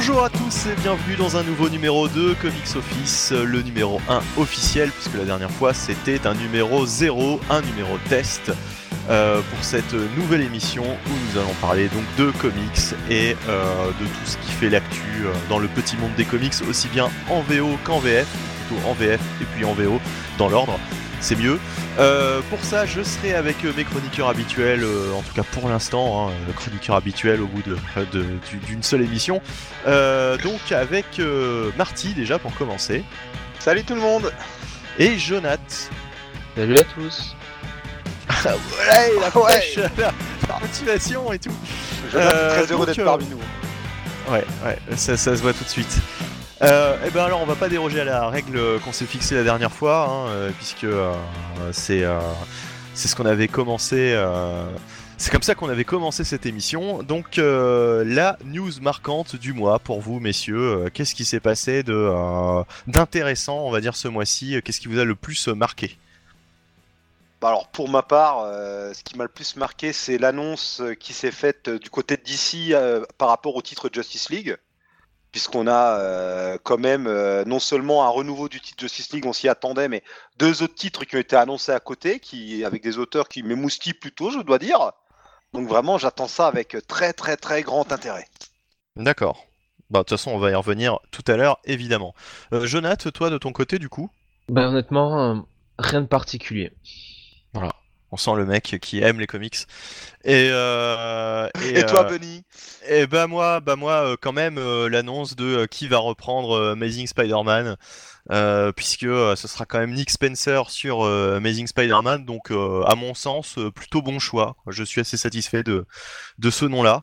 Bonjour à tous et bienvenue dans un nouveau numéro de Comics Office, le numéro 1 officiel, puisque la dernière fois c'était un numéro 0, un numéro test. euh, pour cette nouvelle émission où nous allons parler donc de comics et euh, de tout ce qui fait l'actu euh, dans le petit monde des comics, aussi bien en VO qu'en VF, plutôt en VF et puis en VO dans l'ordre, c'est mieux. Euh, pour ça, je serai avec euh, mes chroniqueurs habituels, euh, en tout cas pour l'instant, hein, le chroniqueur habituel au bout de- de- du- d'une seule émission. Euh, donc avec euh, Marty déjà pour commencer, Salut tout le monde et Jonath. Salut à tous. Ah ouais, la Ouais. pêche, la, la motivation et tout. Je Euh, suis très heureux donc, d'être euh, parmi nous. Ouais, ouais, ça, ça se voit tout de suite. Euh, et ben alors on va pas déroger à la règle qu'on s'est fixée la dernière fois, hein, euh, puisque euh, c'est euh, c'est ce qu'on avait commencé. euh, c'est comme ça qu'on avait commencé cette émission. Donc euh, la news marquante du mois pour vous, messieurs. Qu'est-ce qui s'est passé de d'intéressant, on va dire ce mois-ci? Qu'est-ce qui vous a le plus marqué? Bah alors pour ma part, ce qui m'a le plus marqué, c'est l'annonce qui s'est faite du côté DC euh, par rapport au titre Justice League. Puisqu'on a euh, quand même euh, non seulement un renouveau du titre Justice League, on s'y attendait, mais deux autres titres qui ont été annoncés à côté, qui avec des auteurs qui m'émoustillent plutôt, je dois dire. Donc vraiment, j'attends ça avec très très très grand intérêt. D'accord. Bah de toute façon on va y revenir tout à l'heure évidemment. Euh, Jonath, toi de ton côté du coup? Bah honnêtement, euh, rien de particulier. On sent le mec qui aime les comics. Et, euh, Et, toi, euh, Bunny et bah moi, bah moi euh, quand même euh, l'annonce de qui va reprendre Amazing Spider-Man, puisque ce sera quand même Nick Spencer sur Amazing Spider-Man, donc à mon sens plutôt bon choix. Je suis assez satisfait de de ce nom-là.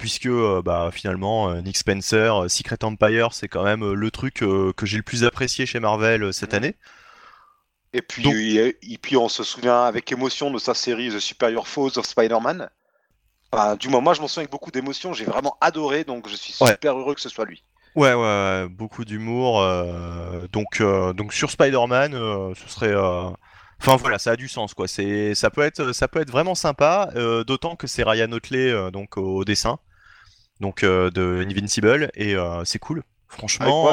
Puisque bah, finalement Nick Spencer, Secret Empire, c'est quand même le truc que j'ai le plus apprécié chez Marvel cette Mhm. année. Et puis, Donc- et, et puis on se souvient avec émotion de sa série The Superior Foes of Spider-Man. Enfin, du moins, moi je m'en souviens avec beaucoup d'émotion, j'ai vraiment adoré, donc je suis Ouais. super heureux que ce soit lui. Ouais, ouais, ouais, beaucoup d'humour. euh, donc, euh, donc sur Spider-Man, euh, ce serait. Enfin voilà, ça a du sens quoi. C'est, ça peut être, ça peut être vraiment sympa. D'autant que c'est Ryan Otley donc au dessin, donc de Invincible et c'est cool. Franchement,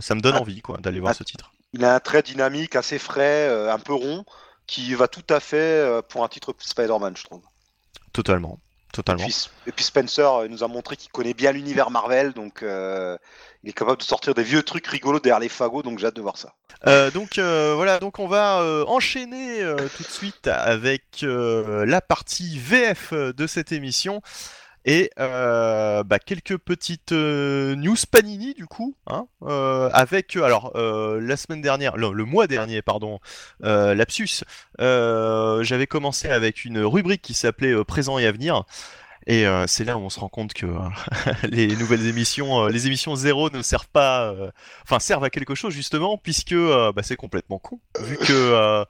ça me donne Ah. envie quoi d'aller voir Ah. ce titre. Il a un trait dynamique, assez frais, euh, un peu rond, qui va tout à fait euh, pour un titre Spider-Man, je trouve. Totalement, Et totalement. puis, et puis Spencer euh, nous a montré qu'il connaît bien l'univers Marvel, donc euh, il est capable de sortir des vieux trucs rigolos derrière les fagots, donc j'ai hâte de voir ça. Euh, donc euh, voilà, donc on va enchaîner tout de suite avec la partie VF de cette émission et euh, bah, quelques petites euh, news Panini du coup, hein, euh, avec alors la semaine dernière, le, le mois dernier pardon, lapsus, j'avais commencé avec une rubrique qui s'appelait présent et avenir. Et c'est là où on se rend compte que les nouvelles émissions, les émissions zéro ne servent pas, enfin servent à quelque chose justement, puisque bah, c'est complètement con, vu que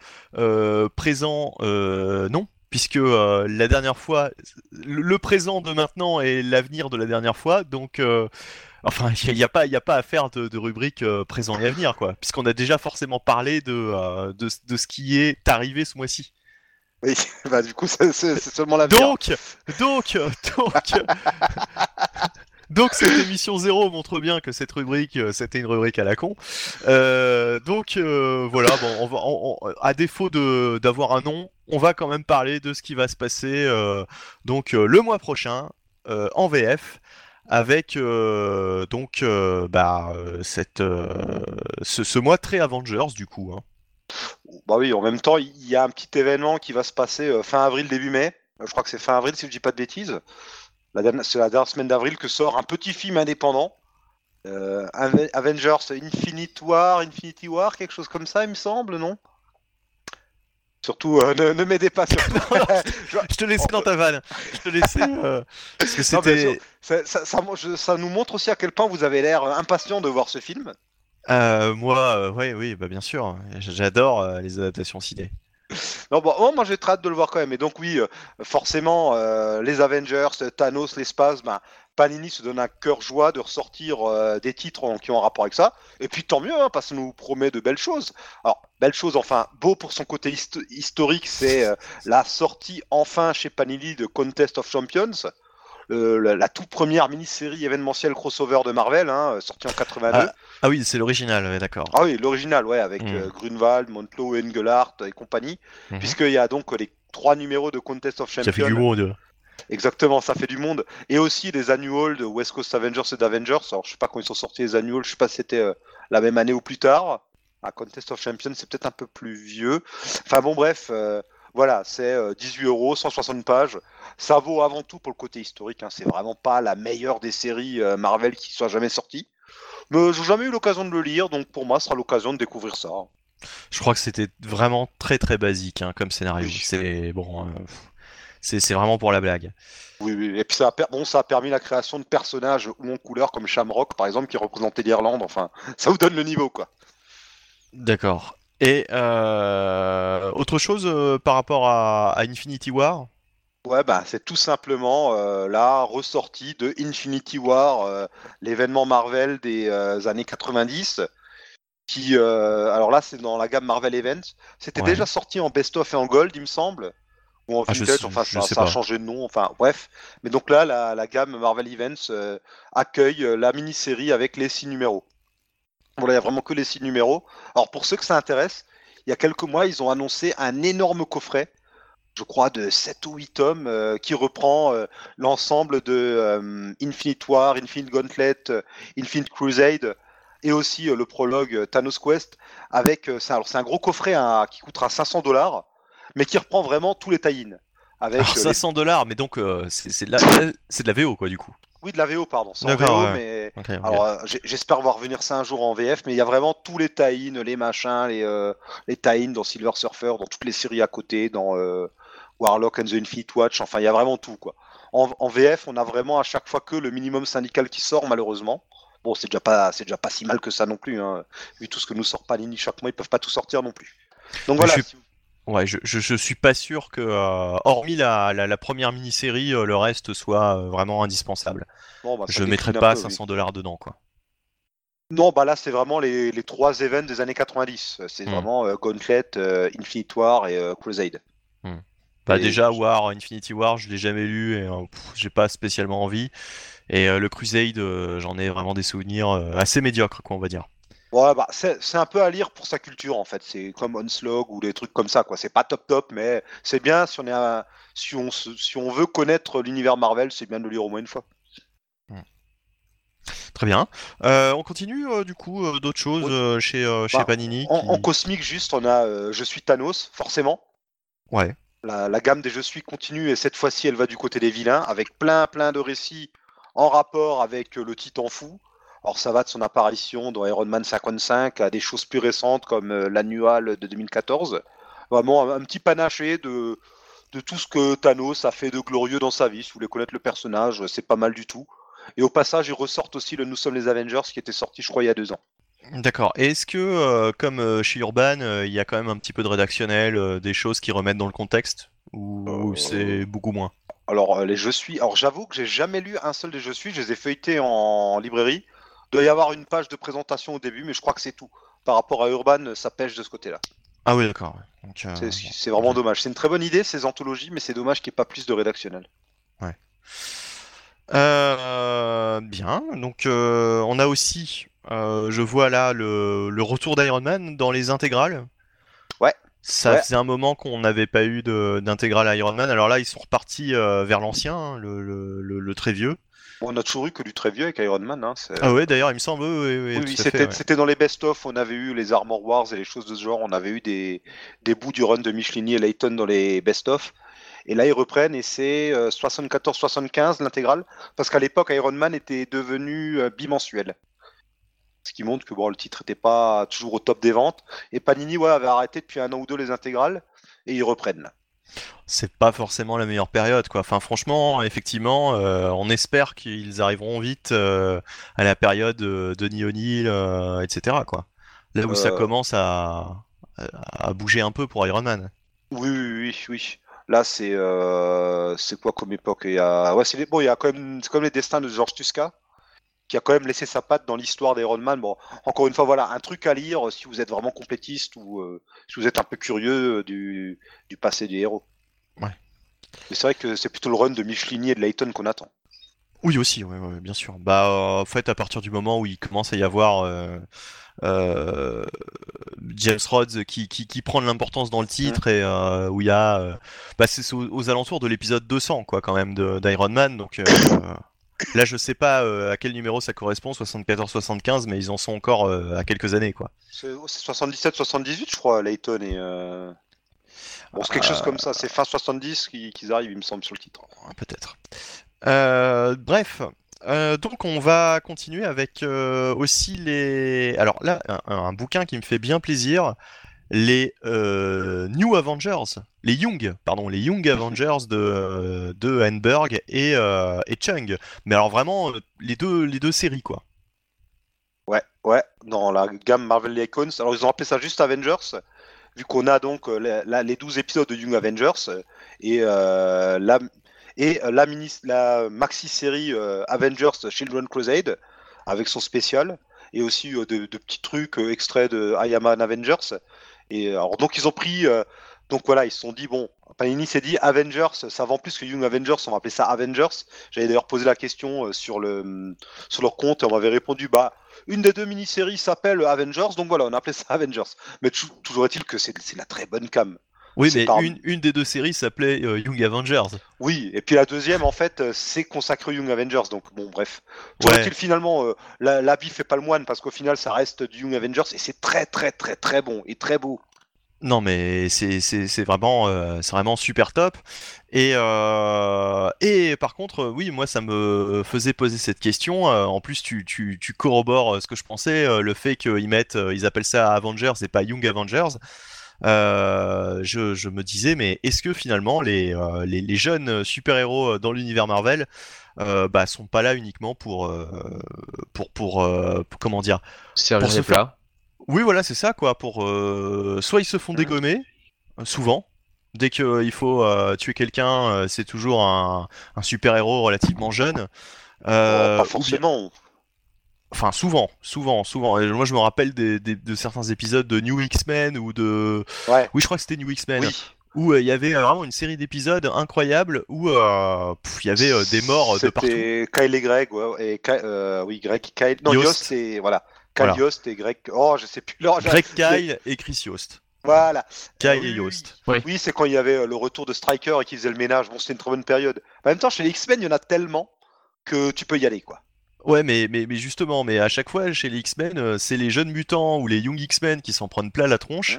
présent, non, puisque euh, la dernière fois, le, présent de maintenant est l'avenir de la dernière fois, donc euh, enfin il n'y a, pas, il a pas à faire de, de rubrique euh, présent et avenir quoi, puisqu'on a déjà forcément parlé de, de, de ce qui est arrivé ce mois-ci. Oui, bah du coup, c'est seulement l'avenir. Donc, donc, donc, donc cette émission zéro montre bien que cette rubrique, euh, c'était une rubrique à la con. Euh, donc euh, voilà, à défaut d'avoir un nom, on va quand même parler de ce qui va se passer donc le mois prochain en VF. Avec donc bah, cette, ce, ce mois très Avengers du coup. hein. Bah oui, en même temps, il y a un petit événement qui va se passer fin avril, début mai. Je crois que c'est fin avril, si je dis pas de bêtises. La C'est la dernière semaine d'avril que sort un petit film indépendant. Euh, Ave- Avengers Infinite War, Infinity War, quelque chose comme ça, il me semble, non? Surtout, euh, ne, ne m'aidez pas. Je- Je te laisse dans ta vanne. Je te laissais euh, parce que c'était. ça, ça- ça- je- ça nous montre aussi à quel point vous avez l'air impatient de voir ce film. Moi, ouais, oui, bah bien sûr. J'adore les adaptations ciné. Non, bon, oh, moi j'ai très hâte de le voir quand même. Et donc oui, euh, forcément, euh, les Avengers, Thanos, l'espace, ben, Panini se donne un cœur joie de ressortir euh, des titres qui ont un rapport avec ça. Et puis tant mieux, hein, parce que nous promet de belles choses. Alors, belles choses, enfin, beau pour son côté histo- historique, c'est la sortie enfin chez Panini de Contest of Champions. Le- la, la toute première mini-série événementielle crossover de Marvel, hein, sortie en 82. Ah oui, c'est l'original, ouais, d'accord. Ah oui, l'original, ouais, avec Mm. euh, Grunwald, Montlo, Engelhardt et compagnie, Mhm. puisqu'il y a donc les trois numéros de Contest of Ça fait Champions. du monde. Exactement, ça fait du monde. Et aussi des annuals de West Coast Avengers et d'Avengers. Alors, je sais pas quand ils sont sortis les annuals, je sais pas si c'était euh, la même année ou plus tard. À Contest of Champions, c'est peut-être un peu plus vieux. Enfin bon, bref, euh, voilà, c'est euh, 18 euros, 160 pages. Ça vaut avant tout pour le côté historique. Hein. C'est vraiment pas la meilleure des séries euh, Marvel qui soit jamais sortie. Mais j'ai jamais eu l'occasion de le lire, donc pour moi, ce sera l'occasion de découvrir ça. Je crois que c'était vraiment très très basique hein, comme scénario. Oui. C'est bon, euh, c'est c'est vraiment pour la blague. Oui, oui. Et puis ça a, per- bon, ça a permis la création de personnages ou en couleur comme Shamrock, par exemple, qui représentait l'Irlande. Enfin, ça vous donne le niveau, quoi. D'accord. Et euh, autre chose euh, par rapport à, à Infinity War? Ouais, bah, c'est tout simplement euh, la ressortie de Infinity War, l'événement Marvel des années 90. Qui, alors là, c'est dans la gamme Marvel Events. C'était Ouais. déjà sorti en best-of et en gold, il me semble. Ou en Ah, vintage, enfin, ça, a changé de nom. Enfin, bref. Mais donc là, la, la gamme Marvel Events accueille la mini-série avec les six numéros. Voilà, il n'y a vraiment que les six numéros. Alors, pour ceux que ça intéresse, il y a quelques mois, ils ont annoncé un énorme coffret je crois, de 7 ou 8 tomes euh, qui reprend euh, l'ensemble de euh, Infinite War, Infinite Gauntlet, Infinite Crusade et aussi le prologue Thanos Quest avec c'est alors c'est un gros coffret hein, qui coûtera 500 dollars mais qui reprend vraiment tous les tie-in avec Alors les- 500 dollars, mais donc euh, c'est de la c'est de la VO quoi du coup. Oui de la VO pardon VO ouais. mais alors euh, j'espère voir revenir ça un jour en VF mais il y a vraiment tous les tie-in les machins les euh, les dans Silver Surfer dans toutes les séries à côté dans euh, Warlock and the Infinite Watch enfin il y a vraiment tout quoi en, en VF on a vraiment à chaque fois que le minimum syndical qui sort malheureusement bon c'est déjà pas c'est déjà pas si mal que ça non plus hein. vu tout ce que nous sort Panini chaque mois ils peuvent pas tout sortir non plus donc Mais voilà je suis- si vous- Ouais, je, je, je suis pas sûr que, euh, hormis la, la, la première mini-série, euh, le reste soit euh, vraiment indispensable. bon, bah, Je mettrais pas peu, oui. 500 dollars dedans quoi. Non, bah là, c'est vraiment les, les trois events des années 90. C'est Hmm. vraiment Gauntlet, Infinite War et Crusade. Bah Et- déjà War, Infinity War, je l'ai jamais lu et j'ai pas spécialement envie. Et le Crusade, j'en ai vraiment des souvenirs assez médiocres quoi on va dire. Ouais, bah, c'est c'est un peu à lire pour sa culture, en fait. C'est comme Onslaught ou des trucs comme ça, quoi. C'est pas top top, mais c'est bien si on, est un- si, on se- si on veut connaître l'univers Marvel, c'est bien de le lire au moins une fois. Très bien. Euh, on continue euh, du coup euh, d'autres choses chez, chez Bah, Panini. En, qui- en cosmique, juste, on a Je suis Thanos, forcément. Ouais. La, la gamme des Je suis continue, et cette fois-ci, elle va du côté des vilains, avec plein, plein de récits en rapport avec le Titan Fou. Alors, ça va de son apparition dans Iron Man 55 à des choses plus récentes comme euh, l'annual de 2014. Vraiment, un, petit panaché de, de tout ce que Thanos a fait de glorieux dans sa vie. Si vous voulez connaître le personnage, c'est pas mal du tout. Et au passage, ils ressortent aussi le Nous sommes les Avengers qui était sorti, je crois, il y a deux ans. D'accord. Et Est-ce que, euh, comme euh, chez Urban, euh, il y a quand même un petit peu de rédactionnel, des choses qui remettent dans le contexte Ou c'est beaucoup moins? Alors, les Je suis. Alors, j'avoue que j'ai jamais lu un seul des Je suis. Je les ai feuilletés en, librairie. Il doit y avoir une page de présentation au début, mais je crois que c'est tout. Par rapport à Urban, ça pêche de ce côté-là. Ah oui, d'accord. ouais. Euh, C'est vraiment dommage. C'est une très bonne idée, ces anthologies, mais c'est dommage qu'il n'y ait pas plus de rédactionnel. Euh, bien. Donc, euh, on a aussi, je vois là le, le retour d'Iron Man dans les intégrales. Ouais. Ça Ouais. faisait un moment qu'on n'avait pas eu d'intégrale Iron Man. Alors là, ils sont repartis vers l'ancien, hein, le, le- le- le très vieux. On a toujours eu que du très vieux avec Iron Man. hein, Ah ouais, d'ailleurs, il me semble. Oui, c'était ouais. dans les best-of, on avait eu les Armor Wars et les choses de ce genre, on avait eu des, des bouts du run de Michelini et Layton dans les best-of. Et là, ils reprennent et c'est euh, 74-75 l'intégrale, parce qu'à l'époque, Iron Man était devenu euh, bimensuel. Ce qui montre que bon, le titre n'était pas toujours au top des ventes. Et Panini ouais, avait arrêté depuis un an ou deux les intégrales, et ils reprennent. là. C'est pas forcément la meilleure période, quoi. Enfin, franchement, effectivement, euh, on espère qu'ils arriveront vite euh, à la période de Denis O'Neill, euh, etc., quoi. Là où ça commence à, bouger un peu pour Iron Man. Oui, oui, oui, oui. Là, c'est c'est quoi comme époque? Il y a, ouais, c'est bon, il y a quand même, c'est comme les destins de George Tuska, qui a quand même laissé sa patte dans l'histoire d'Iron Man. Bon, encore une fois, voilà, un truc à lire si vous êtes vraiment complétiste ou euh, si vous êtes un peu curieux euh, du, du passé du héros. Ouais. Mais c'est vrai que c'est plutôt le run de Michelini et de Layton qu'on attend. Oui, aussi, ouais, ouais, bien sûr. Bah, euh, en fait, à partir du moment où il commence à y avoir euh, euh, James Rhodes qui, qui, qui prend de l'importance dans le titre et euh, où il y a. euh, bah, c'est aux, aux alentours de l'épisode 200, quoi, quand même, d'Iron Man. Donc euh, là, je sais pas euh, à quel numéro ça correspond, 74-75, mais ils en sont encore euh, à quelques années, quoi. C'est oh, c'est 77-78, je crois, Layton et. euh, Bon, c'est quelque chose comme ça, c'est fin 70 qu'ils arrivent, il me semble, sur le titre. Peut-être. Bref. Donc on va continuer avec aussi les... Alors là, un, un bouquin qui me fait bien plaisir, les euh, New Avengers, les Young, pardon, les Young Avengers de, de Henberg et, euh, et Chung. Mais alors vraiment, euh, les deux, les deux séries, quoi. Ouais, ouais, dans la gamme Marvel Icons. Alors, ils ont appelé ça juste Avengers, vu qu'on a donc euh, les 12 épisodes de Young Avengers euh, et euh, la, et euh, la, mini, la maxi-série euh, Avengers Children Crusade avec son spécial et aussi euh, de, petits trucs euh, extraits de I Am Avengers. Et euh, alors, donc, ils ont pris. euh, donc voilà, ils se sont dit, bon, Panini s'est dit Avengers, ça vend plus que Young Avengers, on va appeler ça Avengers. J'avais d'ailleurs posé la question euh, sur, le, sur leur compte et on m'avait répondu, bah, une des deux mini-séries s'appelle Avengers, donc voilà, on a appelé ça Avengers. Mais tou- toujours est-il que c'est c'est la très bonne cam. Oui, mais une, une des deux séries s'appelait euh, Young Avengers. Oui, et puis la deuxième, en fait, euh, c'est consacré Young Avengers, donc bon, bref. Ouais. finalement, euh, la- l'habit fait pas le moine, parce qu'au final, ça reste du Young Avengers, et c'est très, très, très, très bon, et très beau. Non, mais c'est vraiment, euh, c'est vraiment super top. Et, euh, et par contre, oui, moi, ça me faisait poser cette question. En plus, tu, tu, tu corrobores ce que je pensais, le fait qu'ils mettent, ils appellent ça Avengers et pas Young Avengers. Euh, je, je me disais, mais est-ce que finalement les, euh, les, les jeunes super-héros dans l'univers Marvel euh, bah, sont pas là uniquement pour, euh, pour, pour, euh, pour- comment dire, Servir se les faire- plats. oui, voilà, c'est ça, quoi. Pour euh, soit ils se font dégommer, euh, souvent. Dès qu'il faut euh, tuer quelqu'un, euh, c'est toujours un, un super-héros relativement jeune. Euh, Oh, pas ou bien- forcément. Enfin, souvent, souvent, souvent. Et moi, je me rappelle des, des- de certains épisodes de New X-Men ou de. Ouais. Oui, je crois que c'était New X-Men. Oui. Où euh, il y avait euh, vraiment une série d'épisodes incroyables où euh, il y avait euh, des morts de partout. C'était Kyle et Greg, ouais, et Ky- euh, oui, Greg, Kyle, non, Yost. Yost, et voilà. Kyle Voilà. Yost et Greg, oh, je sais plus Greg Kyle et Chris Yost. Voilà. Kyle Euh, et Yost. Oui, Oui. Oui, c'est quand il y avait euh, le retour de Striker et qu'ils faisaient le ménage. Bon, c'était une très bonne période. En même temps, chez les X-Men, il y en a tellement que tu peux y aller, quoi. Ouais, mais, mais, mais justement, mais à chaque fois chez les X-Men, euh, c'est les jeunes mutants ou les Young X-Men qui s'en prennent plein la tronche.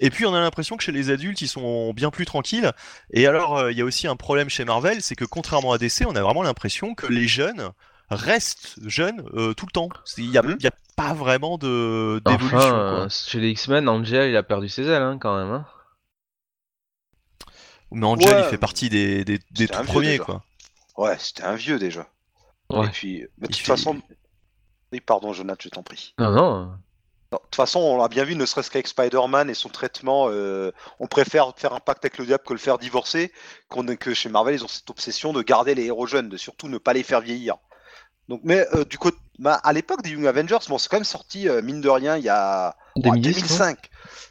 Et puis on a l'impression que chez les adultes, ils sont bien plus tranquilles. Et alors, euh, il y a aussi un problème chez Marvel, c'est que contrairement à DC, on a vraiment l'impression que les jeunes restent jeunes euh, tout le temps. Il n'y a, y a pas vraiment de d'évolution. Enfin, euh, chez les X-Men, Angel, il a perdu ses ailes, hein, quand même. Hein. Mais Angel, Ouais. il fait partie des, tout premiers, déjà. quoi. Ouais, c'était un vieux déjà. Ouais. Et puis, de toute fait- façon. Oui, pardon, Jonathan, je t'en prie. Non, non. De toute façon, on l'a bien vu, ne serait-ce qu'avec Spider-Man et son traitement, euh, on préfère faire un pacte avec le diable que le faire divorcer, qu'on que chez Marvel, ils ont cette obsession de garder les héros jeunes, de surtout ne pas les faire vieillir. Donc, mais euh, du côté, bah, à l'époque des Young Avengers, bon, c'est quand même sorti, euh, mine de rien, il y a ouais, 2010, 2005.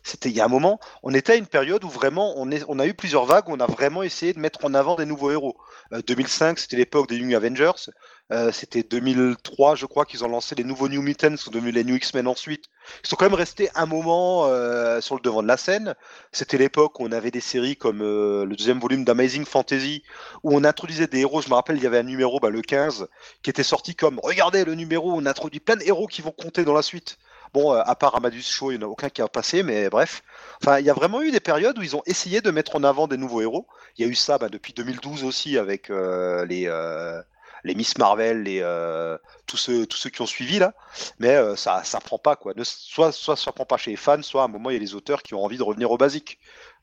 C'était il y a un moment. On était à une période où vraiment, on, est, on a eu plusieurs vagues où on a vraiment essayé de mettre en avant des nouveaux héros. Euh, 2005, c'était l'époque des Young Avengers. Euh, c'était 2003, je crois, qu'ils ont lancé les nouveaux New Mutants, sont devenus les New X-Men ensuite. Ils sont quand même restés un moment euh, sur le devant de la scène. C'était l'époque où on avait des séries comme euh, le deuxième volume d'Amazing Fantasy, où on introduisait des héros. Je me rappelle, il y avait un numéro, bah, le 15, qui était sorti comme Regardez le numéro, on introduit plein de héros qui vont compter dans la suite. Bon, à part Amadeus Show, il n'y en a aucun qui a passé, mais bref. Enfin, il y a vraiment eu des périodes où ils ont essayé de mettre en avant des nouveaux héros. Il y a eu ça bah, depuis 2012 aussi avec les, les Miss Marvel, les, euh, tous, ceux, tous ceux qui ont suivi là. Mais euh, ça ça prend pas, quoi. Ne- soit, soit ça prend pas chez les fans, soit à un moment, il y a les auteurs qui ont envie de revenir au basique.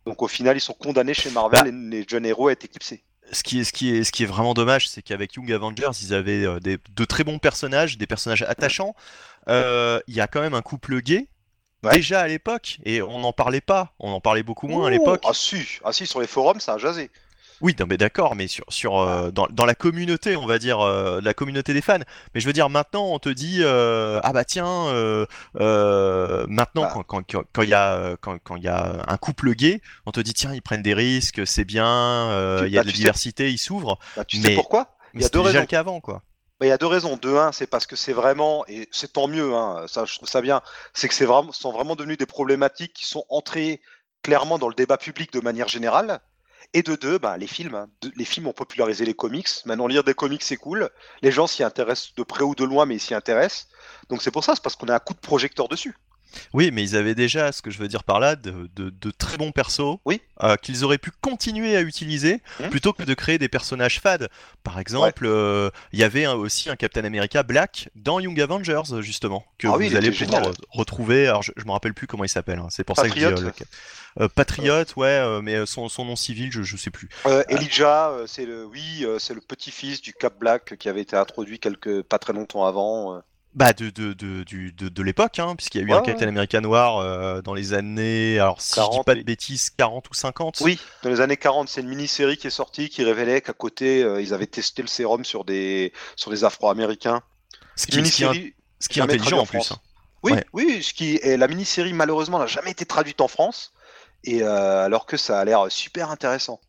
Donc au final, ils sont condamnés chez Marvel Bah. et les jeunes héros à être éclipsés. Ce qui est, ce qui est, ce qui est vraiment dommage, c'est qu'avec Young Avengers, ils avaient euh, des, de très bons personnages, des personnages attachants. Il y a quand même un couple gay. Ouais. Déjà à l'époque, et on n'en parlait pas, on en parlait beaucoup moins à l'époque. Ah si, ah si, sur les forums, ça a jasé. Oui, non, mais d'accord, mais sur, sur, euh, dans, dans la communauté, on va dire, euh, la communauté des fans. Mais je veux dire, maintenant, on te dit, euh, ah bah tiens, maintenant, Bah. quand quand quand quand il y a quand quand il y a un couple gay, on te dit tiens, ils prennent des risques, c'est bien, il y a bah, de la sais- diversité, ils s'ouvrent. Bah, tu Mais- sais pourquoi? Il y a deux raisons. le cas avant, quoi. Bah, il y a deux raisons. De un, c'est parce que c'est vraiment, et c'est tant mieux, hein, ça, je trouve ça bien, c'est que c'est vraiment, sont vraiment devenus des problématiques qui sont entrées clairement dans le débat public de manière générale. Et de deux, bah, les films. hein. Les films ont popularisé les comics. Maintenant, lire des comics, c'est cool. Les gens s'y intéressent de près ou de loin, mais ils s'y intéressent. Donc c'est pour ça, c'est parce qu'on a un coup de projecteur dessus. Oui, mais ils avaient déjà, ce que je veux dire par là, de, de- de très bons persos Oui. euh, qu'ils auraient pu continuer à utiliser Mhm. plutôt que de créer des personnages fades. Par exemple, euh, il y avait un- aussi un Captain America Black dans Young Avengers, justement, que Ah vous allez pouvoir génial. retrouver. Alors, je, je me rappelle plus comment il s'appelle. hein, C'est pour ça que je dis euh, le- euh, Patriote, ouais, mais son, son nom civil, je, je sais plus. Elijah, c'est le, oui, c'est le petit-fils du Cap Black qui avait été introduit quelques, pas très longtemps avant. Bah de de de du- de, de l'époque, hein, puisqu'il y a eu Ouais, un Captain America noir euh, dans les années, alors si je dis 40, pas de bêtises, 40 ou 50. Oui, dans les années 40, c'est une mini-série qui est sortie qui révélait qu'à côté, euh, ils avaient testé le sérum sur des, sur des Afro-Américains. Ce qui, ce qui est, ce qui est intelligent en en plus. France. hein. Oui, Ouais. oui, ce qui est la mini-série malheureusement n'a jamais été traduite en France, et euh, alors que ça a l'air super intéressant.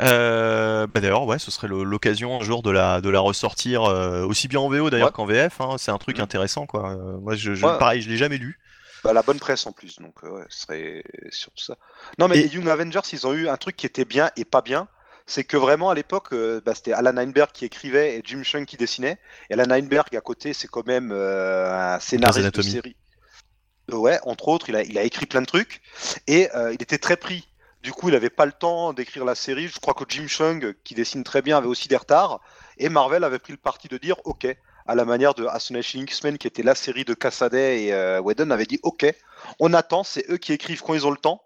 Euh, bah d'ailleurs, ouais, ce serait l'occasion un jour de la, de la ressortir euh, aussi bien en VO d'ailleurs Ouais. qu'en VF. hein, c'est un truc Mhm. intéressant, quoi. Euh, moi, je, je- Ouais. pareil, je l'ai jamais lu. Bah, la bonne presse en plus, donc ouais, ce serait surtout ça. Non, mais Et- les Young Avengers, ils ont eu un truc qui était bien et pas bien. C'est que vraiment à l'époque, bah, c'était Alan Heinberg qui écrivait et Jim Chung qui dessinait. Et Alan Heinberg à côté, c'est quand même un scénariste de série. Ouais, entre autres, il a, il a écrit plein de trucs et il était très pris. Du coup, il n'avait pas le temps d'écrire la série. Je crois que Jim Chung, qui dessine très bien, avait aussi des retards. Et Marvel avait pris le parti de dire OK, à la manière de Astonishing X-Men, qui était la série de Cassaday et euh, Whedon, avait dit OK, on attend, c'est eux qui écrivent quand ils ont le temps.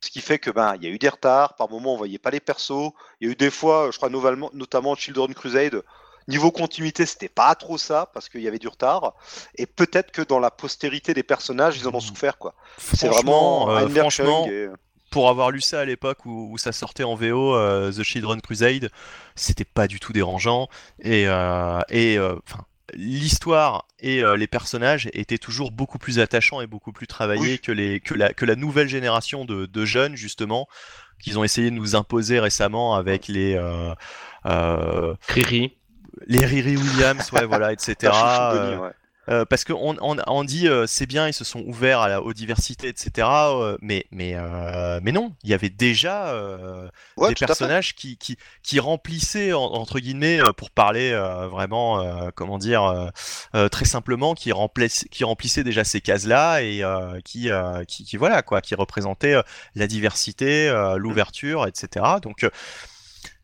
Ce qui fait que ben il y a eu des retards, par moments on voyait pas les persos. Il y a eu des fois, je crois notamment, Children Crusade, niveau continuité c'était pas trop ça parce qu'il y avait du retard. Et peut-être que dans la postérité des personnages ils en ont souffert quoi. C'est vraiment euh, franchement, et- pour avoir lu ça à l'époque où, où ça sortait en VO, euh, The Children Crusade, c'était pas du tout dérangeant. Et, euh, et euh, enfin, l'histoire et euh, les personnages étaient toujours beaucoup plus attachants et beaucoup plus travaillés Oui. que, les, que, la, que la nouvelle génération de, de jeunes, justement, qu'ils ont essayé de nous imposer récemment avec les, euh, euh, Riri. les Riri Williams, ouais, voilà, etc. Chouchou Denis, ouais. Euh, parce qu'on on, on dit euh, c'est bien, ils se sont ouverts à la, aux diversités, etc. euh, mais mais mais non, il y avait déjà Ouais, des personnages qui, qui qui remplissaient en- entre guillemets pour parler vraiment comment dire très simplement qui remplissaient qui remplissaient déjà ces cases là et qui, qui qui voilà quoi, qui représentaient la diversité, l'ouverture, etc. Donc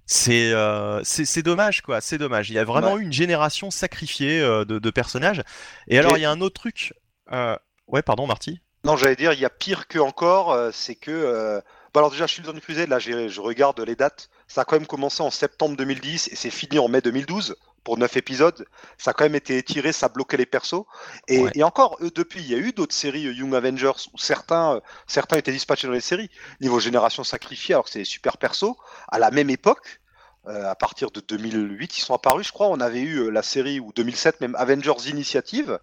c'est euh, c'est dommage quoi, c'est dommage. Il y a vraiment eu une génération sacrifiée euh, de, de personnages. Et alors il y a un autre truc. euh, Ouais, pardon, Marty. Non, j'allais dire, il y a pire que encore, euh, c'est que. Bah alors déjà, Children Crusade, là, j'ai- je regarde les dates. Ça a quand même commencé en septembre 2010 et c'est fini en mai 2012 pour 9 épisodes. Ça a quand même été étiré, ça bloquait les persos. Et, Ouais. et encore, eux, depuis, il y a eu d'autres séries euh, Young Avengers où certains, euh, certains étaient dispatchés dans les séries. Niveau génération sacrifiée, alors que c'est des super persos. À la même époque, euh, à partir de 2008, ils sont apparus, je crois. On avait eu euh, la série, ou 2007, même Avengers Initiative,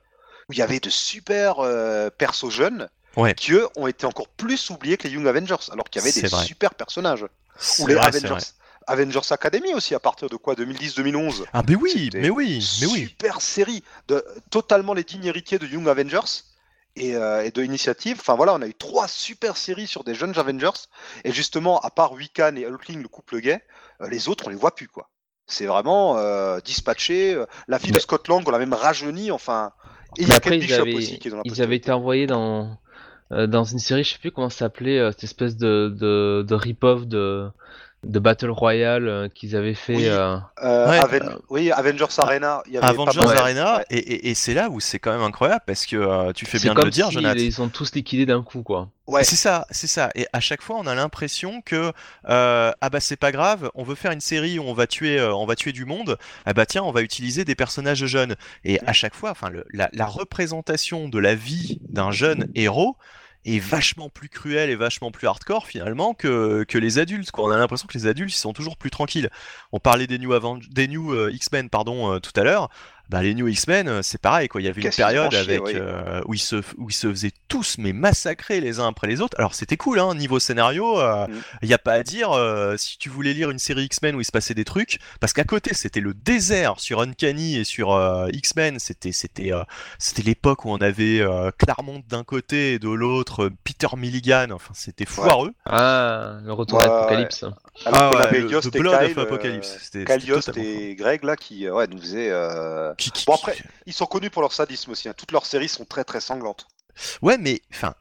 où il y avait de super euh, persos jeunes Ouais. qui eux ont été encore plus oubliés que les Young Avengers, alors qu'il y avait des vrai. super personnages. Ou les vrai, Avengers. Avengers Academy aussi, à partir de quoi 2010-2011 Ah mais oui, mais oui, mais oui. Super série, de, totalement les dignes héritiers de Young Avengers et, euh, et de Initiative. Enfin voilà, on a eu trois super séries sur des jeunes Avengers. Et justement, à part Wiccan et Hulkling, le couple gay, euh, les autres, on les voit plus, quoi. C'est vraiment euh, dispatché. euh, La fille de Mais- Lang, on l'a même rajeuni, enfin. Et il y a après, Kate ils Bishop avaient, aussi qui est dans la ils avaient été envoyés dans, euh, dans une série, je sais plus comment ça s'appelait, euh, cette espèce de, de, de rip-off de, de Battle Royale euh, qu'ils avaient fait. Oui. euh, Euh, Ouais, Aven- euh, Oui, Avengers Arena. Il y avait pas Avengers mal- Arena, ouais. et, et, et c'est là où c'est quand même incroyable parce que euh, tu fais bien de le dire, si Jonathan. ils sont tous liquidés d'un coup, quoi. Ouais. C'est ça, c'est ça. Et à chaque fois, on a l'impression que euh, ah bah c'est pas grave, on veut faire une série où on va tuer, euh, on va tuer du monde. Ah bah tiens, on va utiliser des personnages jeunes. Et à chaque fois, enfin, le- la, la représentation de la vie d'un jeune héros est vachement plus cruelle et vachement plus hardcore finalement que, les adultes. Quoi. On a l'impression que les adultes ils sont toujours plus tranquilles. On parlait des New, new euh, X-Men pardon euh, tout à l'heure. Bah, les New X-Men, euh, c'est pareil, quoi. Il y avait une période avec oui. euh, où ils se où ils se faisaient tous mais massacrer les uns après les autres. Alors c'était cool, hein, niveau scénario. euh, Il Mm. y a pas à dire. euh, si tu voulais lire une série X-Men où il se passait des trucs, parce qu'à côté c'était le désert sur Uncanny et sur euh, X-Men. C'était c'était euh, c'était l'époque où on avait euh, Claremont d'un côté et de l'autre euh, Peter Milligan. Enfin c'était foireux. Ah, le retour Ouais, à l'Apocalypse. Alors Ah avait le- Yost The et Blood Kyle, of Apocalypse. euh, C'était- Kyle c'était Yost totalement et Greg là qui euh, ouais, nous faisaient. Euh, Qui- qui- Bon qui- après, ils sont connus pour leur sadisme aussi. hein. Toutes leurs séries sont très très sanglantes. Ouais, mais enfin,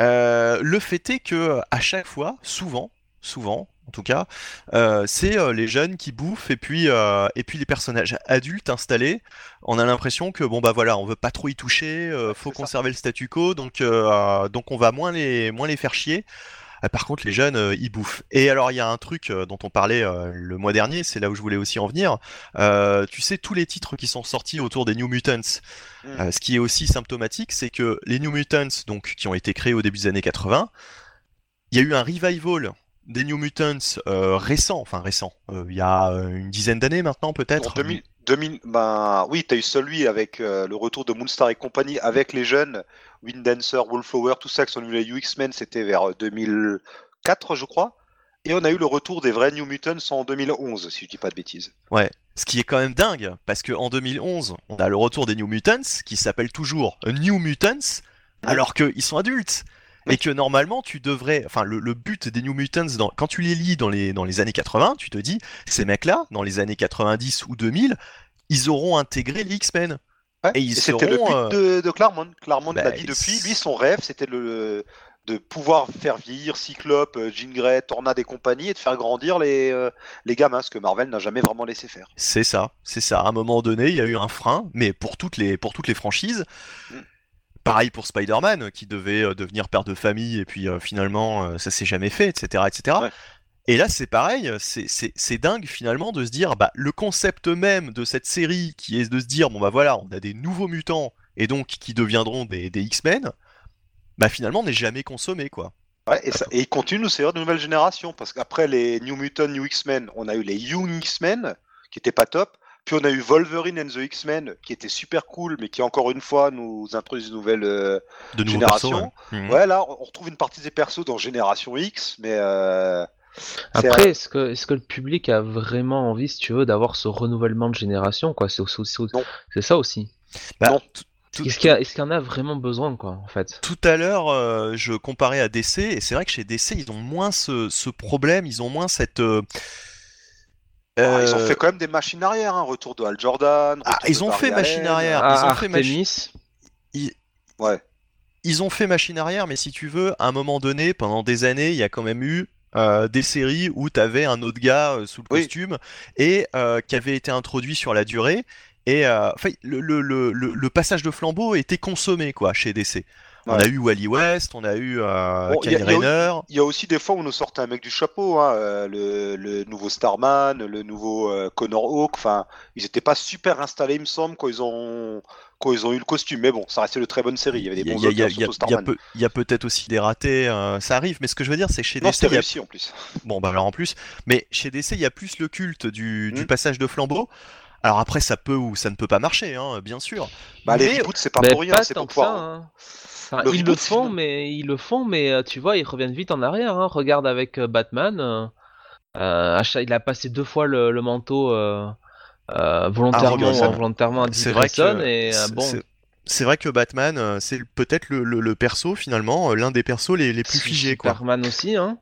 euh, le fait est que à chaque fois, souvent, souvent, en tout cas, euh, c'est euh, les jeunes qui bouffent et puis euh, et puis les personnages adultes installés. On a l'impression que bon bah voilà, on veut pas trop y toucher, euh, faut ça. conserver le statu quo, donc euh, donc on va moins les moins les faire chier. Euh, Par contre, les jeunes, euh, ils bouffent. Et alors, il y a un truc euh, dont on parlait euh, le mois dernier, c'est là où je voulais aussi en venir. Euh, tu sais, tous les titres qui sont sortis autour des New Mutants, Mm. ce qui est aussi symptomatique, c'est que les New Mutants, donc, qui ont été créés au début des années 80, il y a eu un revival des New Mutants euh, récent, enfin récent, euh, il y a une dizaine d'années maintenant peut-être. En 2000, 2000, ben oui, t'as eu celui avec euh, le retour de Moonstar et compagnie, avec les jeunes, Wind Dancer, Wallflower, tout ça qui sont venus les X-Men, c'était vers euh, 2004, je crois. Et on a eu le retour des vrais New Mutants en 2011, si je dis pas de bêtises. Ouais, ce qui est quand même dingue, parce qu'en 2011, on a le retour des New Mutants, qui s'appelle toujours New Mutants, alors qu'ils sont adultes. Et que normalement, tu devrais. Enfin, le, le but des New Mutants, dans, quand tu les lis dans les, dans les années 80, tu te dis, ces mecs-là, dans les années 90 ou 2000, ils auront intégré les X-Men. Ouais, Et ils c'était le but seront, de, de Claremont. Claremont bah, l'a dit depuis. Lui, son rêve, c'était le de pouvoir faire vieillir Cyclope, euh, Jean Grey, Tornade et compagnie, et de faire grandir les, euh, les gamins, ce que Marvel n'a jamais vraiment laissé faire. C'est ça, c'est ça. À un moment donné, il y a eu un frein, mais pour toutes les, pour toutes les franchises. Mm. Pareil pour Spider-Man, qui devait euh, devenir père de famille, et puis euh, finalement, euh, ça s'est jamais fait, etc. etc. Ouais. Et là, c'est pareil, c'est- dingue finalement de se dire, bah, le concept même de cette série, qui est de se dire, bon bah voilà, on a des nouveaux mutants, et donc qui deviendront des, des X-Men, bah finalement, n'est jamais consommé, quoi. Ouais, et, ça, et il continue de nous servir de nouvelle génération, parce qu'après les New Mutants, New X-Men, on a eu les Young X-Men, qui étaient pas top, puis on a eu Wolverine and the X-Men, qui était super cool, mais qui encore une fois nous introduit une nouvelle euh, De génération. persos, ouais. Mhm. Ouais, là, on retrouve une partie des persos dans Génération X, mais... euh, Après, est-ce que, est-ce que le public a vraiment envie, si tu veux, d'avoir ce renouvellement de génération, quoi? C'est ça aussi. Bah, Non. Est-ce qu'il y, en a vraiment besoin, quoi, en fait? Tout à l'heure, euh, je comparais à DC, et c'est vrai que chez DC, ils ont moins ce, ce problème, ils ont moins cette. euh, Ah, Ils ont euh, fait quand même des machines arrière, hein, retour de Hal Jordan. Ah, retour ils ont fait machine arrière. Ah, ils ont fait Artemis, Ouais. Ils ont fait machine arrière, mais si tu veux, à un moment donné, pendant des années, il y a quand même eu euh, des séries où tu avais un autre gars euh, sous le Oui. costume et euh, qui avait été introduit sur la durée. Et euh, enfin, le, le, le, le- le passage de flambeau était consommé quoi chez DC. On Ouais. a eu Wally West, on a eu euh, Bon, il y a- Kyle il y a- Rayner. Il y a aussi des fois où on nous sortait un mec du chapeau, hein, euh, le, le nouveau Starman, le nouveau euh, Connor Hawk. Enfin, ils n'étaient pas super installés, il me semble, quand ils ont quand ils ont eu le costume. Mais bon, ça restait de très bonnes séries. Il y avait des bons il y a- a- a- surtout il y a Starman. peu- il y a peut-être aussi des ratés, euh, ça arrive, mais ce que je veux dire, c'est que chez Non, DC, c'était il y a réussi en plus. Bon, bah alors en plus, mais chez DC, il y a plus le culte du, du Mm. passage de flambeau. Alors après, ça peut ou ça ne peut pas marcher, hein, bien sûr. Bah, les Mais- reboots, c'est pas Mais pour rien, c'est pour que ça, pouvoir. hein. Enfin, Le ils le font, mais ils le font, mais euh, tu vois, ils reviennent vite en arrière. hein. Regarde avec euh, Batman, euh, il a passé deux fois le, le manteau euh, euh, volontairement involontairement à Dick C'est vrai Grayson, que et bon, c'est- vrai que Batman, c'est peut-être le, le- le perso finalement, l'un des persos les, les plus figés, quoi. Superman aussi, hein.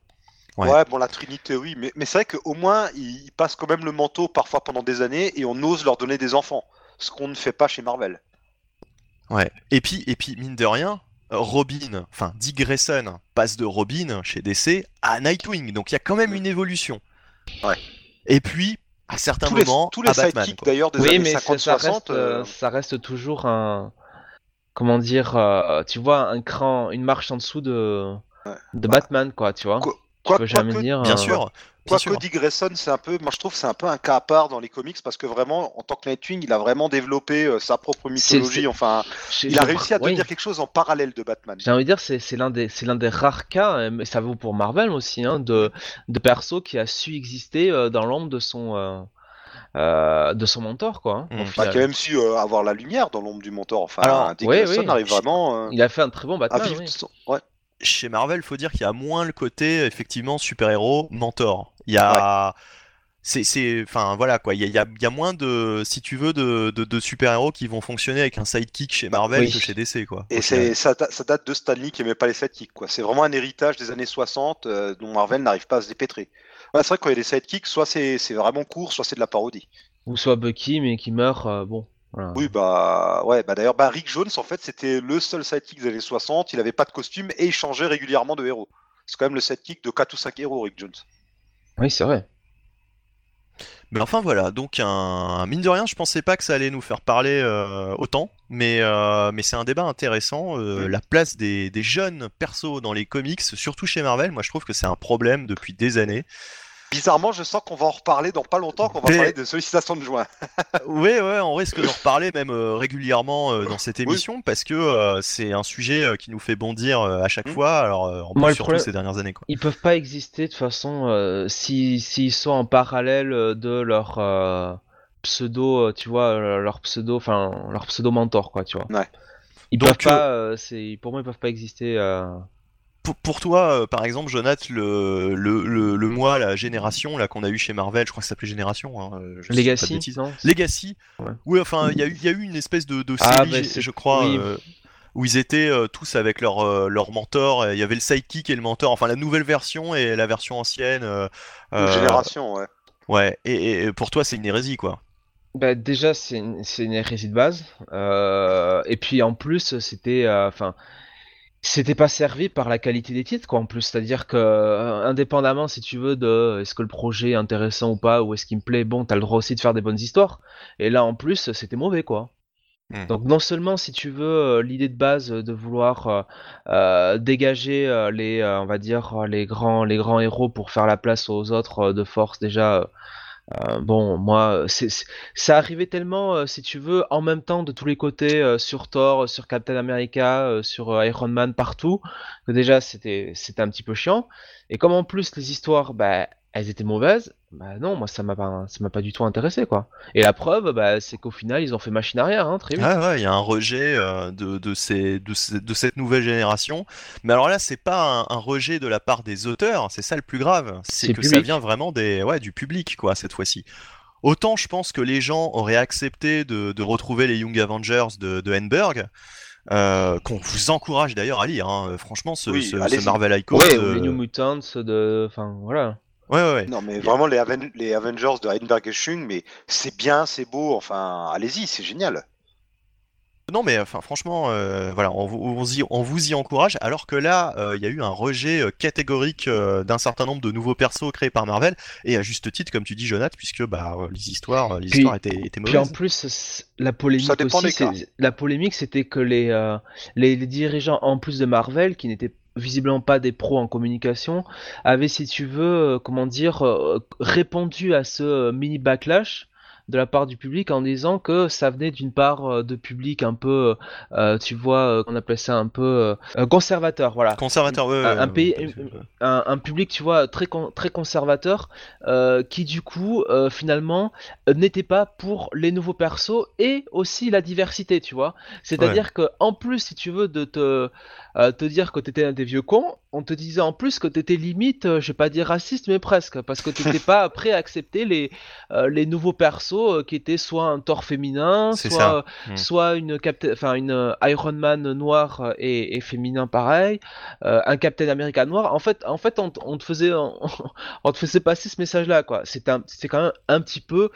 Ouais. Ouais. bon, la Trinité, oui, mais, mais c'est vrai qu'au moins, ils, passent quand même le manteau parfois pendant des années et on ose leur donner des enfants, ce qu'on ne fait pas chez Marvel. Ouais. Et puis, et puis mine de rien, Robin, enfin Dick Grayson passe de Robin chez DC à Nightwing, donc il y a quand même une évolution. Ouais. Et puis, à certains Tous les, moments, tous les à Batman. d'ailleurs des Oui, années mais c'est- ça 50-60. reste, euh, euh, ça reste toujours un, comment dire, euh, tu vois, un cran, une marche en dessous de, Ouais. de Bah, Batman, quoi, tu vois. quoi- Peux quoi- jamais quoique- dire. Bien euh, sûr, bien sûr. Dick Grayson, c'est un peu, moi je trouve que c'est un peu un cas à part dans les comics parce que vraiment, en tant que Nightwing, il a vraiment développé euh, sa propre mythologie. Enfin, il a réussi à oui. devenir quelque chose en parallèle de Batman. J'ai envie de dire, c'est c'est l'un des, c'est l'un des rares cas, euh, mais ça vaut pour Marvel aussi, hein, de, de perso qui a su exister euh, dans l'ombre de son, euh, euh, de son mentor, quoi. hein, Mm. au Bah, qui a même su euh, avoir la lumière dans l'ombre du mentor. Enfin, Alors, Dick oui. arrive vraiment euh, Il a fait un très bon Batman. oui. son- Ouais. Chez Marvel, faut dire qu'il y a moins le côté effectivement super-héros mentor. Il y a c'est c'est enfin voilà quoi, il y a, il y a- il y a moins de si tu veux de, de, de super-héros qui vont fonctionner avec un sidekick chez Marvel oui. que chez DC quoi. Et c'est ça, da- ça date de Stanley qui aimait pas les sidekicks. quoi. C'est vraiment un héritage des années 60 euh, dont Marvel n'arrive pas à se dépêtrer. Ouais, c'est vrai que quand il y a des sidekicks, soit c'est c'est vraiment court, soit c'est de la parodie. Ou soit Bucky, mais qui meurt, euh, bon. Voilà. Oui, bah ouais, bah d'ailleurs, bah, Rick Jones, en fait, c'était le seul sidekick des années 60. Il avait pas de costume et il changeait régulièrement de héros. C'est quand même le sidekick de 4 ou 5 héros, Rick Jones. Oui, c'est vrai. Mais enfin voilà, donc un mine de rien, je pensais pas que ça allait nous faire parler euh, autant, mais euh, mais c'est un débat intéressant. euh. La place des, des jeunes persos dans les comics, surtout chez Marvel, moi je trouve que c'est un problème depuis des années. Bizarrement, je sens qu'on va en reparler dans pas longtemps, qu'on va Mais- parler de sollicitation de joint. Oui, ouais, on risque d'en reparler même euh, régulièrement euh, dans cette émission parce que euh, c'est un sujet euh, qui nous fait bondir euh, à chaque Mm. fois. Alors euh, en Moi, plus le surtout problème- ces dernières années quoi. Ils peuvent pas exister de toute façon euh, si s'ils sont en parallèle de leur euh, pseudo, tu vois, leur pseudo, enfin leur pseudo mentor, quoi, tu vois. Ouais. Ils Donc, peuvent pas, euh, pour moi ils peuvent pas exister. Pour, toi, euh, par exemple, Jonathan, le, le, le, le mois, la génération là qu'on a eu chez Marvel, je crois que ça s'appelait Génération. Hein, euh, je sais pas Legacy, Legacy. Ouais. Oui, enfin, il y, a eu- il y a eu une espèce de, de Ah, série, bah, je crois, oui. euh, où ils étaient euh, tous avec leur, euh, leur mentor. Il y avait le sidekick et le mentor, enfin la nouvelle version et la version ancienne. euh, euh, Génération, ouais. Ouais, et, et pour toi, c'est une hérésie, quoi. Bah, déjà, c'est une, c'est une hérésie de base. Euh, et puis en plus, c'était, euh, enfin, c'était pas servi par la qualité des titres, quoi. En plus, c'est-à-dire que, euh, indépendamment, si tu veux, de est-ce que le projet est intéressant ou pas, ou est-ce qu'il me plaît, bon, t'as le droit aussi de faire des bonnes histoires. Et là, en plus, c'était mauvais, quoi. Hmm. Donc non seulement si tu veux euh, l'idée de base de vouloir euh, euh, dégager euh, les euh, on va dire euh, les grands les grands héros pour faire la place aux autres euh, de force déjà euh, euh, bon moi c'est ça arrivait tellement euh, si tu veux en même temps de tous les côtés euh, sur Thor sur Captain America euh, sur euh, Iron Man partout que déjà c'était c'était un petit peu chiant. Et comme en plus les histoires bah elles étaient mauvaises bah non moi ça m'a pas ça m'a pas du tout intéressé quoi et la preuve bah c'est qu'au final ils ont fait machine arrière hein, très vite Ouais, ouais, il y a un rejet euh, de, de, ces, de, ces- de cette nouvelle génération. Mais alors là, c'est pas un, un rejet de la part des auteurs, c'est ça le plus grave. C'est que ça vient vraiment des, ouais, du public, quoi, cette fois-ci. Autant je pense que les gens auraient accepté de, de retrouver les Young Avengers de, de Henberg, euh, qu'on vous encourage d'ailleurs à lire. hein. Franchement, ce, Oui, ce- allez-y. ce Marvel Icon. Ouais, ou les New Mutants de. Enfin, voilà. Ouais, ouais, ouais. Non, mais vraiment, les, Aven- les Avengers de Heidenberg et Schung, mais c'est bien, c'est beau, enfin, allez-y, c'est génial. Non, mais enfin, franchement, euh, voilà, on, vous- on y, on vous y encourage. Alors que là, euh, il y a eu un rejet euh, catégorique euh, d'un certain nombre de nouveaux persos créés par Marvel, et à juste titre, comme tu dis, Jonathan, puisque bah, les histoires, les Puis- histoires étaient, étaient Puis en mauvaises. plus, la polémique aussi, la c'était que les, euh, les, les dirigeants, en plus de Marvel, qui n'étaient visiblement pas des pros en communication, avaient, si tu veux, euh, comment dire, euh, répondu à ce euh, mini backlash de la part du public en disant que ça venait d'une part de public un peu, euh, tu vois, on appelait ça un peu euh, conservateur, voilà. Conservateur, ouais, un- ouais, un ouais, pays- ouais, ouais. un, un public, tu vois, très, con- très conservateur, euh, qui du coup, finalement, n'était pas pour les nouveaux persos et aussi la diversité, tu vois. C'est-à-dire que en plus, si tu veux, de te, euh, te dire que t'étais un des vieux cons, on te disait en plus que t'étais limite, euh, je vais pas dire raciste, mais presque, parce que t'étais pas prêt à accepter les, euh, les nouveaux persos euh, qui étaient soit un Thor féminin, soit, ça. Mm. soit une, Captain- enfin, une Iron Man noir euh, et, et féminin pareil, un Captain America noir. En fait, en fait, on, te faisait, on, on te faisait passer ce message-là, quoi. C'est quand même un petit peu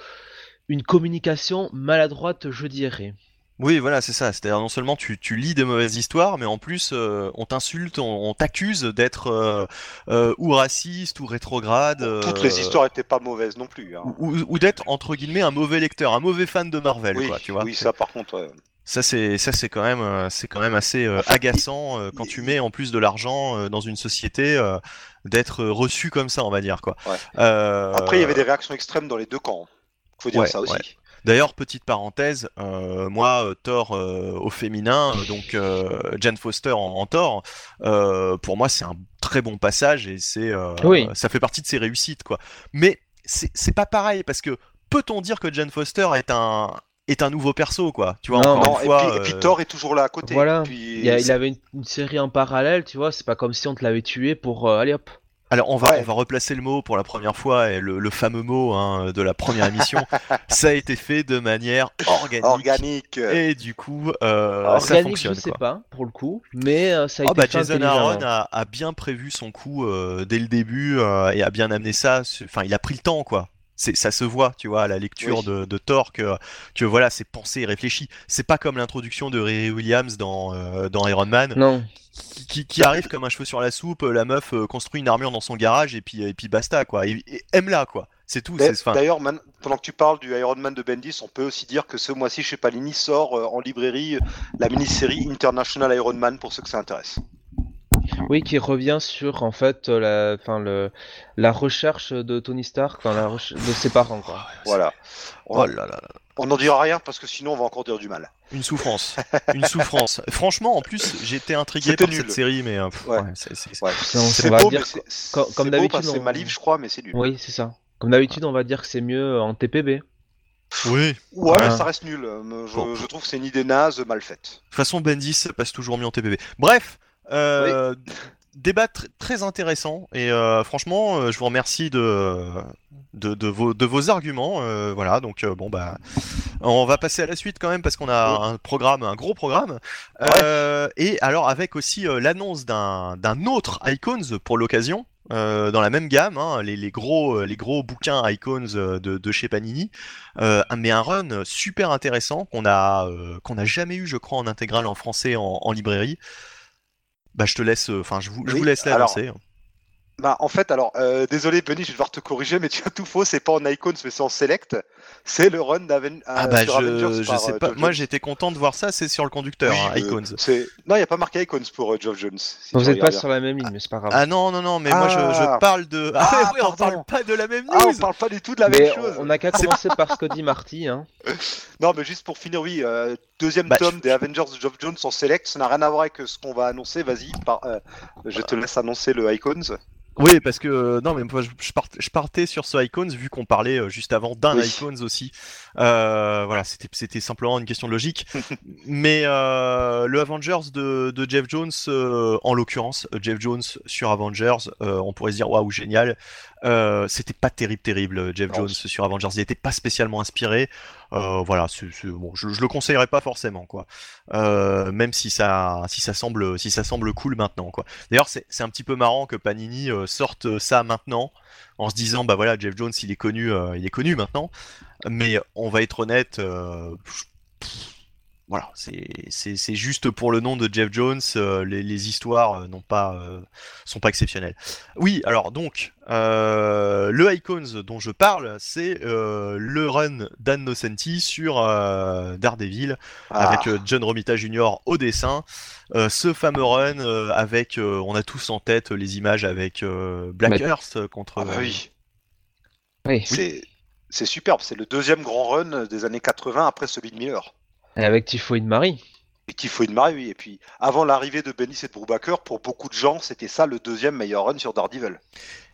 une communication maladroite, je dirais. Oui, voilà, c'est ça. C'est-à-dire non seulement tu, tu lis des mauvaises histoires, mais en plus euh, on t'insulte, on, on t'accuse d'être euh, euh, ou raciste ou rétrograde. Toutes les histoires étaient pas mauvaises non plus. hein. Ou, ou- ou d'être entre guillemets un mauvais lecteur, un mauvais fan de Marvel, Oui, quoi, tu vois. oui, ça par contre. Ça c'est ça c'est quand même c'est quand même assez euh, agaçant euh, quand tu mets en plus de l'argent euh, dans une société euh, d'être reçu comme ça on va dire quoi. Ouais. Euh, Après, il y avait des réactions extrêmes dans les deux camps. Faut dire Ouais, ça aussi. ouais. D'ailleurs petite parenthèse, euh, moi euh, Thor euh, au féminin euh, donc euh, Jane Foster en, en Thor, euh, pour moi c'est un très bon passage et c'est euh, Oui. ça fait partie de ses réussites quoi. Mais c'est pas pareil parce que peut-on dire que Jane Foster est un est un nouveau perso quoi tu vois Non, encore Non, une et, fois, puis, et puis Thor est toujours là à côté. Voilà. Puis, Il, y a- il c'est- avait une, une série en parallèle, tu vois, c'est pas comme si on te l'avait tué pour... euh, allez hop. Alors on va, Ouais. on va replacer le mot pour la première fois, et le, le fameux mot hein, de la première émission. ça a été fait de manière organique. organique. Et du coup, euh, ça Organique, fonctionne. je sais quoi. pas, pour le coup, mais euh, ça a Oh été bah fait Jason. Aaron a, a bien prévu son coup euh, dès le début euh, et a bien amené ça. Enfin, il a pris le temps, quoi. C'est, ça se voit, tu vois, à la lecture Oui. de, de Thor que, que voilà, c'est pensé et réfléchi. C'est pas comme l'introduction de Riri Williams dans, euh, dans Iron Man, Non, qui, qui- qui arrive comme un cheveu sur la soupe. La meuf euh, construit une armure dans son garage et puis, et puis basta, quoi. Et, et aime-la, quoi. C'est tout. D'ailleurs, pendant que tu parles du Iron Man de Bendis, on peut aussi dire que ce mois-ci chez Panini sort euh, en librairie la mini-série International Iron Man pour ceux que ça intéresse. Oui, qui revient sur, en fait, euh, la, enfin, le, la recherche de Tony Stark, enfin, la de ses parents, quoi. Voilà. On Oh là là là. on n'en dira rien parce que sinon on va encore dire du mal. Une souffrance. Une souffrance. Franchement, en plus, j'étais intrigué par nul. cette série, mais pff, Ouais. ouais, c'est- Ouais. Beau, dire mais comme- d'habitude, c'est on- ma livre, je crois, mais c'est nul. Oui, c'est ça. Comme d'habitude, on va dire que c'est mieux en TPB. Oui. Ouais, Ouais. mais ça reste nul. Euh, Je, Bon. je trouve que c'est une idée naze, mal faite. De toute façon, Bendis ça passe toujours mieux en TPB. Bref, euh, débat tr- très intéressant et euh, franchement, euh, je vous remercie de, de, de vos, de vos arguments. voilà, donc bon bah, on va passer à la suite quand même parce qu'on a un programme, un gros programme. Et alors avec aussi l'annonce d'un autre Icons pour l'occasion. euh, dans la même gamme, hein, les, les gros, les gros bouquins Icons de, de chez Panini, euh, mais un run super intéressant qu'on a euh, qu'on n'a jamais eu, je crois, en intégrale en français en, en librairie. Bah, je te laisse, euh, enfin, je vous, je Oui, vous laisse alors, l'annoncer. Bah, en fait, alors, euh, désolé, Benny, je vais devoir te corriger, mais tu as tout faux. C'est pas en Icons, mais c'est en Select. C'est le run d'Aven Ah euh, bah, sur Avengers je, je par, sais euh, pas. Moi, j'étais content de voir ça. C'est sur le conducteur, Oui, hein, Icons. Non, il n'y a pas marqué Icons pour euh, Geoff Jones. si Vous n'êtes pas sur la même ligne, mais c'est pas grave. Ah non, non, non, mais moi, je, je Ah. parle de. Ah, Ah, oui, on parle pas de la même bien. Ah, news. on parle pas du tout de la mais même chose. on n'a qu'à commencer par dit Marty. Hein. Non, mais juste pour finir, oui, euh, deuxième Bah, tome je- des Avengers de Geoff Jones en Select. Ça n'a rien à voir avec ce qu'on va annoncer. Vas-y, par- euh, je te laisse annoncer le Icons. Oui, parce que euh, non, mais moi je, je part- je partais sur ce Icons vu qu'on parlait euh, juste avant d'un Oui. Icons aussi. Euh, voilà, c'était c'était simplement une question de logique. mais euh, le Avengers de, de Jeff Jones, euh, en l'occurrence, Jeff Jones sur Avengers, euh, on pourrait se dire waouh génial. Euh, c'était pas terrible, terrible. euh, Jeff Jones sur Avengers, il était pas spécialement inspiré. Euh, voilà, bon, je, je le conseillerais pas forcément quoi. Euh, même si ça, si ça semble, si ça semble cool maintenant quoi. D'ailleurs, c'est c'est un petit peu marrant que Panini sorte ça maintenant, en se disant bah voilà, Jeff Jones, il est connu, il est connu maintenant. Mais on va être honnête, pff, voilà, c'est c'est c'est juste pour le nom de Jeff Jones, euh, les, les histoires euh, n'ont pas euh, sont pas exceptionnelles. Oui, alors donc euh, le Icons dont je parle, c'est euh, le run d'Anne Nocenti sur euh, Daredevil Ah, avec euh, John Romita Jr. au dessin. Euh, ce fameux run euh, avec, euh, on a tous en tête les images avec euh, Black Mais- Earth euh, contre. ah bah oui, Oui. c'est c'est superbe. C'est le deuxième grand run des années 80 après celui de Miller. Et avec Typhoïde Marie. Et Typhoid Marie, oui. Et puis, avant l'arrivée de Bendis et de Brubaker, pour beaucoup de gens, c'était ça le deuxième meilleur run sur Daredevil.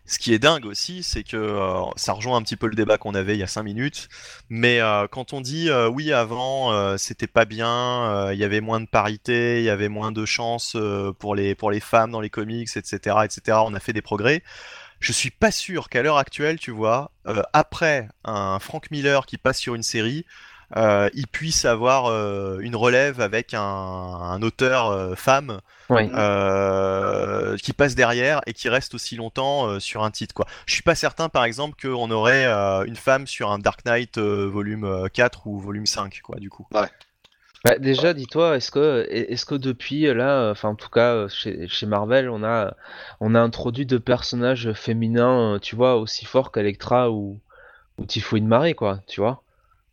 Ce qui est dingue aussi, c'est que euh, ça rejoint un petit peu le débat qu'on avait il y a 5 minutes. Mais euh, quand on dit euh, oui, avant euh, c'était pas bien, euh, il y avait moins de parité, il y avait moins de chances euh, pour les pour les femmes dans les comics, etc., etc. On a fait des progrès. Je suis pas sûr qu'à l'heure actuelle, tu vois, euh, après un Frank Miller qui passe sur une série, euh, il puisse avoir euh, une relève avec un, un auteur euh, femme Oui. euh, qui passe derrière et qui reste aussi longtemps euh, sur un titre quoi. Je suis pas certain par exemple qu'on aurait euh, une femme sur un Dark Knight euh, volume euh, 4 ou volume 5 quoi du coup. Bah, déjà, dis-toi, est-ce que, est-ce que depuis là, enfin en tout cas chez, chez Marvel, on a, on a introduit de personnages féminins, tu vois, aussi forts qu'Electra ou, ou Marie, quoi, tu vois?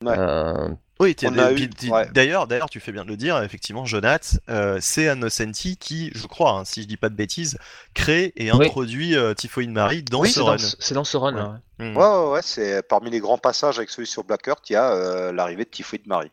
Ouais. Euh, Oui, ouais. d'ailleurs, d'ailleurs, tu fais bien de le dire, effectivement, Jonath, euh, c'est Annocenti qui, je crois, hein, si je dis pas de bêtises, crée et Oui. introduit euh, Typhoïde Marie dans oui, ce c'est run. dans, ce- c'est dans ce run. Ouais. là, ouais. Hmm. Ouais, ouais, ouais, c'est parmi les grands passages avec celui sur Black Earth, il y a euh, l'arrivée de Typhoid Marie.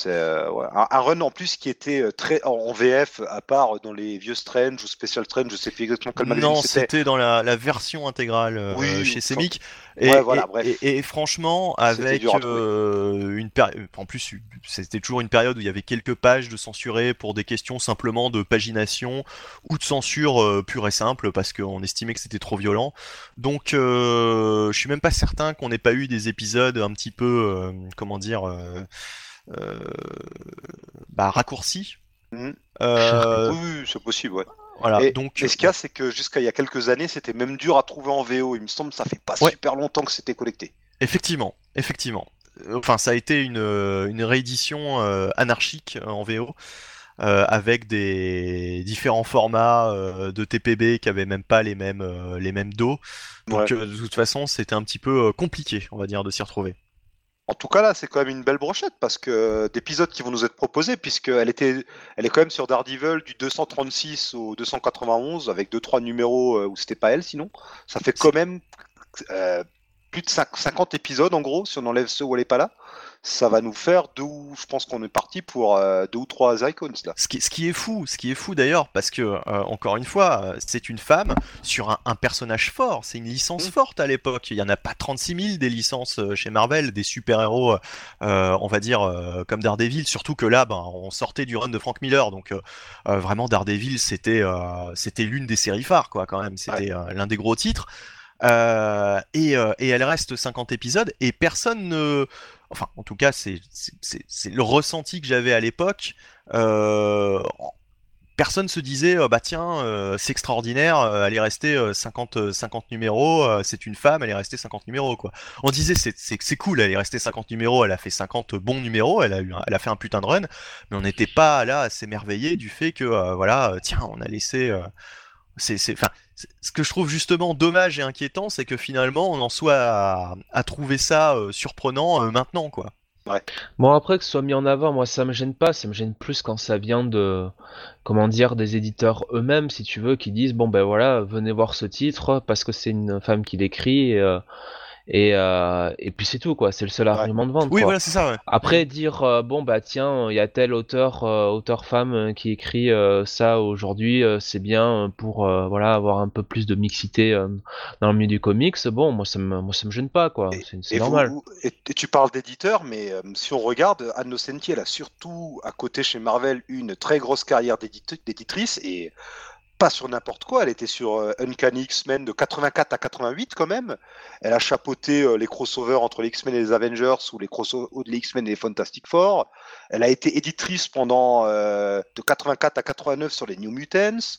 C'est euh, ouais, un, un run en plus qui était euh, très en, VF, à part dans les vieux Strange ou Special Strange, je sais plus exactement quel magazine Non, c'était. dans la, la version intégrale euh, chez Semic. Et, ouais, voilà, et- bref. et- et franchement, avec euh, une période, en plus, c'était toujours une période où il y avait quelques pages de censurées pour des questions simplement de pagination ou de censure pure et simple parce qu'on estimait que c'était trop violent. Donc, je suis même pas certain qu'on n'ait pas eu des épisodes un petit peu, comment dire, bah, raccourcis. Mhm. Euh, Oui, c'est possible, ouais. voilà. Et- Donc, Mais ce qu'il y a, c'est que jusqu'à il y a quelques années, c'était même dur à trouver en VO. Il me semble que ça fait pas Ouais. super longtemps que c'était collecté. Effectivement, effectivement. Euh, Enfin, ça a été une, euh, une réédition euh, anarchique en VO, euh, avec des différents formats euh, de TPB qui avaient même pas les mêmes, euh, les mêmes dos. Donc, Ouais. euh, de toute façon, c'était un petit peu euh, compliqué, on va dire, de s'y retrouver. En tout cas, là, c'est quand même une belle brochette parce que euh, d'épisodes qui vont nous être proposés, puisqu'elle était, elle est quand même sur Daredevil du 236 au 291 avec 2-3 numéros euh, où c'était pas elle sinon. Ça fait quand même euh, plus de cinq- 50 épisodes en gros, si on enlève ceux où elle est pas là. Ça va nous faire deux ou, je pense qu'on est parti pour euh, deux ou trois icons là. Ce qui, ce qui est fou, ce qui est fou d'ailleurs, parce que euh, encore une fois, euh, c'est une femme sur un, un personnage fort, c'est une licence Mm. forte à l'époque. Il y en a pas 36 000 des licences euh, chez Marvel, des super-héros, euh, on va dire comme Daredevil. Surtout que là, ben, on sortait du run de Frank Miller, donc vraiment Daredevil, c'était c'était l'une des séries phares, quoi, quand même. C'était l'un des gros titres. Euh, et, euh, et elle reste 50 épisodes et personne ne enfin en tout cas c'est le ressenti que j'avais à l'époque. Euh, personne se disait euh, bah tiens euh, c'est extraordinaire euh, elle est restée euh, 50 euh, 50 numéros c'est une femme elle est restée 50 numéros quoi. On disait c'est cool elle est restée 50 numéros elle a fait 50 bons numéros elle a fait un putain de run mais on n'était pas là à s'émerveiller du fait que voilà tiens on a laissé c'est enfin ce que je trouve justement dommage et inquiétant c'est que finalement on en soit à, à trouver ça euh, surprenant euh, maintenant quoi. Bon, après que ce soit mis en avant, moi ça me gêne pas, ça me gêne plus quand ça vient de, comment dire, des éditeurs eux-mêmes, si tu veux, qui disent bon ben voilà, venez voir ce titre parce que c'est une femme qui l'écrit et, euh, et, euh, et puis c'est tout quoi, c'est le seul argument de vente. oui quoi. voilà c'est ça ouais. Après dire euh, bon bah tiens il y a tel auteur euh, auteur femme qui écrit euh, ça aujourd'hui euh, c'est bien pour euh, voilà avoir un peu plus de mixité euh, dans le milieu du comics bon moi ça me moi ça me gêne pas quoi Et- c'est normal vous- et- et tu parles d'éditeur, mais euh, si on regarde, Anne Nocenti, elle a surtout à côté chez Marvel une très grosse carrière d'éditrice et pas sur n'importe quoi. Elle était sur euh, Uncanny X-Men de 84 à 88 quand même. Elle a chapeauté euh, les crossovers entre les X-Men et les Avengers ou les crossovers les X-Men et les Fantastic Four. Elle a été éditrice pendant euh, de 84 à 89 sur les New Mutants.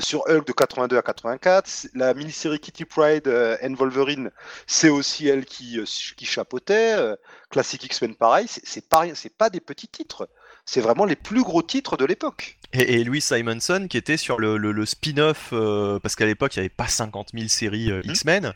sur Hulk de 82 à 84, la mini-série Kitty Pride and Wolverine c'est aussi elle qui, qui chapeautait. Classic X-Men, pareil. C'est pas, pas des petits titres. C'est vraiment les plus gros titres de l'époque. Et, et Louis Simonson qui était sur le, le- le spin-off, euh, parce qu'à l'époque il n'y avait pas 50 000 séries euh, X-Men.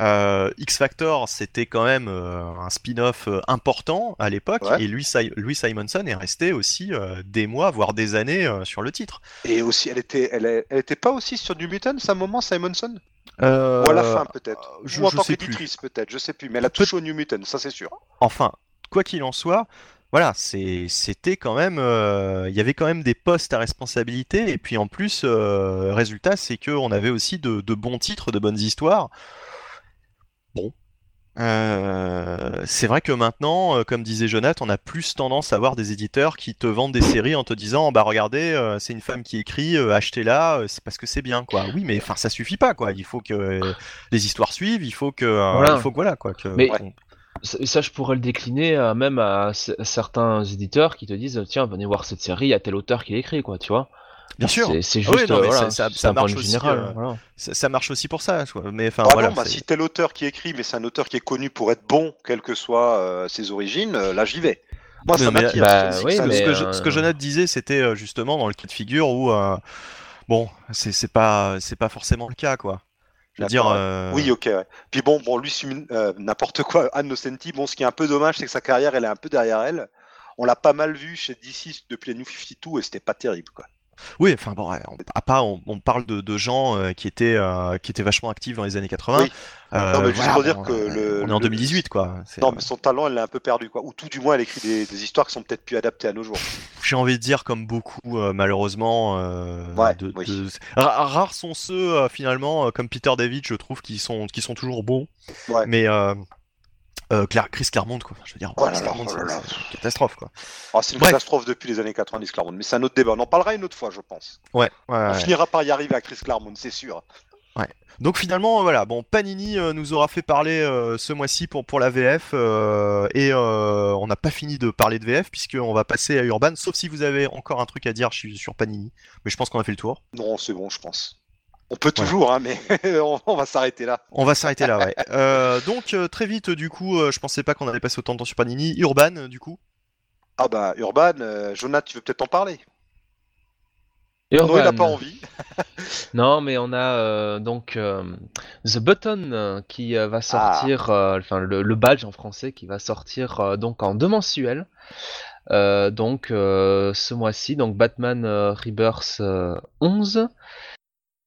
Euh, X-Factor c'était quand même un spin-off important à l'époque, Ouais. et Louis, Si- Louis Simonson est resté aussi des mois, voire des années sur le titre. Et aussi, elle était, elle, était pas aussi sur New Mutants à un moment, Simonson? Euh, Ou à la fin peut-être Ou en tant qu'éditrice peut-être, je sais plus. Mais elle a touché au New Mutants, ça c'est sûr. Enfin, quoi qu'il en soit, voilà, c'était quand même, euh, il y avait quand même des postes à responsabilité, et puis en plus, euh, résultat, c'est que on avait aussi de, de bons titres, de bonnes histoires. Bon. Euh, c'est vrai que maintenant, comme disait Jonathan, on a plus tendance à voir des éditeurs qui te vendent des séries en te disant, bah regardez, c'est une femme qui écrit, achetez-la, c'est parce que c'est bien, quoi. Oui, mais enfin, ça suffit pas, quoi. Il faut que les histoires suivent, il faut que, Voilà. il faut que voilà, quoi. Que, Mais- qu'on- Ça, ça, je pourrais le décliner euh, même à, certains éditeurs qui te disent tiens venez voir cette série, il y a tel auteur qui l'écrit quoi, tu vois. Bien sûr. C'est Ah oui, juste non, euh, voilà, ça- ça- c'est ça un point marche aussi, général. euh, voilà. ça, ça marche aussi pour ça. quoi. Mais enfin Ah voilà. non, bah, si tel auteur qui écrit, mais c'est un auteur qui est connu pour être bon, quelles que soient euh, ses origines, euh, là j'y vais. Moi, Mais ça m'attire. bah, c'est- oui, ça- ce, je- euh, ce que Jonathan disait, c'était justement dans le cas de figure où euh, bon, c'est c'est pas c'est pas forcément le cas quoi. Dire. Euh, Oui, ok. ouais. Puis bon, bon, lui, euh, n'importe quoi, Anne Nocenti, bon, ce qui est un peu dommage, c'est que sa carrière, elle est un peu derrière elle. On l'a pas mal vu chez DC depuis les New 52 et c'était pas terrible, quoi. Oui, enfin bon, on, à part, on, on parle de, de gens euh, qui étaient euh, qui étaient vachement actifs dans les années 80. Oui. Euh, Non, mais juste voilà, pour dire bon, que le- on est en le- 2018 quoi. Non, mais son talent, elle l'a un peu perdu, quoi. Ou tout du moins, elle écrit des, des histoires qui sont peut-être plus adaptées à nos jours. J'ai envie de dire comme beaucoup malheureusement. Ouais, de- oui. de- Ra- Rares sont ceux finalement comme Peter David, je trouve, qui sont qui sont toujours bons. Ouais. Mais euh, Chris Claremont, quoi. Je veux dire, Oh là Claremont, oh là c'est- là. c'est une catastrophe quoi. Ah, c'est une Bref. catastrophe depuis les années 90, Claremont. Mais c'est un autre débat. On en parlera une autre fois, je pense. Ouais. ouais, On ouais. finira par y arriver à Chris Claremont, c'est sûr. Donc finalement, euh, voilà, bon, Panini euh, nous aura fait parler euh, ce mois-ci pour, pour la VF euh, et on n'a pas fini de parler de VF puisqu'on va passer à Urban, sauf si vous avez encore un truc à dire je suis sur Panini, mais je pense qu'on a fait le tour. Non, c'est bon, je pense. On peut toujours, hein, mais on, on va s'arrêter là. On va s'arrêter là, ouais. Euh, donc euh, très vite, du coup, euh, je pensais pas qu'on allait passer autant de temps sur Panini. Urban, du coup. Ah bah, Urban, euh, Jonathan, tu veux peut-être en parler? Non, il n'a Urban. pas envie. Non, mais on a euh, donc euh, The Button qui euh, va sortir, euh, enfin le, le badge en français qui va sortir euh, donc en deux mensuels. Euh, donc euh, ce mois-ci, donc Batman euh, Rebirth euh, 11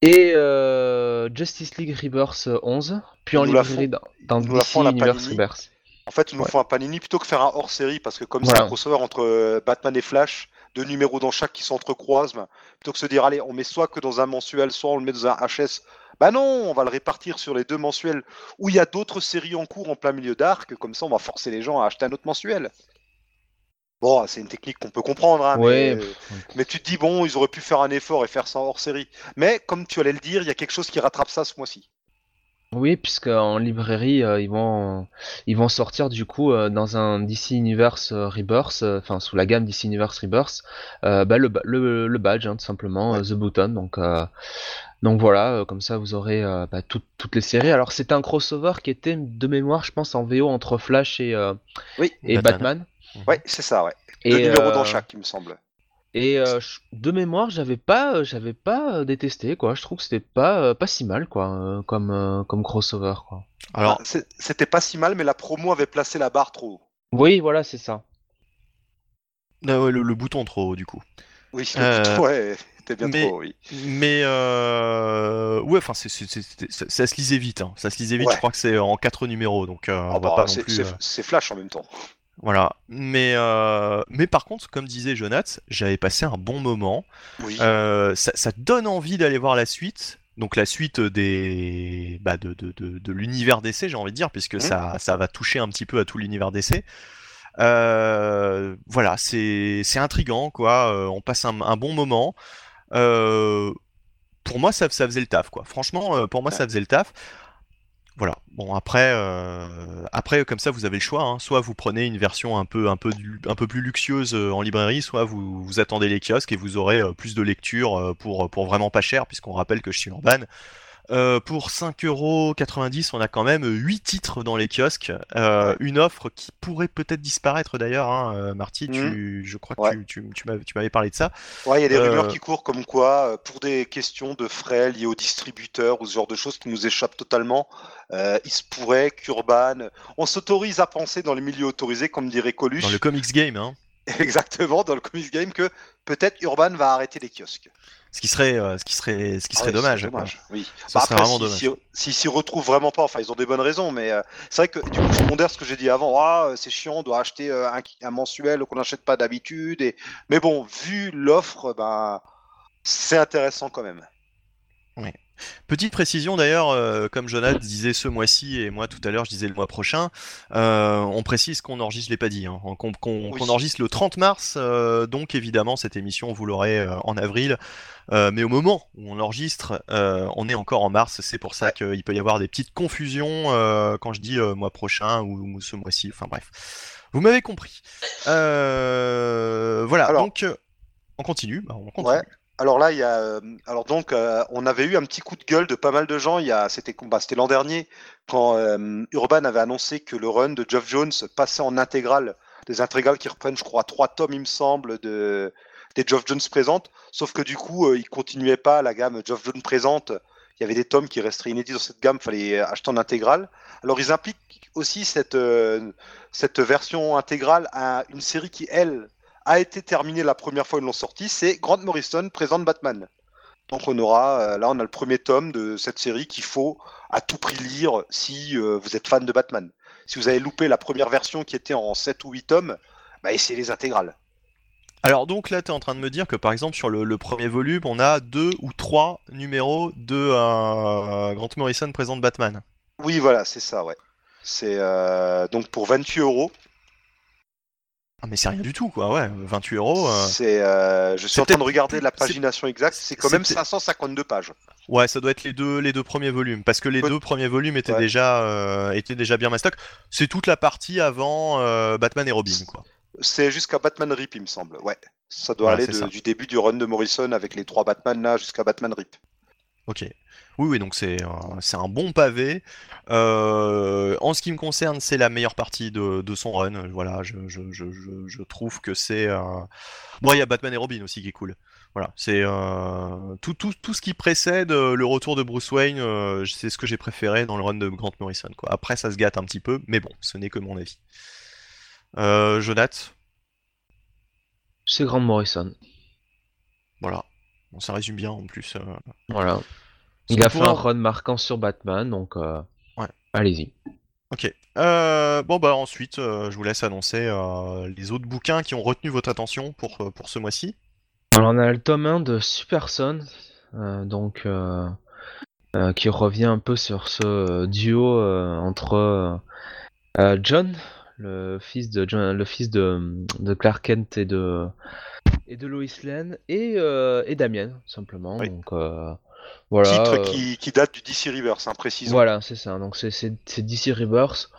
et euh, Justice League Rebirth 11, puis Ils en librairie dans, dans nous DC Universe. Rebirth. En fait, ils nous Ouais. font un Panini plutôt que faire un hors-série, parce que comme c'est un crossover entre euh, Batman et Flash, deux numéros dans chaque qui s'entrecroisent, plutôt que se dire, allez, on met soit que dans un mensuel, soit on le met dans un HS. Bah non, on va le répartir sur les deux mensuels où il y a d'autres séries en cours en plein milieu d'arc, comme ça on va forcer les gens à acheter un autre mensuel. Bon, c'est une technique qu'on peut comprendre, hein, Ouais, mais, pff, mais tu te dis, bon, ils auraient pu faire un effort et faire ça hors série. Mais comme tu allais le dire, il y a quelque chose qui rattrape ça ce mois-ci. Oui, puisque en librairie, euh, ils vont ils vont sortir du coup euh, dans un DC Universe euh, Rebirth, euh, enfin sous la gamme DC Universe Rebirth, euh, bah, le, ba- le, le badge hein, tout simplement, The Button. Donc euh, donc voilà, euh, comme ça vous aurez euh, bah, toutes toutes les séries. Alors c'était un crossover qui était de mémoire, je pense, en VO entre Flash et euh, Oui, et Batman. Batman. Ouais, c'est ça, ouais. Et Deux numéros euh, dans chaque, il me semble. Et euh, de mémoire, j'avais pas, euh, j'avais pas euh, détesté quoi. Je trouve que c'était pas, euh, pas si mal quoi, euh, comme, euh, comme crossover quoi. Alors, Ah, c'est- C'était pas si mal, mais la promo avait placé la barre trop haut. Oui, voilà, c'est ça. euh, ouais, le, le bouton trop haut, du coup. Oui, Euh, le bouton, ouais, c'était bien mais- trop, oui. Mais euh... ouais, enfin, ça, ça se lisait vite. hein. Ça se lisait vite. Ouais. Je crois que c'est en quatre numéros, donc euh, Ah on va bah, pas non plus. c'est- euh, c'est Flash en même temps. Voilà. Mais euh, mais par contre, comme disait Jonath, j'avais passé un bon moment. Oui. Euh, ça, ça donne envie d'aller voir la suite. Donc la suite des bah, de, de, de, de l'univers d'essai, j'ai envie de dire, puisque Mhm. ça, ça va toucher un petit peu à tout l'univers d'essai. Euh, voilà, c'est c'est intriguant, quoi. On passe un, un bon moment. Pour moi, ça, ça faisait le taf, quoi. Franchement, pour moi, ça faisait le taf. Voilà. Bon, après, euh, après, comme ça, vous avez le choix. hein. Soit vous prenez une version un peu, plus luxueuse euh, en librairie, soit vous, attendez les kiosques et vous aurez euh, plus de lecture euh, pour, pour vraiment pas cher, puisqu'on rappelle que je suis urban. Euh, pour 5,90€, on a quand même 8 titres dans les kiosques. Euh, Une offre qui pourrait peut-être disparaître d'ailleurs, hein, euh, Marty. Tu, je crois que Ouais. tu, tu, tu m'avais- parlé de ça. Ouais, il y a des Euh, rumeurs qui courent comme quoi, pour des questions de frais liés aux distributeurs ou ce genre de choses qui nous échappent totalement, il se pourrait qu'Urban. On s'autorise à penser dans les milieux autorisés, comme dirait Coluche, Dans le comics game, hein. exactement, dans le comics game, que peut-être Urban va arrêter les kiosques. Ce qui serait, euh, ce qui serait, ce qui Ah serait dommage. c'est quoi. dommage. Oui. Ça Bah serait après, vraiment si- dommage. si- S'ils s'y retrouvent vraiment pas, enfin, ils ont des bonnes raisons, mais euh, c'est vrai que du coup, je pondère ce que j'ai dit avant. Ah, euh, c'est chiant, on doit acheter euh, un, un mensuel qu'on n'achète pas d'habitude. Et... Mais bon, vu l'offre, ben, c'est intéressant quand même. Petite précision d'ailleurs, euh, comme Jonathan disait ce mois-ci et moi tout à l'heure je disais le mois prochain, euh, on précise qu'on enregistre, je l'ai pas dit, hein, qu'on Oui. enregistre le 30 mars, euh, donc évidemment cette émission vous l'aurez en avril, mais au moment où on enregistre, euh, on est encore en mars, c'est pour ça qu'il peut y avoir des petites confusions quand je dis mois prochain ou, ou ce mois-ci, enfin bref. Vous m'avez compris. Voilà, Alors- donc on continue, bah, on continue. Ouais. Alors là, il y a, euh, donc, euh, on avait eu un petit coup de gueule de pas mal de gens. Il y a, c'était, bah, c'était l'an dernier quand euh, Urban avait annoncé que le run de Geoff Jones passait en intégrale, des intégrales qui reprennent, je crois, trois tomes, il me semble, de des Geoff Jones présentes. Sauf que du coup, euh, il continuait pas la gamme Geoff Jones présente. Il y avait des tomes qui resteraient inédits dans cette gamme, fallait acheter en intégrale. Alors ils impliquent aussi cette cette version intégrale à une série qui elle a été terminé la première fois ils l'ont sorti, c'est Grant Morrison présente Batman. Donc on aura, euh, là on a le premier tome de cette série qu'il faut à tout prix lire si euh, vous êtes fan de Batman. Si vous avez loupé la première version qui était en 7 ou 8 tomes, bah essayez les intégrales. Alors donc là, tu es en train de me dire que par exemple sur le, le premier volume, on a deux ou trois numéros de euh, Grant Morrison présente Batman. Oui, voilà, c'est ça, ouais. C'est euh, donc pour 28 euros. Ah mais c'est rien du tout quoi, ouais, 28 euros. euh, C'est, euh, je suis en train de peut-être regarder la pagination exacte. C'est quand c'est même peut- 552 pages. Ouais, ça doit être les deux, les deux premiers volumes, parce que les Peut- deux premiers volumes étaient Ouais. déjà, euh, étaient déjà bien mastoc. C'est toute la partie avant euh, Batman et Robin, quoi. C'est jusqu'à Batman Rip, il me semble. Ouais. Ça doit aller c'est de- ça. du début du run de Morrison avec les trois Batman là jusqu'à Batman Rip. Ok. Oui, oui, donc c'est euh, un bon pavé. Euh, en ce qui me concerne, c'est la meilleure partie de, de son run. Voilà, je, je, je, je, je trouve que c'est. euh, Bon, il y a Batman et Robin aussi qui est cool. Voilà, c'est euh, tout, tout, tout ce qui précède le retour de Bruce Wayne, c'est ce que j'ai préféré dans le run de Grant Morrison. Quoi. Après, ça se gâte un petit peu, mais bon, ce n'est que mon avis. Euh, Jonath, C'est Grant Morrison. voilà. Bon, ça résume bien en plus. Voilà. Il a fait un run marquant sur Batman, donc euh, Ouais. allez-y. Ok. Euh, bon bah ensuite, euh, je vous laisse annoncer euh, les autres bouquins qui ont retenu votre attention pour, pour ce mois-ci. Alors on a le tome 1 de Super Son, euh, donc qui revient un peu sur ce duo entre John, le fils de John, le fils de, de Clark Kent et de et de Lois Lane et, et Damien simplement. Oui. Donc voilà. Titre euh, qui, qui date du DC Reverse, hein, précisons. Voilà, c'est ça. Donc c'est DC Rebirth.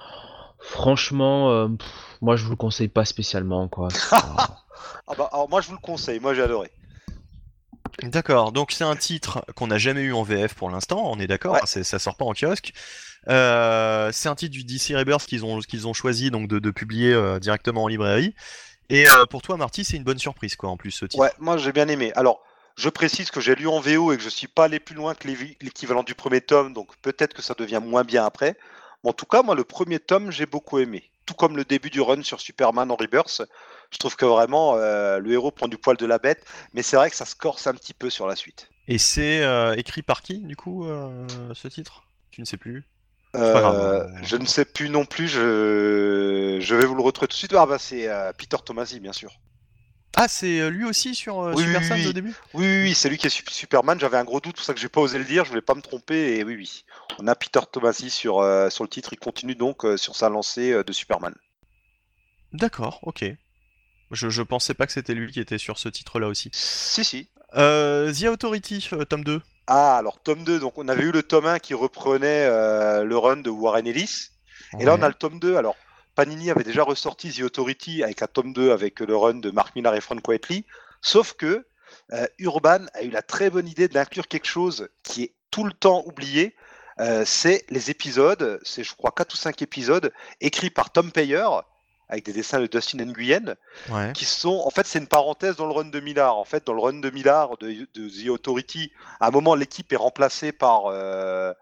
Franchement, euh, pff, moi je vous le conseille pas spécialement quoi. Ah bah, alors moi je vous le conseille, moi j'ai adoré. D'accord, donc c'est un titre qu'on n'a jamais eu en VF pour l'instant, on est d'accord, Ouais. hein, c'est- ça sort pas en kiosque. Euh, c'est un titre du DC Rebirth qu'ils ont, qu'ils ont choisi donc de, de publier euh, directement en librairie. Et euh, pour toi, Marty, c'est une bonne surprise quoi en plus ce titre. Ouais, moi j'ai bien aimé. Alors, je précise que j'ai lu en VO et que je suis pas allé plus loin que l'équivalent du premier tome, donc peut-être que ça devient moins bien après. Mais en tout cas, moi le premier tome j'ai beaucoup aimé. Tout comme le début du run sur Superman en Rebirth. Je trouve que vraiment euh, le héros prend du poil de la bête, mais c'est vrai que ça se corse un petit peu sur la suite. Et c'est euh, écrit par qui du coup euh, ce titre? Tu ne sais plus? Euh, hein. je ne sais plus non plus, je, je vais vous le retrouver tout de suite. Ah bah c'est euh, Peter Tomasi, bien sûr. Ah, c'est euh, lui aussi sur euh, Oui, Super oui, Sons oui. au début? Oui, oui, oui, c'est lui qui est Sup- Superman. J'avais un gros doute, pour ça que j'ai pas osé le dire. Je voulais pas me tromper. Et oui, oui, on a Peter Tomasi sur euh, sur le titre. Il continue donc euh, sur sa lancée de Superman. D'accord, ok. Je, je pensais pas que c'était lui qui était sur ce titre-là aussi. Si, si. The Authority, tome 2. Ah, alors tome 2. Donc on avait eu le tome 1 qui reprenait le run de Warren Ellis. Et là, on a le tome 2. Alors, Panini avait déjà ressorti The Authority avec un tome 2 avec le run de Mark Millar et Frank Whiteley. Sauf que euh, Urban a eu la très bonne idée d'inclure quelque chose qui est tout le temps oublié. Euh, c'est les épisodes, c'est je crois 4 ou 5 épisodes écrits par Tom Payer avec des dessins de Dustin Nguyen Ouais. qui sont en fait c'est une parenthèse dans le run de Millard en fait dans le run de Millard de, de The Authority à un moment l'équipe est remplacée par euh,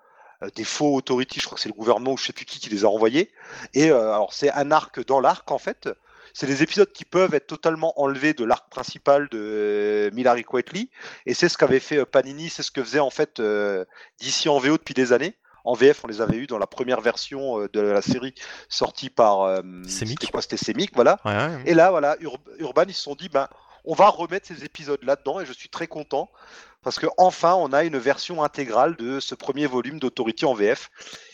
des faux Authority je crois que c'est le gouvernement ou je sais plus qui qui les a envoyés et euh, alors c'est un arc dans l'arc en fait c'est des épisodes qui peuvent être totalement enlevés de l'arc principal de euh, Millard et Quitely et c'est ce qu'avait fait euh, Panini c'est ce que faisait en fait euh, d'ici en VO depuis des années en VF, on les avait eu dans la première version euh, de la série sortie par euh, Semic. c'était quoi C'était Semic, voilà. Ouais, ouais. Et là, voilà, Ur- Urban, ils se sont dit, ben, on va remettre ces épisodes là-dedans et je suis très content parce que enfin, on a une version intégrale de ce premier volume d'Authority en VF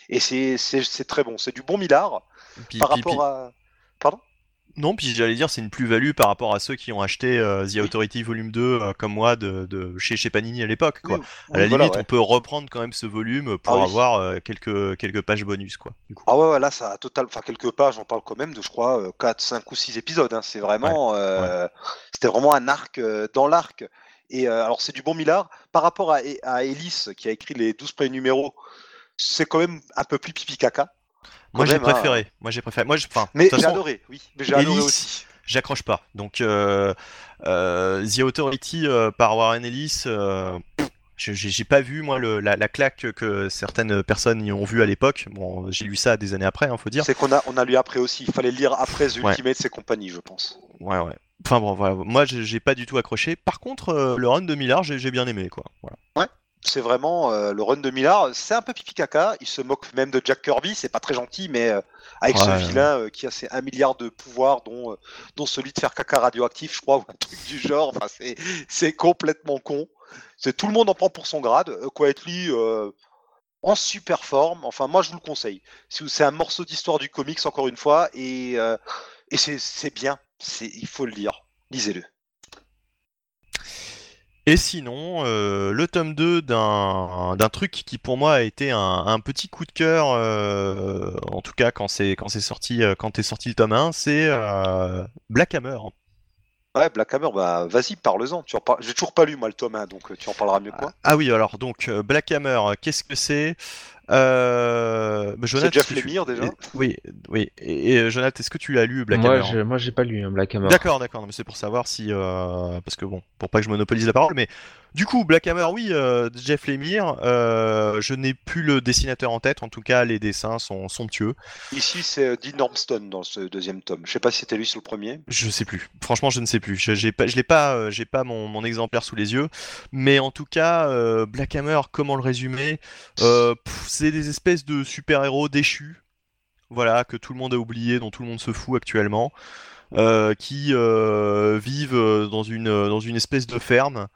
et c'est c'est- c'est très bon. C'est du bon Millard par rapport à. Pardon? Non, puis j'allais dire, c'est une plus-value par rapport à ceux qui ont acheté euh, The Authority Volume 2 euh, comme moi de, de chez, chez Panini à l'époque. Quoi. Oui, à la voilà, limite, ouais. on peut reprendre quand même ce volume pour Ah oui. avoir euh, quelques, quelques pages bonus. Quoi, du coup. Ah ouais, ouais, là, ça a total. Enfin, quelques pages, on parle quand même de, je crois, 4, 5 ou 6 épisodes. hein. C'est vraiment. C'était vraiment un arc dans l'arc. Et alors, c'est du bon Millard. Par rapport à, à Ellis, qui a écrit les 12 premiers numéros, c'est quand même un peu plus pipi caca. Moi, j'ai hein. préféré. Moi, j'ai préféré. Moi, enfin, Mais j'ai adoré, oui. Mais j'ai adoré aussi. j'accroche pas. Donc, euh, euh, The Authority euh, par Warren Ellis, j'ai pas vu moi le, la, la claque que certaines personnes y ont vu à l'époque. Bon, j'ai lu ça des années après, hein, faut dire. C'est qu'on a, on a lu après aussi. Il fallait le lire après The Ouais. Ultimate et compagnie, je pense. Ouais, ouais. Enfin bon, voilà, moi j'ai pas du tout accroché. Par contre, le run de Millard, j'ai bien aimé quoi. Voilà. C'est vraiment euh, le run de Millard. C'est un peu pipi caca. Il se moque même de Jack Kirby. C'est pas très gentil, mais euh, avec ce Ouais. vilain euh, qui a ses 1 milliard de pouvoirs, dont, dont celui de faire caca radioactif, je crois, ou un truc du genre. Enfin, c'est- c'est complètement con. C'est tout le monde en prend pour son grade. Quietly en super forme. Enfin, moi, je vous le conseille. Si- C'est un morceau d'histoire du comics, encore une fois, et, et c'est c'est bien. C'est- Il faut le lire. Lisez-le. Et sinon, euh, le tome 2 d'un truc qui pour moi a été un, un petit coup de cœur, euh, en tout cas quand c'est quand c'est sorti, euh, quand est sorti le tome 1, c'est euh, Black Hammer. Ouais, Black Hammer, bah vas-y, parle-en. Tu. J'ai toujours pas lu moi le tome 1, donc tu en parleras mieux que moi. Ah oui, alors donc Black Hammer, qu'est-ce que c'est? Euh... bah, Jonathan, Jeff que tu- Lemire, déjà Oui, oui. Et, et, euh, Jonathan, est-ce que tu l'as lu Black moi, Hammer moi, j'ai pas lu hein, Black Hammer. D'accord, d'accord, mais c'est pour savoir si. euh, Parce que bon, pour pas que je monopolise la parole, mais du coup, Black Hammer, oui, euh, Jeff Lemire, euh, je n'ai plus le dessinateur en tête, en tout cas, les dessins sont somptueux. Ici, c'est euh, Dean Ormston dans ce deuxième tome. Je sais pas si c'était lui sur le premier. Je sais plus, franchement, je ne sais plus. Je pas, je l'ai pas, euh, j'ai pas mon, mon exemplaire sous les yeux, mais en tout cas, Black Hammer, comment le résumer C'est des espèces de super-héros déchus, voilà, que tout le monde a oublié, dont tout le monde se fout actuellement. qui vivent dans une, dans une espèce de ferme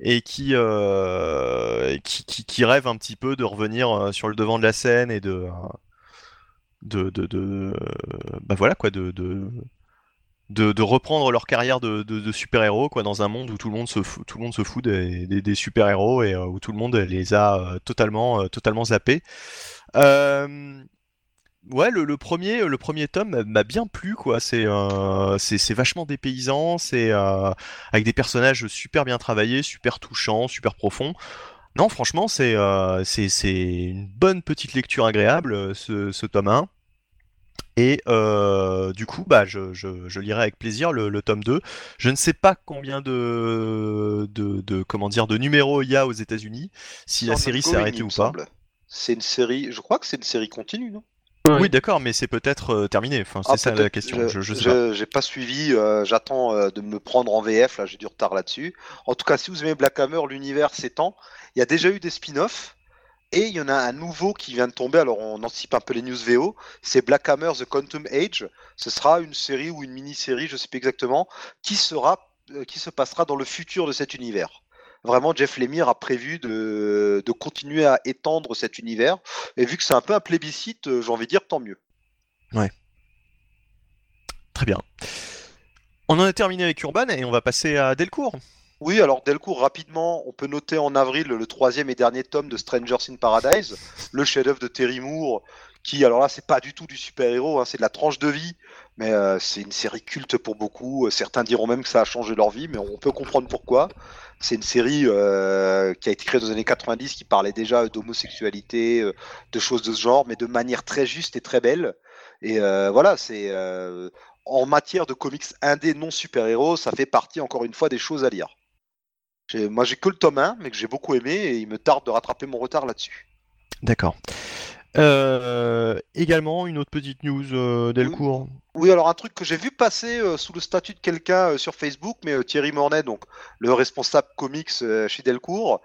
et qui, euh, qui, qui, rêvent un petit peu de revenir euh, sur le devant de la scène et de, euh, de, de, de- bah voilà quoi, de, de, de, reprendre leur carrière de, de, super-héros quoi, dans un monde où tout le monde se fout, tout le monde se fout des, des, super-héros et euh, où tout le monde les a euh, totalement, euh, totalement zappés. Ouais, le, le premier, le premier tome m'a- bien plu, quoi. C'est euh, c'est vachement dépaysant, c'est euh, avec des personnages super bien travaillés, super touchants, super profonds. Non, franchement, c'est euh, c'est une bonne petite lecture agréable, ce, ce tome 1. Et euh, du coup, bah, je, je, je lirai avec plaisir le, le tome 2. Je ne sais pas combien de, de, de, comment dire, de numéros il y a aux États-Unis, si la série s'est arrêtée ou pas. C'est une série. Je crois que c'est une série continue, non? Oui, d'accord, mais c'est peut-être euh, terminé. Enfin, c'est Ah, ça la question. Je, je sais pas. pas suivi. euh, J'attends euh, de me prendre en VF. Là, j'ai du retard là-dessus. En tout cas, si vous aimez Black Hammer, l'univers s'étend. Il y a déjà eu des spin-offs. Et il y en a un nouveau qui vient de tomber, alors on anticipe un peu les news VO, c'est Black Hammer The Quantum Age. Ce sera une série ou une mini-série, je sais plus exactement, qui sera, euh, qui se passera dans le futur de cet univers. Vraiment, Jeff Lemire a prévu de, de continuer à étendre cet univers. Et vu que c'est un peu un plébiscite, euh, j'ai envie de dire tant mieux. Très bien. On en a terminé avec Urban et on va passer à Delcourt. Oui, alors Delcourt, rapidement, on peut noter en avril le troisième et dernier tome de Strangers in Paradise, le chef-d'œuvre de Terry Moore, qui, alors là, c'est pas du tout du super-héros, hein, c'est de la tranche de vie, mais euh, c'est une série culte pour beaucoup. Euh, Certains diront même que ça a changé leur vie, mais on peut comprendre pourquoi. C'est une série euh, qui a été créée dans les années 90, qui parlait déjà d'homosexualité, de choses de ce genre, mais de manière très juste et très belle. Et voilà, c'est en matière de comics indé non super-héros, ça fait partie encore une fois des choses à lire. Moi, j'ai que le tome 1, mais que j'ai beaucoup aimé, et il me tarde de rattraper mon retard là-dessus. D'accord. Euh, également, une autre petite news euh, Delcourt. Oui, alors un truc que j'ai vu passer euh, sous le statut de quelqu'un sur Facebook, mais Thierry Mornay, donc le responsable comics chez Delcourt,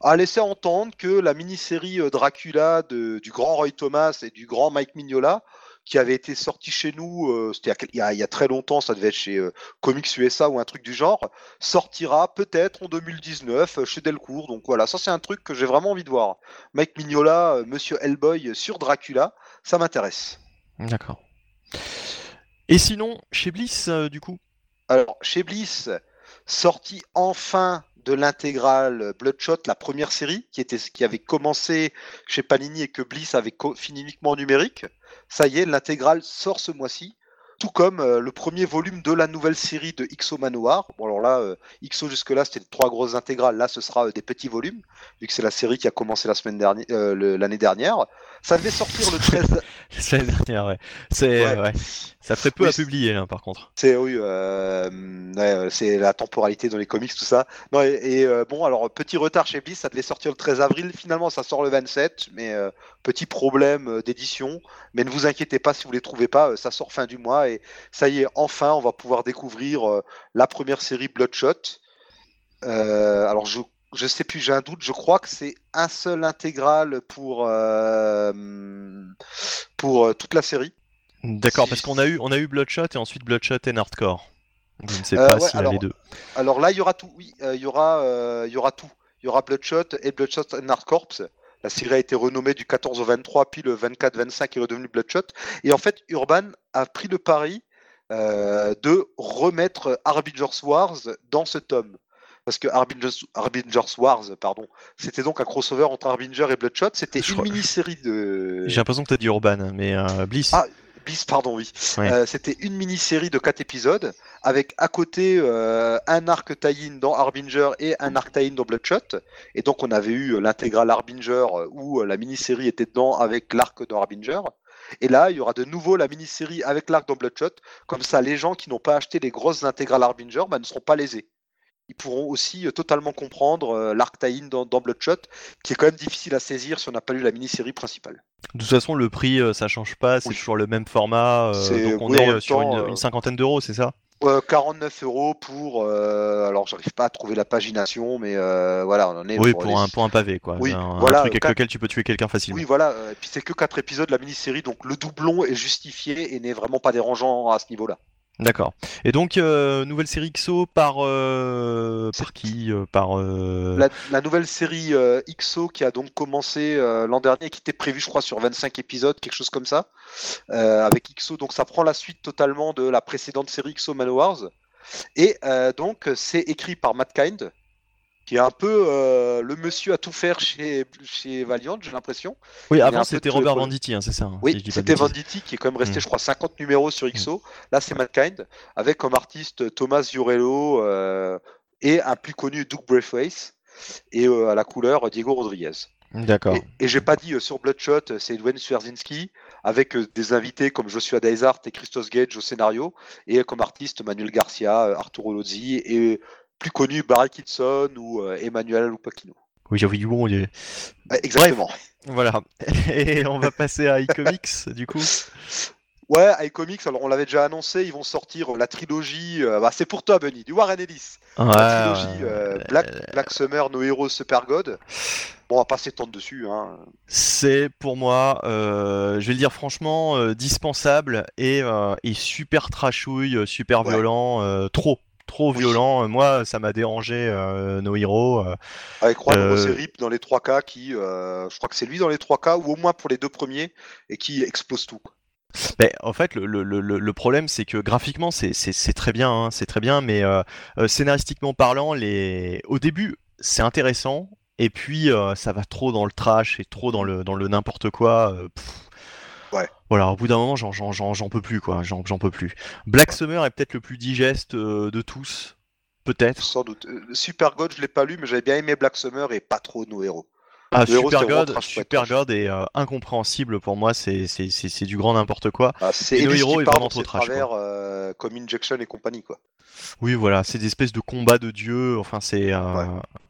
a laissé entendre que la mini-série Dracula de- du grand Roy Thomas et du grand Mike Mignola, qui avait été sortie chez nous, euh, c'était il y a il y, très longtemps, ça devait être chez euh, Comics USA ou un truc du genre, sortira peut-être en 2019 euh, chez Delcourt. Donc voilà, ça c'est un truc que j'ai vraiment envie de voir. Mike Mignola, Monsieur Hellboy sur Dracula, ça m'intéresse. D'accord. Et sinon, chez Bliss, du coup? Alors, chez Bliss, sorti enfin de l'intégrale Bloodshot, la première série, qui, était, qui avait commencé chez Panini et que Bliss avait fini uniquement en numérique. Ça y est, l'intégrale sort ce mois-ci. Tout comme euh, le premier volume de la nouvelle série de XO Manoir. Bon, alors là, euh, XO jusque-là, c'était trois grosses intégrales. Là, ce sera euh, des petits volumes, vu que c'est la série qui a commencé la semaine dernière, euh, l'année dernière. Ça devait sortir le 13. La semaine dernière, ouais. C'est, Ouais. ouais. Ça ferait peu Oui, à publier, là, par contre. C'est oui, Ouais, c'est la temporalité dans les comics, tout ça. Non, et, bon, alors petit retard chez Bliss, ça devait sortir le 13 avril. Finalement, ça sort le 27, mais petit problème d'édition. Mais ne vous inquiétez pas si vous les trouvez pas, ça sort fin du mois et ça y est, enfin, on va pouvoir découvrir la première série Bloodshot. alors je je sais plus, j'ai un doute. Je crois que c'est un seul intégral pour euh, pour euh, toute la série. D'accord, parce qu'on a eu on a eu Bloodshot et ensuite Bloodshot et Hardcore. Je ne sais pas euh, s'il y a les deux. Alors là, il y aura tout. Oui, il y aura il y aura tout. Il y aura Bloodshot et Bloodshot and Hardcore. La série a été renommée du 14 au 23, puis le 24-25 est redevenu Bloodshot. Et en fait, Urban a pris le pari de remettre Arbiter's Wars dans ce tome parce que Harbinger's, Wars, pardon, c'était donc un crossover entre Harbinger et Bloodshot. C'était une mini-série de. J'ai l'impression que tu as dit Urban, mais euh, Bliss. Ah, Bliss, pardon, oui. Euh, c'était une mini-série de 4 épisodes avec à côté euh, un arc tie-in dans Harbinger et un arc tie-in dans Bloodshot. Et donc on avait eu l'intégrale Harbinger où la mini-série était dedans avec l'arc de Harbinger. Et là, il y aura de nouveau la mini-série avec l'arc dans Bloodshot. Comme ça, les gens qui n'ont pas acheté les grosses intégrales Harbinger bah, ne seront pas lésés ils pourront aussi euh, totalement comprendre euh, l'arc dans, dans, Bloodshot, qui est quand même difficile à saisir si on n'a pas lu la mini-série principale. De toute façon, le prix, euh, ça change pas, c'est toujours le même format, donc on est sur une, cinquantaine d'euros, c'est ça? 49 euros pour. alors, j'arrive pas à trouver la pagination, mais voilà, on en est. Oui, pour, un, pour un pavé, quoi. Oui, un, voilà, truc avec lequel tu peux tuer quelqu'un facilement. Oui, voilà. et puis, c'est que 4 épisodes, la mini-série, donc le doublon est justifié et n'est vraiment pas dérangeant à ce niveau-là. D'accord. Et donc, euh, nouvelle série XO par, euh, par qui euh, par, la, nouvelle série XO qui a donc commencé l'an dernier, qui était prévue, je crois, sur 25 épisodes, quelque chose comme ça, avec XO. Donc, ça prend la suite totalement de la précédente série XO Manowars. Et donc, c'est écrit par Matt Kind, qui est un peu euh, le monsieur à tout faire chez, chez Valiant, j'ai l'impression. Oui, avant c'était Robert Venditti, hein, c'est ça. Hein, oui, c'était Venditti qui est quand même resté, mm. je crois, 50 numéros sur XO. Mm. Là, c'est Mankind, avec comme artiste Thomas Jurello euh, et un plus connu Doug Braithwaite, et euh, à la couleur Diego Rodriguez. D'accord. Et, j'ai pas dit sur Bloodshot, c'est Edwin Swerzinski, avec des invités comme Joshua Dysart et Christos Gage au scénario, et comme artiste Manuel Garcia, Arturo Lozzi et plus connu Barry Kitson ou euh, Emmanuel Lupacchino. Oui, j'avoue du bon. exactement. voilà. Et on va passer à iComics, du coup. Ouais, iComics, alors on l'avait déjà annoncé, ils vont sortir la trilogie, euh, bah, c'est pour toi Bunny, du Warren Ellis. la trilogie euh, Black, Summer, No Heroes, Super God. Bon, on va pas s'étendre dessus. Hein. C'est pour moi, je vais le dire franchement, dispensable et, et, super trashouille, super violent, trop trop violent. Moi, ça m'a dérangé euh, nos héros. Euh, Avec Juan euh... Rip dans les trois cas, qui, euh, je crois que c'est lui dans les trois cas, ou au moins pour les deux premiers, et qui explose tout. Mais en fait, le, le, le, le problème, c'est que graphiquement, c'est très bien, hein, c'est très bien, mais scénaristiquement parlant, les... au début, c'est intéressant, et puis ça va trop dans le trash et trop dans le, dans le n'importe quoi. Ouais. Voilà, au bout d'un moment, j'en peux plus, quoi. J'en peux plus. Black Summer est peut-être le plus digeste euh, de tous, peut-être. Sans doute. Euh, Super God, je l'ai pas lu, mais j'avais bien aimé Black Summer et pas trop nos héros. Ah, Super God, Super God est euh, incompréhensible pour moi, c'est du grand n'importe quoi. Ah, c'est nos héros est vraiment trop trash. Travers, comme Injection et compagnie, quoi. Oui, voilà, c'est des espèces de combats de dieux, enfin, c'est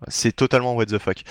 c'est totalement what the fuck.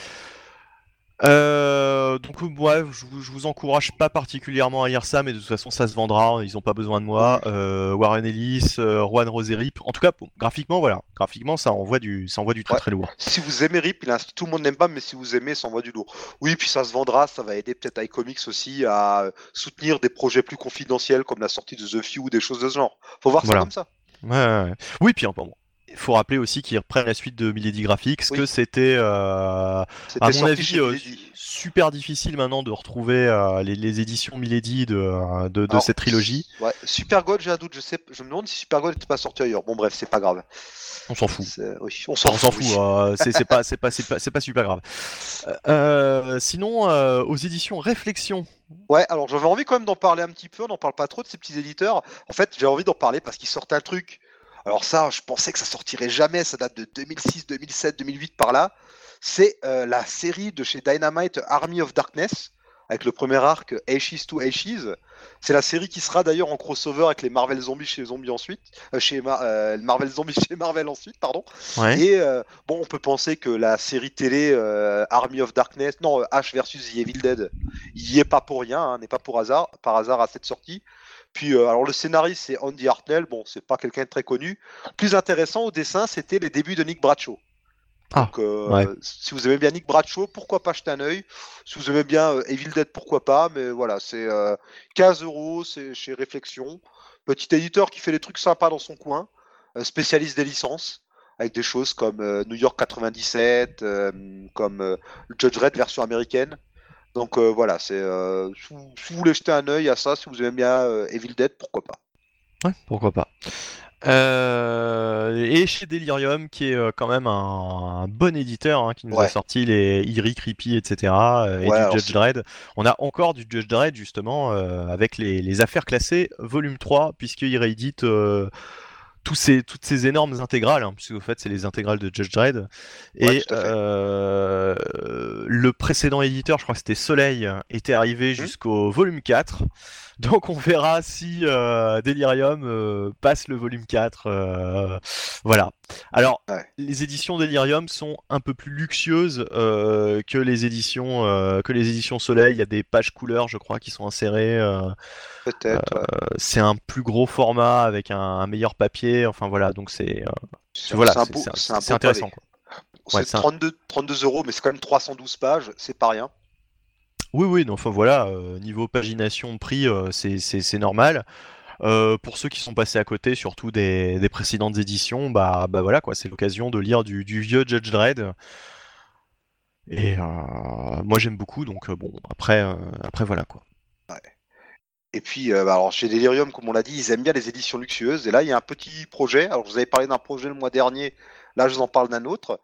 Euh, donc ouais, je, je, vous encourage pas particulièrement à lire ça, mais de toute façon ça se vendra, ils ont pas besoin de moi. Euh, Warren Ellis, euh, Juan Roserip, en tout cas graphiquement voilà, graphiquement ça envoie du, ça envoie du très très lourd. Si vous aimez Rip, il tout le monde n'aime pas, mais si vous aimez, ça envoie du lourd. Oui, puis ça se vendra, ça va aider peut-être iComics aussi à soutenir des projets plus confidentiels comme la sortie de The Few ou des choses de ce genre. Faut voir ça comme ça. Ouais. Oui, puis bon, il faut rappeler aussi qu'ils reprennent la suite de Milady Graphics, que c'était, euh, à mon avis, euh, super difficile maintenant de retrouver euh, les, éditions Milady de, de, cette trilogie. Ouais, Super God, j'ai un doute, je, sais, je me demande si Super God n'était pas sorti ailleurs. Bon, bref, c'est pas grave. On s'en fout. on s'en fout. c'est pas, c'est pas, pas, pas, super grave. sinon, aux éditions Réflexion. Ouais, alors j'avais envie quand même d'en parler un petit peu. On n'en parle pas trop de ces petits éditeurs. En fait, j'ai envie d'en parler parce qu'ils sortent un truc alors ça, je pensais que ça sortirait jamais, ça date de 2006, 2007, 2008 par là. C'est euh, la série de chez Dynamite Army of Darkness. avec le premier arc Ashes to Ashes. C'est la série qui sera d'ailleurs en crossover avec les Marvel Zombies chez Zombies ensuite, euh, chez euh, Marvel Zombies chez Marvel ensuite, pardon. Et euh, bon, on peut penser que la série télé Army of Darkness, non H versus The Evil Dead, il y est pas pour rien, hein, n'est pas pour hasard, par hasard à cette sortie. Puis alors le scénariste c'est Andy Hartnell, bon c'est pas quelqu'un de très connu. Plus intéressant au dessin c'était les débuts de Nick Bradshaw. Ah, Donc, euh, si vous aimez bien Nick Bradshaw, pourquoi pas jeter un œil? Si vous aimez bien euh, Evil Dead, pourquoi pas? Mais voilà, c'est 15 euh, euros, c'est chez Réflexion. Petit éditeur qui fait des trucs sympas dans son coin, spécialiste des licences, avec des choses comme New York 97, comme Judge Red version américaine. Donc voilà, c'est si, vous voulez jeter un œil à ça, si vous aimez bien Evil Dead, pourquoi pas. Ouais, pourquoi pas. Euh, et chez Delirium, qui est euh, quand même un, bon éditeur, hein, qui nous a sorti les Eerie, Creepy, etc. Euh, et du Judge Dredd. On a encore du Judge Dredd, justement, avec les, affaires classées, volume 3, puisqu'il réédite tous ces, toutes ces énormes intégrales, hein, puisque au fait, c'est les intégrales de Judge Dredd. Et le précédent éditeur, je crois que c'était Soleil, était arrivé mmh. jusqu'au volume 4. Donc on verra si euh, Delirium euh, passe le volume 4. Euh, voilà. Alors, les éditions Delirium sont un peu plus luxueuses que les éditions que les éditions Soleil. Il y a des pages couleurs, je crois, qui sont insérées. Peut-être. c'est un plus gros format avec un, meilleur papier. Enfin voilà, donc c'est voilà, c'est intéressant. C'est 32, 32 euros, mais c'est quand même 312 pages, c'est pas rien. Oui, oui, enfin voilà, euh, niveau pagination, prix, euh, c'est normal. Euh, pour ceux qui sont passés à côté, surtout des, précédentes éditions, bah, bah voilà quoi, c'est l'occasion de lire du, vieux Judge Dredd. Et moi j'aime beaucoup, donc bon, après, après voilà quoi. Et puis, bah, alors chez Delirium, comme on l'a dit, ils aiment bien les éditions luxueuses. Et là, il y a un petit projet. Alors, vous avez parlé d'un projet le mois dernier. Là, je vous en parle d'un autre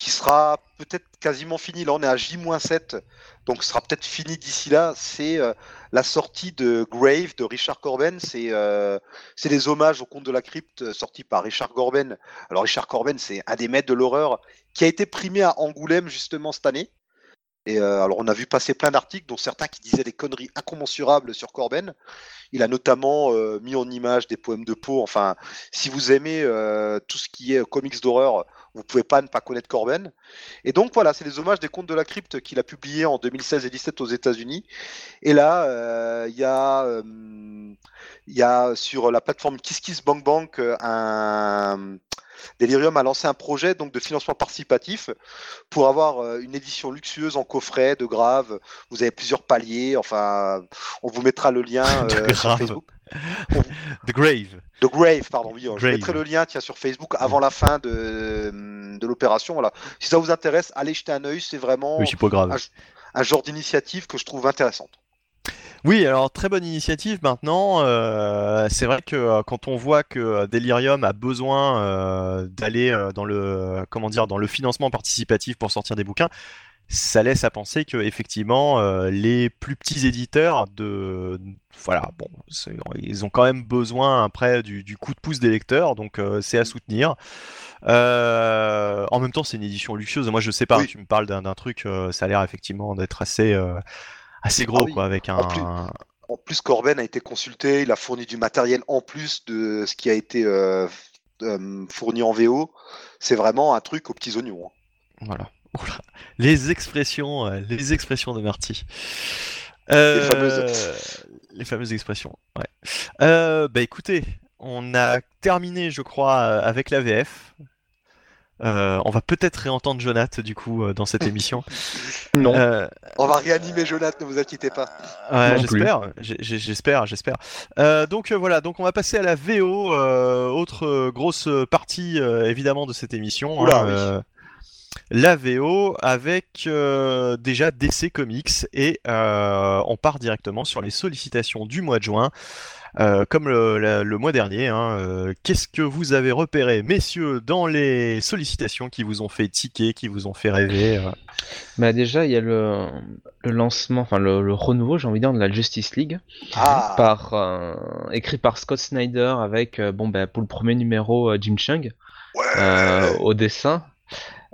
qui sera peut-être quasiment fini. Là, on est à J-7, donc sera peut-être fini d'ici là. C'est euh, la sortie de Grave de Richard Corben. C'est euh, des hommages au conte de la crypte euh, sorti par Richard Corben. Alors, Richard Corben, c'est un des maîtres de l'horreur qui a été primé à Angoulême justement cette année. Et euh, alors, on a vu passer plein d'articles, dont certains qui disaient des conneries incommensurables sur Corben. Il a notamment mis en image des poèmes de Poe. Enfin, si vous aimez tout ce qui est comics d'horreur, vous pouvez pas ne pas connaître Corben. Et donc voilà, c'est les hommages des contes de la crypte qu'il a publié en 2016 et 2017 aux États-Unis. Et là, euh, il y a euh, y a sur la plateforme KissKissBankBank euh, un Delirium a lancé un projet donc de financement participatif pour avoir une édition luxueuse en coffret de grave. Vous avez plusieurs paliers. Enfin, on vous mettra le lien sur Facebook. The Grave. The Grave, pardon, oui. Je mettrai le lien tiens, sur Facebook avant la fin de, de l'opération. Voilà. Si ça vous intéresse, allez jeter un œil. C'est vraiment pas grave. Un, genre d'initiative que je trouve intéressante. Oui, alors très bonne initiative maintenant. Euh, c'est vrai que euh, quand on voit que Delirium a besoin euh, d'aller dans le comment dire dans le financement participatif pour sortir des bouquins, ça laisse à penser que effectivement euh, les plus petits éditeurs de voilà bon ils ont quand même besoin après du, coup de pouce des lecteurs donc euh, c'est à soutenir euh, en même temps c'est une édition luxueuse moi je sais pas tu me parles d'un truc ça a l'air effectivement d'être assez assez gros ah quoi avec un en plus, Corben a été consulté il a fourni du matériel en plus de ce qui a été fourni en VO c'est vraiment un truc aux petits oignons hein. voilà les expressions, euh, les expressions de Marty. Euh, les, fameuses... expressions. Ouais. Euh, bah écoutez, on a terminé, je crois, avec la VF. On va peut-être réentendre Jonath du coup dans cette émission. non. on va réanimer Jonath, ne vous inquiétez pas. j'espère, j'espère, j'espère. donc voilà, donc on va passer à la VO, autre grosse partie évidemment de cette émission. Hein, la VO avec euh, déjà DC Comics et euh, on part directement sur les sollicitations du mois de juin. Euh, comme le, mois dernier, hein, qu'est-ce que vous avez repéré, messieurs, dans les sollicitations qui vous ont fait tiquer, qui vous ont fait rêver bah Déjà, il y a le, lancement, enfin le, renouveau, j'ai envie de dire, de la Justice League, ah. par, écrit par Scott Snyder avec, bon, bah, pour le premier numéro, Jim Chung au dessin.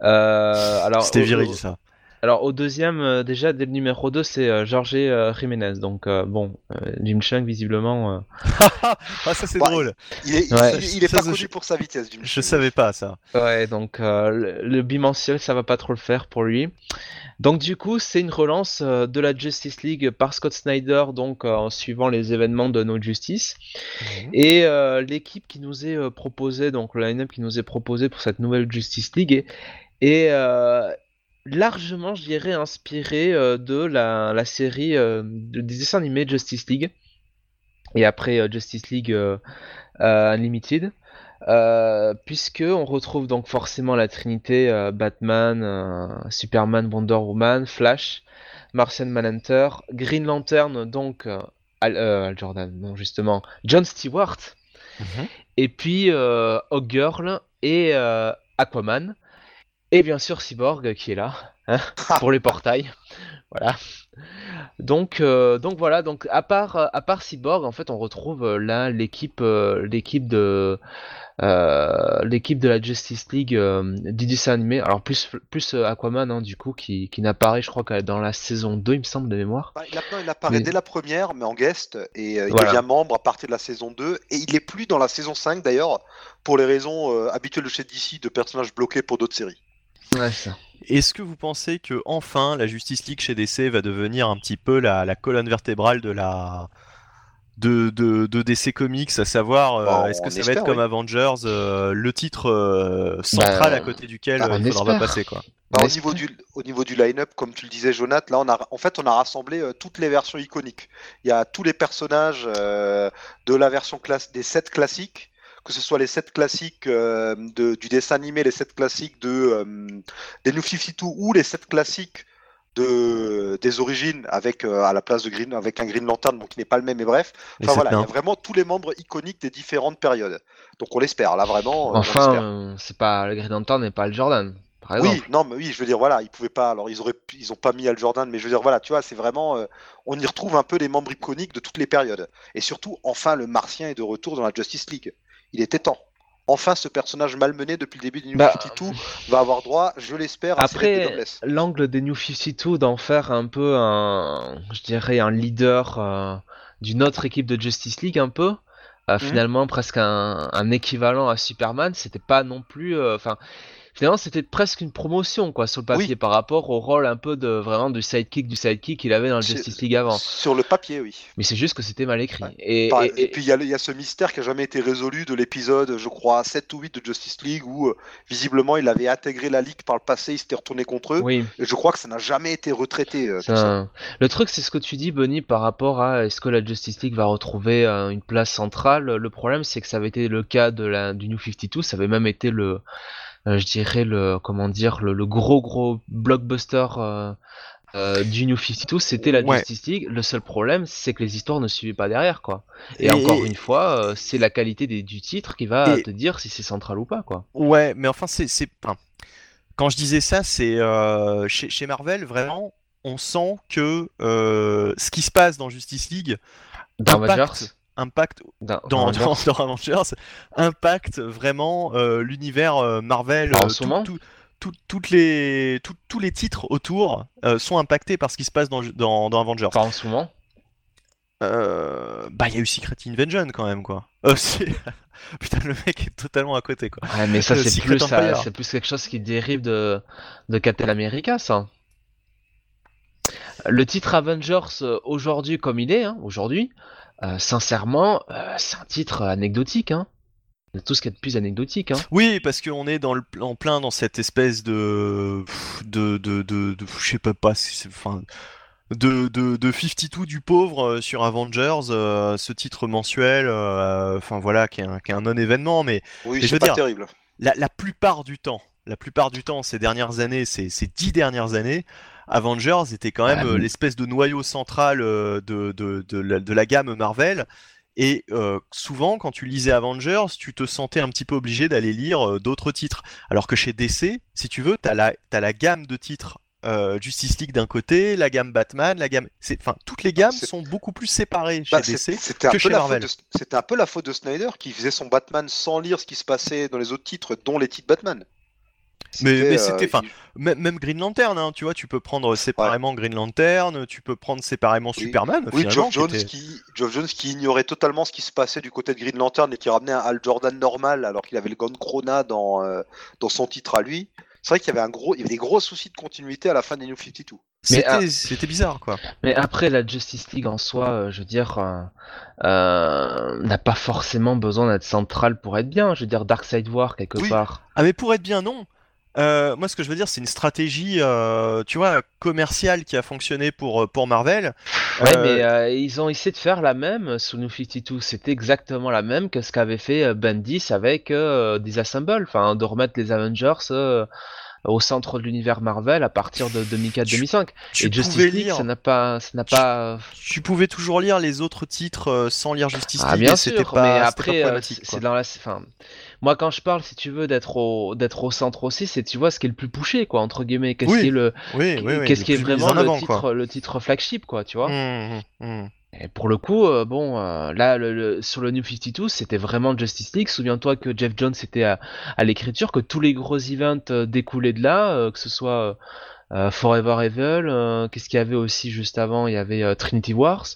Euh, alors, C'était viril ça. Alors au deuxième, euh, déjà dès le numéro 2, c'est euh, Jorge euh, Jiménez. Donc euh, bon, euh, Jim Chung visiblement. euh, ah, ça c'est drôle. Il est, Ouais. il, il est Ça, pas je- connu pour sa vitesse, Jim Je savais pas ça. Ouais, donc euh, le, le bimensuel, ça va pas trop le faire pour lui. Donc du coup, c'est une relance euh, de la Justice League par Scott Snyder, donc euh, en suivant les événements de No Justice. Et euh, l'équipe qui nous est euh, proposée, donc le line-up qui nous est proposé pour cette nouvelle Justice League est, est, euh, largement, je dirais, inspiré euh, de la, la série euh, de- des dessins animés Justice League. Et après euh, Justice League Unlimited. Puisque on retrouve donc forcément la trinité Batman, Superman, Wonder Woman, Flash, Martian Manhunter, Green Lantern, donc Al, Al Jordan, non justement, John Stewart, Mhm. et puis Hawkgirl et Aquaman, et bien sûr Cyborg qui est là hein, pour les portails. Voilà. Donc, euh, donc voilà. Donc à part, à part Cyborg, en fait, on retrouve euh, là l'équipe, euh, l'équipe de, euh, l'équipe de la Justice League du dessin animé. Alors plus, plus Aquaman, hein, du coup, qui, qui n'apparaît, je crois, que dans la saison 2, il me semble de mémoire. Bah, il, appa- il apparaît Mais- dès la première, mais en guest, et il Voilà. devient membre à partir de la saison 2, et il est plus dans la saison 5 d'ailleurs, pour les raisons habituelles de chez DC, de personnages bloqués pour d'autres séries. Ouais, ça. Est-ce que vous pensez que enfin la Justice League chez DC va devenir un petit peu la, la colonne vertébrale de la de, de, de DC Comics, à savoir euh, Bon, est-ce que ça va être comme oui. Avengers, euh, le titre euh, central Bah, à côté duquel bah, il on faudra pas passer quoi. Bah, au, niveau du, au niveau du line-up, comme tu le disais, Jonathan, là, on a, en fait, on a rassemblé euh, toutes les versions iconiques. Il y a tous les personnages euh, de la version classe, des 7 classiques, que ce soit les 7 classiques euh, de- du dessin animé, les 7 classiques de, euh, des New 52 ou les 7 classiques de, des origines avec euh, à la place de Green avec un Green Lantern bon, qui n'est pas le même et bref Et enfin voilà il y a vraiment tous les membres iconiques des différentes périodes donc on l'espère là vraiment Enfin, c'est pas le Green Lantern n'est pas le Jordan, par exemple. Oui, non, mais oui, je veux dire, voilà, ils pouvaient pas. Alors, ils auraient, ils ont pas mis Al Jordan, mais je veux dire, voilà, tu vois, c'est vraiment, euh, on y retrouve un peu les membres iconiques de toutes les périodes. Et surtout, enfin, le Martien est de retour dans la Justice League. Il était temps. Enfin, ce personnage malmené depuis le début du New Bah, 52 va avoir droit, je l'espère, à de Après, l'angle des New 52 d'en faire un peu un, je dirais, un leader euh, d'une autre équipe de Justice League un peu, euh, finalement presque un, un équivalent à Superman, c'était pas non plus, euh, finalement c'était presque une promotion quoi sur le papier Oui. par rapport au rôle un peu de vraiment du sidekick du sidekick qu'il avait dans le Justice League avant. Sur le papier, oui. Mais c'est juste que c'était mal écrit. Ouais. Et, puis, il y, a y ce mystère qui a jamais été résolu de l'épisode, je crois, 7 ou 8 de Justice League, où euh, visiblement il avait intégré la Ligue par le passé, il s'était retourné contre eux. oui. Et je crois que ça n'a jamais été retraité. euh, tout Ça- ça. Le truc, c'est ce que tu dis, Bunny, par rapport à est-ce que la Justice League va retrouver euh, une place centrale? Le problème, c'est que ça avait été le cas de la, du New 52, ça avait même été le, je dirais, le, comment dire, le, le gros gros blockbuster euh, euh, du New 52, c'était la Ouais. Justice League. Le seul problème, c'est que les histoires ne suivaient pas derrière, quoi. Et, Et- encore une fois, euh, c'est la qualité des- du titre qui va Et- te dire si c'est central ou pas, quoi. Ouais, mais enfin c'est quand je disais ça, c'est euh, chez, chez Marvel vraiment, on sent que euh, ce qui se passe dans Justice League Dans impacte- Avengers, impacte dans, dans, dans dans, Avengers. impacte vraiment euh, l'univers euh, Marvel. Bah, en euh, ce tout- moment. tout- tout- toutes les, tous les titres autour sont impactés par ce qui se passe dans, dans, dans Avengers. Pas en ce moment. Euh, bah, il y a eu Secret Invasion quand même, quoi. Euh, Putain, le mec est totalement à côté, quoi. Ouais, mais ça, c'est plus, c'est plus quelque chose qui dérive de, de Captain America, ça. Le titre Avengers, aujourd'hui, comme il est, hein, aujourd'hui, euh, sincèrement, euh, c'est un titre anecdotique, hein. Tout ce qu'il y a de plus anecdotique, hein. Oui, parce qu'on est dans le, en plein dans cette espèce de. de. de. de, de- je sais pas, pas si c'est- enfin. De, de, de 52 du pauvre euh, sur Avengers, euh, ce titre mensuel, euh, enfin voilà, qui est un, qui est un non-événement, mais Oui, c'est veux pas dire- terrible. la, la plupart du temps, la plupart du temps, ces dernières années, ces, ces dix dernières années, Avengers était quand même Ah, euh, l'espèce de noyau central euh, de, de, de la, de la gamme Marvel. Et euh, souvent, quand tu lisais Avengers, tu te sentais un petit peu obligé d'aller lire euh, d'autres titres. Alors que chez DC, si tu veux, tu as la, t'as la gamme de titres euh, Justice League d'un côté, la gamme Batman, la gamme. c'est- Enfin, toutes les gammes C'est- sont beaucoup plus séparées chez Bah, DC. Que peu chez la Marvel. de- c'était un peu la faute de Snyder qui faisait son Batman sans lire ce qui se passait dans les autres titres, dont les titres Batman. Mais, mais euh, c'était, enfin, même, Green Lantern, hein, tu vois, tu peux prendre séparément Green Lantern, tu peux prendre séparément Oui. Superman. Oui, Geoff Jones, était- qui, Geoff Jones qui ignorait totalement ce qui se passait du côté de Green Lantern et qui ramenait un Hal Jordan normal alors qu'il avait le Gone Corona dans, euh, dans son titre à lui. C'est vrai qu'il y avait un gros, il y avait des gros soucis de continuité à la fin des New 52. Mais, C'était, c'était bizarre, quoi. Mais après, la Justice League en soi, euh, je veux dire, euh, euh, n'a pas forcément besoin d'être centrale pour être bien. Je veux dire, Darkseid War, quelque Oui. part. Ah, mais pour être bien, non. Euh, moi, ce que je veux dire, c'est une stratégie, euh, tu vois, commerciale qui a fonctionné pour, euh, pour Marvel. Ouais, Euh, mais ils ont essayé de faire la même sous New 52. C'était exactement la même que ce qu'avait fait Bendis avec euh, Disassemble. Enfin, de remettre les Avengers au centre de l'univers Marvel à partir de 2004-2005. tu Et Justice pouvais League, lire, ça n'a pas, ça n'a pas. tu pouvais toujours lire les autres titres sans lire Justice Ah League bien sûr, pas, mais après, c'est c'est dans la. Enfin, moi, quand je parle, si tu veux, d'être au, d'être au centre aussi, c'est tu vois ce qui est le plus poussé, quoi, entre guillemets. Qu'est-ce Oui, qui est le, Oui, oui, oui, qu'est-ce qui est vraiment en le avant, titre, quoi. le titre flagship, quoi, tu vois. Mmh, mmh, mmh. Et pour le coup, euh, bon, euh, là, le, le- sur le New 52, c'était vraiment Justice League. Souviens-toi que Jeff Jones était à, à l'écriture, que tous les gros events euh, découlaient de là, que ce soit Forever Evil, euh, qu'est-ce qu'il y avait aussi juste avant? Il y avait euh, Trinity Wars.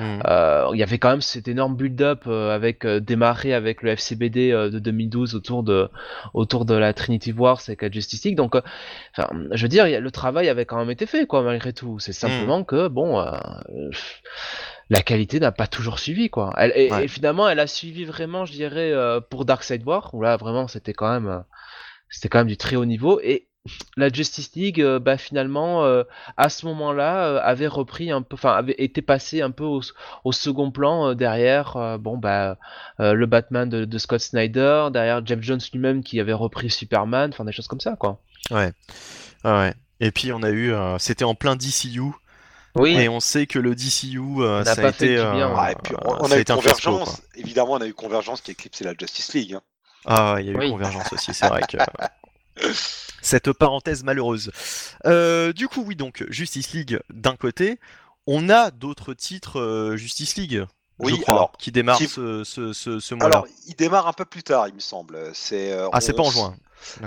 Euh, il y avait quand même cet énorme build-up euh, avec euh, démarré avec le FCBD euh, de 2012 autour de autour de la Trinity Wars avec la Justice League. Donc, euh, enfin, je veux dire, le travail avait quand même été fait, quoi, malgré tout. C'est simplement que bon. euh, la qualité n'a pas toujours suivi quoi. Elle, et, Ouais. et finalement, elle a suivi vraiment, je dirais, euh, pour Darkseid War où là vraiment c'était quand même, euh, c'était quand même du très haut niveau. Et la Justice League, euh, bah finalement, euh, à ce moment-là, euh, avait repris un peu, enfin avait été passé un peu au, au second plan euh, derrière, euh, bon bah euh, le Batman de, de Scott Snyder, derrière Jeff Jones lui-même qui avait repris Superman, enfin des choses comme ça quoi. Ouais. Ah ouais. Et puis on a eu, euh, c'était en plein DCU, Oui. et on sait que le DCU, euh, ça a pas été, du bien, ouais. Et puis on, on ça a eu été un fiasco, Convergence, évidemment, on a eu Convergence qui a éclipsé la Justice League. hein. Ah, ouais, il y a eu Oui. Convergence aussi, c'est vrai que. Cette parenthèse malheureuse. Euh, du coup, oui, donc, Justice League d'un côté. On a d'autres titres euh, Justice League, Oui, je crois, alors, qui démarrent qui- ce, ce, ce, ce mois-là. Alors, il démarre un peu plus tard, il me semble. C'est, euh, Ah, c'est pas en juin.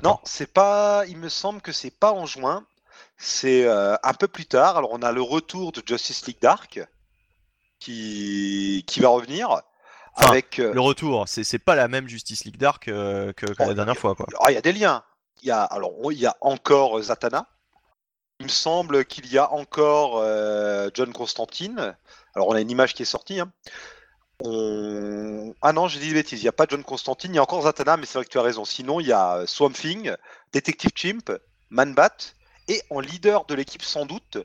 Non, c'est pas. Il me semble que c'est pas en juin. C'est un peu plus tard. Alors, on a le retour de Justice League Dark qui, qui va revenir Enfin, avec. Le retour, c'est c'est pas la même Justice League Dark que, que Bon, la dernière fois, quoi. Il y a des liens. Il y a, alors, il y a encore euh, Zatanna. Il me semble qu'il y a encore euh, John Constantine. Alors, on a une image qui est sortie. hein. Ah non, j'ai dit des bêtises. Il n'y a pas John Constantine. Il y a encore Zatanna, mais c'est vrai que tu as raison. Sinon, il y a euh, Swamp Thing, Detective Chimp, Man-Bat, et en leader de l'équipe, sans doute,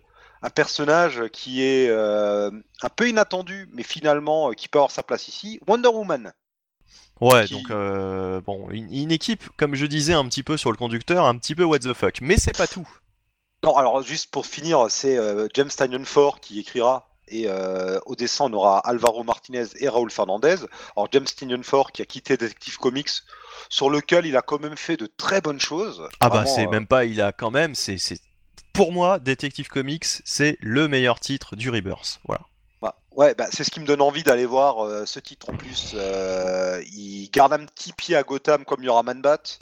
un personnage qui est un peu inattendu, mais finalement qui peut avoir sa place ici, Wonder Woman. Ouais, qui- donc, euh, bon, une, une équipe, comme je disais un petit peu sur le conducteur, un petit peu what the fuck. Mais c'est pas tout. Non, alors juste pour finir, c'est euh, James Tynion Ford qui écrira. Et euh, au dessin, on aura Alvaro Martinez et Raúl Fernandez. Alors James Tynion Ford qui a quitté Detective Comics, sur lequel il a quand même fait de très bonnes choses. Ah bah c'est même pas, il a quand même, c'est c'est- pour moi, Detective Comics, c'est le meilleur titre du Rebirth. Voilà. Bah, ouais, bah, c'est ce qui me donne envie d'aller voir euh, ce titre en plus. Euh, il garde un petit pied à Gotham comme il y aura Man-Bat.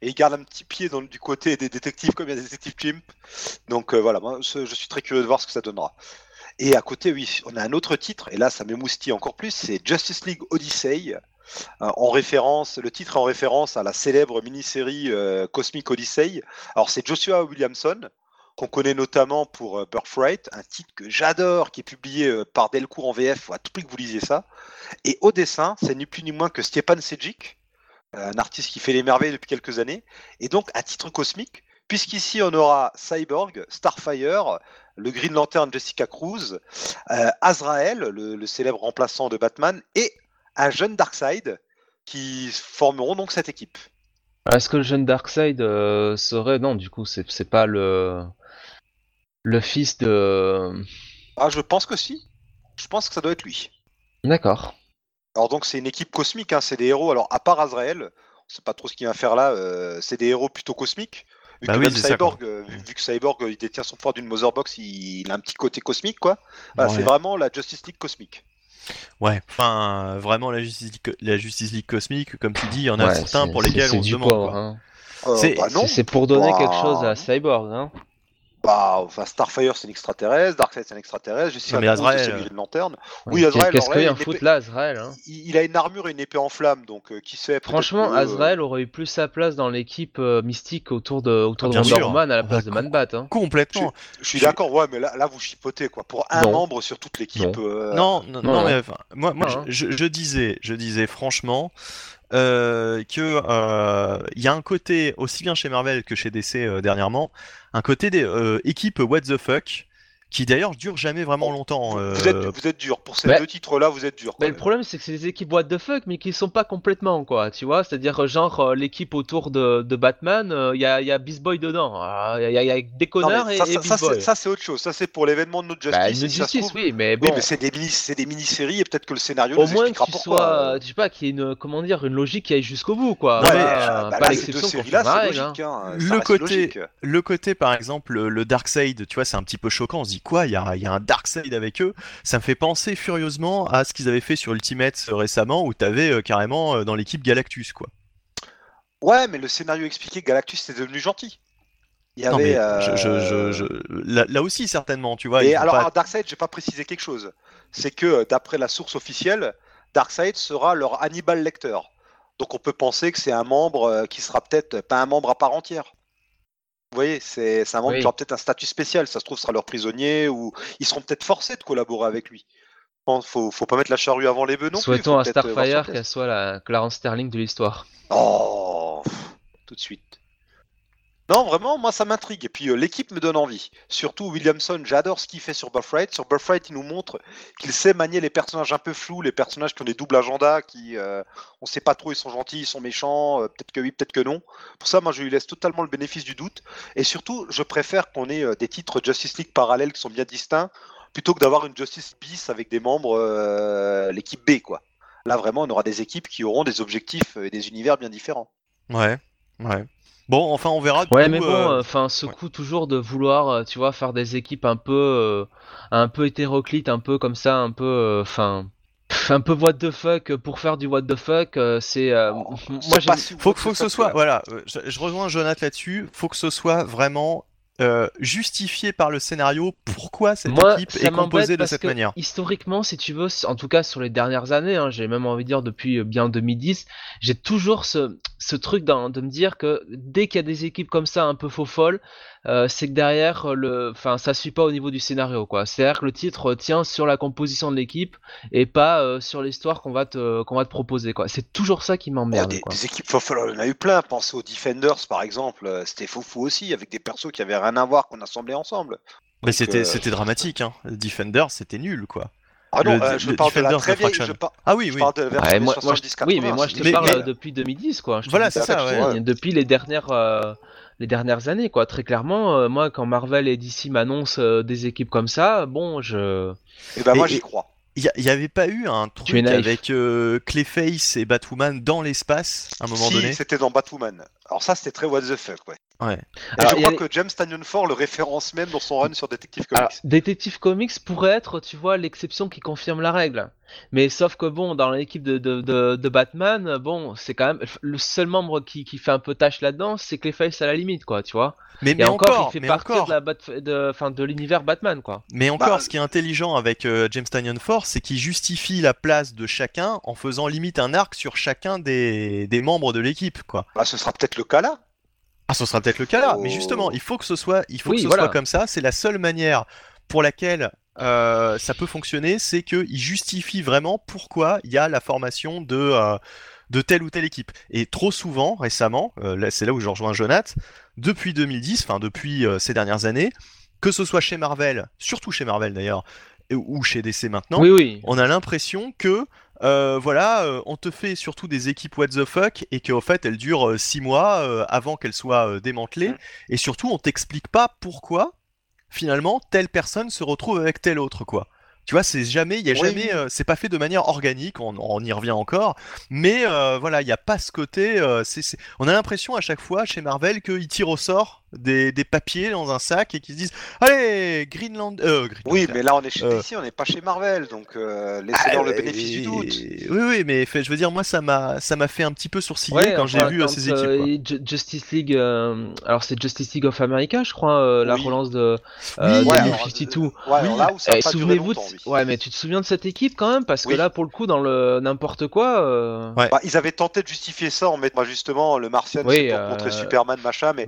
Et il garde un petit pied du côté des détectives comme il y a Détective Chimp. Donc euh, voilà, je suis très curieux de voir ce que ça donnera. Et à côté, oui, on a un autre titre, et là ça m'émoustille encore plus, c'est Justice League Odyssey, en référence, le titre est en référence à la célèbre mini-série Cosmic Odyssey. Alors c'est Joshua Williamson, qu'on connaît notamment pour euh, Birthright, un titre que j'adore, qui est publié euh, par Delcourt en VF, faut à tout prix que vous lisiez ça. Et au dessin, c'est ni plus ni moins que Stepan Sejic, un artiste qui fait les merveilles depuis quelques années, et donc à titre cosmique, puisqu'ici on aura Cyborg, Starfire, le Green Lantern Jessica Cruz, euh, Azrael, le, célèbre remplaçant de Batman, et un jeune Darkseid qui formeront donc cette équipe. Est-ce que le jeune Darkseid euh, serait non du coup c'est pas le le fils de Ah, je pense que si. Je pense que ça doit être lui. D'accord. Alors donc c'est une équipe cosmique, hein, c'est des héros. Alors à part Azrael, on sait pas trop ce qu'il va faire là. euh, c'est des héros plutôt cosmiques. Vu Bah que oui, ça, Cyborg, euh, vu, vu que Cyborg euh, il détient son pouvoir d'une Motherbox, il, il a un petit côté cosmique quoi. Voilà, Ouais. C'est vraiment la Justice League cosmique. Ouais, enfin, vraiment la Justice League, la Justice League cosmique, comme tu dis, il y en a Ouais, certains pour lesquels c'est on se du demande. hein. Euh, C'est- bah. C'est- pour donner Bah, quelque chose à Cyborg, hein. Bah, enfin, Starfire c'est un extraterrestre, Darkseid c'est un extraterrestre, Jessica Jones, c'est une lanterne. Oui, Azrael, Qu'est-ce qu'il y a un une foot là, Azrael hein? Il, il a une armure et une épée en flamme, donc euh, qui sait. Franchement, que, euh, Azrael aurait eu plus sa place dans l'équipe euh, mystique autour de, autour Ah, de Wonder. Woman à la Ah, place de bah, Man-Bat. Hein. Complètement. Je suis Je- d'accord, ouais, mais là, là vous chipotez quoi. Pour un Non. membre sur toute l'équipe. euh, Non, non, non, non, non. mais enfin, moi, moi, hein. je, je- je disais, je disais franchement euh, que euh, il y a un côté aussi bien chez Marvel que chez DC euh, dernièrement, un côté des euh, équipes what the fuck qui d'ailleurs dure jamais vraiment longtemps. Vous, euh, vous êtes, vous êtes dur. Pour ces bah- deux titres-là, vous êtes dur. Mais le problème, c'est que c'est des équipes what the fuck, mais qui sont pas complètement, quoi. Tu vois, c'est-à-dire, euh, genre, euh, l'équipe autour de, de Batman, il y, a, y a Beast Boy dedans. Il y, a, y a des Non, connards et, ça, et ça, Beast ça, c'est- Boy. ça, c'est autre chose. Ça, c'est pour l'événement de notre justice. Bah, et une si justice, trouve- oui, mais bon. Oui, mais c'est des, mini, c'est des mini-séries et peut-être que le scénario au moins sois, euh. je sais pas, qu'il y ait une, comment dire, une logique qui aille jusqu'au bout, quoi. Non, bah pas là, l'exception règle, hein. logique. hein. Le côté- logique. le côté par exemple le, le Darkseid, tu vois, c'est un petit peu choquant. On se quoi Il y a, il y a un Darkseid avec eux. Ça me fait penser furieusement à ce qu'ils avaient fait sur Ultimate euh, récemment, où t'avais euh, carrément euh, dans l'équipe Galactus, quoi. Ouais, mais le scénario expliqué, Galactus est devenu gentil. Il y avait. Non mais euh, je, je, je, je- là, là aussi certainement, tu vois. Et alors, pas- à Darkseid, j'ai pas précisé quelque chose. C'est que, d'après la source officielle, Darkseid sera leur Hannibal Lecter. Donc, on peut penser que c'est un membre qui sera peut-être pas un membre à part entière. Vous voyez, c'est un membre Oui. qui aura peut-être un statut spécial. Ça se trouve, sera leur prisonnier ou ils seront peut-être forcés de collaborer avec lui. Bon, faut, faut pas mettre la charrue avant les bœufs non plus. Souhaitons à euh, Starfire qu'elle soit la Clarence Sterling de l'histoire. Oh, tout de suite. Non, vraiment, moi ça m'intrigue. Et puis euh, l'équipe me donne envie. Surtout Williamson, j'adore ce qu'il fait sur Birthright. Sur Birthright, il nous montre qu'il sait manier les personnages un peu flous, les personnages qui ont des doubles agendas, qui euh, on sait pas trop, ils sont gentils, ils sont méchants, euh, peut-être que oui, peut-être que non. Pour ça, moi je lui laisse totalement le bénéfice du doute. Et surtout, je préfère qu'on ait euh, des titres Justice League parallèles qui sont bien distincts, plutôt que d'avoir une Justice bis avec des membres, l'équipe B, quoi. Là, vraiment, on aura des équipes qui auront des objectifs et des univers bien différents. Ouais, ouais. Bon, enfin, on verra. Ouais, coup, mais bon, euh, enfin, ce ouais. coup toujours de vouloir, euh, tu vois, faire des équipes un peu, euh, un peu hétéroclites, un peu comme ça, un peu, enfin, un peu what the fuck pour faire du what the fuck, euh, c'est, euh, Oh, moi C'est j'aime, pas faut, que- faut the que ce soit, là. voilà, je, je rejoins Jonathan là-dessus, faut que ce soit vraiment euh, justifié par le scénario pourquoi cette Moi, équipe est composée de parce cette que manière. historiquement, si tu veux, en tout cas sur les dernières années, hein, j'ai même envie de dire depuis euh, bien 2010, j'ai toujours ce, ce truc de me dire que dès qu'il y a des équipes comme ça un peu faux folles, euh, c'est que derrière, euh, le, enfin, ça suit pas au niveau du scénario, quoi. C'est-à-dire que le titre tient sur la composition de l'équipe et pas euh, sur l'histoire qu'on va te, qu'on va te proposer, quoi. C'est toujours ça qui Oh, m'emmerde, des, quoi. des équipes faux folles, on en a eu plein. Pensez aux Defenders par exemple, euh, c'était fou fou aussi, avec des persos qui avaient rien à voir, qu'on assemblait ensemble. Mais c'était euh, c'était dramatique, hein. Defender, c'était nul, quoi. Ah non, le- euh, je le parle de la Defenders très vieille, je, par- Ah oui, je oui. parle de la version Ouais, moi, moi, je- 70 oui, mais moi je te Mais- parle mais- euh, depuis 2010, quoi. Je Voilà, dis c'est ça, ouais. je- Depuis les dernières, euh, les dernières années, quoi. Très clairement, euh, moi, quand Marvel et DC m'annoncent euh, des équipes comme ça, bon, je. Et ben moi j'y crois. Il y, avait pas eu un truc avec euh, Clayface et Batwoman dans l'espace à un moment si, donné? c'était dans Batwoman. Alors ça, c'était très what the fuck, ouais. Ouais. Alors, je crois que James Tanyon Ford le référence même dans son run sur Detective Comics. Alors, Detective Comics pourrait être, tu vois, l'exception qui confirme la règle. Mais sauf que bon, dans l'équipe de, de, de, de Batman, bon, c'est quand même le seul membre qui, qui fait un peu tâche là-dedans, c'est Clayface à la limite, quoi, tu vois. Mais, Et encore, encore, il fait mais partie encore, de la Bat- de, enfin, de l'univers Batman, quoi. mais encore, Bah, ce qui est intelligent avec euh, James Tanyon Force, c'est qu'il justifie la place de chacun en faisant limite un arc sur chacun des, des membres de l'équipe, quoi. Bah, ce sera peut-être le cas là. Ah, ce sera peut-être le cas là, mais justement, il faut que ce soit, il faut Oui, que ce voilà. soit comme ça. C'est la seule manière pour laquelle euh, ça peut fonctionner, c'est qu'il justifie vraiment pourquoi il y a la formation de euh, de telle ou telle équipe. Et trop souvent, récemment, euh, là, c'est là où je rejoins Jonath, depuis 2010, enfin depuis ces dernières années, que ce soit chez Marvel, surtout chez Marvel d'ailleurs, ou chez DC maintenant, oui, oui. on a l'impression que euh, voilà, euh, on te fait surtout des équipes what the fuck et qu'en fait elles durent 6 mois euh, avant qu'elles soient démantelées Mm. et surtout on t'explique pas pourquoi finalement telle personne se retrouve avec telle autre quoi. Tu vois, c'est jamais, il y a Oui, jamais, c'est pas fait de manière organique, on, on y revient encore, mais voilà, il y a pas ce côté, c'est, c'est- on a l'impression à chaque fois chez Marvel qu'ils tirent au sort des, des papiers dans un sac et qui se disent Allez, Greenland. Euh, Oui, mais là on est chez Euh. DC, on n'est pas chez Marvel, donc euh, laissez-leur le Ah, bénéfice du doute. Oui, oui, mais fait, je veux dire, moi, ça m'a, ça m'a fait un petit peu sourciller Ouais, quand j'ai vu euh, quand, ces équipes. euh, quoi. Justice League, euh, alors c'est Justice League of America, je crois, euh, la Oui. relance de, Oui, euh, de ouais, New alors, 52. Ouais, alors là où ça a Eh, pas duré Souvenez-vous, longtemps, de... oui. ouais, mais tu te souviens de cette équipe quand même, parce que là, pour le coup, dans le n'importe quoi, euh, Ouais. Bah, ils avaient tenté de justifier ça en mettant justement le Martian pour euh, montrer Superman machin, mais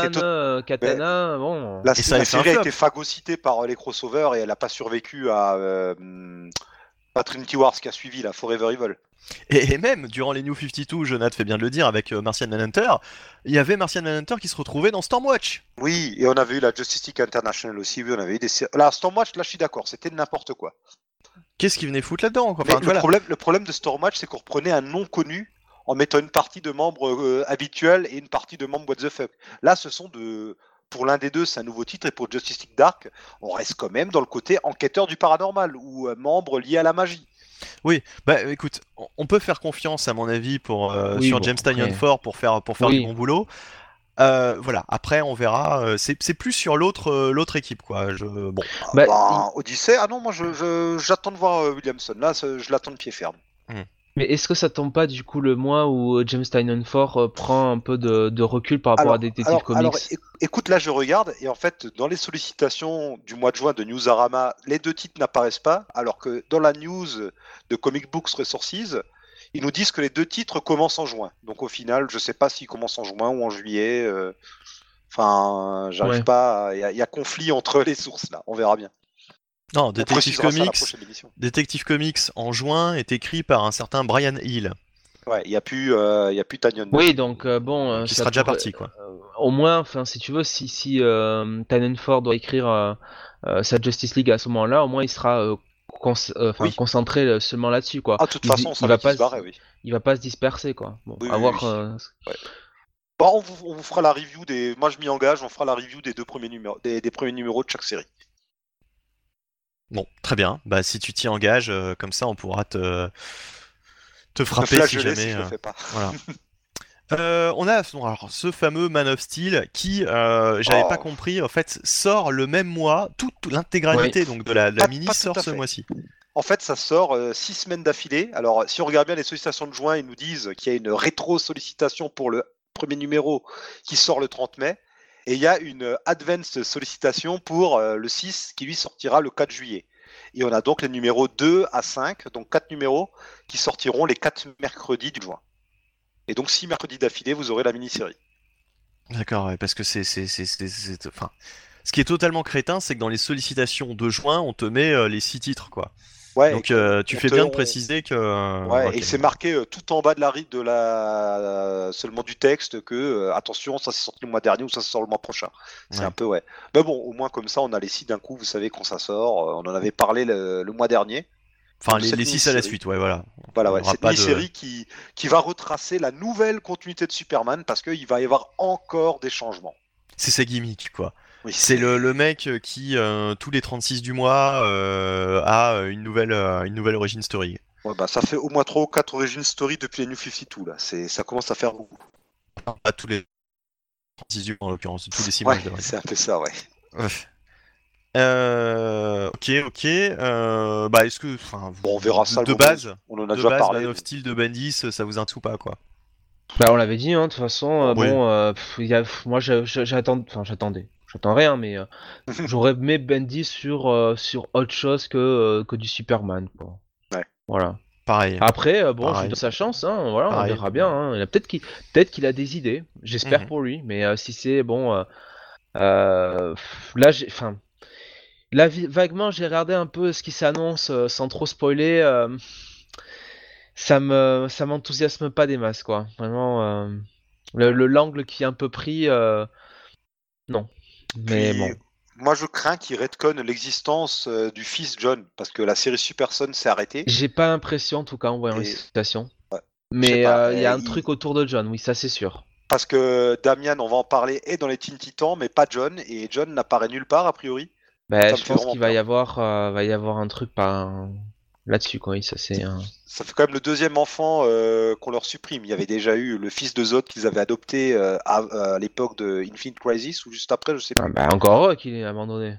a été, to- Katana, bon. la, Et ça a la série a été phagocytée par euh, les crossovers et elle a pas survécu à euh, à Trinity Wars qui a suivi la Forever Evil. Et, et même, durant les New 52, Jonathan fait bien de le dire, avec euh, Martian Manhunter, il y avait Martian Manhunter qui se retrouvait dans Stormwatch. Oui, et on avait eu la Justice League International aussi, oui, on avait eu des Là, Stormwatch, là je suis d'accord, c'était n'importe quoi. Qu'est-ce qu'il venait foutre là-dedans Mais Enfin, le, voilà. problème, le problème de Stormwatch, c'est qu'on reprenait un nom connu en mettant une partie de membres euh, habituels et une partie de membres what the fuck. Là, ce sont de. Pour l'un des deux, c'est un nouveau titre, et pour Justice League Dark, on reste quand même dans le côté enquêteur du paranormal ou euh, membre lié à la magie. Bah écoute, on- peut faire confiance à mon avis pour euh, Oui, sur bon, James Tynion Ford pour faire pour faire Oui. du bon boulot. Euh, voilà. Après, on verra. c'est c'est plus sur l'autre euh, l'autre équipe quoi. Je bon. Bah, Ben, Odyssey, ah non, moi je- je- j'attends de voir Williamson. Là, je l'attends de pied ferme. Mais est-ce que ça tombe pas du coup le mois où euh, James Tynion Ford euh, prend un peu de, de recul par rapport à Detective alors, Comics? alors, écoute, là je regarde, et en fait, dans les sollicitations du mois de juin de Newsarama, les deux titres n'apparaissent pas, alors que dans la news de Comic Books Resources, ils nous disent que les deux titres commencent en juin. Donc au final, je sais pas s'ils commencent en juin ou en juillet. euh, Enfin, j'arrive Ouais. pas. Il y, a- il y a conflit entre les sources là. On verra bien. Non, On Detective Comics. Detective Comics en juin est écrit par un certain Brian Hill, Ouais, il y a plus, euh, il y a plus Tanyon. Oui, donc euh, bon, euh, qui sera déjà parti quoi. euh, au moins, enfin, si tu veux, si si euh, Tynion Ford doit écrire euh, euh, sa Justice League à ce moment-là, au moins il sera euh, cons- euh, enfin, Oui. concentré seulement là-dessus, quoi. Ah, de toute Il- façon, il ça va va pas se barrer, oui. Il va pas se disperser, quoi. Bon, Oui, à oui, voir, oui. euh, Bon, on, vous, on vous fera la review des. Moi, je m'y engage. On fera la review des deux premiers numéros, des, des premiers numéros de chaque série. Bon, très bien. Bah si tu t'y engages, euh, comme ça on pourra te te frapper si jamais. si je euh, le fais pas. Voilà. Euh, on a bon, alors, ce fameux Man of Steel qui, euh, j'avais Oh. pas compris, en fait, sort le même mois, toute toute l'intégralité donc de la, de la Pas- mini pas sort ce mois-ci. En fait, ça sort euh, six semaines d'affilée. Alors, si on regarde bien les sollicitations de juin, ils nous disent qu'il y a une rétro-sollicitation pour le premier numéro qui sort le 30 mai. Et il y a une advance sollicitation pour euh, le 6 qui lui sortira le 4 juillet. Et on a donc les numéros 2 à 5, donc 4 numéros qui sortiront les 4 mercredis du juin. Et donc 6 mercredis d'affilée, vous aurez la mini-série. D'accord, parce que c'est, enfin, ce qui est totalement crétin, c'est que dans les sollicitations de juin, on te met euh, les six titres, quoi. Ouais, Donc euh, tu fais bien de préciser que. euh, Ouais, et c'est marqué euh, tout en bas de la ride de la seulement du texte que euh, attention, ça c'est sorti le mois dernier ou ça sort le mois prochain. C'est Ouais. un peu ouais. Mais bon, au moins comme ça, on a les six d'un coup. Vous savez quand ça sort. on en avait parlé le, le mois dernier. Enfin, les, six à la suite, ouais, voilà. Voilà, ouais. pas de- mini-série qui qui va retracer la nouvelle continuité de Superman parce qu'il va y avoir encore des changements. C'est sa gimmick, quoi. Oui, C'est le, le mec euh, qui, euh, tous les 36 du mois, euh, a une nouvelle, euh, une nouvelle origin story. Ouais, bah, ça fait au moins trois ou quatre origin story depuis les New 52 là. C'est ça commence à faire beaucoup. Pas tous les 36 du mois, en l'occurrence, tous les 6 Ouais, mois, c'est un peu ça, ouais. Ouais. Euh, ok, ok. euh, bah, est-ce que, enfin, Bon, on verra ça de, base, On en a de déjà base, parlé. Man of Steel de Bendis, ça vous intéresse ou pas, quoi? Bah, on l'avait dit, hein, de toute façon. euh, Oui. Bon, euh, pff, y a, pff, moi, j'attends, enfin, j'attendais. J'attends rien, mais euh, j'aurais aimé Bendy sur euh, sur autre chose que euh, que du Superman, quoi. Ouais. Voilà. Pareil. Après, euh, bon, je Pareil. lui donne sa chance, hein, voilà, Pareil. on verra bien. Hein. Il a peut-être qu'il peut-être qu'il a des idées. J'espère Mhm. pour lui, mais euh, si c'est bon, euh, euh, là, j'ai, enfin, là, vaguement, j'ai regardé un peu ce qui s'annonce euh, sans trop spoiler. euh, ça me ça m'enthousiasme pas des masses, quoi. Vraiment, euh, le le- l'angle qui est un peu pris, euh, non. Mais Puis, bon. Moi, je crains qu'il retconne l'existence euh, du fils John, parce que la série Super Son s'est arrêtée. J'ai pas l'impression, en tout cas, en voyant Et- les citations. Ouais. Mais euh, il y a un il- truc autour de John, oui, ça c'est sûr. Parce que Damian, on va en parler, est dans les Teen Titans, mais pas John, et John n'apparaît nulle part, a priori. Ben, je pense qu'il va peur. y avoir, euh, va y avoir un truc, un- là-dessus, quoi. Oui, ça c'est. un- Ça fait quand même le deuxième enfant euh, qu'on leur supprime. Il y avait déjà eu le fils de Zod qu'ils avaient adopté euh, à, à l'époque de Infinite Crisis ou juste après, je sais pas. Ah, bah, encore heureux qu'il est abandonné.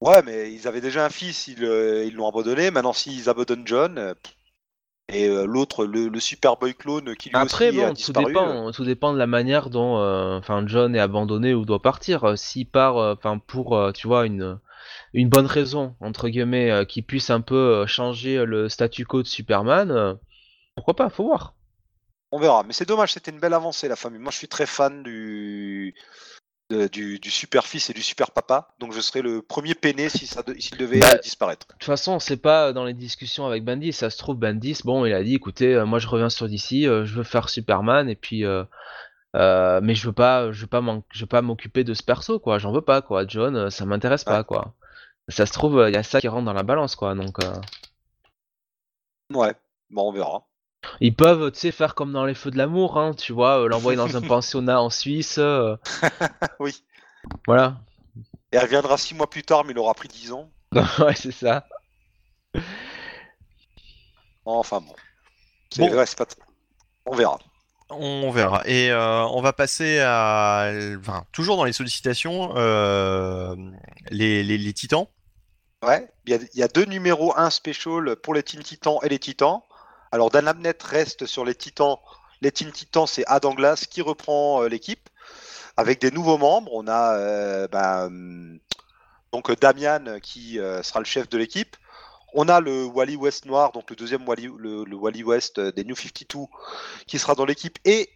Ouais, mais ils avaient déjà un fils, ils euh, ils l'ont abandonné. Maintenant, s'ils abandonnent John, euh, et euh, l'autre, le, le Superboy clone qui lui Après, aussi a bon, tout disparu. euh, dépend, tout dépend de la manière dont, euh, enfin, John est abandonné ou doit partir. Euh, S'il part, euh, enfin, pour, euh, tu vois, une, une bonne raison entre guillemets, euh, qui puisse un peu euh, changer le statu quo de Superman, euh, pourquoi pas, faut voir. On verra. Mais c'est dommage, c'était une belle avancée, la famille. Moi, je suis très fan du, de- du, du super fils et du super papa. Donc, je serai le premier peiné si ça de- s'il devait Bah, euh, disparaître. De toute façon, c'est pas dans les discussions avec Bendis. Ça se trouve, Bendis, bon, il a dit, écoutez, euh, moi je reviens sur DC, euh, je veux faire Superman, et puis, euh, euh, mais je veux pas, je veux pas, je veux pas m'occuper de ce perso, quoi. J'en veux pas, quoi. John, euh, ça m'intéresse pas, quoi. Ça se trouve, il y a ça qui rentre dans la balance, quoi. Donc, euh, Ouais, bon, on verra. ils peuvent, tu sais, faire comme dans les Feux de l'amour, hein, tu vois, euh, l'envoyer dans un pensionnat en Suisse. euh, Oui. voilà. Et elle reviendra six mois plus tard, mais il aura pris 10 ans. ouais, c'est ça. Enfin bon. C'est Bon. vrai, c'est pas t- On verra. On verra. Et euh, on va passer à, enfin, toujours dans les sollicitations, euh, les, les, les titans. Ouais, il y a, deux numéros 1 special pour les Teen Titans et les Titans. Alors Dan Abnett reste sur les Titans. Les Teen Titans, c'est Adam Glass qui reprend euh, l'équipe avec des nouveaux membres. On a euh, bah, hum, donc Damian qui euh, sera le chef de l'équipe. On a le Wally West noir, donc le deuxième Wally, Wally West des New 52 qui sera dans l'équipe et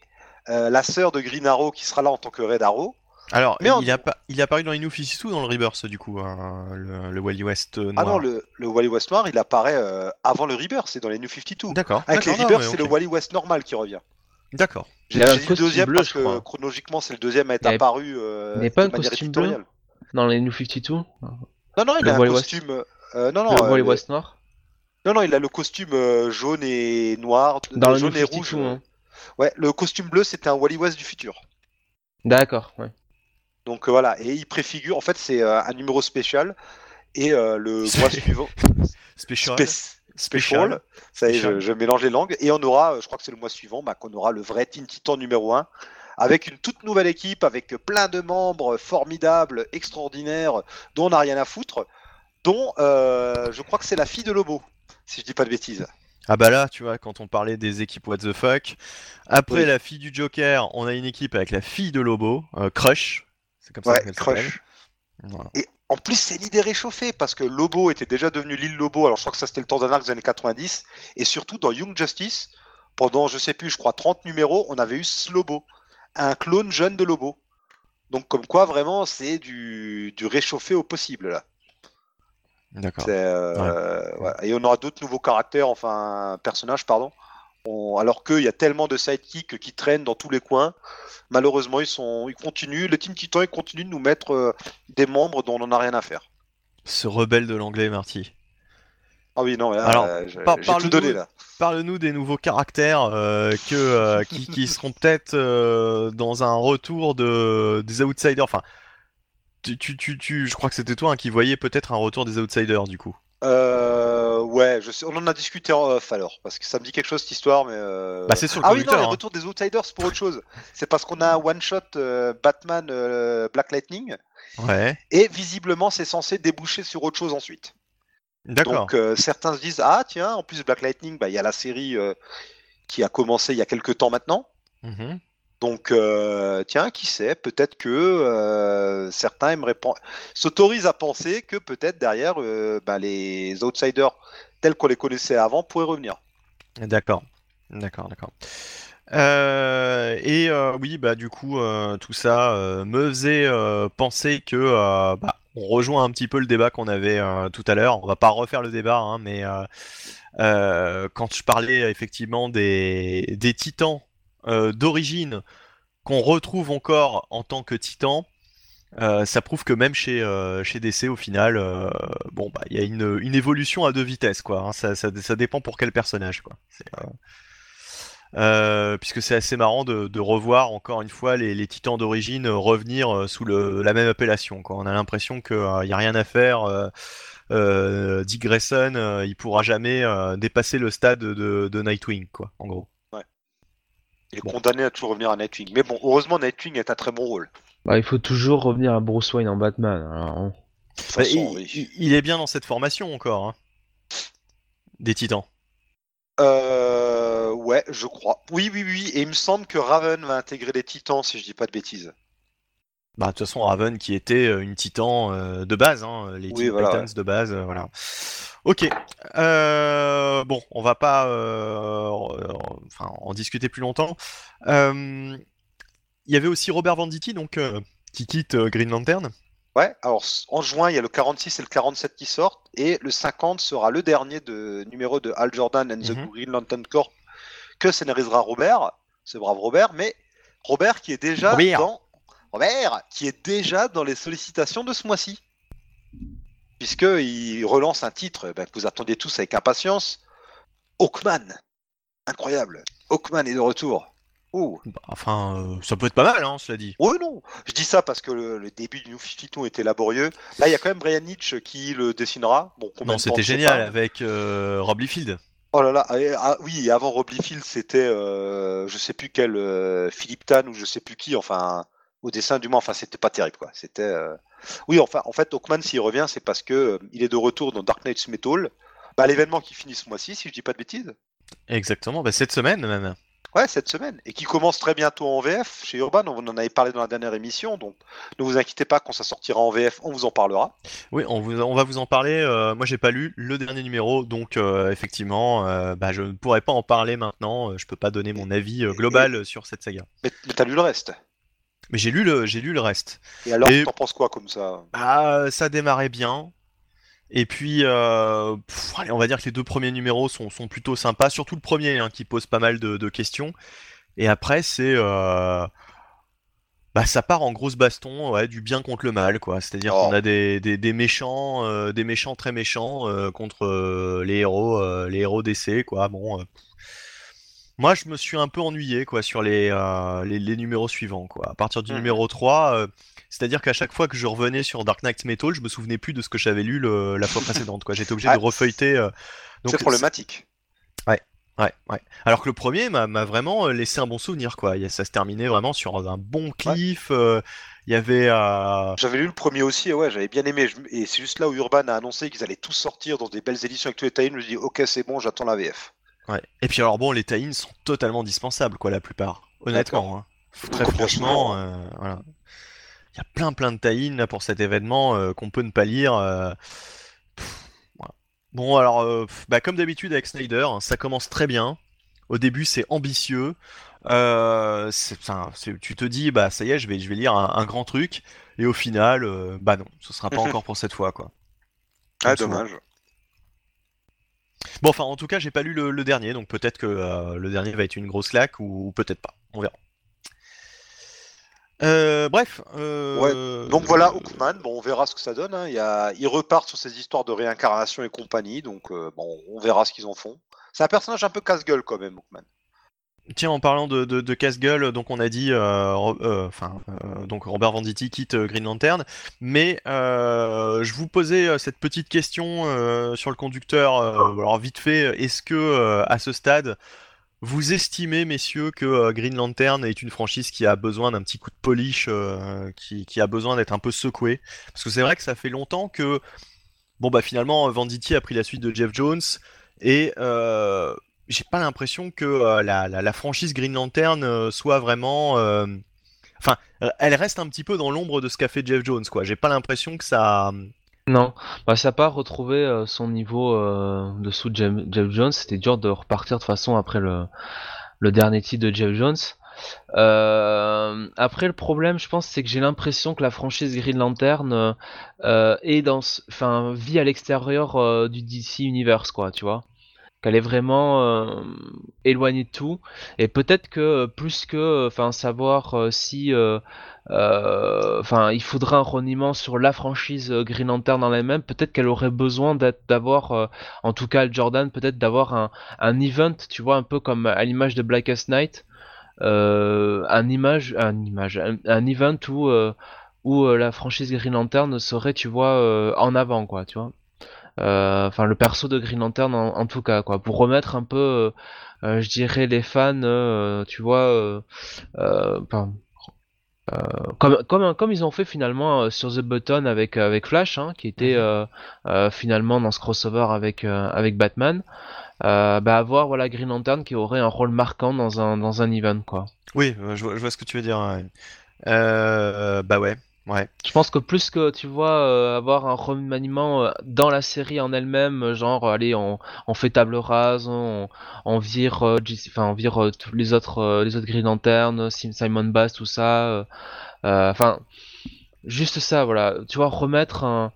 la sœur de Green Arrow qui sera là en tant que Red Arrow. Alors, Mais en- il, a pas, il est apparu dans les New 52 ou dans le Rebirth, du coup, hein, le, le Wally West euh, Ah noir. non, le, le Wally West noir, il apparaît euh, avant le Rebirth, c'est dans les New 52. D'accord. Avec les mais c'est le Wally West normal qui revient. D'accord. J'ai Il un dit le deuxième bleu, parce que chronologiquement, c'est le deuxième à être Il apparu euh, il pas de un manière costume bleu éditoriale. Dans les New 52 Non, non, il Le a un Wally West. costume. euh, non, non, Le euh, Wally West noir non, non, il a le costume euh, jaune et noir, Dans le jaune New et 52, rouge. hein. Ouais, le costume bleu, c'était un Wally West du futur. D'accord, ouais. Donc euh, voilà, et il préfigure. En fait, c'est euh, un numéro spécial. Et euh, le mois suivant, Special. spé- Special. Ça y est, je, mélange les langues. Et on aura, je crois que c'est le mois suivant, bah, qu'on aura le vrai Teen Titan numéro 1, avec une toute nouvelle équipe, avec plein de membres formidables, extraordinaires, dont on n'a rien à foutre, dont euh, je crois que c'est la fille de Lobo, si je dis pas de bêtises. Ah bah là, tu vois, quand on parlait des équipes What the fuck, après Oui. la fille du Joker, on a une équipe avec la fille de Lobo, euh, Crush. C'est comme ça Ouais. Crush. Voilà. Et en plus, c'est l'idée réchauffée, parce que Lobo était déjà devenu l'île Lobo, alors je crois que ça c'était le temps d'un arc des années 90, et surtout dans Young Justice, pendant, je sais plus, je crois 30 numéros, on avait eu Slobo, un clone jeune de Lobo. Donc comme quoi, vraiment, c'est du, du réchauffé au possible, là. D'accord. Euh, ouais. Et on aura d'autres nouveaux caractères, enfin, personnages, pardon. On- alors qu'il y a tellement de sidekicks qui traînent dans tous les coins, malheureusement, ils, sont, ils continuent, le Team Titan, ils continuent de nous mettre euh, des membres dont on n'en a rien à faire. Ce rebelle de l'anglais, Marty. Ah oui, non, là, Alors, euh, par- parle-nous- tout donné là. Parle-nous des nouveaux caractères euh, que, euh, qui, qui seront peut-être dans un retour de, des Outsiders. Enfin, tu, tu, tu, tu- je crois que c'était toi hein, qui voyais peut-être un retour des Outsiders du coup. Euh, ouais, je sais, on en a discuté en off alors, parce que ça me dit quelque chose cette histoire, mais. euh, Bah, c'est sur le ah oui, non, hein. retour des Outsiders, c'est pour autre chose. C'est parce qu'on a un one-shot euh, Batman euh, Black Lightning, Ouais, et visiblement, c'est censé déboucher sur autre chose ensuite. d'accord. Donc certains se disent ah tiens en plus Black Lightning bah il y a la série qui a commencé il y a quelques temps maintenant Mhm. Donc euh, tiens qui sait peut-être que euh, certains s'autorisent à penser que peut-être derrière euh, bah, les outsiders tels qu'on les connaissait avant pourraient revenir D'accord, d'accord, d'accord. Et oui, bah du coup, tout ça me faisait penser que bah, on rejoint un petit peu le débat qu'on avait tout à l'heure. On va pas refaire le débat, hein, mais quand je parlais effectivement des titans euh, d'origine qu'on retrouve encore en tant que titans, euh, ça prouve que même chez, euh, chez DC, au final, bon, bah, il y a une, une évolution à deux vitesses, quoi. hein. ça, ça, ça dépend pour quel personnage, quoi. Puisque c'est assez marrant de, revoir encore une fois les, les titans d'origine revenir sous le, la même appellation, quoi. On a l'impression qu'il n'y a rien à faire. Dick Grayson, il pourra jamais dépasser le stade de, de Nightwing, quoi, en gros. Il est Bon. condamné à toujours revenir à Nightwing. Mais bon, heureusement, Nightwing est un très bon rôle. Bah, il faut toujours revenir à Bruce Wayne en Batman. alors, hein. De toute Bah, façon, il, oui. il- il est bien dans cette formation encore, hein. des Titans. Euh, ouais, je crois. Oui, oui, oui. Et il me semble que Raven va intégrer les Titans, si je dis pas de bêtises. Bah, de toute façon, Raven qui était euh, une Titan euh, de base, hein, les Oui, Teen voilà, Titans de base, euh, voilà. Ok. Euh, bon, on va pas enfin, en discuter plus longtemps. Il y avait aussi Robert Venditti, donc qui quitte Green Lantern. Ouais, alors en juin, il y a le 46 et le 47 qui sortent, et le 50 sera le dernier de numéro de Hal Jordan and the Mhm. Green Lantern Corps que scénarisera Robert, ce brave Robert, mais Robert qui est déjà Robert. dans Robert qui est déjà dans les sollicitations de ce mois-ci, puisque il relance un titre ben, que vous attendiez tous avec impatience, Hawkman, incroyable, Hawkman est de retour. Bah, enfin, euh, ça peut être pas mal, hein, cela dit. Oui, non. Je dis ça parce que le, le début du New 52 était laborieux. Là, il y a quand même Brian Hitch qui le dessinera. Bon, Non, c'était génial avec euh, Rob Liefeld. Oh là là. et- ah, oui, avant Rob Liefeld, c'était euh, je sais plus quel euh, Philippe Tan ou je sais plus qui. Enfin, au dessin du moins. Enfin, c'était pas terrible, quoi. C'était. euh, Oui, enfin, en fait, Hawkman, s'il revient, c'est parce que euh, il est de retour dans Dark Knight's Metal. Bah, l'événement qui finit ce mois-ci, si je dis pas de bêtises. Exactement, bah, cette semaine même. Ouais, cette semaine. Et qui commence très bientôt en VF chez Urban. On en avait parlé dans la dernière émission. Donc, ne vous inquiétez pas, quand ça sortira en VF, on vous en parlera. Oui, on, vous- on va vous en parler. euh, moi, j'ai pas lu le dernier numéro, donc euh, effectivement, euh, bah, je ne pourrais pas en parler maintenant. je peux pas donner mon avis global sur cette saga. Mais, mais t'as lu le reste. Mais j'ai lu le, j'ai lu le reste. Et alors, Et- t'en penses quoi comme ça? Ah, ça démarrait bien. Et puis, euh, pff, allez, on va dire que les deux premiers numéros sont, sont plutôt sympas, surtout le premier hein, qui pose pas mal de, de questions. Et après, c'est, euh, bah, ça part en grosse baston, ouais, du bien contre le mal, quoi. C'est-à-dire Oh. qu'on a des, des, des méchants, euh, des méchants très méchants contre les héros, les héros d'essai, quoi. Bon, moi, je me suis un peu ennuyé, quoi, sur les, euh, les, les numéros suivants, quoi. À partir du numéro 3, euh, c'est-à-dire qu'à chaque fois que je revenais sur Dark Knight Metal, je me souvenais plus de ce que j'avais lu le- la fois précédente, quoi. J'étais obligé Ah, de refeuilleter. euh, donc C'est problématique. Ouais, ouais. Alors que le premier m'a vraiment euh, laissé un bon souvenir, quoi. Ça se terminait vraiment sur un bon cliff. euh, Il y avait. euh, J'avais lu le premier aussi, ouais, j'avais bien aimé. Et c'est juste là où Urban a annoncé qu'ils allaient tous sortir dans des belles éditions avec tous les Je me dis, ok, c'est bon, j'attends la VF. Ouais. Et puis alors bon, les tie sont totalement dispensables, quoi, la plupart. Honnêtement, hein. Très Franchement. franchement, euh, voilà. Il y a plein plein de tie là pour cet événement euh, qu'on peut ne pas lire. euh, pff, voilà. Bon alors, pff, bah, comme d'habitude avec Snyder, hein, ça commence très bien. Au début, c'est ambitieux. Euh, tu te dis, bah ça y est, je vais, je vais lire un, un grand truc. Et au final, euh, bah non, ce sera pas encore pour cette fois, quoi. Ah, souvent. dommage. Bon, enfin, en tout cas, j'ai pas lu le, le dernier, donc peut-être que euh, le dernier va être une grosse claque ou, ou peut-être pas. On verra. Euh, bref. euh, Donc voilà, Hawkman, bon, on verra ce que ça donne. hein. Il y a... Ils repartent sur ces histoires de réincarnation et compagnie, donc bon, on verra ce qu'ils en font. C'est un personnage un peu casse-gueule quand même, Hawkman. Tiens, en parlant de, de, casse-gueule, donc on a dit, euh, euh, enfin, euh, donc Robert Venditti quitte euh, Green Lantern, mais je vous posais cette petite question sur le conducteur. alors vite fait, est-ce que à ce stade, vous estimez, messieurs, que Green Lantern est une franchise qui a besoin d'un petit coup de polish, qui, qui a besoin d'être un peu secouée? Parce que c'est vrai que ça fait longtemps que, bon bah finalement, Venditti a pris la suite de Jeff Jones et j'ai pas l'impression que euh, la, la, franchise Green Lantern euh, soit vraiment. euh, Enfin, elle reste un petit peu dans l'ombre de ce qu'a fait Jeff Jones, quoi. J'ai pas l'impression que ça. Non, bah, ça n'a pas retrouvé son niveau dessous de Jeff, Jeff Jones. C'était dur de repartir de façon après le, le dernier titre de Jeff Jones. Après, le problème, je pense, c'est que j'ai l'impression que la franchise Green Lantern est dans, enfin, vit à l'extérieur du DC Universe, quoi, tu vois. Qu'elle est vraiment euh, éloignée de tout. Et peut-être que euh, plus que, enfin, savoir euh, si euh, euh, il faudrait un reniement sur la franchise euh, Green Lantern en elle-même. Peut-être qu'elle aurait besoin d'être- d'avoir, euh, en tout cas, Jordan, peut-être d'avoir un, un event, tu vois, un peu comme à l'image de Blackest Night, euh, un image, un image, event où euh, où euh, la franchise Green Lantern serait, tu vois, euh, en avant, quoi, tu vois. Enfin le perso de Green Lantern en, tout cas, quoi, pour remettre un peu, je dirais les fans, tu vois, comme, comme, comme ils ont fait finalement sur The Button avec, avec Flash, hein, qui était mhm. finalement dans ce crossover avec, avec Batman. bah avoir voilà Green Lantern qui aurait un rôle marquant dans un dans un event quoi. Oui, je vois, je vois ce que tu veux dire. bah ouais, Ouais. Je pense que plus que tu vois euh, avoir un remaniement euh, dans la série en elle-même, euh, genre allez on, on, fait table rase, on, on vire, enfin on vire tous les autres les autres Green Lantern, Simon Bass, tout ça. Enfin juste ça, voilà. Tu vois remettre un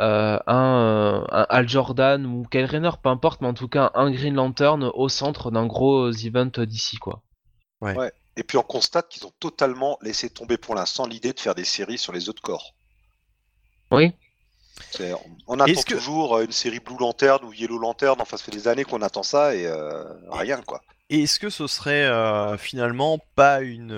un, un, Al Jordan ou Kyle Rayner, peu importe, mais en tout cas un Green Lantern au centre d'un gros event d'ici quoi. Ouais. ouais. Et puis on constate qu'ils ont totalement laissé tomber pour l'instant l'idée de faire des séries sur les autres corps. Oui. On attend toujours euh, une série Blue Lantern ou Yellow Lantern, enfin ça fait des années qu'on attend ça et euh, rien quoi. Et est-ce que ce serait euh, finalement pas une,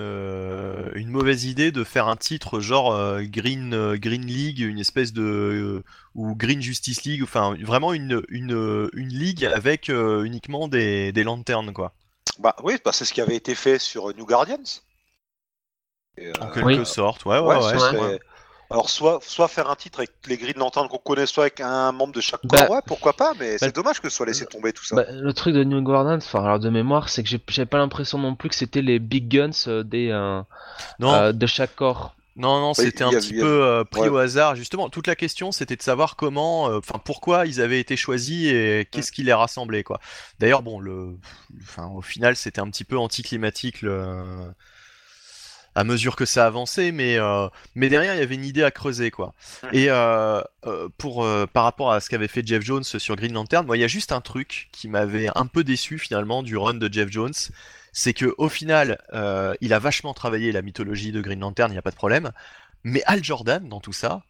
une mauvaise idée de faire un titre genre Green, Green League, une espèce de. ou Green Justice League, enfin vraiment une, une, une ligue avec uniquement des, des lanternes quoi bah oui, bah, c'est ce qui avait été fait sur New Guardians. Euh, en quelque sorte, ouais, ouais, ouais. Alors soit, soit faire un titre avec les grilles de lanterne qu'on connaît, soit avec un membre de chaque corps, bah, ouais, pourquoi pas, mais c'est bah, dommage que ce soit laissé tomber tout ça. Bah, le truc de New Guardians, enfin alors de mémoire, c'est que j'ai pas l'impression non plus que c'était les big guns euh, des, euh, de chaque corps. Non, non, c'était un petit peu euh, pris au hasard. Justement, toute la question, c'était de savoir comment, euh, enfin, pourquoi ils avaient été choisis et qu'est-ce qui les rassemblait, quoi. D'ailleurs, bon, le, enfin, au final, c'était un petit peu anticlimatique le... à mesure que ça avançait, mais, euh, mais derrière, il y avait une idée à creuser, quoi. Et pour, par rapport à ce qu'avait fait Jeff Jones sur Green Lantern, moi, il y a juste un truc qui m'avait un peu déçu finalement du run de Jeff Jones c'est que au final, euh, il a vachement travaillé la mythologie de Green Lantern, il n'y a pas de problème. Mais Al Jordan, dans tout ça,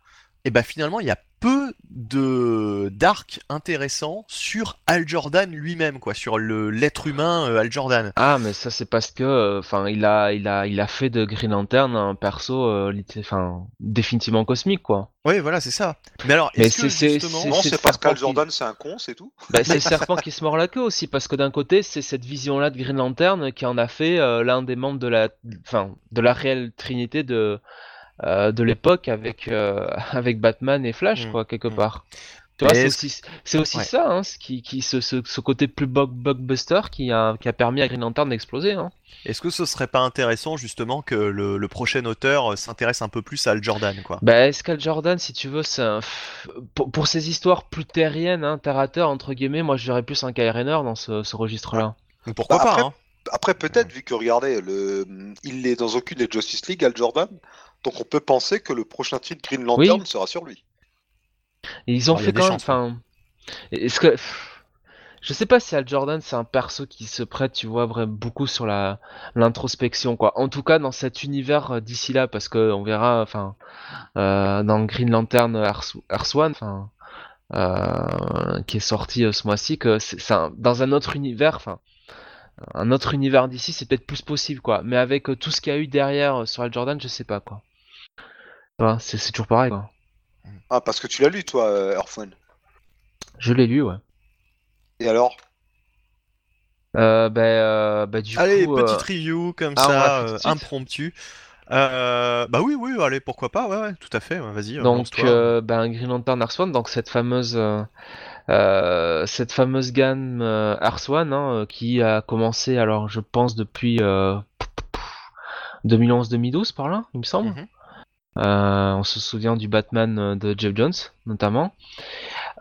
et eh ben finalement, il y a peu de d'arcs intéressants sur Al Jordan lui-même, quoi, sur le l'être humain euh, Al Jordan. Ah, mais ça c'est parce que, euh, enfin, il a il a il a fait de Green Lantern un perso, enfin, définitivement cosmique, quoi. Oui, voilà, c'est ça. Mais alors, est-ce que justement... Non, c'est parce qu'Al Jordan c'est un con, c'est tout. Bah, c'est le serpent qui se mord la queue aussi, parce que d'un côté, c'est cette vision-là de Green Lantern qui en a fait l'un des membres de la, enfin, de la réelle trinité de euh, de l'époque avec, euh, avec Batman et Flash, mm. quoi, quelque mm. part. c'est aussi, c'est aussi ça, hein, ce, qui, qui, ce, ce, côté plus blockbuster qui a, qui a permis à Green Lantern d'exploser. Hein. Est-ce que ce serait pas intéressant justement que le, prochain auteur s'intéresse un peu plus à Al Jordan quoi? Bah est-ce qu'Al Jordan, si tu veux, c'est pour, pour, ces histoires plus terriennes, hein, terre à terre entre guillemets, moi je dirais plus un Kyle Rayner dans ce, ce registre-là. Pourquoi bah, pas après, hein? après peut-être vu que regardez, le... il est dans aucune des Justice League, Al Jordan. Donc on peut penser que le prochain titre Green Lantern sera sur lui. ils ont fait quand même. Enfin, est-ce que je sais pas si Al Jordan c'est un perso qui se prête, tu vois, vraiment beaucoup sur la l'introspection, quoi. En tout cas, dans cet univers euh, d'ici là, parce que on verra, enfin, euh, dans Green Lantern Earth, One, enfin, euh, qui est sorti ce mois-ci, que c'est dans un autre univers, enfin, un autre univers d'ici, c'est peut-être plus possible, quoi. Mais avec tout ce qu'il y a eu derrière sur Al Jordan, je sais pas, quoi c'est toujours pareil. Quoi. Ah, parce que tu l'as lu, toi, euh, Earthone Je l'ai lu, ouais. Et alors? Euh, bah, euh, bah, du allez, coup, petite review comme ah, ça, impromptu. bah oui, oui, allez, pourquoi pas, ouais, ouais tout à fait, vas-y. Donc, bah, Green Lantern Earth One, donc cette fameuse, cette fameuse gamme Earth One, hein, qui a commencé, alors je pense depuis 2011-2012 par là, il me semble. Mhm. Euh, on se souvient du Batman euh, de Jeff Jones, notamment.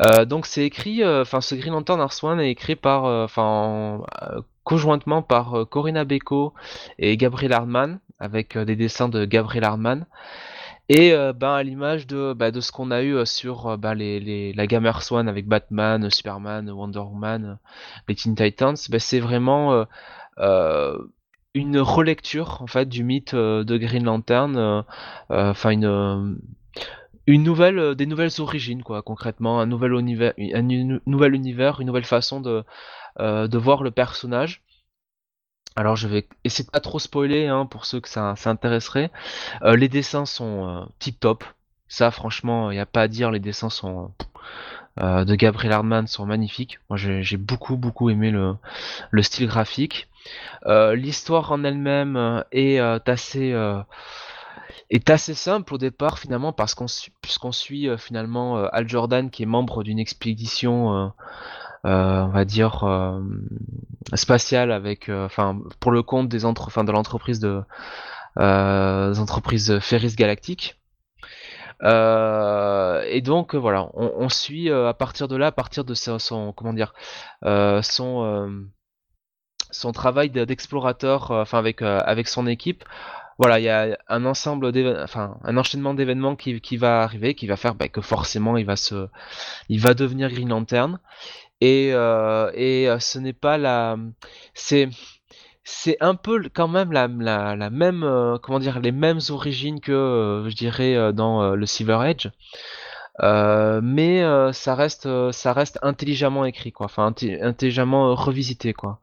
Euh, donc c'est écrit, enfin ce Green Lantern One est écrit par, enfin conjointement par Corinna Beko et Gabriel Hardman, avec des dessins de Gabriel Hardman. Et ben à l'image de, bah, de ce qu'on a eu sur bah, les, la gamme One avec Batman, Superman, Wonder Woman, les Teen Titans, bah, c'est vraiment une relecture en fait du mythe euh, de Green Lantern, euh, euh, enfin une une nouvelle des nouvelles origines quoi concrètement un nouvel univers un nouvel univers une nouvelle façon de de voir le personnage alors je vais essayer de pas trop spoiler hein, pour ceux que ça, ça intéresserait les dessins sont tip top ça franchement il n'y a pas à dire les dessins sont de Gabriel Hardman sont magnifiques. Moi, j'ai beaucoup, beaucoup aimé le, le style graphique. L'histoire en elle-même est assez est assez simple au départ finalement parce qu'on puisqu'on suit finalement Al Jordan qui est membre d'une expédition on va dire spatiale avec enfin pour le compte des entre de l'entreprise de des entreprises Ferris Galactique euh, et donc voilà, on, suit euh, à partir de là, à partir de son, comment dire, euh, son son travail d'explorateur, enfin avec avec son équipe. Voilà, il y a un ensemble, enfin un enchaînement d'événements qui, qui, va arriver, qui va faire bah, que forcément il va se, il va devenir Green Lantern. Et, et ce n'est pas la, c'est c'est un peu quand même la, la, même euh, comment dire les mêmes origines que euh, je dirais euh, dans le Silver Age mais ça reste ça reste intelligemment écrit quoi enfin intelligemment revisité quoi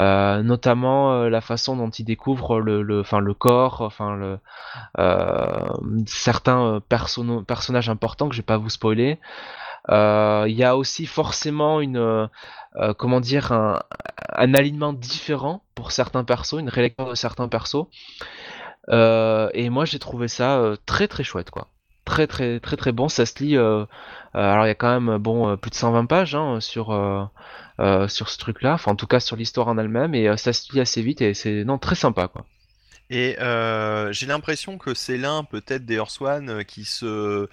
notamment la façon dont il découvre le, le enfin le corps enfin le certains personnages importants que je vais pas vous spoiler il y a aussi forcément une euh, comment dire, un, alignement différent pour certains persos, une rélecture de certains persos. Euh, et moi j'ai trouvé ça euh, très très chouette quoi. Très très très très bon, ça se lit. alors il y a quand même bon plus de 120 pages hein, sur sur ce truc-là, enfin en tout cas sur l'histoire en elle-même, et ça se lit assez vite et c'est non très sympa quoi. Et j'ai l'impression que c'est l'un peut-être des One qui se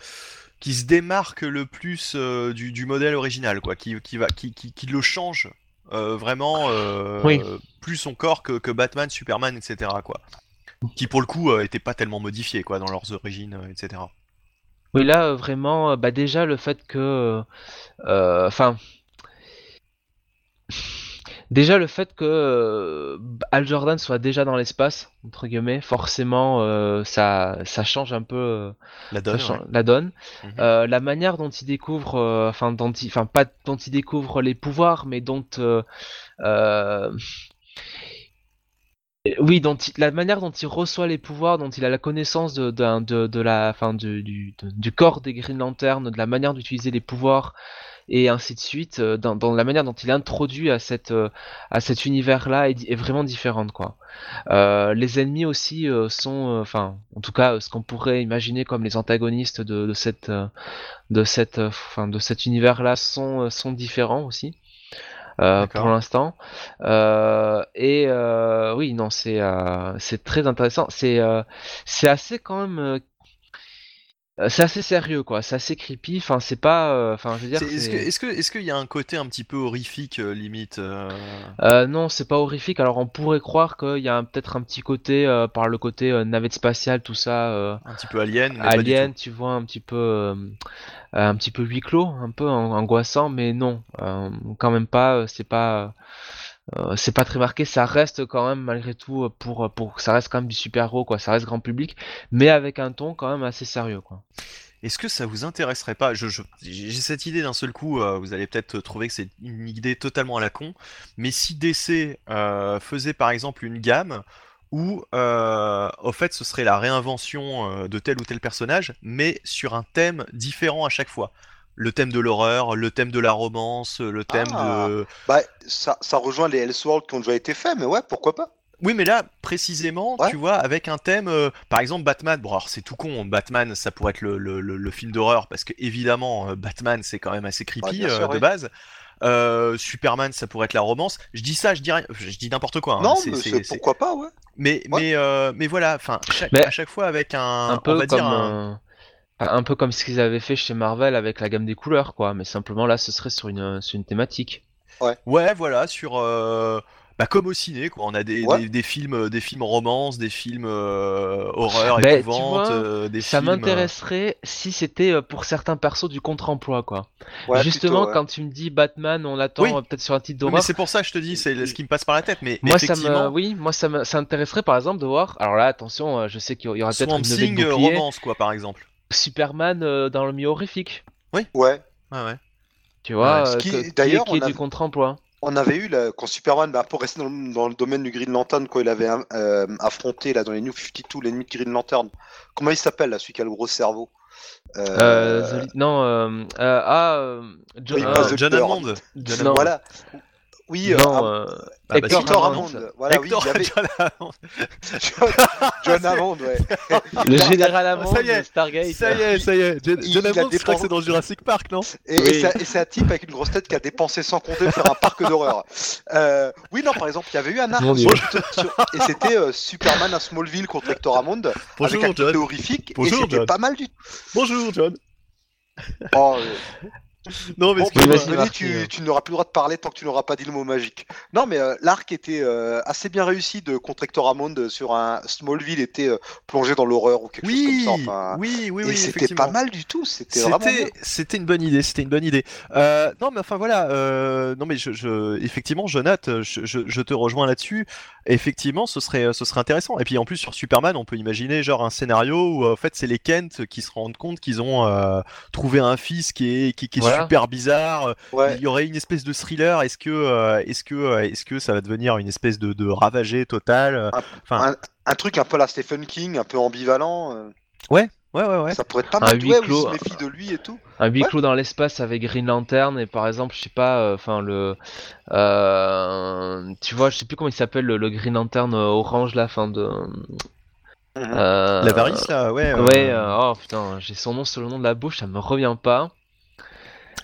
qui se démarque le plus euh, du, modèle original, quoi, qui, qui va, qui, qui, le change euh, vraiment euh, plus son corps que, que, Batman, Superman, etc. Quoi. Qui pour le coup n'étaient pas tellement modifiés quoi, dans leurs origines, etc. Oui, là vraiment, bah déjà le fait que, enfin. Déjà le fait que euh, Al Jordan soit déjà dans l'espace, entre guillemets, forcément euh, ça, ça change un peu euh, la donne. La, donne. Mhm. la manière dont il découvre, enfin dont il, enfin pas dont il découvre les pouvoirs, mais dont oui, dont la manière dont il reçoit les pouvoirs, dont il a la connaissance de, de, de, la, fin, du, du, du, corps des Green Lanterns, de la manière d'utiliser les pouvoirs, et ainsi de suite, euh, dans, dans, la manière dont il introduit à, cette, euh, à cet univers-là est, vraiment différente. Quoi. Euh, les ennemis aussi sont, enfin, en tout cas, ce qu'on pourrait imaginer comme les antagonistes de, cette, de cette, enfin, de cet univers-là sont, sont différents aussi. Euh, pour l'instant. Euh, et euh, oui, non, c'est c'est très intéressant. C'est c'est assez quand même euh, c'est assez sérieux quoi, c'est assez creepy, enfin c'est pas euh, enfin je veux dire Est-ce que est-ce que est-ce qu'il y a un côté un petit peu horrifique euh, limite non, c'est pas horrifique. Alors on pourrait croire qu'il y a peut-être un petit côté par le côté navette spatiale tout ça un petit peu alien mais alien, tu vois un petit peu un petit peu huis clos, un peu angoissant mais non, quand même pas, c'est pas euh, c'est pas très marqué, ça reste quand même malgré tout euh, pour pour ça reste quand même du super héros quoi, ça reste grand public, mais avec un ton quand même assez sérieux quoi. Est-ce que ça vous intéresserait pas J'ai cette idée d'un seul coup, euh, vous allez peut-être trouver que c'est une idée totalement à la con, mais si DC faisait par exemple une gamme où au fait ce serait la réinvention de tel ou tel personnage, mais sur un thème différent à chaque fois le thème de l'horreur, le thème de la romance, le thème ah. de. Bah, ça, ça rejoint les Elseworlds qui ont déjà été faits, mais ouais, pourquoi pas oui, mais là, précisément, tu vois, avec un thème, euh, par exemple Batman, bon alors c'est tout con, Batman ça pourrait être le, le, le, film d'horreur, parce que évidemment, euh, Batman c'est quand même assez creepy euh, de base. Superman ça pourrait être la romance. Je dis ça, je dis je dis n'importe quoi. Hein. Non, mais c'est pourquoi pas, ouais. Mais, mais, mais voilà, enfin, à chaque fois avec un, un peu on va dire un... Un peu comme ce qu'ils avaient fait chez Marvel avec la gamme des couleurs, quoi. Mais simplement là, ce serait sur une, sur une thématique. Ouais. Ouais, voilà, sur. Euh, bah, comme au ciné, quoi. On a des, des, films, des films romance, des films euh, horreur, bah, épouvante, euh, des ça films. Ça m'intéresserait si c'était pour certains persos du contre-emploi, quoi. Justement, quand tu me dis Batman, on l'attend peut-être sur un titre d'horreur. mais c'est pour ça que je te dis, c'est ce qui me passe par la tête. Mais moi, ça me, oui, moi, ça m'intéresserait par exemple de voir. Alors là, attention, je sais qu'il y aura peut-être une Thing romance, quoi, par exemple. Superman euh, dans le milieu horrifique. Oui. Ouais. Ouais, ouais. Tu vois, euh, qui, d'ailleurs, qui est, du contre-emploi. On avait eu quand Superman, bah, pour rester dans, le domaine du Green Lantern, quand il avait euh, affronté là dans les New 52 l'ennemi de Green Lantern. Comment il s'appelle là, celui qui a le gros cerveau? Euh, Euh, The- Non, euh, euh, ah, euh, Jo- Oui, ah, pas The John Cure. Hammond. John Non. Hammond. Voilà. Oui, non, euh, bah, Hector Hector Hammond. Hammond. Voilà, oui, Hector avait John Hammond. John, John Hammond, ouais. Le général Hammond Ça y est, de Stargate. Ça y est, ça y est. John, Il- John Hammond, je crois que c'est dans Jurassic Park, non? Et, Oui. et c'est un type avec une grosse tête qui a dépensé sans compter pour faire un parc d'horreur. Euh, oui, non, par exemple, il y avait eu un arc sur- sur- et c'était euh, Superman à Smallville contre Hector Hammond Bonjour, avec un John. horrifique Bonjour, et c'était John. pas mal du Bonjour, John. Oh, euh, Non, mais Bon, vas-y, Denis, Marty, tu, euh. tu n'auras plus le droit de parler tant que tu n'auras pas dit le mot magique. Non, mais euh, l'arc était euh, assez bien réussi de contre Hector Hammond sur un Smallville était euh, plongé dans l'horreur ou quelque Oui, chose comme ça. Enfin, oui, oui, et oui, c'était pas mal du tout. C'était. C'était, une bonne idée. C'était une bonne idée. Euh, non, mais enfin voilà. euh, non, mais je, je- effectivement, Jonathan, je, je, je te rejoins là-dessus. Effectivement, ce serait, ce serait intéressant. Et puis en plus sur Superman, on peut imaginer genre un scénario où en fait c'est les Kent qui se rendent compte qu'ils ont euh, trouvé un fils qui est, qui, qui est Voilà. super bizarre. Ouais. Il y aurait une espèce de thriller. Est-ce que, euh, est-ce que, euh, est-ce que ça va devenir une espèce de, de ravagé total euh, Enfin, Un truc un peu à la Stephen King, un peu ambivalent. euh, ouais, ouais, ouais. Ça pourrait être pas Un mal. huis Ouais, où il clos, se méfie de lui et tout. Un huis Ouais. clos dans l'espace avec Green Lantern et par exemple, je sais pas, euh, enfin le, euh, tu vois, je sais plus comment il s'appelle le, le Green Lantern euh, orange là, fin de. euh, La varice là, ouais. euh, Ouais, euh, oh putain, j'ai son nom sur le nom de la bouche, ça me revient pas.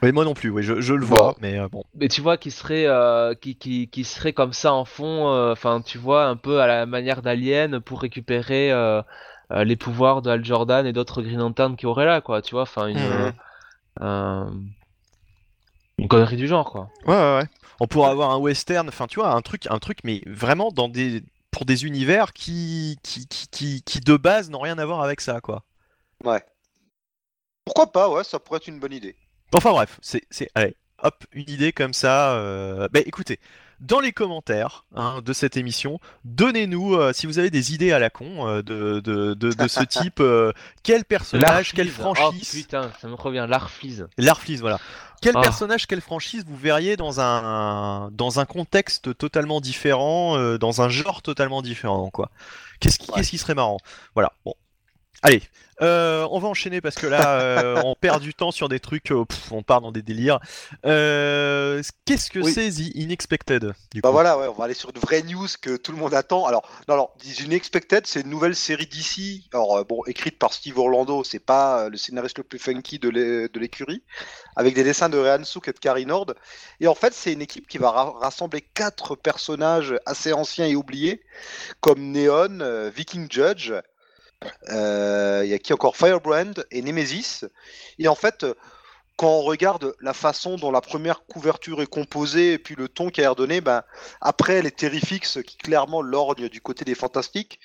Oui, moi non plus. Oui, je, je le Bon. vois, mais euh, bon. Mais tu vois, qui serait, euh, qui, qui, qui serait comme ça en fond, euh, enfin, tu vois, un peu à la manière d'Alien pour récupérer euh, euh, les pouvoirs de Hal Jordan et d'autres Green Lantern qui auraient là, quoi, tu vois, enfin, une, une connerie du genre, quoi. Ouais, ouais, ouais. On pourrait avoir un western, enfin tu vois, un truc, un truc, mais vraiment dans des, pour des univers qui, qui, qui, qui, qui, de base n'ont rien à voir avec ça, quoi. Ouais. Pourquoi pas, ouais, ça pourrait être une bonne idée. Enfin bref, c'est, c'est, allez, hop, une idée comme ça. Euh... Bah écoutez, dans les commentaires hein, de cette émission, donnez-nous euh, si vous avez des idées à la con euh, de, de, de, de ce type. euh, quel personnage, quelle franchise Oh putain, ça me revient, l'Arfleeze. L'Arfleeze, voilà. Quel Ah. personnage, quelle franchise vous verriez dans un, dans un contexte totalement différent, euh, dans un genre totalement différent, quoi? Qu'est-ce qui, Ouais. qu'est-ce qui serait marrant? Voilà, bon. Allez, euh, on va enchaîner parce que là, euh, on perd du temps sur des trucs, euh, pff, on part dans des délires. Qu'est-ce que Oui. c'est The Unexpected du Bah coup voilà, ouais, on va aller sur une vraie news que tout le monde attend. Alors, non, alors, The Unexpected, c'est une nouvelle série d'ici. Alors, bon, écrite par Steve Orlando, c'est pas le scénariste le plus funky de l'é- de l'écurie, avec des dessins de Ryan Sook et de Carrie Nord. Et en fait, c'est une équipe qui va ra- rassembler quatre personnages assez anciens et oubliés, comme Neon, Viking Judge, euh, il y a qui encore? Firebrand et Nemesis. Et en fait, quand on regarde la façon dont la première couverture est composée et puis le ton qui a donné, ben, après les Terrifix qui clairement lorgnent du côté des Fantastiques,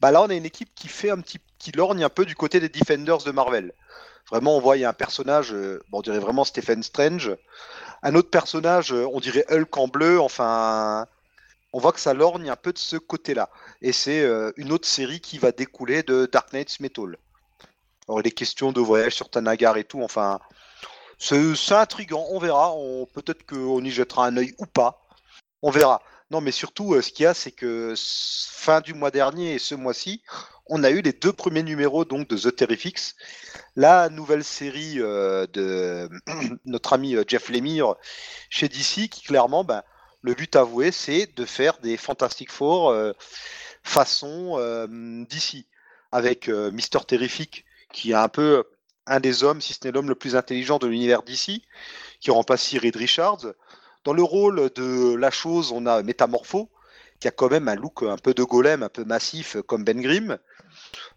bah là on a une équipe qui fait un petit, qui lorgne un peu du côté des Defenders de Marvel. Vraiment, on voit il y a un personnage, euh, on dirait vraiment Stephen Strange, un autre personnage, euh, on dirait Hulk en bleu. Enfin, on voit que ça lorgne un peu de ce côté-là. Et c'est euh, une autre série qui va découler de Dark Knight's Metal. Alors, il est question de voyage sur Tanagar et tout. Enfin, c'est intriguant. On verra. On, Peut-être qu'on y jettera un œil ou pas. On verra. Non, mais surtout, euh, ce qu'il y a, c'est que fin du mois dernier et ce mois-ci, on a eu les deux premiers numéros donc de The Terrifics, la nouvelle série euh, de notre ami Jeff Lemire chez DC, qui clairement, ben, le but avoué, c'est de faire des Fantastic Four euh, façon euh, DC, avec euh, Mister Terrific, qui est un peu un des hommes, si ce n'est l'homme le plus intelligent de l'univers DC, qui remplace Reed Richards. Dans le rôle de la chose, on a Métamorpho, qui a quand même un look un peu de golem, un peu massif, comme Ben Grimm.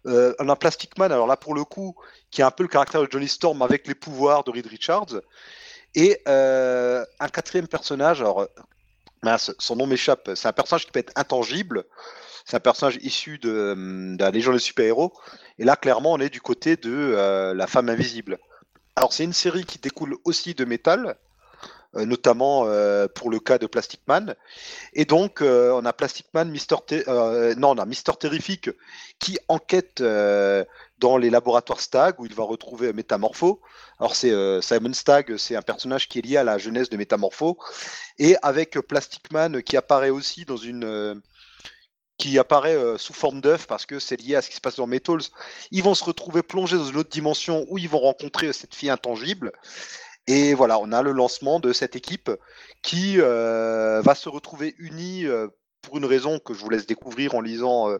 Euh, on a Plastic Man, alors là pour le coup, qui a un peu le caractère de Johnny Storm avec les pouvoirs de Reed Richards. Et un quatrième personnage, alors mince, son nom m'échappe, c'est un personnage qui peut être intangible, c'est un personnage issu de, de la des super-héros, et là clairement on est du côté de euh, la femme invisible. Alors c'est une série qui découle aussi de métal, euh, notamment euh, pour le cas de Plastic Man. Et donc, euh, on a Plastic Man, Mister Ter- euh, non, Terrific qui enquête euh, dans les laboratoires Stag où il va retrouver Métamorpho. Alors, c'est euh, Simon Stag, c'est un personnage qui est lié à la jeunesse de Métamorpho. Et avec Plastic Man qui apparaît aussi dans une, euh, qui apparaît euh, sous forme d'œuf parce que c'est lié à ce qui se passe dans Metals. Ils vont se retrouver plongés dans une autre dimension où ils vont rencontrer cette fille intangible. Et voilà, on a le lancement de cette équipe qui euh, va se retrouver unie euh, pour une raison que je vous laisse découvrir en lisant euh,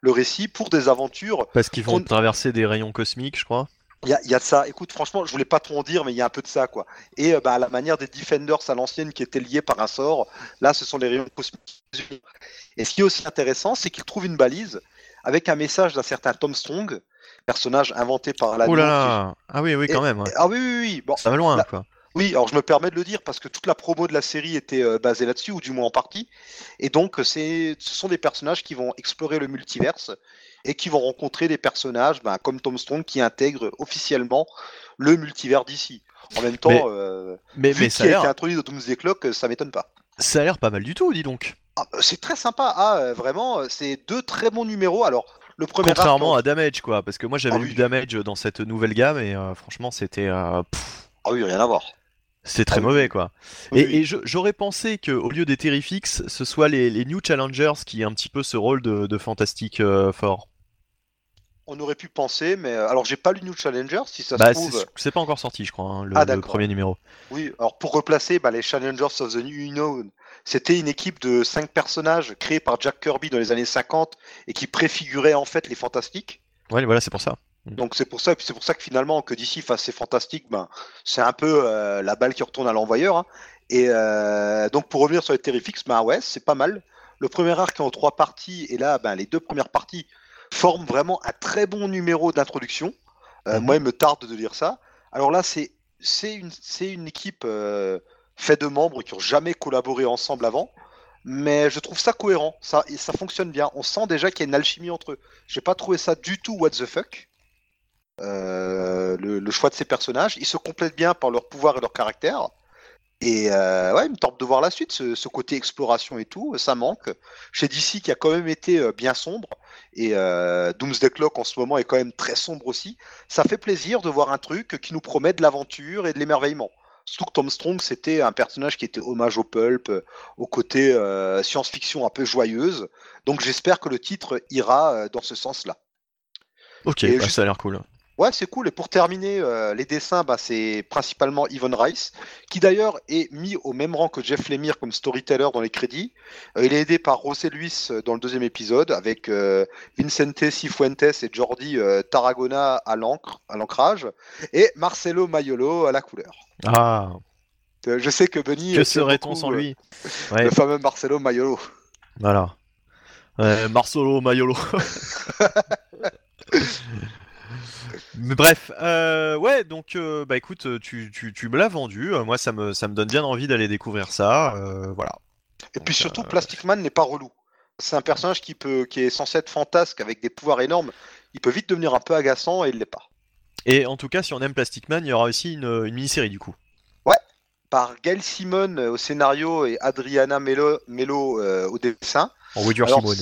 le récit, pour des aventures. Parce qu'ils vont On- traverser des rayons cosmiques, je crois. Il y a, il y a de ça. Écoute, franchement, je voulais pas trop en dire, mais il y a un peu de ça, quoi. Et euh, bah, à la manière des Defenders à l'ancienne qui étaient liés par un sort, là, ce sont les rayons cosmiques. Et ce qui est aussi intéressant, c'est qu'ils trouvent une balise avec un message d'un certain Tom Strong, personnage inventé par la. Oh là là Ah oui, oui, quand même. ouais. Ah oui, oui, oui. Bon, Ça va loin, quoi. Oui, alors je me permets de le dire parce que toute la promo de la série était euh, basée là-dessus, ou du moins en partie. Et donc, c'est, ce sont des personnages qui vont explorer le multiverse et qui vont rencontrer des personnages ben, comme Tom Strong qui intègrent officiellement le multivers d'ici. En même temps, Mais- euh, Mais, vu mais ça a été introduit dans Doomsday Clock, ça m'étonne pas. ça a l'air pas mal du tout, dis donc. Ah, euh, c'est très sympa. Ah, euh, vraiment, c'est deux très bons numéros. Alors, le premier arc, Contrairement en- à Damage, quoi. Parce que moi, j'avais lu oui. Damage dans cette nouvelle gamme et euh, franchement, c'était euh, Ah oui, rien à voir. c'était très Ah oui. mauvais, quoi. Oui, Et, j'aurais pensé qu'au lieu des Terrifix, ce soit les, les New Challengers qui aient un petit peu ce rôle de, de fantastique euh, fort. On aurait pu penser, mais euh, alors j'ai pas lu New Challenger. Si ça Bah, se trouve, c'est pas encore sorti, je crois, hein, le, Ah, le premier numéro. Oui, alors pour replacer, bah, les Challengers of the New Unknown, c'était une équipe de cinq personnages créés par Jack Kirby dans les années 50 et qui préfiguraient en fait les fantastiques. Ouais, voilà, c'est pour ça. Donc c'est pour ça, et puis c'est pour ça que finalement que d'ici fasse ces fantastiques, ben c'est un peu euh, la balle qui retourne à l'envoyeur. hein. Et euh, donc pour revenir sur les Terrifix, ben ouais, c'est pas mal. Le premier arc est en trois parties et là, ben les deux premières parties forment vraiment un très bon numéro d'introduction. Euh, Mhm. Moi, il me tarde de lire ça. Alors là, c'est une une équipe euh, faite de membres qui ont jamais collaboré ensemble avant. Mais je trouve ça cohérent, ça, et ça fonctionne bien. On sent déjà qu'il y a une alchimie entre eux. J'ai pas trouvé ça du tout what the fuck. Euh, le, le choix de ces personnages, ils se complètent bien par leur pouvoir et leur caractère. Et euh, ouais, il me tente de voir la suite, ce, ce côté exploration et tout, ça manque. Chez DC qui a quand même été euh, bien sombre, et euh, Doomsday Clock en ce moment est quand même très sombre aussi, ça fait plaisir de voir un truc qui nous promet de l'aventure et de l'émerveillement. Surtout que Tom Strong, c'était un personnage qui était hommage au pulp, euh, au côté euh, science-fiction un peu joyeuse. Donc j'espère que le titre ira dans ce sens-là. Ok, bah, juste- ça a l'air cool. Ouais, c'est cool. Et pour terminer, euh, les dessins, bah, c'est principalement Yvonne Rice, qui d'ailleurs est mis au même rang que Jeff Lemire comme storyteller dans les crédits. Euh, il est aidé par José Luis euh, dans le deuxième épisode, avec euh, Vicente Cifuentes et Jordi Tarragona à l'encre, à l'ancrage, et Marcelo Maiolo à la couleur. Ah, Je sais que Benny. que serait-on sans lui Ouais, Le fameux Marcelo Maiolo. voilà. Marcelo Maiolo. Mais bref, euh, ouais, donc euh, bah écoute, tu, tu, tu me l'as vendu. Euh, moi, ça me, ça me donne bien envie d'aller découvrir ça. euh, voilà. Et puis surtout, Plastic Man n'est pas relou. C'est un personnage qui, peut, qui est censé être fantasque avec des pouvoirs énormes. Il peut vite devenir un peu agaçant et il l'est pas. Et en tout cas, si on aime Plastic Man, il y aura aussi une, une mini-série du coup. Par Gail Simon au scénario et Adriana Melo, Melo euh, au dessin. En Alors, Simone.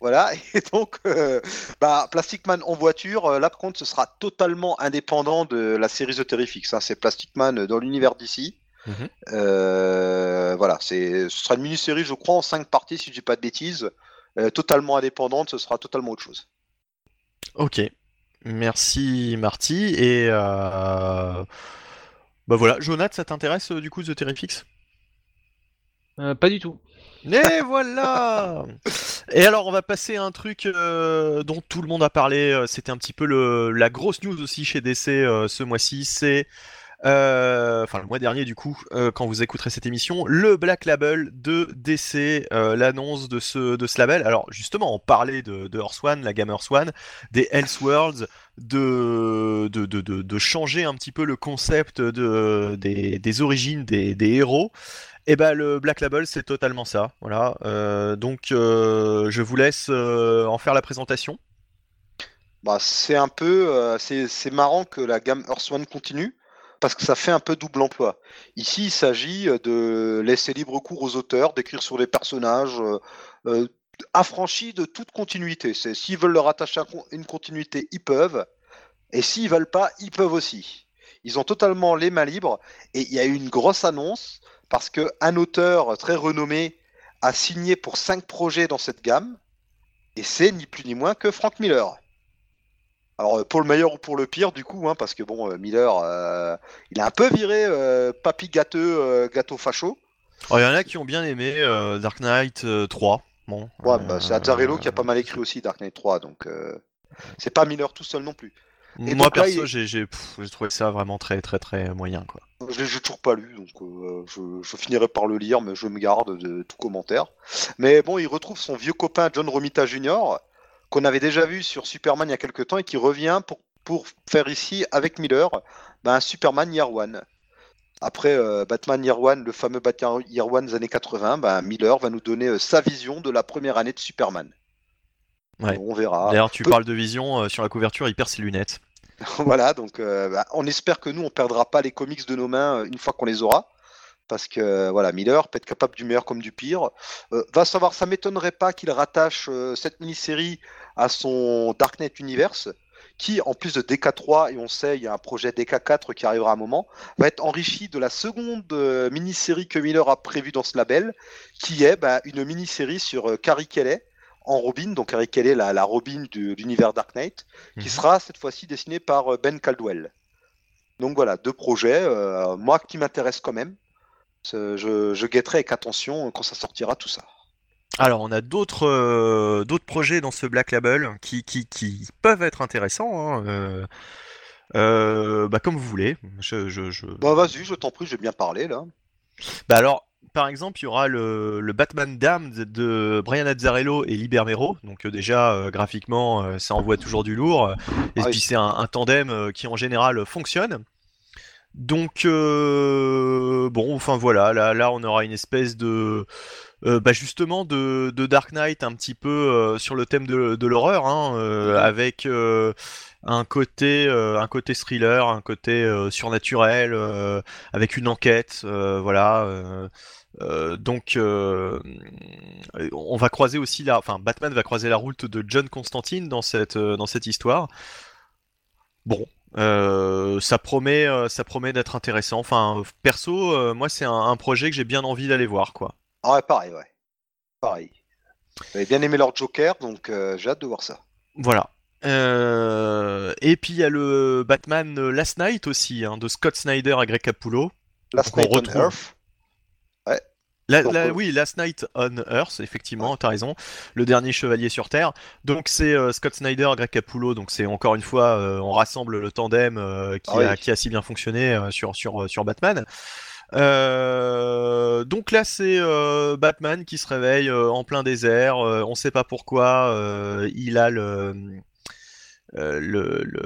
Voilà, et donc, euh, bah, Plastic Man en voiture, euh, là par contre, ce sera totalement indépendant de la série The Terrifics. hein. C'est Plastic Man dans l'univers d'ici. Mhm. Euh, voilà, c'est, ce sera une mini-série, je crois, en cinq parties, si je dis pas de bêtises. Euh, totalement indépendante, ce sera totalement autre chose. Ok. Merci Marty. Et euh... bah voilà, Jonathan, ça t'intéresse du coup The Terrifix Euh, pas du tout. Et voilà Et alors, on va passer à un truc euh, dont tout le monde a parlé. euh, C'était un petit peu le, la grosse news aussi chez DC euh, ce mois-ci. C'est, enfin le mois dernier du coup, euh, quand vous écouterez cette émission, le Black Label de DC, euh, l'annonce de ce, de ce label. Alors justement, on parlait de, de Earth One, la gamme Earth One, des Elseworlds, de, de, de, de, changer un petit peu le concept de, des, des origines des, des héros. Et ben le Black Label c'est totalement ça, voilà. Euh, donc euh, je vous laisse euh, en faire la présentation. Bah, c'est un peu, euh, c'est marrant que la gamme Earth One continue parce que ça fait un peu double emploi. Ici, il s'agit de laisser libre cours aux auteurs, d'écrire sur les personnages euh, euh, affranchis de toute continuité. S'ils veulent leur attacher une continuité, ils peuvent, et s'ils veulent pas, ils peuvent aussi. Ils ont totalement les mains libres, et il y a eu une grosse annonce parce que un auteur très renommé a signé pour cinq projets dans cette gamme. Et c'est ni plus ni moins que Frank Miller. Alors euh, pour le meilleur ou pour le pire du coup, hein, parce que bon, euh, Miller, euh, il a un peu viré euh, papy gâteux, euh, gâteau facho. Oh, Il y en a qui ont bien aimé Dark Knight euh, 3. Bon, Ouais, bah, c'est Azzarello qui a pas mal écrit aussi Dark Knight 3, donc c'est pas Miller tout seul non plus. Et Moi donc là, perso, il- j'ai trouvé ça vraiment très très très moyen quoi. Je l'ai toujours pas lu, donc je, je finirai par le lire, mais je me garde de tout commentaire. Mais bon, il retrouve son vieux copain John Romita Jr., qu'on avait déjà vu sur Superman il y a quelques temps et qui revient pour, pour faire ici, avec Miller, ben, un Superman Year One. Après euh, Batman Year One, le fameux Batman Year One des années 80, ben, Miller va nous donner euh, sa vision de la première année de Superman. Ouais. On verra. D'ailleurs, tu peu- parles de vision euh, sur la couverture, il perd ses lunettes. voilà, donc bah, on espère que nous, on perdra pas les comics de nos mains une fois qu'on les aura. Parce que voilà, Miller peut être capable du meilleur comme du pire. Euh, va savoir, ça m'étonnerait pas qu'il rattache euh, cette mini-série à son Dark Knight Universe, qui, en plus de DK3, et on sait, il y a un projet DK4 qui arrivera à un moment, va être enrichi de la seconde euh, mini-série que Miller a prévue dans ce label, qui est bah, une mini-série sur euh, Carrie Kelly en Robin, donc Carrie Kelly, la, la Robin de l'univers Dark Knight, qui Mhm. sera cette fois-ci dessiné par euh, Ben Caldwell. Donc voilà, deux projets, euh, moi qui m'intéresse quand même. Je guetterai avec attention quand ça sortira tout ça. Alors, on a d'autres euh, d'autres projets dans ce Black Label qui, qui, qui peuvent être intéressants. hein, euh, euh, bah, comme vous voulez. Je, je, je- Bah vas-y, je t'en prie, j'ai bien parlé là. Bah alors, par exemple, il y aura le, le Batman Damned de Brian Azzarello et Liber Mero. Donc euh, déjà, euh, graphiquement, euh, ça envoie toujours du lourd. Et Ah oui. puis c'est un, un tandem qui en général fonctionne. Donc euh, bon, enfin voilà, là, là on aura une espèce de, euh, bah justement de, de Dark Knight un petit peu euh, sur le thème de, de l'horreur, hein, euh, avec un côté, un côté thriller, un côté surnaturel, avec une enquête, voilà. donc, on va croiser aussi la, enfin, Batman va croiser la route de John Constantine dans cette, dans cette histoire. Bon, euh, ça promet, ça promet d'être intéressant. Enfin, perso, euh, moi, c'est un, un projet que j'ai bien envie d'aller voir, quoi. Ah ouais, pareil, ouais. Pareil. J'avais bien aimé leur Joker, donc euh, j'ai hâte de voir ça. Voilà. Euh, et puis il y a le Batman euh, Last Night aussi, hein, de Scott Snyder à Greg Capullo. Last on Night on retrouve- Earth. La- la- euh, oui, Last Night on Earth, effectivement, t'as raison. Le dernier chevalier sur Terre. Donc c'est euh, Scott Snyder, Greg Capullo. Donc c'est encore une fois, on rassemble le tandem qui, Ah oui. a, qui a si bien fonctionné sur, sur, sur Batman. Euh, donc là c'est euh, Batman qui se réveille euh, en plein désert. on sait pas pourquoi. il a le, euh, le, le...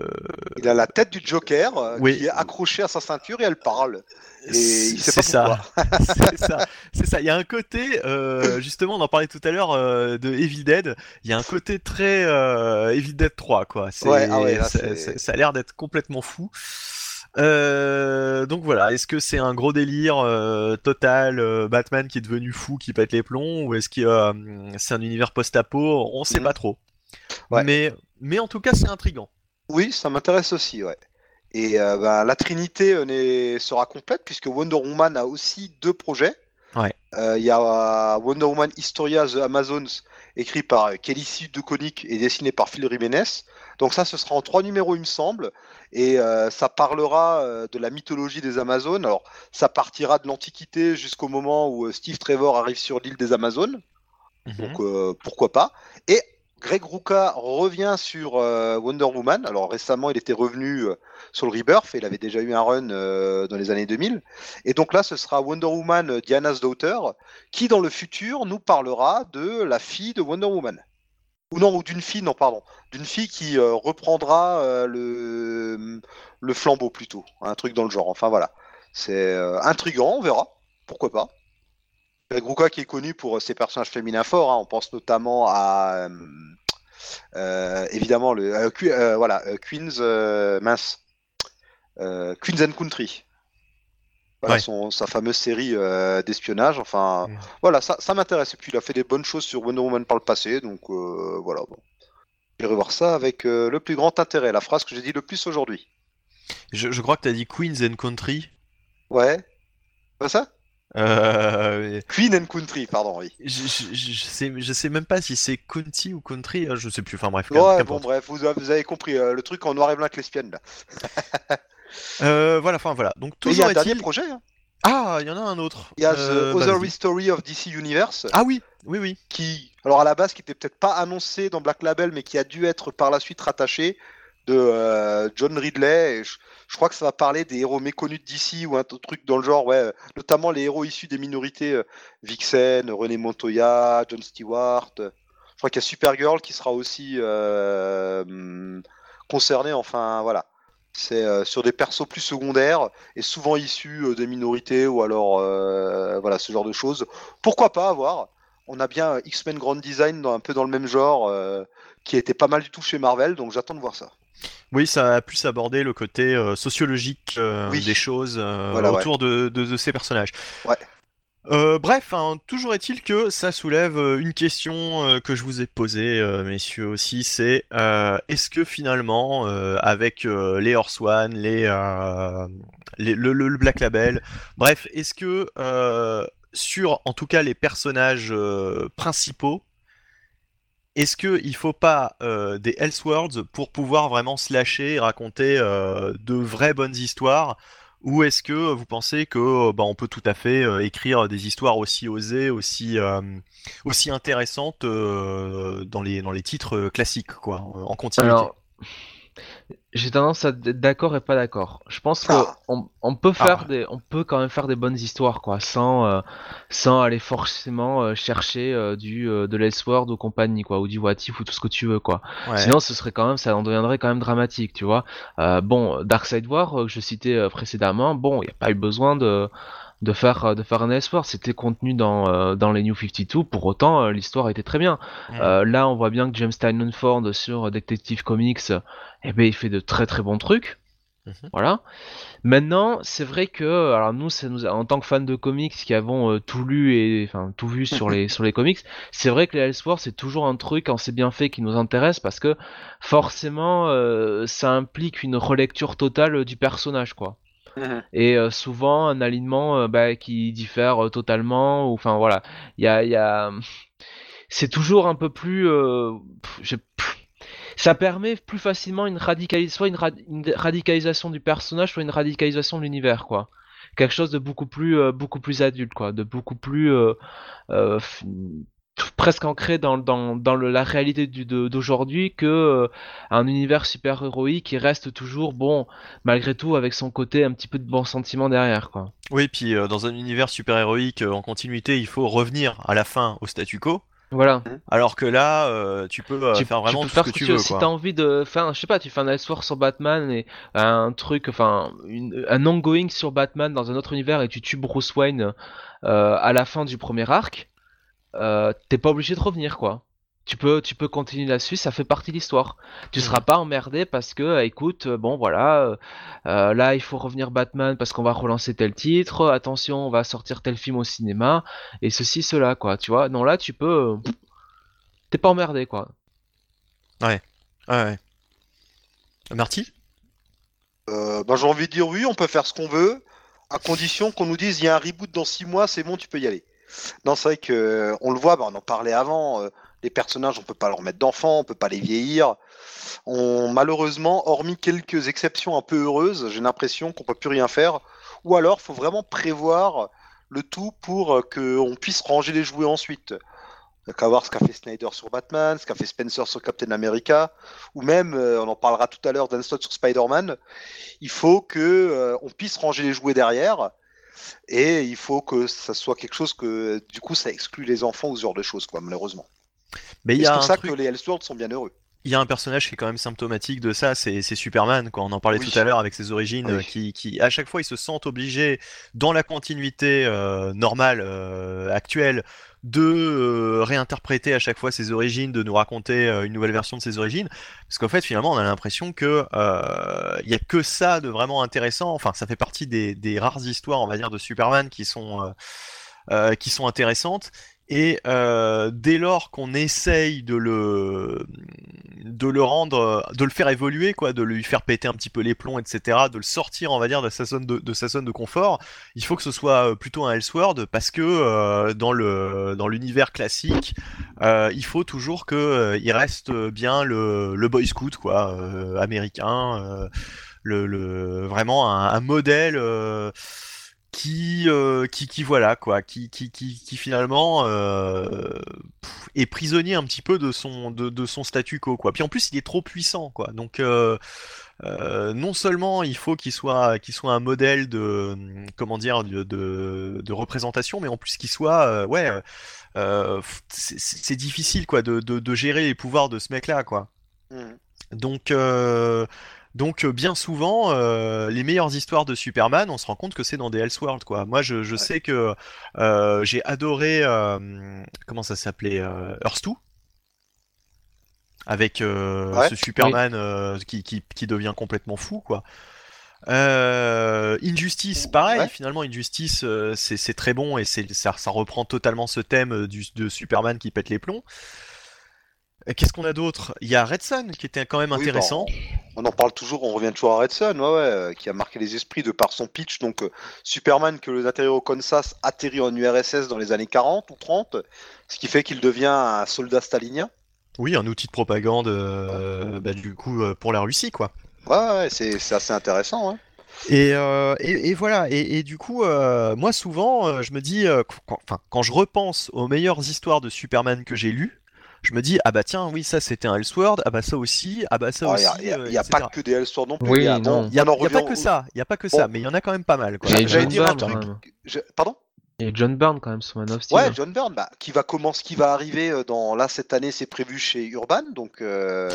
Il a la tête du Joker euh, Oui. qui est accrochée à sa ceinture et elle parle. Et il sait C'est pas ça. c'est ça. C'est ça. Il y a un côté, euh, justement, on en parlait tout à l'heure de Evil Dead. Il y a un côté très Evil Dead 3, quoi. Ouais, ah ouais, là, ça a l'air d'être complètement fou. Euh, donc voilà, est-ce que c'est un gros délire euh, total, euh, Batman qui est devenu fou, qui pète les plombs, ou est-ce que c'est un univers post-apo? On sait Mhm. pas trop. Ouais. Mais, mais en tout cas, c'est intriguant. Oui, ça m'intéresse aussi, ouais. Et bah, la Trinité sera complète puisque Wonder Woman a aussi deux projets. Ouais. Il y a Wonder Woman Historia The Amazons, écrit par Kelly Sue DeConnick et dessiné par Phil Jiménez. Donc ça, ce sera en trois numéros, il me semble. Et euh, ça parlera euh, de la mythologie des Amazones. Alors, ça partira de l'Antiquité jusqu'au moment où euh, Steve Trevor arrive sur l'île des Amazones. Mhm. Donc euh, pourquoi pas. Et Greg Rucka revient sur euh, Wonder Woman. Alors récemment, il était revenu euh, sur le Rebirth et il avait déjà eu un run euh, dans les années 2000. Et donc là, ce sera Wonder Woman Diana's Daughter qui, dans le futur, nous parlera de la fille de Wonder Woman. Ou non, ou d'une fille, non, pardon. D'une fille qui euh, reprendra euh, le, flambeau plutôt. Un truc dans le genre. Enfin voilà. C'est euh, intriguant, on verra. Pourquoi pas. Greg Rucka qui est connu pour ses personnages féminins forts, hein. on pense notamment à évidemment le voilà Queens mince Queens and Country. Voilà Ouais. son, sa fameuse série euh, d'espionnage. Enfin voilà ça, ça m'intéresse. Et puis il a fait des bonnes choses sur Wonder Woman par le passé, donc euh, voilà. Bon. J'irai voir ça avec euh, le plus grand intérêt. La phrase que j'ai dit le plus aujourd'hui. Je, je crois que tu as dit Queens and Country. Ouais. Pas ça? Queen and Country, pardon, oui. je, je, je sais, je sais même pas si c'est County ou Country, euh, je sais plus. Enfin bref. Ouais, bon, bref, vous, avez- vous avez compris, le truc en noir et blanc avec l'espion, là. Euh, voilà, enfin voilà. Donc Et il y a toujours est-il. projet, hein. Ah, il y en a un autre. Il y a Euh, The bah, Other. Story of DC Universe, Ah oui, oui, oui. qui, alors à la base, qui était peut-être pas annoncé dans Black Label, mais qui a dû être par la suite rattaché de euh, John Ridley. Et je, je crois que ça va parler des héros méconnus de DC ou un truc dans le genre, ouais, euh, notamment les héros issus des minorités, euh, Vixen, René Montoya, John Stewart. euh, Je crois qu'il y a Supergirl qui sera aussi euh, hum, concerné. Enfin, voilà. C'est euh, sur des persos plus secondaires et souvent issus euh, des minorités ou alors euh, voilà ce genre de choses. Pourquoi pas avoir On a bien X-Men Grand Design dans, un peu dans le même genre qui était pas mal du tout chez Marvel, donc j'attends de voir ça. Oui, ça a plus abordé le côté sociologique Oui. des choses ouais. autour de, de- de ces personnages. Ouais. Euh, bref, hein, toujours est-il que ça soulève euh, une question euh, que je vous ai posée, messieurs aussi, c'est est-ce que finalement, avec les Horse One, les, le, Black Label, bref, est-ce que sur, en tout cas, les personnages principaux, est-ce que il faut pas des Elseworlds pour pouvoir vraiment se lâcher et raconter de vraies bonnes histoires ou est-ce que vous pensez que euh, bah, on peut tout à fait euh, écrire des histoires aussi osées, aussi euh, intéressantes euh, dans les titres euh, classiques quoi, en continuité? J'ai tendance à être d'accord et pas d'accord. Je pense Ah. qu'on on peut faire Ah. des, on peut quand même faire des bonnes histoires, quoi, sans, euh, sans aller forcément euh, chercher euh, du euh, de l'Elseworld ou compagnie, quoi, ou du What If ou tout ce que tu veux, quoi. Ouais. Sinon, ce serait quand même, ça en deviendrait quand même dramatique, tu vois. Euh, bon, Darkseid War euh, que je citais précédemment, bon, il n'y a pas eu besoin de de faire de faire un Elseworld, c'était contenu dans euh, dans les New 52. Pour autant, euh, l'histoire était très bien. Euh, là, on voit bien que James Tynion Ford sur Detective Comics, eh ben, il fait de très très bons trucs. Mhm. Voilà. Maintenant, c'est vrai que, alors nous, ça nous, a- en tant que fans de comics qui avons euh, tout lu et enfin tout vu sur les sur les comics, c'est vrai que les Elseworlds c'est toujours un truc quand c'est bien fait qui nous intéresse parce que forcément, euh, ça implique une relecture totale du personnage, quoi et euh, souvent un alignement bah, qui diffère totalement ou enfin voilà il y a, il y a c'est toujours un peu plus pff, ça permet plus facilement une soit une, rad- une radicalisation du personnage soit une radicalisation de l'univers quoi quelque chose de beaucoup plus euh, beaucoup plus adulte quoi de beaucoup plus euh, euh, presque ancré dans, la réalité d'aujourd'hui que un univers super héroïque qui reste toujours bon malgré tout avec son côté un petit peu de bon sentiment derrière quoi. Oui, puis dans un univers super héroïque en continuité, il faut revenir à la fin au statu quo. Voilà. Alors que là, euh, tu peux euh, tu, faire tu vraiment peux tout faire ce que tu tu- veux. si t'as envie de faire, je sais pas, tu fais un Elseworld sur Batman et un truc, enfin, une- un ongoing sur Batman dans un autre univers et tu tues Bruce Wayne euh, à la fin du premier arc, t'es pas obligé de revenir quoi. Tu peux, tu peux continuer là-dessus, ça fait partie de l'histoire. Tu seras pas emmerdé parce que, euh, écoute, euh, bon voilà, euh, là il faut revenir Batman parce qu'on va relancer tel titre, attention, on va sortir tel film au cinéma, et ceci, cela, quoi, tu vois. Non, là tu peux. euh, T'es pas emmerdé, quoi. Ouais, ouais. Marty? Euh, bah, j'ai envie de dire oui, on peut faire ce qu'on veut, à condition qu'on nous dise il y a un reboot dans 6 mois, c'est bon, tu peux y aller. Non, c'est vrai que on le voit, bah, on en parlait avant. Les personnages, on peut pas leur mettre d'enfants, on peut pas les vieillir. On, malheureusement, hormis quelques exceptions un peu heureuses, j'ai l'impression qu'on peut plus rien faire. Ou alors, faut vraiment prévoir le tout pour qu'on puisse ranger les jouets ensuite. Qu'à voir ce qu'a fait Snyder sur Batman, ce qu'a fait Spencer sur Captain America, ou même, euh, on en parlera tout à l'heure, Dan sur Spider-Man. Il faut que euh, on puisse ranger les jouets derrière, et il faut que ça soit quelque chose que, du coup, ça exclut les enfants ou ce genre de choses, quoi, malheureusement. Mais il c'est pour ça truc, que les Elseworlds sont bien heureux. il y a un personnage qui est quand même symptomatique de ça, c'est Superman, quoi. On en parlait Oui. tout à l'heure avec ses origines, Oui. qui, qui à chaque fois ils se sentent obligés, dans la continuité euh, normale euh, actuelle, de euh, réinterpréter à chaque fois ses origines, de nous raconter euh, une nouvelle version de ses origines, parce qu'en fait finalement on a l'impression que euh, il y a que ça de vraiment intéressant. Enfin, ça fait partie des, des rares histoires, on va dire, de Superman qui sont qui sont intéressantes. Et euh, dès lors qu'on essaye de le, de le rendre, de le faire évoluer, quoi, de lui faire péter un petit peu les plombs, etc., de le sortir, on va dire, de sa zone de, de sa zone de confort, il faut que ce soit euh, plutôt un Elseworld parce que euh, dans le dans l'univers classique, euh, il faut toujours que euh, il reste bien le, le boy scout, quoi, euh, américain, euh, le, le vraiment un, un modèle. Qui, euh, qui, qui voilà quoi, qui, qui, qui, qui finalement euh, est prisonnier un petit peu de son, de, de son statu quo quoi. Puis en plus il est trop puissant quoi, donc euh, non seulement il faut qu'il soit, qu'il soit un modèle de, comment dire, de, de, de représentation, mais en plus qu'il soit, ouais, c'est difficile quoi de, de, de gérer les pouvoirs de ce mec là quoi. Mhm. Donc, donc euh, bien souvent, euh, les meilleures histoires de Superman, on se rend compte que c'est dans des Elseworlds, quoi. Moi, je, je sais que euh, j'ai adoré, euh, comment ça s'appelait, euh, Earth 2, avec euh, Ouais. ce Superman euh, qui, qui, qui devient complètement fou, quoi. Euh, Injustice, pareil. Ouais. Finalement, Injustice, euh, c'est très bon et ça, ça reprend totalement ce thème du, de Superman qui pète les plombs. Euh, Qu'est-ce qu'on a d'autre? Il y a Red Sun qui était quand même Oui, intéressant. bah, on en parle toujours, on revient toujours à Red Sun, ouais, ouais, euh, qui a marqué les esprits de par son pitch. Donc, euh, Superman, que le atterrit au Kansas, atterrit en URSS dans les années 40 ou 30, ce qui fait qu'il devient un soldat stalinien. Oui, un outil de propagande euh, bah, du coup pour la Russie, quoi. Ouais, ouais, c'est assez intéressant. hein. Et, euh, et, et voilà. Et, et du coup, euh, moi souvent, euh, je me dis, quand je repense aux meilleures histoires de Superman que j'ai lues, je me dis, ah bah tiens, oui, ça c'était un Elseworld, ah bah ça aussi, ah bah ça Il aussi. n'y a, euh, y a pas que des Elseworlds non plus. Oui, Il y a, il a pas que ça, il y a pas que Bon. ça, mais il y en a quand même pas mal. Quoi. Il J'allais dire un truc. je- Pardon? Et John Byrne quand même sur Man of Steel. Ouais, John Byrne, bah, qui va commencer, qui va arriver euh, dans là cette année, c'est prévu chez Urban, donc euh,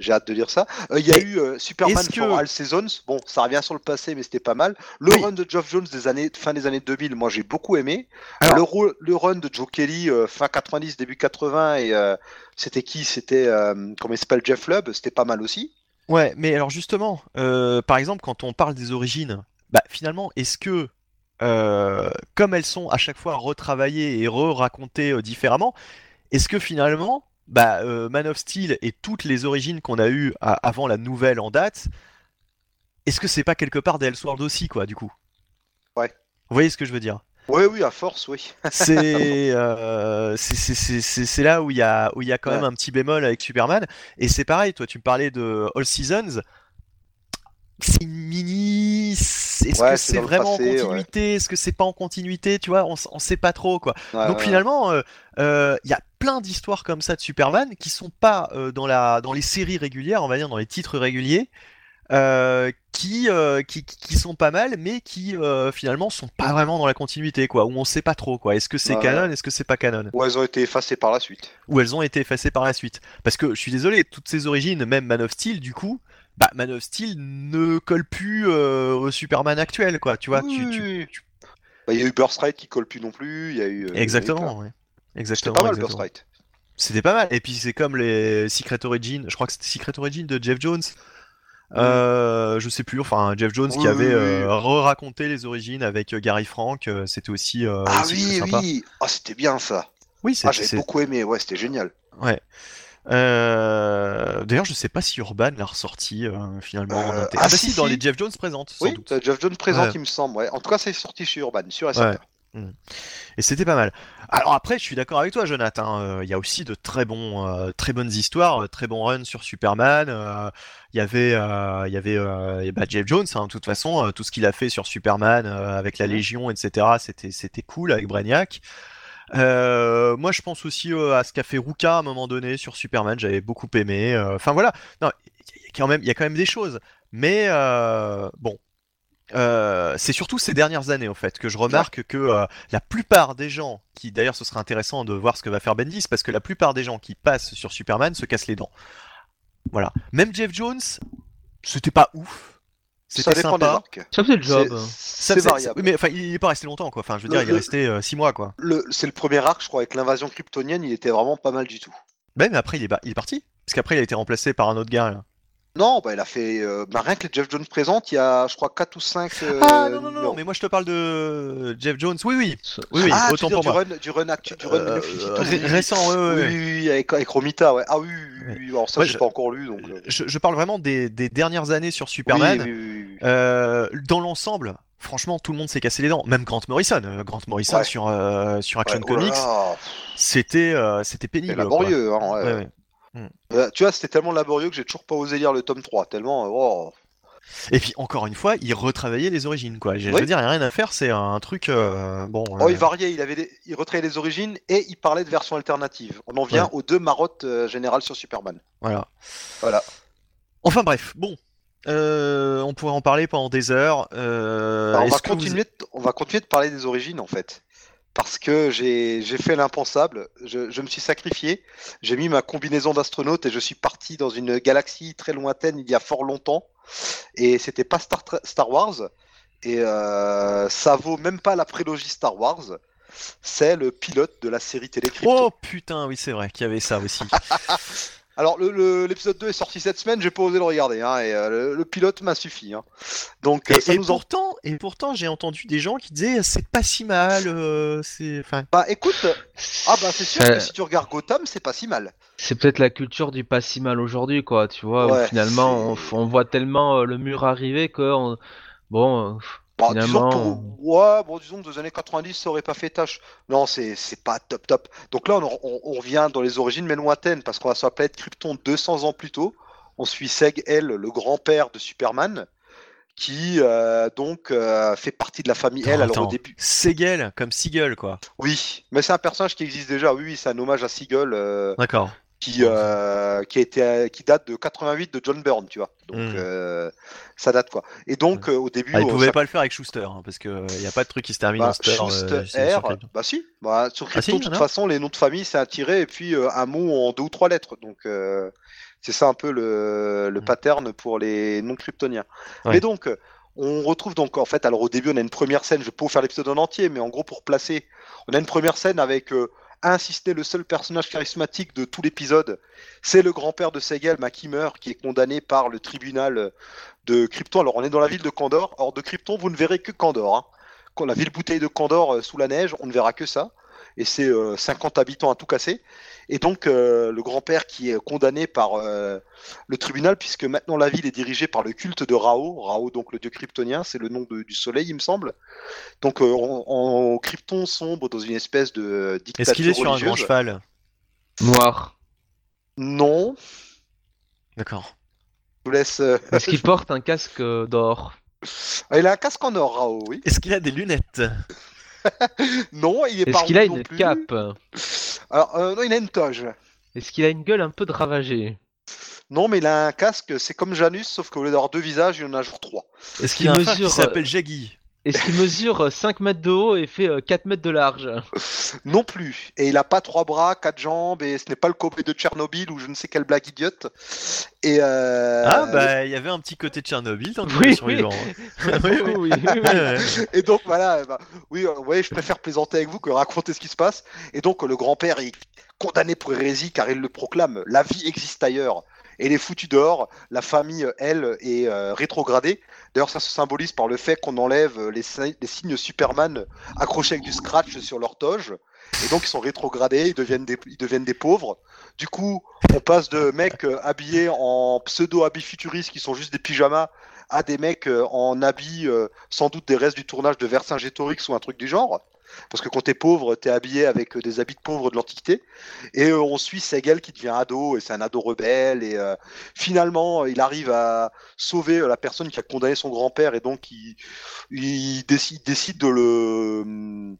j'ai hâte de lire ça. Euh, Il y a eu euh, Superman for que- All Seasons. Bon, ça revient sur le passé, mais c'était pas mal. Le Oui. run de Geoff Jones des années fin des années 2000, moi j'ai beaucoup aimé. Alors- le, ro- le run de Joe Kelly euh, fin 90, début 80 et euh, c'était qui? C'était euh, comment il s'appelle? Jeff Lubb, c'était pas mal aussi. Ouais, mais alors justement, euh, par exemple, quand on parle des origines, bah finalement, est-ce que, euh, comme elles sont à chaque fois retravaillées et re-racontées euh, différemment, est-ce que finalement, bah, euh, Man of Steel et toutes les origines qu'on a eues à- avant la nouvelle en date, est-ce que c'est pas quelque part des Elseworlds aussi, quoi, du coup? Ouais. Vous voyez ce que je veux dire? Oui, oui, à force, oui. C'est euh, c'est- là où il y a, où il y a quand même un petit bémol avec Superman. Et c'est pareil, toi tu me parlais de All Seasons. C'est une mini. Est-ce Ouais, que c'est vraiment passé, en ouais. continuité? Est-ce que c'est pas en continuité? Tu vois, on, on sait pas trop quoi. Ouais, Donc finalement, euh, euh, il y a plein d'histoires comme ça de Superman qui sont pas euh, dans la, dans les séries régulières, on va dire dans les titres réguliers, qui, qui, qui sont pas mal, mais qui finalement sont pas vraiment dans la continuité, quoi. Où on sait pas trop, quoi. Est-ce que c'est canon, est-ce que c'est pas canon, Ou elles ont été effacées par la suite. ou elles ont été effacées par la suite. Parce que je suis désolé, toutes ces origines, même Man of Steel, du coup. Bah, Man of Steel ne colle plus euh, au Superman actuel, quoi. Tu vois, Oui, tu. Bah, Il y a eu Burstright qui colle plus non plus. Il y a eu. euh. Exactement, ouais. C'était Exactement. pas mal exactement. Burstright. C'était pas mal. Et puis c'est comme les Secret Origin, je crois que c'était Secret Origin de Jeff Jones. Euh, je sais plus, enfin Jeff Jones qui avait euh, re-raconté les origines avec Gary Frank, euh, c'était aussi, euh, Ah aussi oui, très sympa. oui. Ah, c'était bien ça. Oui, c'est, Ah, j'avais beaucoup aimé. Ouais, c'était génial. ouais. Euh, D'ailleurs, je sais pas si Urban l'a ressorti euh, finalement en Euh, ah, Ah bah si, si, dans les Jeff Jones présentes, sans Oui, doute. Jeff Jones présent, Ouais. il me semble. Ouais. En tout cas, c'est sorti chez Urban, et Ouais. certain. Et c'était pas mal. Alors après, je suis d'accord avec toi, Jonathan. Il y a aussi de très bons, très bonnes histoires, très bons runs sur Superman. Il y avait, il y avait bah, Jeff Jones. hein, de toute façon, tout ce qu'il a fait sur Superman avec la. Légion, etc. C'était, c'était cool avec Brainiac. Euh, moi, je pense aussi euh, à ce qu'a fait Ruka à un moment donné sur Superman. J'avais beaucoup aimé. euh, Enfin voilà. Non, il y a quand même, des choses. Mais bon. C'est surtout ces dernières années, en fait, que je remarque que la plupart des gens, qui d'ailleurs ce serait intéressant de voir ce que va faire Bendis, parce que la plupart des gens qui passent sur Superman se cassent les dents. Voilà. Même Jeff Jones, c'était pas ouf. Ça C'était sympa. Ça faisait le job. C'est variable. Mais enfin, il est pas resté longtemps, quoi. Enfin, je veux Le- dire, il est resté 6 mois, quoi. C'est le premier arc, je crois, avec l'invasion kryptonienne, il était vraiment pas mal du tout. Ben, mais après, il est, il est parti. Parce qu'après, il a été remplacé par un autre gars, là. Non, bah, il a fait. euh, bah, rien que les Jeff Jones présentes, il y a, je crois, 4 ou 5. Ah non, non, non, mais moi je te parle de Jeff Jones. Oui, oui, oui, oui ah, tu autant pour du moi. run, du run actu, du run Euh, euh, oui, ré- oui, récent, oui, oui, avec, avec Romita, ouais. Ah oui, oui, oui, alors ça, Ouais, je- pas encore lu, donc. euh, Je, je parle vraiment des, des dernières années sur oui, Superman. oui, oui, oui. Euh, dans l'ensemble, franchement, tout le monde s'est cassé les dents. Même Grant Morrison. Euh, Grant Morrison Ouais. sur, euh, sur Action Ouais, oh là Comics, c'était euh, c'était pénible. laborieux, hein, ouais. Ouais. Euh, tu vois, c'était tellement laborieux que j'ai toujours pas osé lire le tome 3, tellement. euh, oh. Et puis encore une fois, il retravaillait les origines. Quoi. Je, veux dire, il n'y a rien à faire. C'est un truc. euh, bon. Oh, euh, il variait, il avait des... il retravaillait les origines et il parlait de versions alternatives. On en vient Ouais. aux deux marottes euh, générales sur Superman. Voilà. Voilà. Enfin bref, bon. Euh, on pourrait en parler pendant des heures. Euh, Alors, on, va vous- continuer de... on va continuer de parler des origines en fait. Parce que j'ai fait l'impensable, je, je me suis sacrifié, j'ai mis ma combinaison d'astronaute et je suis parti dans une galaxie très lointaine il y a fort longtemps. Et c'était pas Star, Star Wars. Et euh, ça vaut même pas la prélogie Star Wars. C'est le pilote de la série télé Crypto. Oh putain, oui, c'est vrai qu'il y avait ça aussi. Alors, le- le- l'épisode 2 est sorti cette semaine, j'ai pas osé le regarder, hein, et euh, le, le pilote m'a suffi. Hein. Donc, euh, et, ça et nous en... pourtant, et pourtant, j'ai entendu des gens qui disaient c'est pas si mal. euh, c'est, enfin, Bah écoute, ah bah c'est sûr que si tu regardes Gotham, c'est pas si mal. C'est peut-être la culture du pas si mal aujourd'hui, quoi. Tu vois, où finalement, on, voit tellement euh, le mur arriver que, on- bon, euh, Bon, disons que pour... ouais, bon, disons que dans les années 90, ça aurait pas fait tâche. Non, c'est pas top top. Donc là, on, on, on revient dans les origines mais lointaines, parce qu'on va sur la planète Krypton 200 ans plus tôt. On suit Seg, elle, le grand-père de Superman, qui euh, donc euh, fait partie de la famille elle. Alors au début, Segel, comme Seagull, quoi. oui, mais c'est un personnage qui existe déjà. Oui, oui, c'est un hommage à Seagull. euh, D'accord. Qui, euh, qui, a été, qui date de 88 de John Byrne, tu vois. Donc Mm. euh, ça date quoi. Et donc euh, au début, Ah, il on pouvait s'app- pas le faire avec Schuster, hein, parce que il y a pas de truc qui se termine bah, en Schuster. euh, Schuster R, bah si, bah, sur Ah, Krypton, si, de toute façon, les noms de famille c'est un tiret et puis euh, un mot en deux ou trois lettres. Donc euh, c'est ça un peu le, le Mm. pattern pour les noms kryptoniens. Ouais. Mais donc, euh, on retrouve donc en fait, alors au début, on a une première scène, je vais pas vous faire l'épisode en entier, mais en gros, pour placer, on a une première scène avec n'est le seul personnage charismatique de tout l'épisode, c'est le grand-père de Segel, meurt, qui est condamné par le tribunal de Krypton. Alors, on est dans la ville de Candor. Or, de Krypton, vous ne verrez que Candor. Hein. La ville bouteille de Candor euh, sous la neige, on ne verra que ça. Et c'est euh, 50 habitants à tout casser. Et donc, euh, le grand-père qui est condamné par euh, le tribunal, puisque maintenant la ville est dirigée par le culte de Rao. Rao, donc le dieu kryptonien, c'est le nom de- du soleil, il me semble. Donc, euh, en, en Krypton sombre dans une espèce de dictature Est-ce qu'il est sur un grand cheval noir. Non, D'accord. je vous laisse. euh, Est-ce qu'il porte un casque euh, d'or Ah, il a un casque en or, Rao, oui. Est-ce qu'il a des lunettes? Non, il est, pas Est-ce qu'il a une plus. cape Alors, euh, non, il a une toge. Est-ce qu'il a une gueule un peu de ravagée Non, mais il a un casque, c'est comme Janus, sauf qu'au lieu d'avoir deux visages, il en a genre trois. Est-ce qu'il qui mesure, s'appelle Jaggy? Est-ce qu'il mesure euh, 5 mètres de haut et fait euh, 4 mètres de large Non plus. Et il a pas trois bras, quatre jambes, et ce n'est pas le cowboy de Tchernobyl ou je ne sais quelle blague idiote. Et euh, Ah bah il y avait un petit côté de Tchernobyl sur les oui. gens. hein. oui, oui, oui, oui. Et donc voilà, bah, oui, euh, ouais, je préfère plaisanter avec vous que raconter ce qui se passe. Et donc le grand-père est condamné pour hérésie car il le proclame, la vie existe ailleurs. Et il est foutu dehors, la famille, elle, est euh, rétrogradée. D'ailleurs, ça se symbolise par le fait qu'on enlève les, si- les signes Superman accrochés avec du scratch sur leur toge. Et donc, ils sont rétrogradés, ils deviennent des, pauvres. Du coup, on passe de mecs euh, habillés en pseudo-habits futuristes qui sont juste des pyjamas à des mecs euh, en habits euh, sans doute des restes du tournage de Vercingétorix ou un truc du genre. Parce que quand t'es pauvre, t'es habillé avec euh, des habits de pauvres de l'Antiquité. Et euh, on suit Segel qui devient ado, et c'est un ado rebelle. Et euh, finalement, il arrive à sauver la personne qui a condamné son grand-père, et donc il, décide, décide de le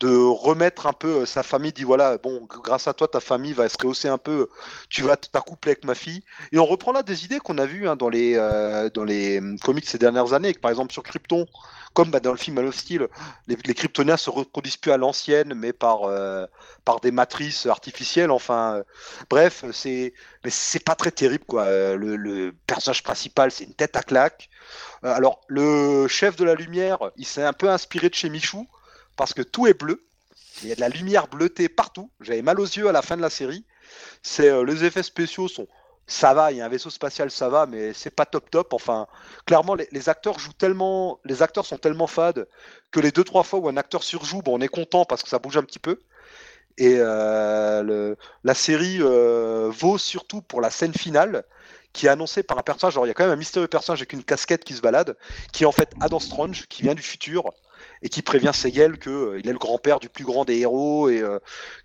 de remettre un peu euh, sa famille, dit voilà, bon, grâce à toi, ta famille va se rehausser un peu, tu vas t'accoupler avec ma fille. Et on reprend là des idées qu'on a vues hein, dans les, euh, dans les hum, comics ces dernières années, par exemple sur Krypton, comme bah, dans le film Man of Steel, les, Kryptoniens se reproduisent plus à l'ancienne, mais par, euh, par des matrices artificielles. Enfin, euh, bref, c'est mais c'est pas très terrible quoi. Euh, Le, le personnage principal, c'est une tête à claque. Euh, alors, le chef de la lumière, il s'est un peu inspiré de chez Michou parce que tout est bleu. Il y a de la lumière bleutée partout. J'avais mal aux yeux à la fin de la série. C'est euh, les effets spéciaux sont ça va, il y a un vaisseau spatial, ça va, mais c'est pas top top. Enfin, clairement, les, acteurs jouent tellement, les acteurs sont tellement fades que les deux trois fois où un acteur surjoue, bon, on est content parce que ça bouge un petit peu. Et euh, la série euh, vaut surtout pour la scène finale qui est annoncée par un personnage. Alors, il y a quand même un mystérieux personnage avec une casquette qui se balade, qui est en fait Adam Strange, qui vient du futur et qui prévient Segel qu'il euh, est le grand-père du plus grand des héros et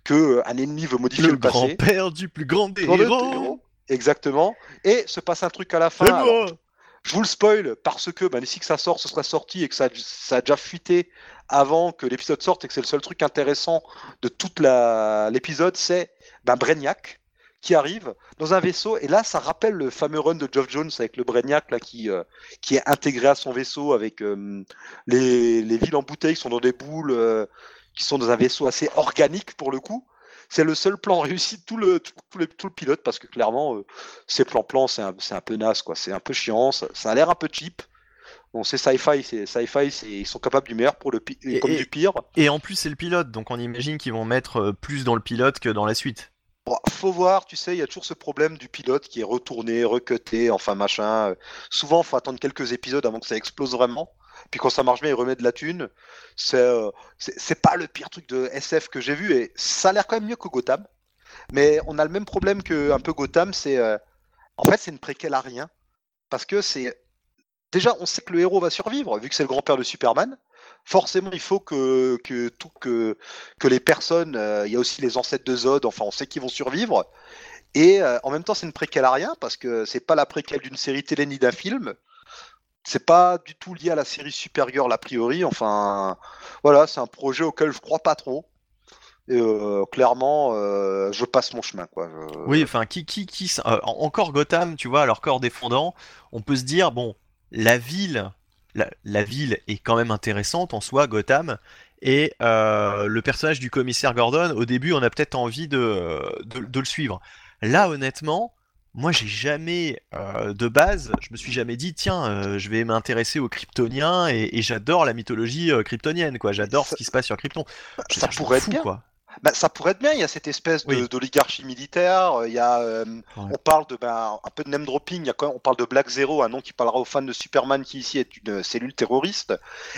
que un ennemi veut modifier le, le passé. Le grand-père du plus grand des héros. Exactement. Et se passe un truc à la fin. je vous le spoil parce que ben, ici que ça sort, ce sera sorti et que ça, ça a déjà fuité avant que l'épisode sorte et que c'est le seul truc intéressant de toute l'épisode, c'est ben, Brainiac qui arrive dans un vaisseau et là ça rappelle le fameux run de Geoff Jones avec le Brainiac là qui euh, qui est intégré à son vaisseau avec euh, les, les, villes en bouteille qui sont dans des boules euh, qui sont dans un vaisseau assez organique pour le coup c'est le seul plan réussi de tout le, tout, le, tout le pilote parce que clairement, ces plans-plans, c'est un, un, peu naze, quoi. C'est un peu chiant, ça, a l'air un peu cheap. Bon, c'est sci-fi, c'est sci-fi, ils sont capables du meilleur pour le et, comme du pire. Et en plus, c'est le pilote, donc on imagine qu'ils vont mettre plus dans le pilote que dans la suite. Bon, faut voir, tu sais, il y a toujours ce problème du pilote qui est retourné, recuté, enfin machin. Souvent, faut attendre quelques épisodes avant que ça explose vraiment. Puis quand ça marche bien, il remet de la thune. Euh, c'est pas le pire truc de SF que j'ai vu et ça a l'air quand même mieux que Gotham. Mais on a le même problème que un peu Gotham, c'est euh, en fait c'est une préquelle à rien parce que c'est déjà on sait que le héros va survivre vu que c'est le grand-père de Superman. Forcément, il faut que les personnes, euh, il y a aussi les ancêtres de Zod. Enfin, on sait qu'ils vont survivre. Et en même temps, c'est une préquelle à rien parce que c'est pas la préquelle d'une série télé ni d'un film c'est pas du tout lié à la série Supergirl a priori. Enfin, voilà, c'est un projet auquel je crois pas trop. Et euh, clairement, euh, je passe mon chemin, quoi. Oui, enfin, qui, euh, encore Gotham, tu vois, leur corps défendant, on peut se dire, bon, la ville, la, ville est quand même intéressante en soi, Gotham, et le personnage du commissaire Gordon, au début, on a peut-être envie de, de, le suivre. Là, honnêtement, moi j'ai jamais euh, de base, je me suis jamais dit tiens, euh, je vais m'intéresser aux Kryptoniens et, j'adore la mythologie euh, kryptonienne quoi, j'adore ce qui se passe sur Krypton. ça pourrait être bien. Quoi. Bah, ça pourrait être bien, il y a cette espèce d'oligarchie militaire, il y a, on parle de ben, un peu de name dropping, il y a quand on parle de Black Zero, un nom qui parlera aux fans de Superman qui ici est une cellule terroriste.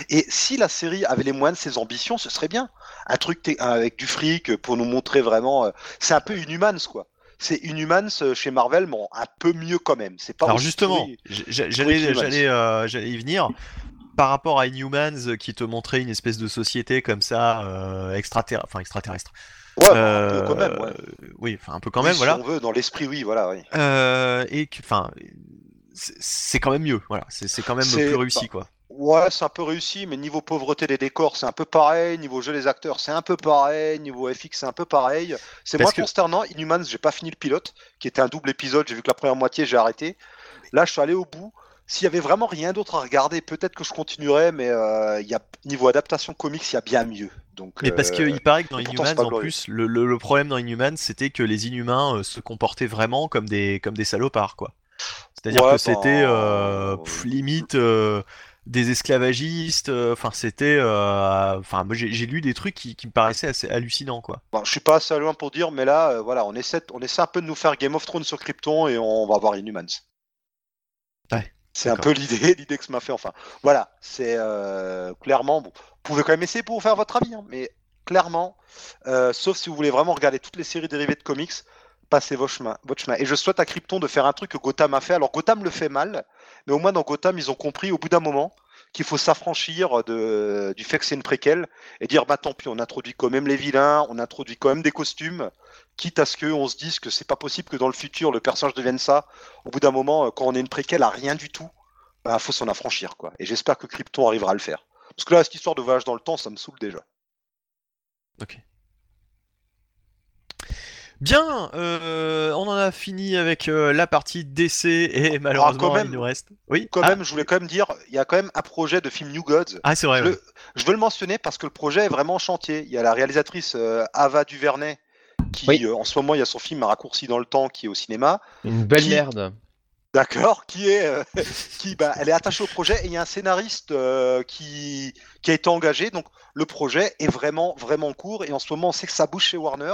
Et si la série avait les moyens de ses ambitions, ce serait bien. Un truc avec du fric pour nous montrer vraiment, c'est un peu Inhumans quoi c'est Inhumans euh, chez Marvel, mais un peu mieux quand même. C'est pas Alors justement, j'allais euh, j'allais y venir. Par rapport à Inhumans euh, qui te montrait une espèce de société comme ça, euh, extraterrestre, enfin extraterrestre. Ouais, un peu quand même, ouais. Oui, enfin un peu quand même, voilà. Si on veut, dans l'esprit, oui, voilà. Oui. et enfin, c'est quand même mieux, voilà. C'est quand même plus réussi, quoi. Ouais, c'est un peu réussi, mais niveau pauvreté des décors, c'est un peu pareil. Niveau jeu des acteurs, c'est un peu pareil. Niveau FX, c'est un peu pareil. C'est moins consternant. Inhumans, j'ai pas fini le pilote, qui était un double épisode. J'ai vu que la première moitié, j'ai arrêté. Là, je suis allé au bout. S'il y avait vraiment rien d'autre à regarder, peut-être que je continuerais, mais euh, y a, niveau adaptation comics, il y a bien mieux. Donc, mais parce qu'il paraît que dans Inhumans, en plus, le, problème dans Inhumans, c'était que les Inhumains euh, se comportaient vraiment comme des, comme des salopards, quoi. C'est-à-dire que c'était ben, euh, limite des esclavagistes. Euh, enfin, c'était. Euh, enfin, moi, j'ai lu des trucs qui, me paraissaient assez hallucinants, quoi. Bon, je suis pas assez loin pour dire, mais là, euh, voilà, on essaie, on essaie un peu de nous faire Game of Thrones sur Krypton et on va voir Inhumans. C'est un peu l'idée, l'idée que ça m'a fait. Enfin, voilà, c'est clairement. Bon, vous pouvez quand même essayer pour vous faire votre avis, hein, mais clairement, sauf si vous voulez vraiment regarder toutes les séries dérivées de comics, passez votre chemin, votre chemin. Et je souhaite à Krypton de faire un truc que Gotham a fait. Alors Gotham le fait mal, mais au moins dans Gotham, ils ont compris au bout d'un moment qu'il faut s'affranchir de, du fait que c'est une préquelle et dire bah tant pis, on introduit quand même les vilains, on introduit quand même des costumes, quitte à ce qu'on se dise que c'est pas possible que dans le futur le personnage devienne ça. Au bout d'un moment, quand on est une préquelle à rien du tout, bah faut s'en affranchir quoi. Et j'espère que Krypton arrivera à le faire. Parce que là, cette histoire de voyage dans le temps, ça me saoule déjà. Ok. Bien, euh, on en a fini avec euh, la partie DC et malheureusement il nous reste. Oui. Quand ah. même, je voulais quand même dire, il y a quand même un projet de film New Gods. Ah c'est vrai. Je, veux le mentionner parce que le projet est vraiment en chantier. Il y a la réalisatrice euh, Ava Duvernay qui, en ce moment, il y a son film raccourci dans le temps qui est au cinéma. Une belle merde. D'accord, qui est, euh, qui, bah, elle est attachée au projet et il y a un scénariste euh, qui, qui a été engagé. Donc le projet est vraiment, vraiment court et en ce moment on sait que ça bouge chez Warner.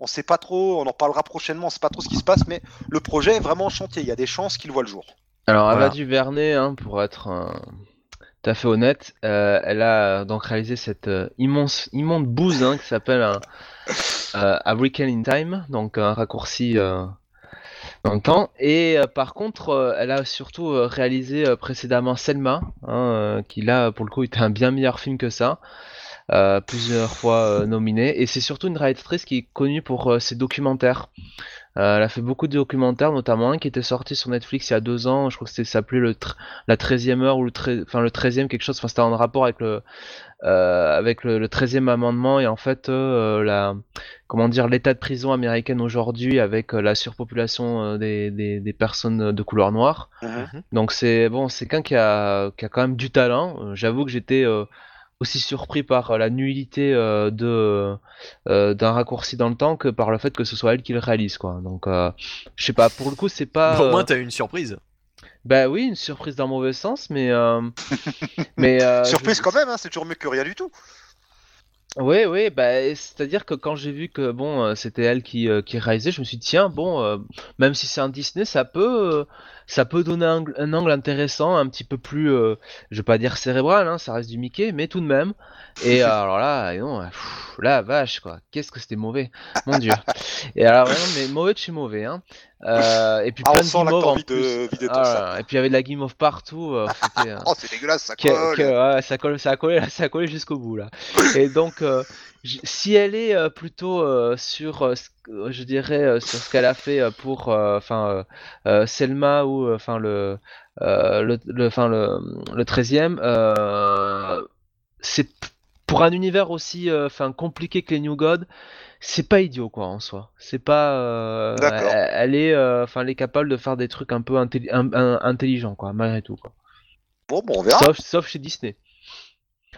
On sait pas trop, on en parlera prochainement, on sait pas trop ce qui se passe, mais le projet est vraiment en chantier. Il y a des chances qu'il voit le jour. Alors, Voilà. Ava DuVernay, hein, pour être euh, tout à fait honnête, euh, elle a donc réalisé cette euh, immense, immonde bouse hein, qui s'appelle un euh, A Weekend in Time, donc un raccourci euh, dans le temps. Et par contre, elle a surtout réalisé précédemment Selma, hein, qui là, pour le coup, était un bien meilleur film que ça. plusieurs fois nominée et c'est surtout une réalisatrice qui est connue pour ses documentaires. Euh, elle a fait beaucoup de documentaires, notamment un qui était sorti sur Netflix il y a deux ans. Je crois que c'était s'appelait le la 13e heure ou le enfin le 13e quelque chose. Enfin c'était en rapport avec le euh, avec le, le 13e amendement et en fait euh, la comment dire l'état de prison américaine aujourd'hui avec euh, la surpopulation des, des, des personnes de couleur noire. Donc c'est bon, c'est quelqu'un qui a, qui a quand même du talent. J'avoue que j'étais aussi surpris par euh, la nullité euh, de euh, d'un raccourci dans le temps que par le fait que ce soit elle qui le réalise quoi. Donc euh, je sais pas, pour le coup c'est pas. Au euh, moins, t'as eu une surprise. Bah oui, une surprise dans le mauvais sens, mais euh, mais euh, Surprise je- quand même, hein, c'est toujours mieux que rien du tout. Oui, oui, bah, c'est-à-dire que quand j'ai vu que bon, c'était elle qui, euh, qui réalisait, je me suis dit tiens, bon, euh, même si c'est un Disney, ça peut, euh, ça peut donner un, un angle intéressant, un petit peu plus, euh, je vais pas dire cérébral, hein, ça reste du Mickey, mais tout de même. Et alors là, et non, pff, la vache quoi, qu'est-ce que c'était mauvais, mon dieu. Et alors vraiment, mais mauvais de chez mauvais, hein. Euh, et puis Ah, plein on de sent là que guimauve t'as en de plus. vider ton Ah, sac. et puis il y avait de la guimauve partout. euh, euh, Oh, c'est dégueulasse, ça colle. que- ouais, ça colle, ça a collé, ça a collé jusqu'au bout là. Et donc, euh, si elle est euh, plutôt euh, sur, euh, je dirais, sur ce qu'elle a fait pour, enfin, Selma ou, enfin le, le, le, le, le 13e, euh, c'est pour un univers aussi, enfin, compliqué que les New God. C'est pas idiot quoi en soi. C'est pas. elle, elle est, enfin, elle est capable de faire des trucs un peu intelli- un- un- intelligents quoi, malgré tout quoi. Bon, bon, on verra. Sauf, sauf chez Disney.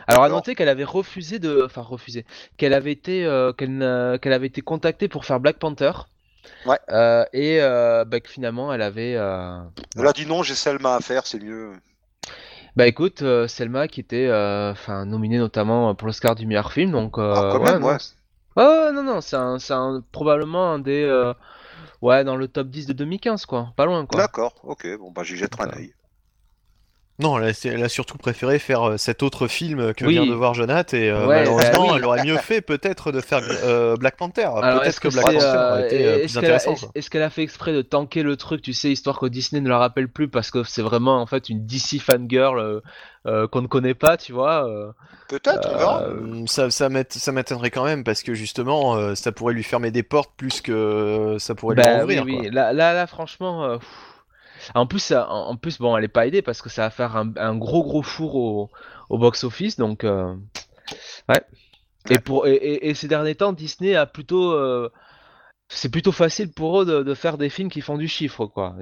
Alors à noter qu'elle avait refusé de, enfin refusé, qu'elle avait été, euh, qu'elle qu'elle avait été contactée pour faire Black Panther. Ouais. Euh, et euh, bah, que finalement elle avait, Elle a dit non, j'ai Selma à faire, c'est mieux. bah écoute, Selma qui était, enfin nominée notamment pour l'Oscar du meilleur film, donc. Ah, quand ouais, même, non, ouais. ouais, non, non, c'est un, c'est un- probablement un des, ouais, dans le top 10 de 2015 quoi, pas loin quoi. D'accord, ok, bon, bah j'y jetterai un œil. Non, elle a, elle a surtout préféré faire euh, cet autre film que Oui. vient de voir Jonath et euh, Ouais, malheureusement, bah oui. elle aurait mieux fait peut-être de faire euh, Black Panther. Peut-être est-ce que que Black Panther euh, aurait été euh, est-ce plus qu'elle a- intéressant. est-ce- qu'elle a fait exprès de tanker le truc, tu sais, histoire que Disney ne le rappelle plus parce que c'est vraiment en fait une DC fangirl euh, euh, qu'on ne connaît pas, tu vois. euh. Peut-être. Euh, ça, ça m'étonnerait quand même parce que justement, euh, ça pourrait lui fermer des portes plus que ça pourrait lui Bah en oui, ouvrir. oui. quoi. Là, là, là, franchement. euh, pff. En plus, ça- en, plus, bon, elle est pas aidée parce que ça va faire un, un gros gros four au, au box-office, donc euh, ouais. Et pour et, et- et ces derniers temps, Disney a plutôt, euh, c'est plutôt facile pour eux de, de faire des films qui font du chiffre, quoi.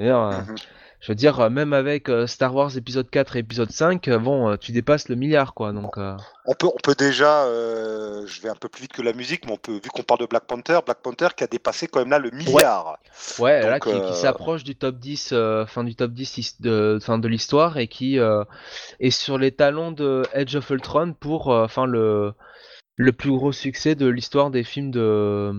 Je veux dire, euh, même avec euh, Star Wars épisode 4 et épisode 5, euh, bon, tu dépasses le milliard, quoi. Donc, euh, On peut, on peut déjà, euh, je vais un peu plus vite que la musique, mais on peut, vu qu'on parle de Black Panther, Black Panther qui a dépassé quand même là le milliard. ouais, là, Donc, qui, qui euh, s'approche du top 10, euh, fin du top 10 his- de, fin de l'histoire et qui est sur les talons de Edge of Ultron pour, enfin, le, le plus gros succès de l'histoire des films de, euh,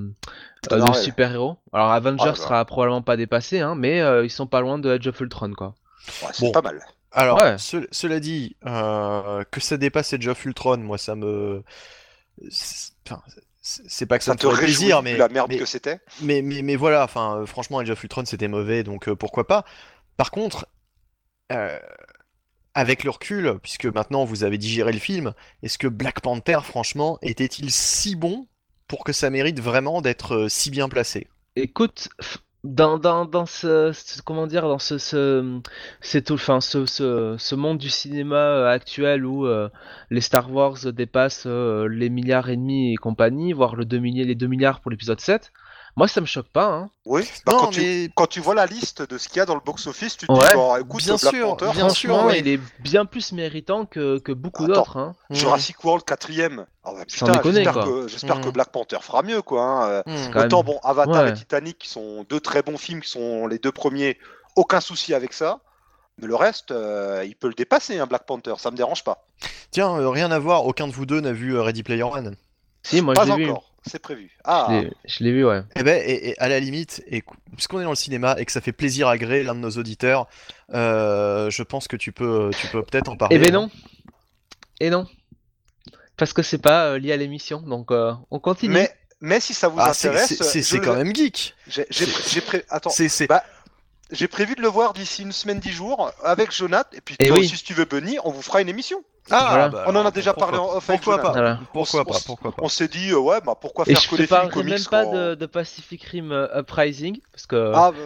de super-héros. Alors, Avengers Ah, sera probablement pas dépassé, hein, mais euh, ils sont pas loin de Edge of Ultron, quoi. Ouais, c'est Bon. pas mal. Alors, Ouais. ce- cela dit, euh, que ça dépasse Edge of Ultron, moi ça me. c'est- Enfin, c'est c'est pas que ça, Ça me te ferait réjouit plaisir, mais, la merde mais, que c'était? mais, mais, mais voilà, enfin, franchement, Age of Ultron c'était mauvais, donc euh, pourquoi pas? Par contre, euh, avec le recul, puisque maintenant vous avez digéré le film, est-ce que Black Panther, franchement, était-il si bon pour que ça mérite vraiment d'être euh, si bien placé? Écoute, dans, dans, dans ce, comment dire, dans ce, ce, ce, monde du cinéma euh, actuel où euh, les Star Wars dépassent les milliards et demi et compagnie, voire le 2 milliards, les 2 milliards pour l'épisode 7, moi ça me choque pas, hein. Oui. Bah, Non, quand, tu, mais quand tu vois la liste de ce qu'il y a dans le box-office, tu te Ouais, dis, bon, écoute, bien Black sûr, Panther, bien sûr, il est bien plus méritant que, que beaucoup d'autres, hein. Jurassic World quatrième. Ah bah, Sans putain, déconner, j'espère quoi. que, j'espère que Black Panther fera mieux, quoi. hein. Quand Autant, même. bon, Avatar Ouais. et Titanic, qui sont deux très bons films, qui sont les deux premiers, aucun souci avec ça. Mais le reste, euh, il peut le dépasser, un Black Panther, ça me dérange pas. Tiens, euh, rien à voir, aucun de vous deux n'a vu euh, Ready Player One. Si, moi pas je l'ai vu. encore, c'est prévu. Ah, Je l'ai- vu, ouais. Eh ben, et, et à la limite, et, puisqu'on est dans le cinéma et que ça fait plaisir à Gré, l'un de nos auditeurs, euh, je pense que tu peux, tu peux peut-être en parler. Eh ben hein. non. Et non. Parce que c'est pas euh, lié à l'émission, donc euh, on continue. mais, mais si ça vous Ah, intéresse, c'est le- quand même geek. j'ai j'ai pré- j'ai pré- Attends, C'est, c'est- bah, j'ai prévu de le voir d'ici une semaine, dix jours, avec Jonath, et puis toi oui. aussi, si tu veux, Bunny, on vous fera une émission. Ah, Voilà. bah, on en a alors, déjà pourquoi- parlé en off Pourquoi Jonathan. pas Voilà. Pourquoi On pas s- Pourquoi pas On s'est dit, euh, ouais, bah pourquoi Et faire je que des films comics même pas de, de Pacific Rim euh, Uprising, parce que Ah, bah,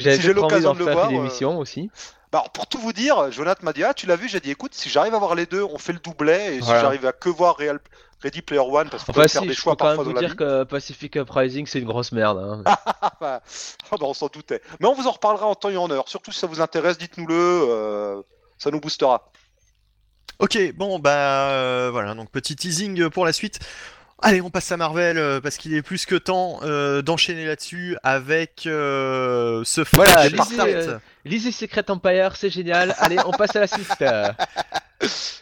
j'avais si j'ai l'occasion de le faire voir, une euh, émission aussi. Bah, alors, pour tout vous dire, Jonathan m'a dit Ah, tu l'as vu J'ai dit Écoute, si j'arrive à voir les deux, on fait le doublet. Et Voilà. si j'arrive à que voir Real... Ready Player One, parce qu'on Enfin peut faire des je choix peux quand même parfois vous dans la dire vie. que Pacific Uprising c'est une grosse merde. hein. Ah, bah, ah, bah, on s'en doutait. Mais on vous en reparlera en temps et en heure. Surtout si ça vous intéresse, dites-nous-le. euh, ça nous boostera. Ok, bon, bah euh, voilà, donc petit teasing pour la suite. Allez, on passe à Marvel euh, parce qu'il est plus que temps euh, d'enchaîner là-dessus avec euh, ce Voilà, lisez, euh, Lisez Secret Empire, c'est génial. Allez, on passe à la suite.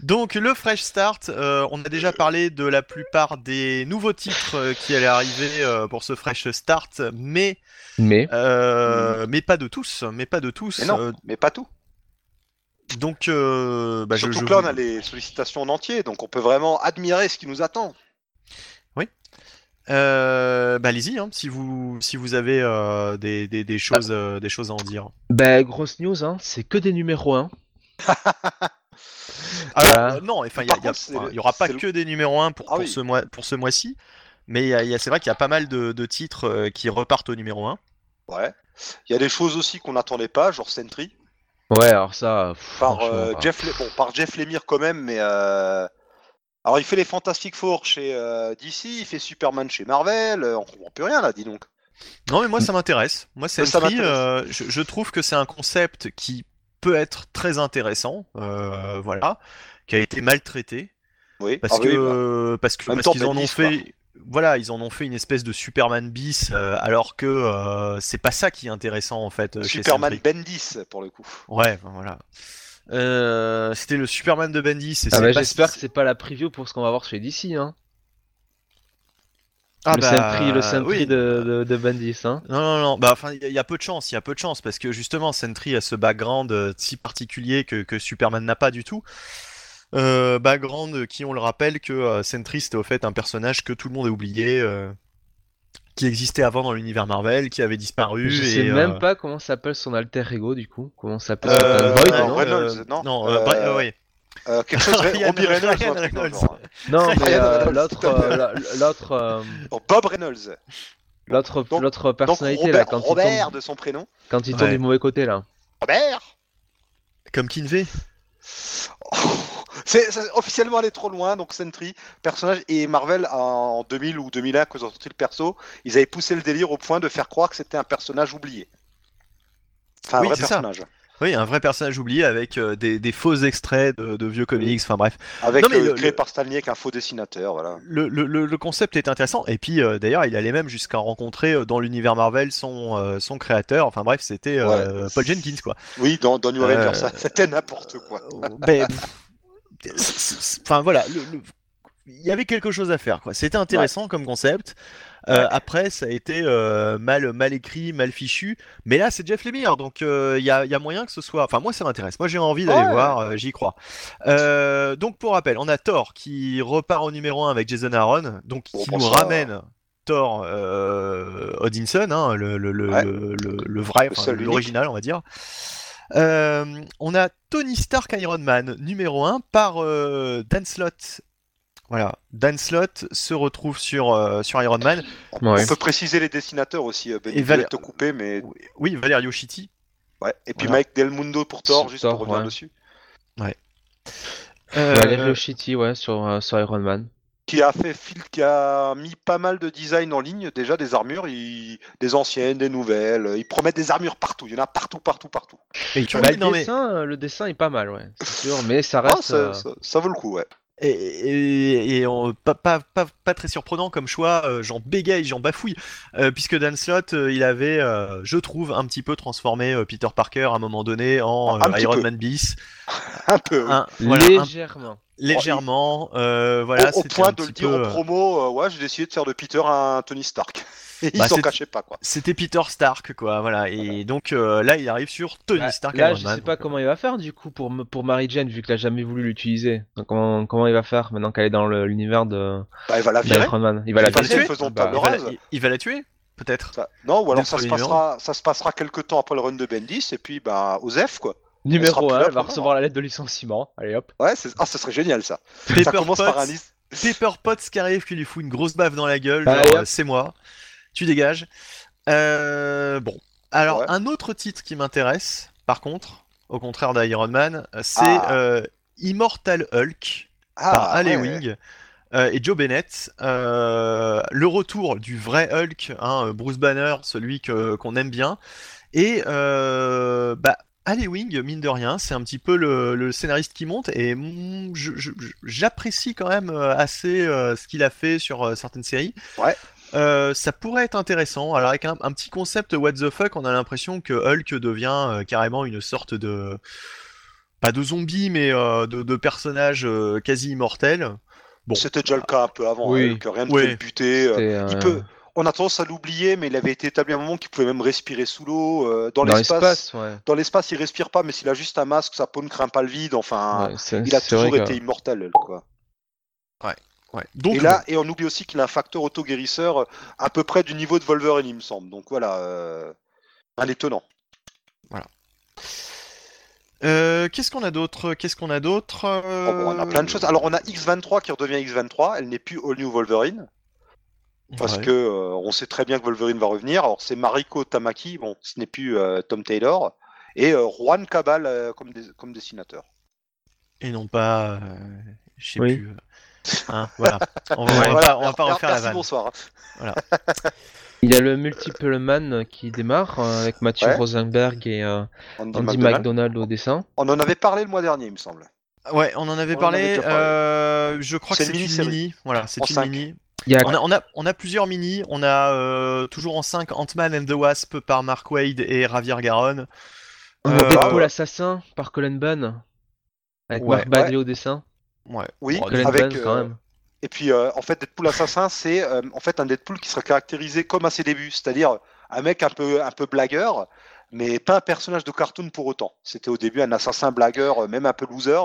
Donc le fresh start, euh, on a déjà parlé de la plupart des nouveaux titres euh, qui allaient arriver euh, pour ce fresh start, mais Mais euh, mais pas de tous, mais pas de tous. Mais non, Euh, mais pas tout. donc euh, bah, je, Surtout je que là, on a les sollicitations en entier. Donc on peut vraiment admirer ce qui nous attend. Euh, bah allez-y, hein, si vous si vous avez euh, des, des, des choses euh, des choses à en dire. bah grosse news, hein, c'est que des numéros 1. Alors Voilà. euh, non, enfin il y, Par a- il y a- contre, c'est enfin, le- il y aura pas que des numéros 1 pour, Ah pour oui. ce mois pour ce mois-ci, mais c'est vrai qu'il y a pas mal de, de titres euh, qui repartent au numéro 1. Ouais. Il y a des choses aussi qu'on n'attendait pas, genre Sentry. Ouais, alors ça. pff, Par, euh, bah, Jeff, Le- bon, par Jeff Lemire quand même, mais. euh, Alors il fait les Fantastic Four chez euh, DC, il fait Superman chez Marvel, euh, on comprend plus rien là, dis donc. Non mais moi ça m'intéresse. Moi Ça Sentry, m'intéresse. euh, je, je trouve que c'est un concept qui peut être très intéressant, euh, voilà, qui a été maltraité Oui, parce Ah oui, que bah. parce que parce qu'ils en ont fait voilà, ils en ont fait une espèce de Superman bis, euh, alors que euh, c'est pas ça qui est intéressant en fait chez Superman. Bendis pour le coup. Ouais, voilà. Euh, c'était le Superman de Bendis. et Ah bah, j'espère que c'est pas la preview pour ce qu'on va voir chez DC. Hein. Ah le bah, Sentry, le Sentry oui. de, de, de Bendis. Hein. Non, non, non. Bah, enfin, il y, a- il y a peu de chance. Il y a peu de chance parce que justement, Sentry a ce background euh, si particulier que, que Superman n'a pas du tout. Euh, background qui, on le rappelle, que euh, Sentry c'était au fait un personnage que tout le monde a oublié, euh, qui existait avant dans l'univers Marvel, qui avait disparu. Je et, sais euh, même pas comment s'appelle son alter ego du coup. Comment s'appelle euh, son Void, non, non Reynolds, non Non, Euh, euh, euh, ouais. Euh, quelque chose, Ryan- Robbie Reynolds, Ryan. Non, mais euh, l'autre, euh, la- l'autre, Oh, Bob Reynolds. l'autre, l'autre Donc personnalité là, Robert, quand il Robert tombe, de son prénom. quand il tombe Ouais. du mauvais côté là. Robert Comme Kinvey. C'est c'est officiellement allé trop loin, donc Sentry, personnage, et Marvel en 2000 ou 2001, quand ils ont sorti le perso, ils avaient poussé le délire au point de faire croire que c'était un personnage oublié. Enfin, un Oui, vrai c'est ça. Oui, un vrai personnage oublié avec euh, des, des faux extraits de, de vieux comics. Enfin bref. Avec Non, mais euh, le- créé le- par Stanley avec un faux dessinateur, voilà. le, le, concept est intéressant et puis euh, d'ailleurs il allait même jusqu'à rencontrer euh, dans l'univers Marvel son, son créateur enfin bref c'était Ouais. Paul Jenkins quoi Oui, dans, dans New Avengers, ça- c'était n'importe quoi. Ben, enfin voilà il y avait quelque chose à faire quoi c'était intéressant comme concept Euh, après ça a été euh, mal mal écrit mal fichu mais là c'est Jeff Lemire donc euh, il y, a, il y a moyen que ce soit enfin moi ça m'intéresse moi j'ai envie d'aller Ouais. voir euh, j'y crois Euh, donc pour rappel on a Thor qui repart au numéro 1 avec Jason Aaron donc Bon, qui nous ça, ramène Thor euh, Odinson, hein, le, le, le, Ouais. le, le- le vrai, l'original, on va dire. Euh, on a Tony Stark Iron Man numéro 1 par euh, Dan Slott. Voilà, Dan Slott se retrouve sur, euh, sur Iron Man. Ouais. On peut préciser les dessinateurs aussi, euh, Ben, Et te couper, mais Oui, Valerio Chitti. ouais. Et puis Voilà. Mike Del Mundo pour Thor, Sur juste Thor, pour revenir ouais. dessus. Euh, Valerio Chitty, ouais, sur, euh, sur Iron Man. Qui a fait fil- qui a mis pas mal de design en ligne, déjà des armures, il- des anciennes, des nouvelles. Il promet des armures partout. Il y en a partout, partout, partout. et tu Bah, oui, le, non, dessin, euh, le dessin est pas mal, ouais, c'est sûr, mais ça Ah, reste. ça, euh, ça- ça vaut le coup, ouais. Et, et- et on- pas, pas, pas, pas très surprenant comme choix, euh, j'en bégaye, j'en bafouille, euh, puisque Dan Slott, euh, il avait, euh, je trouve, un petit peu transformé euh, Peter Parker à un moment donné en Un euh, Iron peu. Man bis, Un peu. Un- voilà, un- Légèrement. légèrement, euh, voilà, au, au point un de le dire peu, en promo, euh, ouais, j'ai décidé de faire de Peter un Tony Stark. Et il Bah, s'en cachait pas, quoi. C'était Peter Stark, quoi, voilà, et donc euh, là, il arrive sur Tony Bah, Stark là, Iron je Man, sais pas donc, comment il va faire du coup pour, pour Mary Jane vu qu'il a jamais voulu l'utiliser. Donc, comment, comment il va faire maintenant qu'elle est dans l'univers de Bah, il va la virer. Il va la Il va la virer tuer, Bah, il, va la, rase. il- il va la tuer, peut-être. Ça- Non, ou alors ça se, passera, ça se passera quelques temps après le run de Bendis, et puis bah, Osef, quoi. Numéro sera plus 1, là elle va recevoir la lettre de licenciement. Allez hop. Ouais, c'est- ah, ça serait génial, ça. Pepper ça commence par un Potts. Pepper Potts qui arrive, qui lui fout une grosse baffe dans la gueule, Bah, euh, c'est moi, tu dégages. Euh, bon, alors Ouais. un autre titre qui m'intéresse, par contre, au contraire d'Iron Man, c'est Ah. euh, Immortal Hulk Ah, par Alley ouais. Wing euh, et Joe Bennett. Euh, le retour du vrai Hulk, hein, Bruce Banner, celui que qu'on aime bien, et bah Alley Wing, mine de rien, c'est un petit peu le, le scénariste qui monte et mm, je- je- je- j'apprécie quand même assez euh, ce qu'il a fait sur euh, certaines séries. Ouais. Euh, ça pourrait être intéressant. Alors avec un, un petit concept what the fuck, on a l'impression que Hulk devient euh, carrément une sorte de pas de zombie mais euh, de, de personnage euh, quasi immortel. Bon. C'était déjà le cas un peu avant, Oui. hein, que rien ne Oui. pouvait le buter. C'est, il peut- On a tendance à l'oublier, mais il avait été établi à un moment qu'il pouvait même respirer sous l'eau. euh, dans Dans l'espace, l'espace, ouais. dans l'espace, il respire pas, mais s'il a juste un masque, sa peau ne craint pas le vide. Enfin, Ouais, il a toujours que- été immortel, quoi. Ouais. Donc et là, et on oublie aussi qu'il a un facteur auto-guérisseur à peu près du niveau de Wolverine, il me semble. Donc voilà, euh, un étonnant. Euh, qu'est-ce qu'on a d'autre? Qu'est-ce qu'on a d'autre? Oh, bon, on a plein de choses. Alors on a X23 qui redevient X23. Elle n'est plus All New Wolverine parce Ouais. que euh, on sait très bien que Wolverine va revenir. Alors c'est Mariko Tamaki. Bon, ce n'est plus euh, Tom Taylor et euh, Juan Cabal euh, comme, des- comme dessinateur. et non pas, euh, je sais Oui. plus. Hein, voilà. On va, on Voilà, pas, on va pas mer- refaire la vanne. bonsoir. Il y a le Multiple Man qui démarre euh, avec Mathieu Ouais. Rosenberg et euh, Andy Andy McDonald. Au dessin. On en avait parlé le mois dernier, il me semble. Ouais, on en avait On en parlé. avait déjà parlé. euh, je crois que C'est une mini. Voilà, c'est une mini. Il y a On a, on, a, on a plusieurs mini. On a euh, toujours en 5 Ant-Man and the Wasp par Mark Wade et Javier Garon. un Euh, Deadpool ouais. Assassin par Colin Bunn avec Ouais, Mark Bagley au dessin. Ouais. Oui, avec, quand euh, même. Et puis, euh, en fait, Deadpool assassin, c'est euh, en fait un Deadpool qui serait caractérisé comme à ses débuts, c'est-à-dire un mec un peu, un peu blagueur, mais pas un personnage de cartoon pour autant. C'était au début un assassin blagueur, même un peu loser,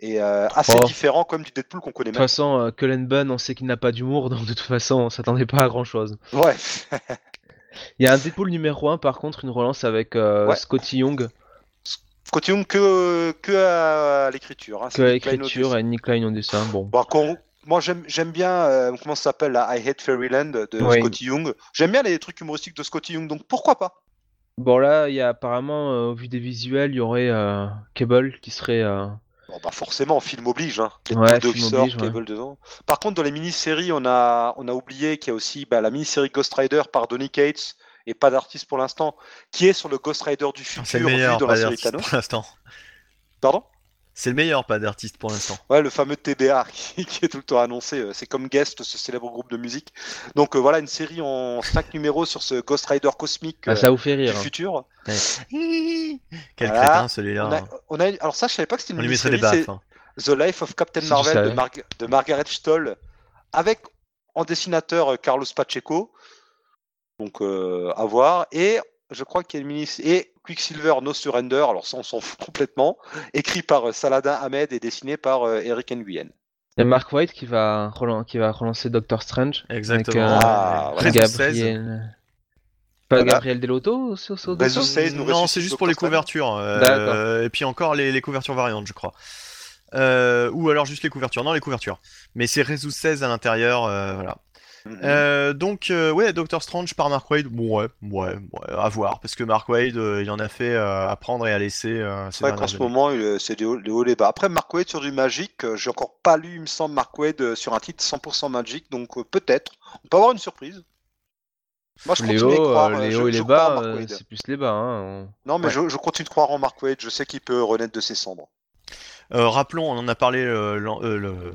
et euh, assez Oh. différent comme du Deadpool qu'on connaît De toute même. façon, euh, Colin Bunn, on sait qu'il n'a pas d'humour, donc de toute façon, on s'attendait pas à grand chose. Ouais, Il y a un Deadpool numéro 1, par contre, une relance avec euh, Ouais. Scotty Young, continue que, que à l'écriture. Hein, que à l'écriture et Nick Klein au dessin. Bon. Bon, qu'on- moi, j'aime bien, euh, comment ça s'appelle, I Hate Fairyland de Oui. Scotty Young. J'aime bien les trucs humoristiques de Scotty Young, donc pourquoi pas? Bon, là, il y a apparemment, euh, au vu des visuels, il y aurait euh, Cable qui serait. Bon, bah forcément, film oblige. Hein. Ouais, deux film sortent, oblige, ouais. Cable dedans. Par contre, dans les mini-séries, on a, on a oublié qu'il y a aussi bah, la mini-série Ghost Rider par Donny Cates et pas d'artiste pour l'instant, qui est sur le Ghost Rider du C'est futur le vu meilleur, dans pas la série d'artiste pour l'instant. Pardon? C'est le meilleur, pas d'artiste pour l'instant. Ouais, le fameux TBA qui, qui est tout le temps annoncé. euh, C'est comme guest ce célèbre groupe de musique. Donc euh, voilà une série en 5 numéros sur ce Ghost Rider cosmique Ah, euh, ça vous fait du rire. hein. futur. Quel Voilà. crétin celui-là. On a, on a- alors ça, je savais pas que c'était une On lui mettrait mini-série. des c'est- baffes. hein. The Life of Captain Marvel de, savais. Mar- de Margaret Stoll, avec en dessinateur euh, Carlos Pacheco. Donc euh, à voir. Et je crois qu'il y a une mini et Quicksilver No Surrender. Alors ça, on s'en fout complètement. Écrit par euh, Saladin Ahmed et dessiné par euh, Eric Nguyen. Il y a Mark White qui va, relan- qui va relancer Doctor Strange. Exactement. Avec, euh, Ah, 16. Gabriel. Pas Voilà. Gabriel Delotto sur ce Réseau dessin 16 nous Non, c'est juste pour les couvertures. euh, et puis encore les, les couvertures variantes, je crois. Euh, ou alors juste les couvertures. Non, les couvertures. Mais c'est Réseau 16 à l'intérieur. euh, voilà. Euh, donc, euh, ouais, Doctor Strange par Mark Wade. Bon, ouais, ouais, ouais, à voir. Parce que Mark Wade, euh, il en a fait euh, à prendre et à laisser. euh, ces C'est vrai qu'en ce moment, c'est des hauts, des bas. Après, Mark Wade sur du Magic, euh, j'ai encore pas lu, il me semble, Mark Wade euh, sur un titre 100% Magic, donc euh, peut-être. On peut avoir une surprise. Moi, je Les continue hauts, croire. les je- hauts et je les bas, c'est plus les bas. Hein. Non, mais Ouais. je, je continue de croire en Mark Wade. Je sais qu'il peut renaître de ses cendres. Euh, rappelons, on en a parlé euh, l'an- euh, le,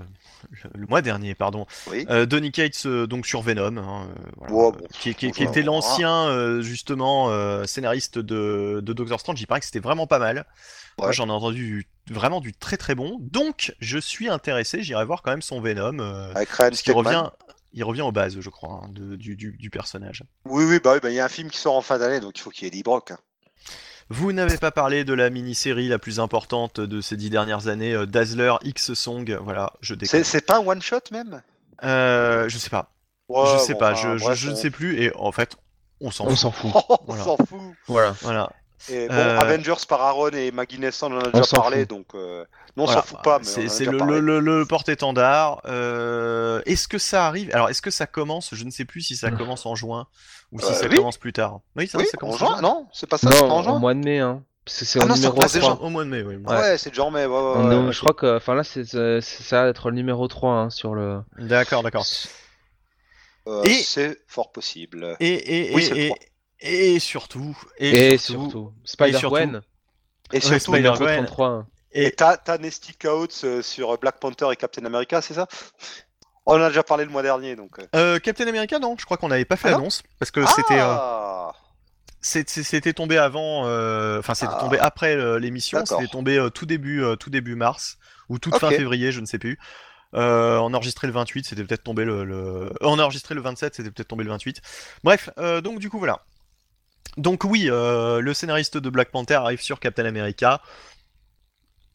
le mois dernier, pardon. Oui. Euh, Donny Cates euh, donc sur Venom, hein, euh, voilà, Ouais, bon, qui, était l'ancien justement scénariste de, de Doctor Strange. Il paraît que c'était vraiment pas mal. Moi, j'en ai entendu du- vraiment du très très bon. Donc, je suis intéressé. J'irai voir quand même son Venom, Avec Ryan parce qu'il Stegman. revient, il revient aux bases, je crois, hein, de- du, du- du personnage. Oui, oui, bah oui, bah, il y a un film qui sort en fin d'année, donc il faut qu'il y ait Eddie Brock. hein. Vous n'avez pas parlé de la mini-série la plus importante de ces dix dernières années, euh, Dazzler X Song. Voilà, je déconne. C'est pas un one shot même? Euh, je sais pas. Ouais, je sais bon, pas. je, je- bref, je ne on- sais plus. Et en fait, on s'en On fout. s'en fout. on Voilà. s'en fout. Voilà. Voilà. Et bon, Euh, Avengers par Aaron et Maggie Nesson, on en a déjà parlé, fout. donc euh, non, on Voilà. s'en fout pas, C'est le, le, le- le porte-étendard. Euh, est-ce que ça arrive? Alors, est-ce que ça commence? Je ne sais plus si ça Mm. commence en juin ou si Euh, ça oui. commence plus tard. Oui, ça, Oui, ça en commence en juin, non? C'est pas ça, c'est Non, en au juin mois de mai, hein. C'est Ah au non, ça numéro passe C'est déjà. 3. au mois de mai, oui. Ouais, c'est déjà en mai, ouais, ouais, On ouais, est- ouais. je crois que, enfin là, c'est ça va être le numéro 3 hein, sur le. D'accord, d'accord. Euh, Et- C'est fort possible. Et, et, Oui, et, et, surtout, et, Et, surtout, surtout, Spider-Gwen, Et surtout, Spider-Gwen. 33. hein. et- t'as t'as Nesty Coates euh, sur Black Panther et Captain America, c'est ça? On en a déjà parlé le mois dernier, donc. euh. euh, Captain America, non, je crois qu'on n'avait pas fait Ah non? l'annonce parce que c'était. euh, Ah C'était tombé avant, euh, enfin c'était Ah. tombé après euh, l'émission, D'accord. c'était tombé euh, tout début, euh, tout début mars ou toute fin février, je ne sais plus. Euh, on a enregistré le 28, c'était peut-être tombé le, le- on a enregistré le 27, c'était peut-être tombé le 28. Bref, euh, donc du coup voilà. Donc oui, euh, le scénariste de Black Panther arrive sur Captain America.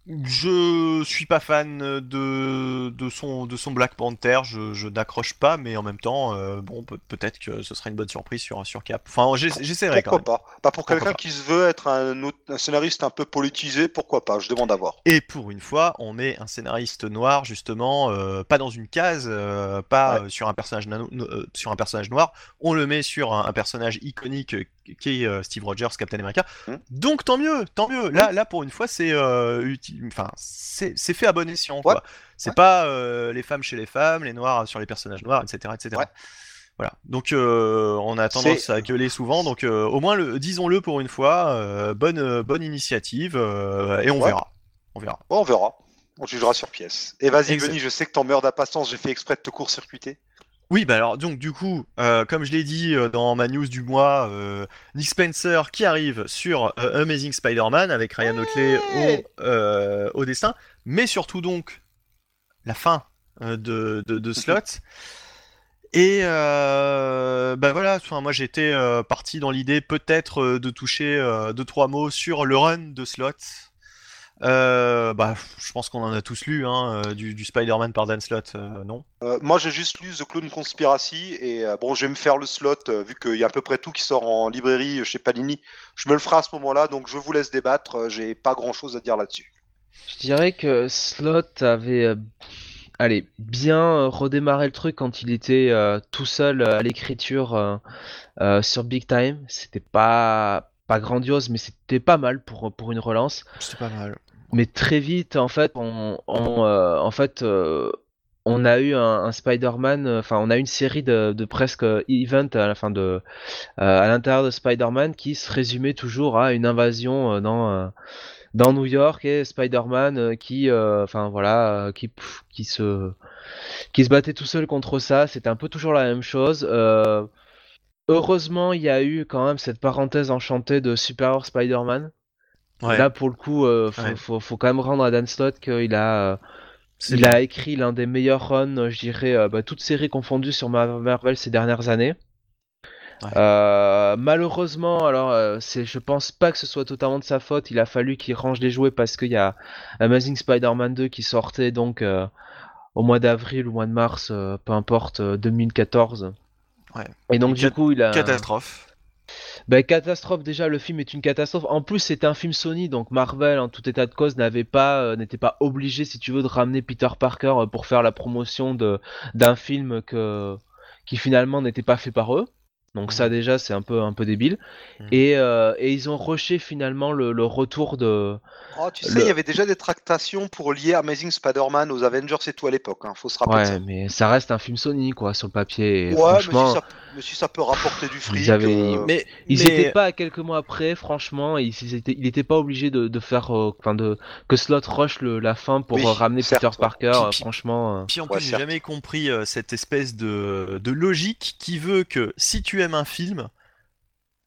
Je suis pas fan de, de, son, de son Black Panther, je, je n'accroche pas, mais en même temps, euh, bon, peut- peut-être que ce sera une bonne surprise sur, sur Cap. Enfin, j'ess- j'essaierai quand Pourquoi même. pas? Bah pour quelqu'un qui se veut être un, autre- un scénariste un peu politisé, pourquoi pas? Je demande à voir. Et pour une fois, on met un scénariste noir, justement, euh, pas dans une case, euh, pas Ouais. sur, un personnage nano- no- sur un personnage noir, on le met sur un, un personnage iconique euh, qui est euh, Steve Rogers, Captain America. Hmm. Donc tant mieux, tant mieux. Là, là pour une fois, c'est euh, enfin, c'est fait à bon escient. quoi. C'est Ouais. pas euh, les femmes chez les femmes, les noirs sur les personnages noirs, etc. etc. Ouais. Voilà. Donc euh, on a tendance à gueuler souvent. Donc euh, au moins, le, disons-le pour une fois, bonne, bonne initiative et on Ouais. verra. On verra. On verra. On jugera sur pièce. Et vas-y. Benny, je sais que t'en meurs d'impatience, j'ai fait exprès de te court-circuiter. Oui, bah alors donc du coup, euh, comme je l'ai dit euh, dans ma news du mois, euh, Nick Spencer qui arrive sur Amazing Spider-Man avec Ryan Otley au, au dessin, mais surtout donc la fin de, de, de Slot. Et bah voilà, moi j'étais parti dans l'idée peut-être de toucher deux trois mots sur le run de Slot. Euh, bah, je pense qu'on en a tous lu, hein, euh, du, du Spider-Man par Dan Slott, euh, non? Euh, moi, j'ai juste lu The Clone Conspiracy et euh, bon, je vais me faire le slot euh, vu qu'il y a à peu près tout qui sort en librairie chez Panini. Je me le ferai à ce moment-là, donc je vous laisse débattre. J'ai pas grand-chose à dire là-dessus. Je dirais que Slot avait, allez, bien redémarré le truc quand il était euh, tout seul à l'écriture euh, euh, sur Big Time. C'était pas pas grandiose, mais c'était pas mal pour pour une relance. C'était pas mal. Mais très vite, en fait, on, euh, euh, a eu un, Spider-Man, euh, enfin, on a une série de, presque event à l'intérieur de Spider-Man qui se résumait toujours à une invasion dans, New York et Spider-Man qui, se, battait tout seul contre ça. C'était un peu toujours la même chose. Heureusement, il y a eu quand même cette parenthèse enchantée de Superior Spider-Man. Ouais. Là, pour le coup, euh, faut, Ouais. faut, faut quand même rendre à Dan Slott qu'il a, euh, C'est il bien. a écrit l'un des meilleurs runs, je dirais, euh, bah, toutes séries confondues sur Ma- Marvel ces dernières années. Ouais. Euh, malheureusement, alors, euh, c'est, je pense pas que ce soit totalement de sa faute. Il a fallu qu'il range les jouets parce qu'il y a Amazing Spider-Man 2 qui sortait donc euh, au mois d'avril ou mois de mars, peu importe, euh, 2014. Ouais. Et donc, du coup, il a. Catastrophe. Ben, catastrophe, déjà, le film est une catastrophe. En plus, c'est un film Sony, donc Marvel, en tout état de cause, n'avait pas, euh, n'était pas obligé, si tu veux, de ramener Peter Parker euh, pour faire la promotion de, d'un film que, qui finalement n'était pas fait par eux. Donc ça, Mhm. déjà, c'est un peu, un peu débile. Mhm. Et, euh, et ils ont rushé finalement le, le retour de. Oh, tu sais, Le- il y avait déjà des tractations pour lier Amazing Spider-Man aux Avengers et tout à l'époque. Hein. Faut se rappeler Ouais, ça. mais ça reste un film Sony, quoi, sur le papier. Et Ouais, franchement, mais si ça, mais si ça peut rapporter du fric. Ils avaient- euh, Mais Ils mais- étaient pas quelques mois après, franchement, ils ils étaient, il était pas obligé de, de faire, euh, enfin de que Slot rush le, la fin pour Oui, euh, ramener certes, Peter ouais. Parker. Puis- puis- franchement, euh, Puis en Ouais, plus, j'ai jamais compris euh, cette espèce de, de logique qui veut que si tu aimes un film,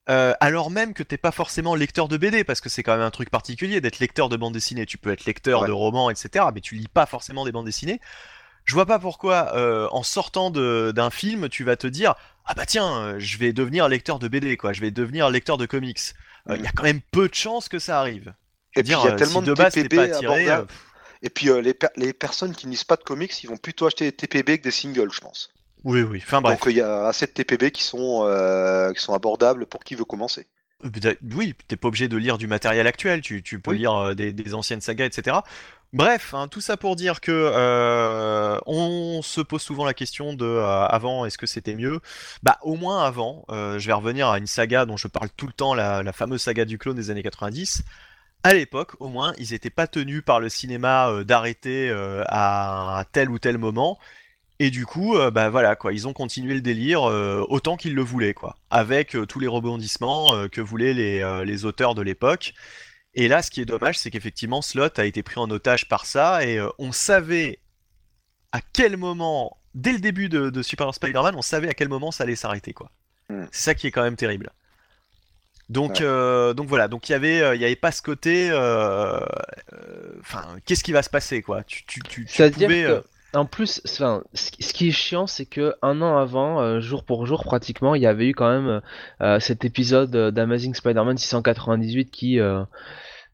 euh, alors même que t'es pas forcément lecteur de BD, parce que c'est quand même un truc particulier d'être lecteur de bande dessinée. Tu peux être lecteur Ouais. de romans, etc., mais tu lis pas forcément des bandes dessinées. Je vois pas pourquoi, euh, en sortant d'un film, tu vas te dire ah bah tiens, euh, je vais devenir lecteur de BD, quoi. Je vais devenir lecteur de comics. Il Mhm. y a quand même peu de chances que ça arrive. Je Et veux puis il dire, y a euh, tellement si de de base TPB pas attiré, euh, Et puis euh, les, per- les personnes qui ne lisent pas de comics, ils vont plutôt acheter des TPB que des singles, je pense. oui, oui. Enfin bref. Donc il y a assez de TPB qui sont, euh, qui sont abordables pour qui veut commencer. Euh, Oui, t'es pas obligé de lire du matériel actuel, tu, tu peux Oui. lire euh, des, des anciennes sagas, etc. Bref, tout ça pour dire que euh, on se pose souvent la question de euh, avant, est-ce que c'était mieux? Bah au moins avant. euh, je vais revenir à une saga dont je parle tout le temps, la, fameuse saga du clone des années 90. À l'époque, au moins, ils étaient pas tenus par le cinéma d'arrêter à, tel ou tel moment. Et du coup, bah voilà quoi, ils ont continué le délire autant qu'ils le voulaient quoi, avec tous les rebondissements que voulaient les auteurs de l'époque. Et là, ce qui est dommage, c'est qu'effectivement, Slot a été pris en otage par ça, et euh, on savait à quel moment, dès le début de, de Super Spider-Man, on savait à quel moment ça allait s'arrêter quoi. Hmm. C'est ça qui est quand même terrible. Donc, Ouais. euh, donc voilà, donc il y avait, euh, il y avait pas ce côté, euh, euh, enfin, qu'est-ce qui va se passer quoi? Tu, tu, tu, tu c'est-à-dire pouvais, que En plus, enfin, ce qui- est chiant, c'est que un an avant, euh, jour pour jour pratiquement, il y avait eu quand même euh, cet épisode d'Amazing Spider-Man 698 qui, euh,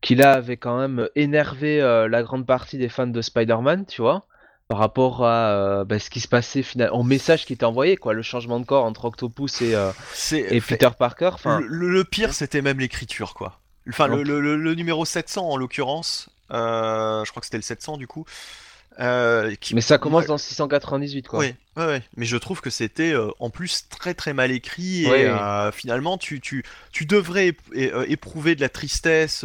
qui là avait quand même énervé euh, la grande partie des fans de Spider-Man, tu vois, par rapport à euh, bah, ce qui se passait finalement, au message qui était envoyé, quoi, le changement de corps entre Octopus et, euh, et Peter Parker. Le, pire, c'était même l'écriture, quoi. Enfin, le, le- numéro 700, en l'occurrence, je crois que c'était le 700, du coup. Euh, qui- mais ça commence dans 698, quoi. Ouais, ouais, ouais. Mais je trouve que c'était euh, en plus très très mal écrit et Ouais. euh, finalement tu, tu, tu devrais éprouver de la tristesse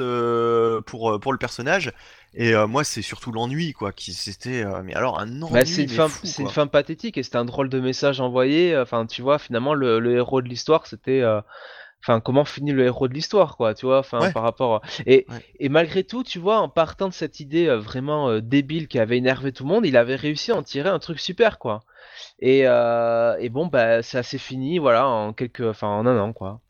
pour, pour le personnage et moi c'est surtout l'ennui quoi qui c'était mais alors un ennui Bah, c'est une mais fin, fou, c'est une fin pathétique et c'était un drôle de message envoyé. Enfin, tu vois, finalement, le, le héros de l'histoire, c'était, enfin, comment finit le héros de l'histoire, quoi, tu vois, enfin, Ouais. par rapport. à- Et, Ouais. et malgré tout, tu vois, en partant de cette idée euh, vraiment euh, débile qui avait énervé tout le monde, il avait réussi à en tirer un truc super, quoi. Et, euh, et bon, bah, ça s'est fini, voilà, en quelques, enfin, en un an, quoi.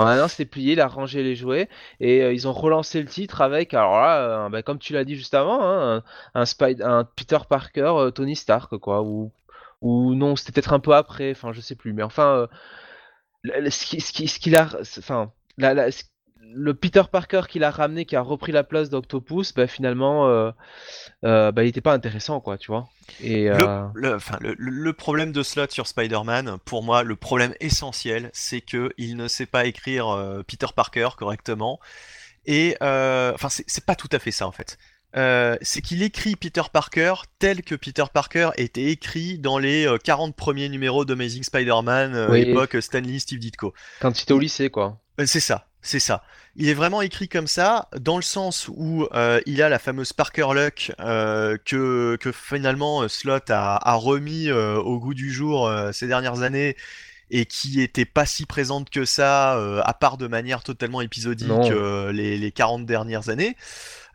En un an, c'était plié, il a rangé les jouets et euh, ils ont relancé le titre avec, alors là, bah, comme tu l'as dit juste avant, hein, un, un, Spide- un Peter Parker, Tony Stark, quoi, ou, ou non, c'était peut-être un peu après, enfin, je sais plus, mais enfin, ce qui- ce qui- ce qu'il a, enfin, la- la- ce- le Peter Parker qu'il a ramené, qui a repris la place d'Octopus, bah, finalement, euh, euh, bah, il était pas intéressant, quoi, tu vois. Et, euh, Le, le- enfin, le, le- le problème de Slot sur Spider-Man, pour moi, le problème essentiel, c'est que il ne sait pas écrire Peter Parker correctement. Et enfin, c'est pas tout à fait ça en fait. Euh, c'est qu'il écrit Peter Parker tel que Peter Parker était écrit dans les euh, 40 premiers numéros d'Amazing Spider-Man, euh, Oui. époque Stanley, Steve Ditko. quand il était au lycée, quoi. Euh, C'est ça, c'est ça. Il est vraiment écrit comme ça, dans le sens où euh, il a la fameuse Parker Luck euh, que, que finalement euh, Slot a, a remis euh, au goût du jour euh, ces dernières années et qui était pas si présente que ça, euh, à part de manière totalement épisodique euh, les, les 40 dernières années.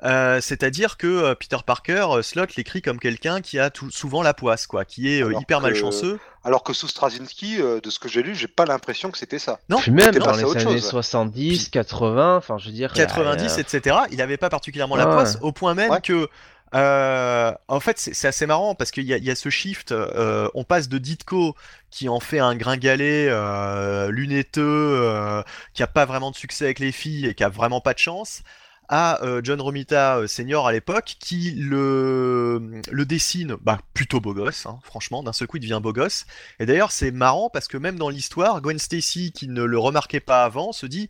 Euh, C'est-à-dire que euh, Peter Parker, euh, Slot l'écrit comme quelqu'un qui a tout, souvent la poisse, quoi, qui est euh, Alors hyper que- malchanceux. Alors que sous Straczynski, euh, de ce que j'ai lu, j'ai pas l'impression que c'était ça. Non, Puis même dans les années chose. 70, 80, enfin, je veux dire. il y a- 90, etc. Il n'avait pas particulièrement la Ouais. poisse, au point même Ouais. que. Euh, en fait, c'est assez marrant parce qu'il y, y a ce shift. euh, on passe de Ditko qui en fait un gringalet euh, lunetteux, euh, qui a pas vraiment de succès avec les filles et qui a vraiment pas de chance, à John Romita senior à l'époque qui le, le dessine bah, plutôt beau gosse, hein, franchement. D'un seul coup, il devient beau gosse. Et d'ailleurs, c'est marrant parce que même dans l'histoire, Gwen Stacy, qui ne le remarquait pas avant, se dit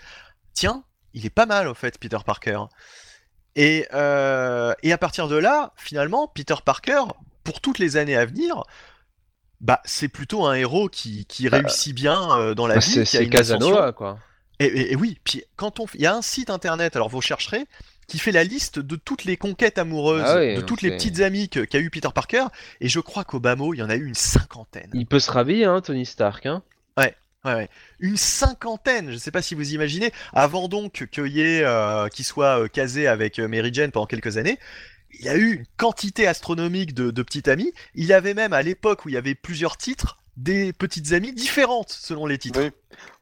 Tiens, il est pas mal en fait, Peter Parker. Et, euh, et à partir de là, finalement, Peter Parker, pour toutes les années à venir, bah, c'est plutôt un héros qui, qui réussit bien euh, dans la Bah, vie, c'est. Casanova, quoi. Et, et- et oui, puis quand on, il y a un site internet, alors vous chercherez, qui fait la liste de toutes les conquêtes amoureuses, Ah oui, de toutes les petites amies qu'a eu Peter Parker, et je crois qu'au Bamo, il y en a eu une cinquantaine. Il peut se rhabiller, hein, Tony Stark. Hein. Ouais, Ouais, ouais. Une cinquantaine, je sais pas si vous imaginez, avant donc qu'il y ait, euh, qu'il soit euh, casé avec euh, Mary Jane pendant quelques années, il y a eu une quantité astronomique de, de petits amis. Il y avait même à l'époque où il y avait plusieurs titres, des petites amies différentes selon les titres. Oui,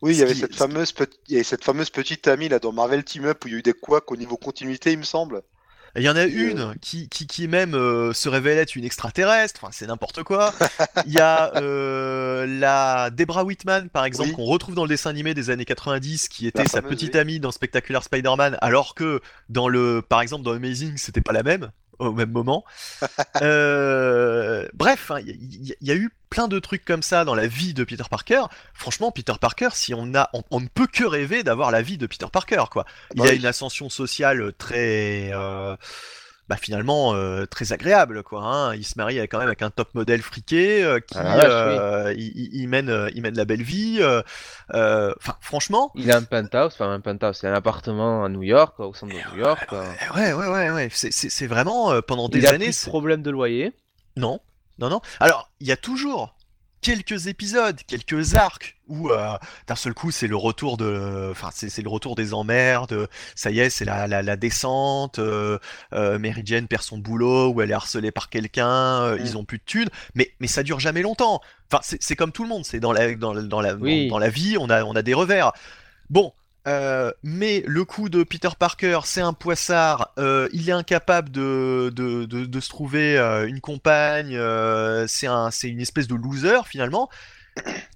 oui il y Ce avait qui- cette fameuse, pe- il y avait cette fameuse petite amie là dans Marvel Team Up où il y a eu des couacs au niveau continuité, il me semble. Il y en a Euh. une qui, qui, qui même euh, se révèle être une extraterrestre, enfin c'est n'importe quoi. Il y a euh, la Debra Whitman par exemple Oui. qu'on retrouve dans le dessin animé des années 90 qui était sa petite amie dans Spectacular Spider-Man alors que dans le par exemple dans Amazing c'était pas la même au même moment. Euh, bref, hein, il y, y- y a eu plein de trucs comme ça dans la vie de Peter Parker. Franchement, Peter Parker, si on a, on, on ne peut que rêver d'avoir la vie de Peter Parker, quoi. Il Bah a oui. une ascension sociale très, euh, bah finalement euh, très agréable, quoi. hein. Il se marie quand même avec un top modèle friqué euh, qui, Ah il, il- il mène, il mène la belle vie. Enfin, franchement. Il a un penthouse, enfin un penthouse, c'est un appartement à New York, au centre de New York. Ouais, ouais, ouais, ouais. C'est- vraiment pendant Il des a années. plus de problème de loyer. Non, non, non. Alors, il y a toujours quelques épisodes, quelques arcs où euh, d'un seul coup c'est le retour de, enfin c'est c'est le retour des emmerdes. Ça y est, c'est la, la, la descente. Euh, euh, Mary Jane perd son boulot ou elle est harcelée par quelqu'un. euh, Mm. Ils ont plus de thunes, mais mais ça dure jamais longtemps. Enfin, c'est c'est comme tout le monde. C'est dans la dans, dans la Oui. dans, dans la vie, on a on a des revers. Bon. Euh, mais le coup de Peter Parker, c'est un poissard, euh, il est incapable de, de, de, se trouver euh, une compagne, c'est un, une espèce de loser finalement.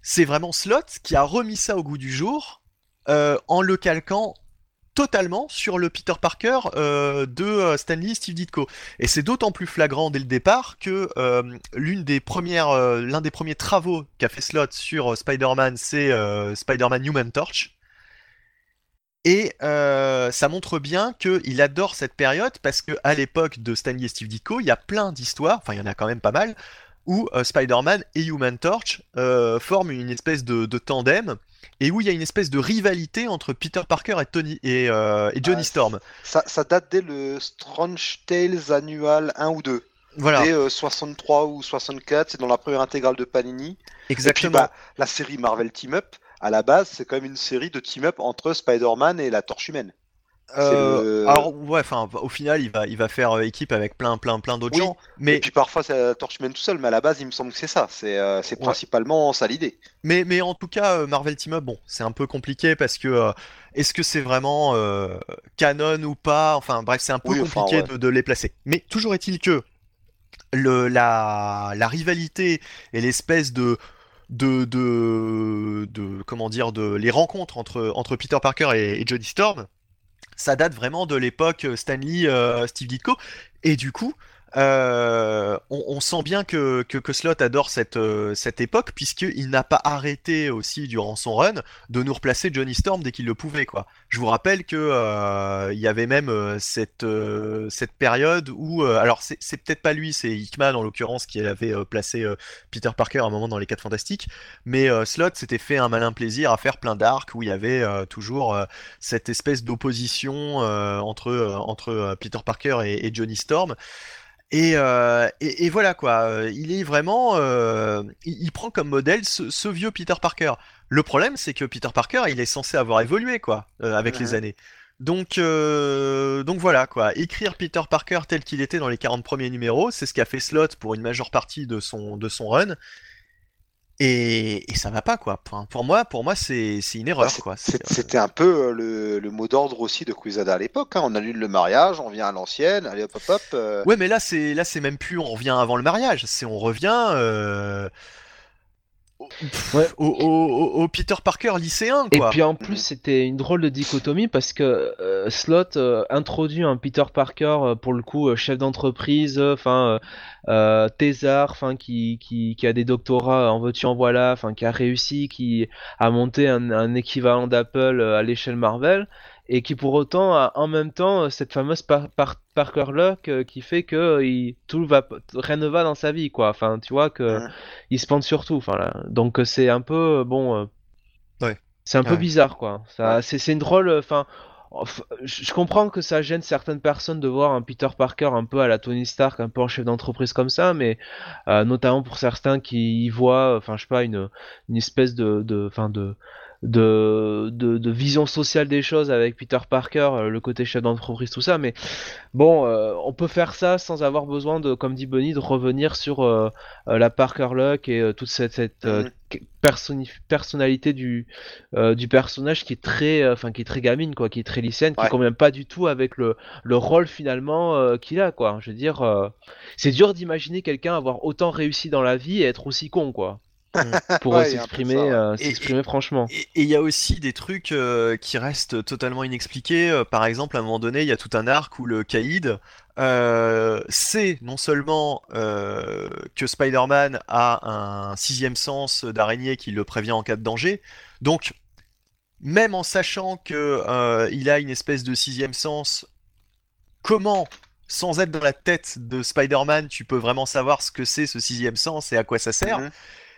C'est vraiment Slot qui a remis ça au goût du jour en le calquant totalement sur le Peter Parker de Stanley Steve Ditko. Et c'est d'autant plus flagrant dès le départ que l'une des premières, l'un des premiers travaux qu'a fait Slot sur Spider-Man, c'est Spider-Man Human Torch. Et euh, ça montre bien qu'il adore cette période parce que à l'époque de Stanley et Steve Ditko, il y a plein d'histoires, enfin il y en a quand même pas mal, où euh, Spider-Man et Human Torch euh, forment une espèce de, de tandem et où il y a une espèce de rivalité entre Peter Parker et Tony et, euh, et Johnny Ah, Storm. Ça, ça date dès le Strange Tales annual 1 ou 2. Voilà, Dès euh, 63 ou 64, c'est dans la première intégrale de Panini. Et puis exactement. bah, la série Marvel Team Up, à la base, c'est quand même une série de team up entre Spider-Man et la Torche Humaine. Euh, le- Alors ouais, enfin au final il va il va faire euh, équipe avec plein plein plein d'autres Oui, gens, mais Et puis parfois c'est la Torche Humaine tout seul, mais à la base, il me semble que c'est ça. C'est euh, Ouais. principalement ça l'idée. Mais, mais en tout cas, Marvel Team Up, bon, c'est un peu compliqué parce que euh, est-ce que c'est vraiment canon ou pas? Enfin bref, c'est un peu Oui, enfin, compliqué ouais. de, de les placer. Mais toujours est-il que le, la, la rivalité et l'espèce de, de, de, de, comment dire, de les rencontres entre, entre Peter Parker et, et Johnny Storm, ça date vraiment de l'époque Stanley, euh, Steve Ditko. Et du coup, euh, on, sent bien que, que, Slott adore cette, euh, cette époque, puisqu'il n'a pas arrêté aussi durant son run de nous replacer Johnny Storm dès qu'il le pouvait. Quoi. Je vous rappelle que euh, il y avait même euh, cette, cette période où. alors, c'est peut-être pas lui, c'est Hickman en l'occurrence qui avait placé Peter Parker à un moment dans les 4 Fantastiques, mais Slott s'était fait un malin plaisir à faire plein d'arcs où il y avait toujours cette espèce d'opposition entre, entre Peter Parker et Johnny Storm. Et, euh, et, et voilà quoi, euh, il est vraiment, euh, il, il prend comme modèle ce, ce vieux Peter Parker. Le problème, c'est que Peter Parker, il est censé avoir évolué quoi, euh, avec les années. Donc, donc voilà quoi, écrire Peter Parker tel qu'il était dans les 40 premiers numéros, c'est ce qu'a fait Slott pour une majeure partie de son, de son run. Et, et ça va pas quoi. Enfin, pour moi, pour moi, c'est une erreur quoi. C'est- C'était un peu euh, le, le mot d'ordre aussi de Cruzada à l'époque. hein. On annule le mariage, on vient à l'ancienne, allez hop hop hop. euh, Ouais, mais là, c'est là, c'est même plus on revient avant le mariage, c'est on revient euh, Ouais. au, au- au- au Peter Parker lycéen, Et quoi. puis en plus, c'était une drôle de dichotomie parce que euh, Slot euh, introduit un Peter Parker euh, pour le coup chef d'entreprise, enfin thésard, enfin qui, qui qui a des doctorats en veux-tu en voilà, enfin qui a réussi, qui a monté un, un équivalent d'Apple à l'échelle Marvel et qui pour autant a en même temps euh, cette fameuse par par Parker Luck euh, qui fait que euh, il, tout va rien ne va dans sa vie quoi. Enfin tu vois que il se pend surtout. Enfin là. donc c'est un peu bon. Ouais. c'est un peu bizarre quoi. Ça, c'est, une drôle. Enfin, Enfin, je comprends que ça gêne certaines personnes de voir un Peter Parker un peu à la Tony Stark, un peu en chef d'entreprise comme ça, mais euh, notamment pour certains qui y voient, enfin je sais pas, une, une espèce de, de, enfin de, de, de, de vision sociale des choses avec Peter Parker, euh, le côté chef d'entreprise, tout ça, mais bon, euh, on peut faire ça sans avoir besoin de, comme dit Bonnie, de revenir sur euh, la Parker Luck et euh, toute cette, cette Mhm. personnalité du, du personnage qui est très, enfin qui est très gamine, quoi, qui est très lycéenne, qui Ouais. convient pas du tout avec le, le rôle finalement qu'il a, quoi. Je veux dire, c'est dur d'imaginer quelqu'un avoir autant réussi dans la vie et être aussi con, quoi. Pour euh, Ouais, de s'exprimer, ouais. euh, franchement. Et il y a aussi des trucs euh, qui restent totalement inexpliqués. Euh, Par exemple, à un moment donné, il y a tout un arc où le Caïd euh, sait non seulement euh, que Spider-Man a un sixième sens d'araignée qui le prévient en cas de danger. Donc, même en sachant que euh, il a une espèce de sixième sens, comment, sans être dans la tête de Spider-Man, tu peux vraiment savoir ce que c'est ce sixième sens et à quoi ça sert? Mhm.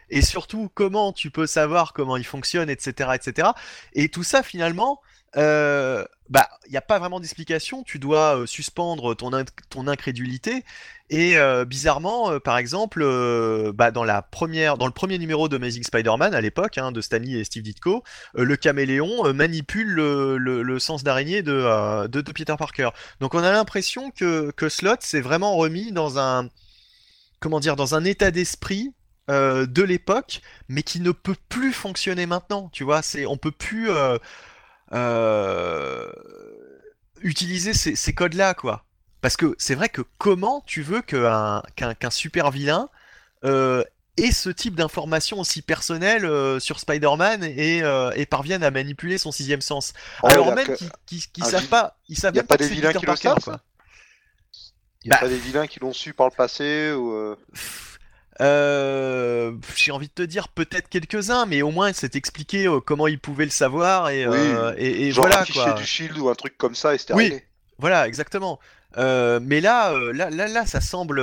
Et surtout comment tu peux savoir comment il fonctionne, etc., etc. Et tout ça finalement, euh, bah, il n'y a pas vraiment d'explication. Tu dois euh, suspendre ton, ton incrédulité. Et euh, bizarrement, par exemple, bah, dans la première, dans le premier numéro d'Amazing Spider-Man à l'époque, hein, de Stanley et Steve Ditko, le caméléon manipule le, le- sens d'araignée de, de, de Peter Parker. Donc on a l'impression que, que Slot s'est vraiment remis dans un, comment dire, dans un état d'esprit euh, de l'époque, mais qui ne peut plus fonctionner maintenant. Tu vois, c'est, on peut plus euh, euh, utiliser ces, ces codes-là, quoi. Parce que c'est vrai que comment tu veux qu'un qu'un qu'un super vilain ait ce type d'informations aussi personnelles euh, sur Spider-Man et, euh, et parvienne à manipuler son sixième sens, Oh, alors il y a même qu'ils savent pas, ils savent y a pas pas des vilains qui le savent, Il y a Bah. pas des vilains qui l'ont su par le passé ou euh, Euh, j'ai envie de te dire peut-être quelques-uns, mais au moins c'est expliqué euh, comment ils pouvaient le savoir et, Oui, euh, et, et genre voilà un quoi. du Shield ou un truc comme ça et c'était Oui. Voilà, exactement. Mais là, là, là, là, ça semble,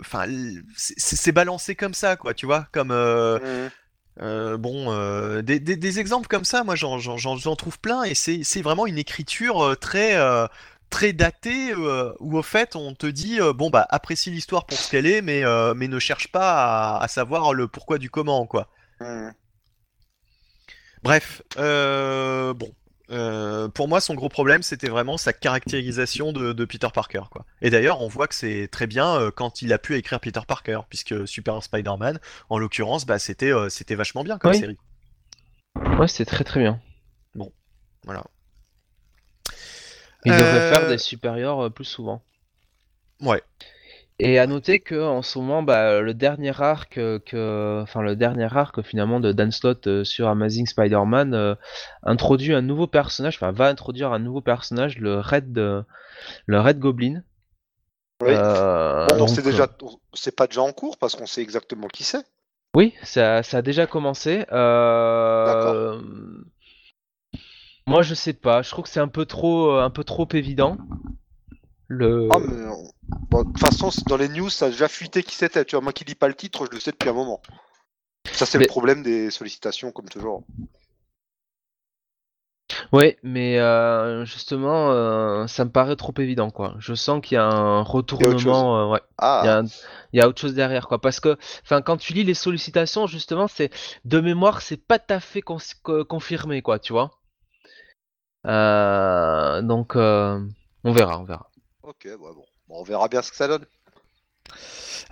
enfin, c'est balancé comme ça, quoi, tu vois, comme euh, bon, euh, des, des- des exemples comme ça, moi j'en trouve plein et c'est vraiment une écriture très euh, très datée euh, où au fait on te dit euh, bon bah apprécie l'histoire pour ce qu'elle est, mais euh, mais ne cherche pas à, à savoir le pourquoi du comment, quoi. Mhm. Bref, bon. Pour moi, son gros problème, c'était vraiment sa caractérisation de, de Peter Parker, quoi. Et d'ailleurs, on voit que c'est très bien quand il a pu écrire Peter Parker, puisque Super Spider-Man, en l'occurrence, bah, c'était c'était vachement bien comme Oui. série. Ouais, c'est très très bien. Voilà. Ils devraient Euh, faire des supérieurs euh, plus souvent. Ouais. Et à noter que en ce moment, bah, le dernier arc euh, que, enfin le dernier arc finalement de Dan Slott euh, sur Amazing Spider-Man euh, introduit un nouveau personnage, enfin va introduire un nouveau personnage, le Red, euh, le Red Goblin. Oui. Euh, Bon, donc, euh, déjà, c'est pas déjà en cours parce qu'on sait exactement qui c'est. Oui, ça, ça a déjà commencé. Euh, Moi, je sais pas. Je trouve que c'est un peu trop, euh, un peu trop évident. Le. Ah, mais on- bon, de toute façon, dans les news, ça a déjà fuité qui c'était. Tu vois, moi qui lis pas le titre, je le sais depuis un moment. Ça, c'est Mais- le problème des sollicitations, comme toujours. Ouais, mais euh, justement, euh, ça me paraît trop évident, quoi. Je sens qu'il y a un retournement. euh, ouais. Il y, a Ah, un- il y a autre chose derrière, quoi. Parce que, enfin, quand tu lis les sollicitations, justement, c'est de mémoire, c'est pas tout à fait confirmé, quoi, tu vois. Euh, donc, euh, on verra, on verra. ok, ouais, bon. Bon, on verra bien ce que ça donne.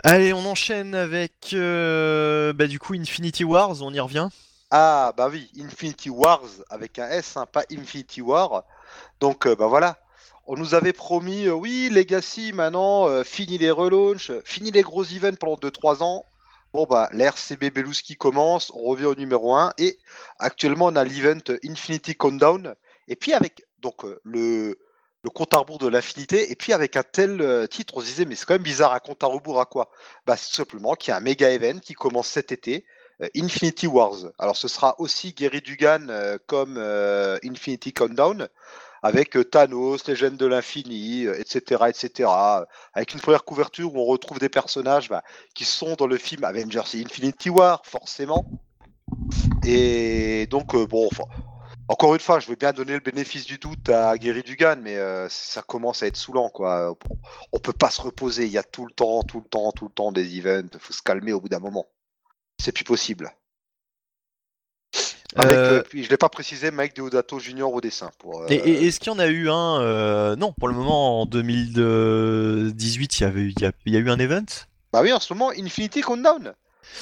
Allez, on enchaîne avec euh, bah, du coup Infinity Wars, on y revient. Ah, bah oui, Infinity Wars avec un S, hein, pas Infinity War. Donc, euh, bah voilà. On nous avait promis, euh, oui, Legacy, maintenant, euh, fini les relaunchs, fini les gros events pendant 2-3 ans. Bon, bah, l'RCB Belouski commence, on revient au numéro 1. Et actuellement, on a l'event Infinity Countdown. Et puis, avec donc euh, le, le compte à rebours de l'infinité. Et puis, avec un tel euh, titre, on se disait, mais c'est quand même bizarre, un compte à rebours à quoi? Bah, c'est simplement qu'il y a un méga event qui commence cet été. euh, Infinity Wars. Alors ce sera aussi Gary Dugan comme Infinity Countdown, avec Thanos, Légende de l'Infini, etc., etc. Avec une première couverture où on retrouve des personnages bah, qui sont dans le film Avengers Infinity War, forcément. Et donc, bon, enfin, Encore une fois, je veux bien donner le bénéfice du doute à Gary Dugan, mais euh, ça commence à être saoulant, quoi. On, peut pas se reposer. Il y a tout le temps, tout le temps, tout le temps des events. Faut se calmer au bout d'un moment. C'est plus possible. Avec, Euh, euh, je l'ai pas précisé, Mike Deodato Junior au dessin. Pour, euh, Et, et- est-ce qu'il y en a eu un euh, Non, pour le moment, en 2018, il y, avait, eu- il y, a, il y a eu un event? Bah oui, en ce moment, Infinity Countdown.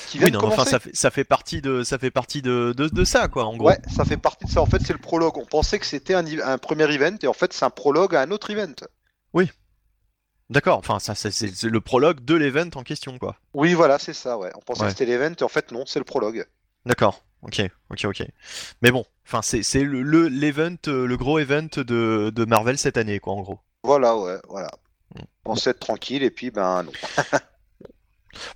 Qui vient Oui, non, mais enfin, ça fait, ça fait partie, de, ça, fait partie de, de, de ça, quoi, en gros. Ouais, ça fait partie de ça. En fait, c'est le prologue. On pensait que c'était un, un premier event, et en fait, c'est un prologue à un autre event. D'accord, enfin, ça, ça, c'est le prologue de l'event en question, quoi. Oui, voilà, c'est ça, ouais. On pensait Ouais. que c'était l'event, et en fait, non, c'est le prologue. D'accord, ok, ok, ok. Mais bon, enfin, c'est c'est le le- l'event, euh, le gros event de, de Marvel cette année, quoi, en gros. Voilà, ouais, voilà. Mm. On pensait être tranquille, et puis, ben, non.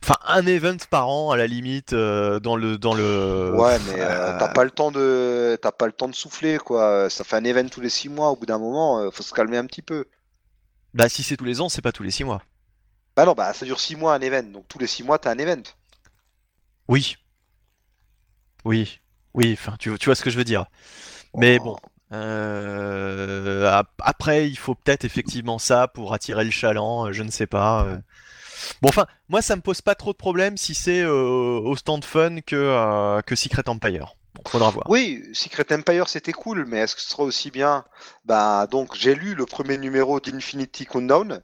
Enfin, un event par an, à la limite, euh, dans le... Dans le... Ouais, mais euh, euh, t'as pas le temps de, t'as pas le temps de souffler, quoi. Ça fait un event tous les six mois. Au bout d'un moment, euh, faut se calmer un petit peu. Bah, si c'est tous les ans, c'est pas tous les six mois. Bah non, bah ça dure six mois un event, donc tous les six mois t'as un event. Oui. Oui. Oui, enfin, tu, tu vois ce que je veux dire. Mais Oh. bon. euh, ap- après, il faut peut-être effectivement ça pour attirer le chaland, je ne sais pas. Bon, enfin, moi, ça me pose pas trop de problèmes si c'est euh, au stand fun que, euh, que Secret Empire. Faudra voir. Oui, Secret Empire c'était cool, mais est-ce que ce sera aussi bien? Bah donc j'ai lu le premier numéro d'Infinity Countdown.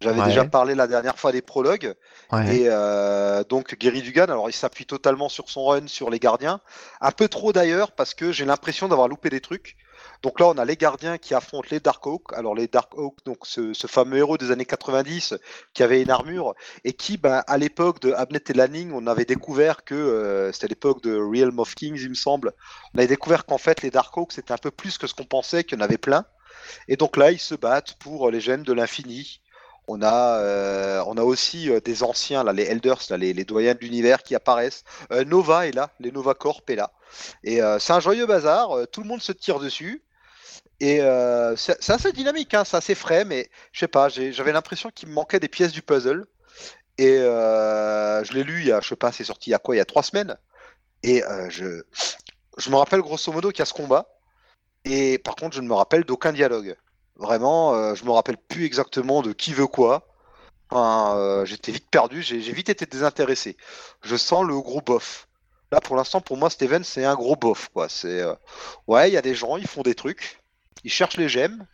J'avais Ouais. déjà parlé la dernière fois des prologues. Ouais. Et euh, donc Gary Dugan, alors il s'appuie totalement sur son run sur les gardiens. Un peu trop d'ailleurs, parce que j'ai l'impression d'avoir loupé des trucs. Donc là, on a les gardiens qui affrontent les Darkhawks. Alors les Darkhawks, donc ce, fameux héros des années 90 qui avait une armure et qui, ben, à l'époque de Abnett et Lanning, on avait découvert que euh, c'était l'époque de Realm of Kings, il me semble. On avait découvert qu'en fait les Darkhawks c'était un peu plus que ce qu'on pensait, qu'il y en avait plein. Et donc là, ils se battent pour les gemmes de l'infini. On a, euh, on a aussi euh, des anciens, là, les Elders, là, les, doyens de l'univers qui apparaissent. Euh, Nova est là, les Nova Corp est là. Et euh, c'est un joyeux bazar, euh, tout le monde se tire dessus. Et euh, c'est assez dynamique, hein, c'est assez frais, mais je sais pas, j'avais l'impression qu'il me manquait des pièces du puzzle. Et euh, je l'ai lu il y a, je sais pas, c'est sorti il y a quoi, il y a trois semaines. Et euh, je, je me rappelle grosso modo qu'il y a ce combat. Et par contre, je ne me rappelle d'aucun dialogue. Vraiment, euh, je me rappelle plus exactement de qui veut quoi. Enfin, j'étais vite perdu, j'ai vite été désintéressé. Je sens le gros bof. Là, pour l'instant, pour moi, Steven, c'est un gros bof, quoi. Ouais, il y a des gens, ils font des trucs, ils cherchent les gemmes.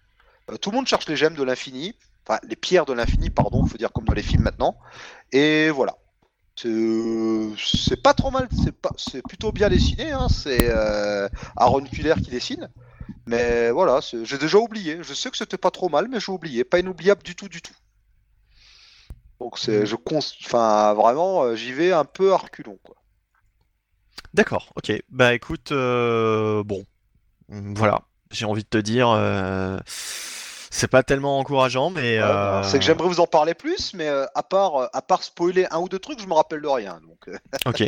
Euh, tout le monde cherche les gemmes de l'infini, enfin les pierres de l'infini, pardon, faut dire comme dans les films maintenant. Et voilà. C'est c'est pas trop mal, c'est plutôt bien dessiné. Hein. C'est euh, Aaron Kuller qui dessine. Mais voilà, j'ai déjà oublié. Je sais que c'était pas trop mal, mais j'ai oublié. Pas inoubliable du tout, du tout. Donc c'est, je enfin vraiment, euh, j'y vais un peu à reculons, quoi. D'accord, ok. Bah écoute, euh, bon, voilà. J'ai envie de te dire, euh, c'est pas tellement encourageant, mais euh, C'est que j'aimerais vous en parler plus, mais euh, à part, à part spoiler un ou deux trucs, je me rappelle de rien. Donc, Ok.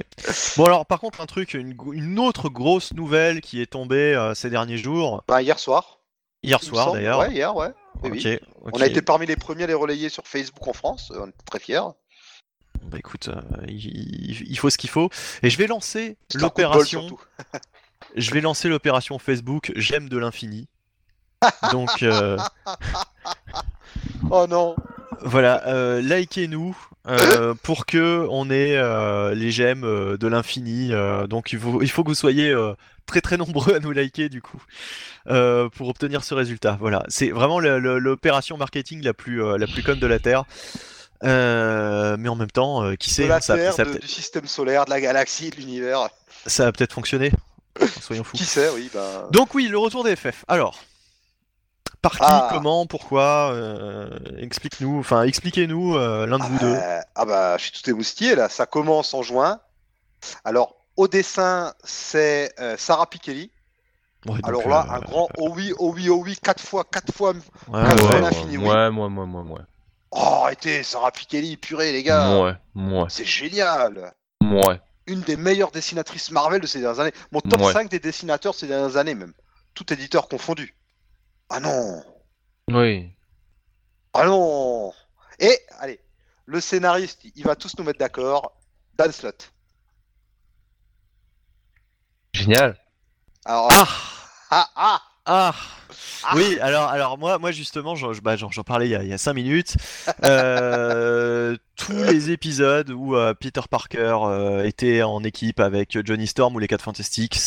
Bon alors, par contre, un truc, une, une autre grosse nouvelle qui est tombée ces derniers jours, ben, hier soir. hier soir d'ailleurs. Ouais, hier, ouais. Ok, oui. On a été parmi les premiers à les relayer sur Facebook en France. On est très fiers. Bah écoute, euh, il, il faut ce qu'il faut. Et je vais lancer l'opération. Je vais lancer l'opération Facebook J'aime de l'infini. Donc euh, Oh non. voilà, euh, likez-nous euh, pour que on ait euh, les j'aime de l'infini. donc il faut, il faut que vous soyez très très nombreux à nous liker du coup pour obtenir ce résultat. Voilà, c'est vraiment l'opération marketing la plus la plus conne de la terre. Mais en même temps, qui De sait, la ça, Terre, ça, de- peut- du système solaire, de la galaxie, de l'univers. ça va peut-être fonctionner. Soyons fous. Qui sait, oui. Ben... Donc oui, le retour des FF. Alors, par qui, Ah. comment, pourquoi euh, Explique-nous, enfin expliquez-nous euh, l'un de vous deux. Euh, ah bah, je suis tout émoustillé là. Ça commence en juin. Alors, au dessin, c'est euh, Sarah Pikeli. Ouais, Alors là, euh, un grand oh oui, oh oui, oh oui, quatre fois, quatre fois. ouais, Ah, ouais, ouais, ouais. l'infini, oui. ouais, moi, moi, moi, moi. Oh, arrêtez, Sarah Pikeli, purée, les gars. Ouais, moi, C'est génial. moi. Une des meilleures dessinatrices Marvel de ces dernières années. Mon top Ouais. 5 des dessinateurs de ces dernières années, même. Tout éditeur confondu. Ah non. Oui. Ah non. Et, allez, le scénariste, il va tous nous mettre d'accord. Dan Slott. Génial. Alors, Ah Ah, ah Ah Ah. oui, alors, alors moi, moi justement, j'en bah, j'en- j'en parlais il y a, il y a cinq minutes. Euh, tous les épisodes où euh, Peter Parker euh, était en équipe avec Johnny Storm ou les 4 Fantastiques,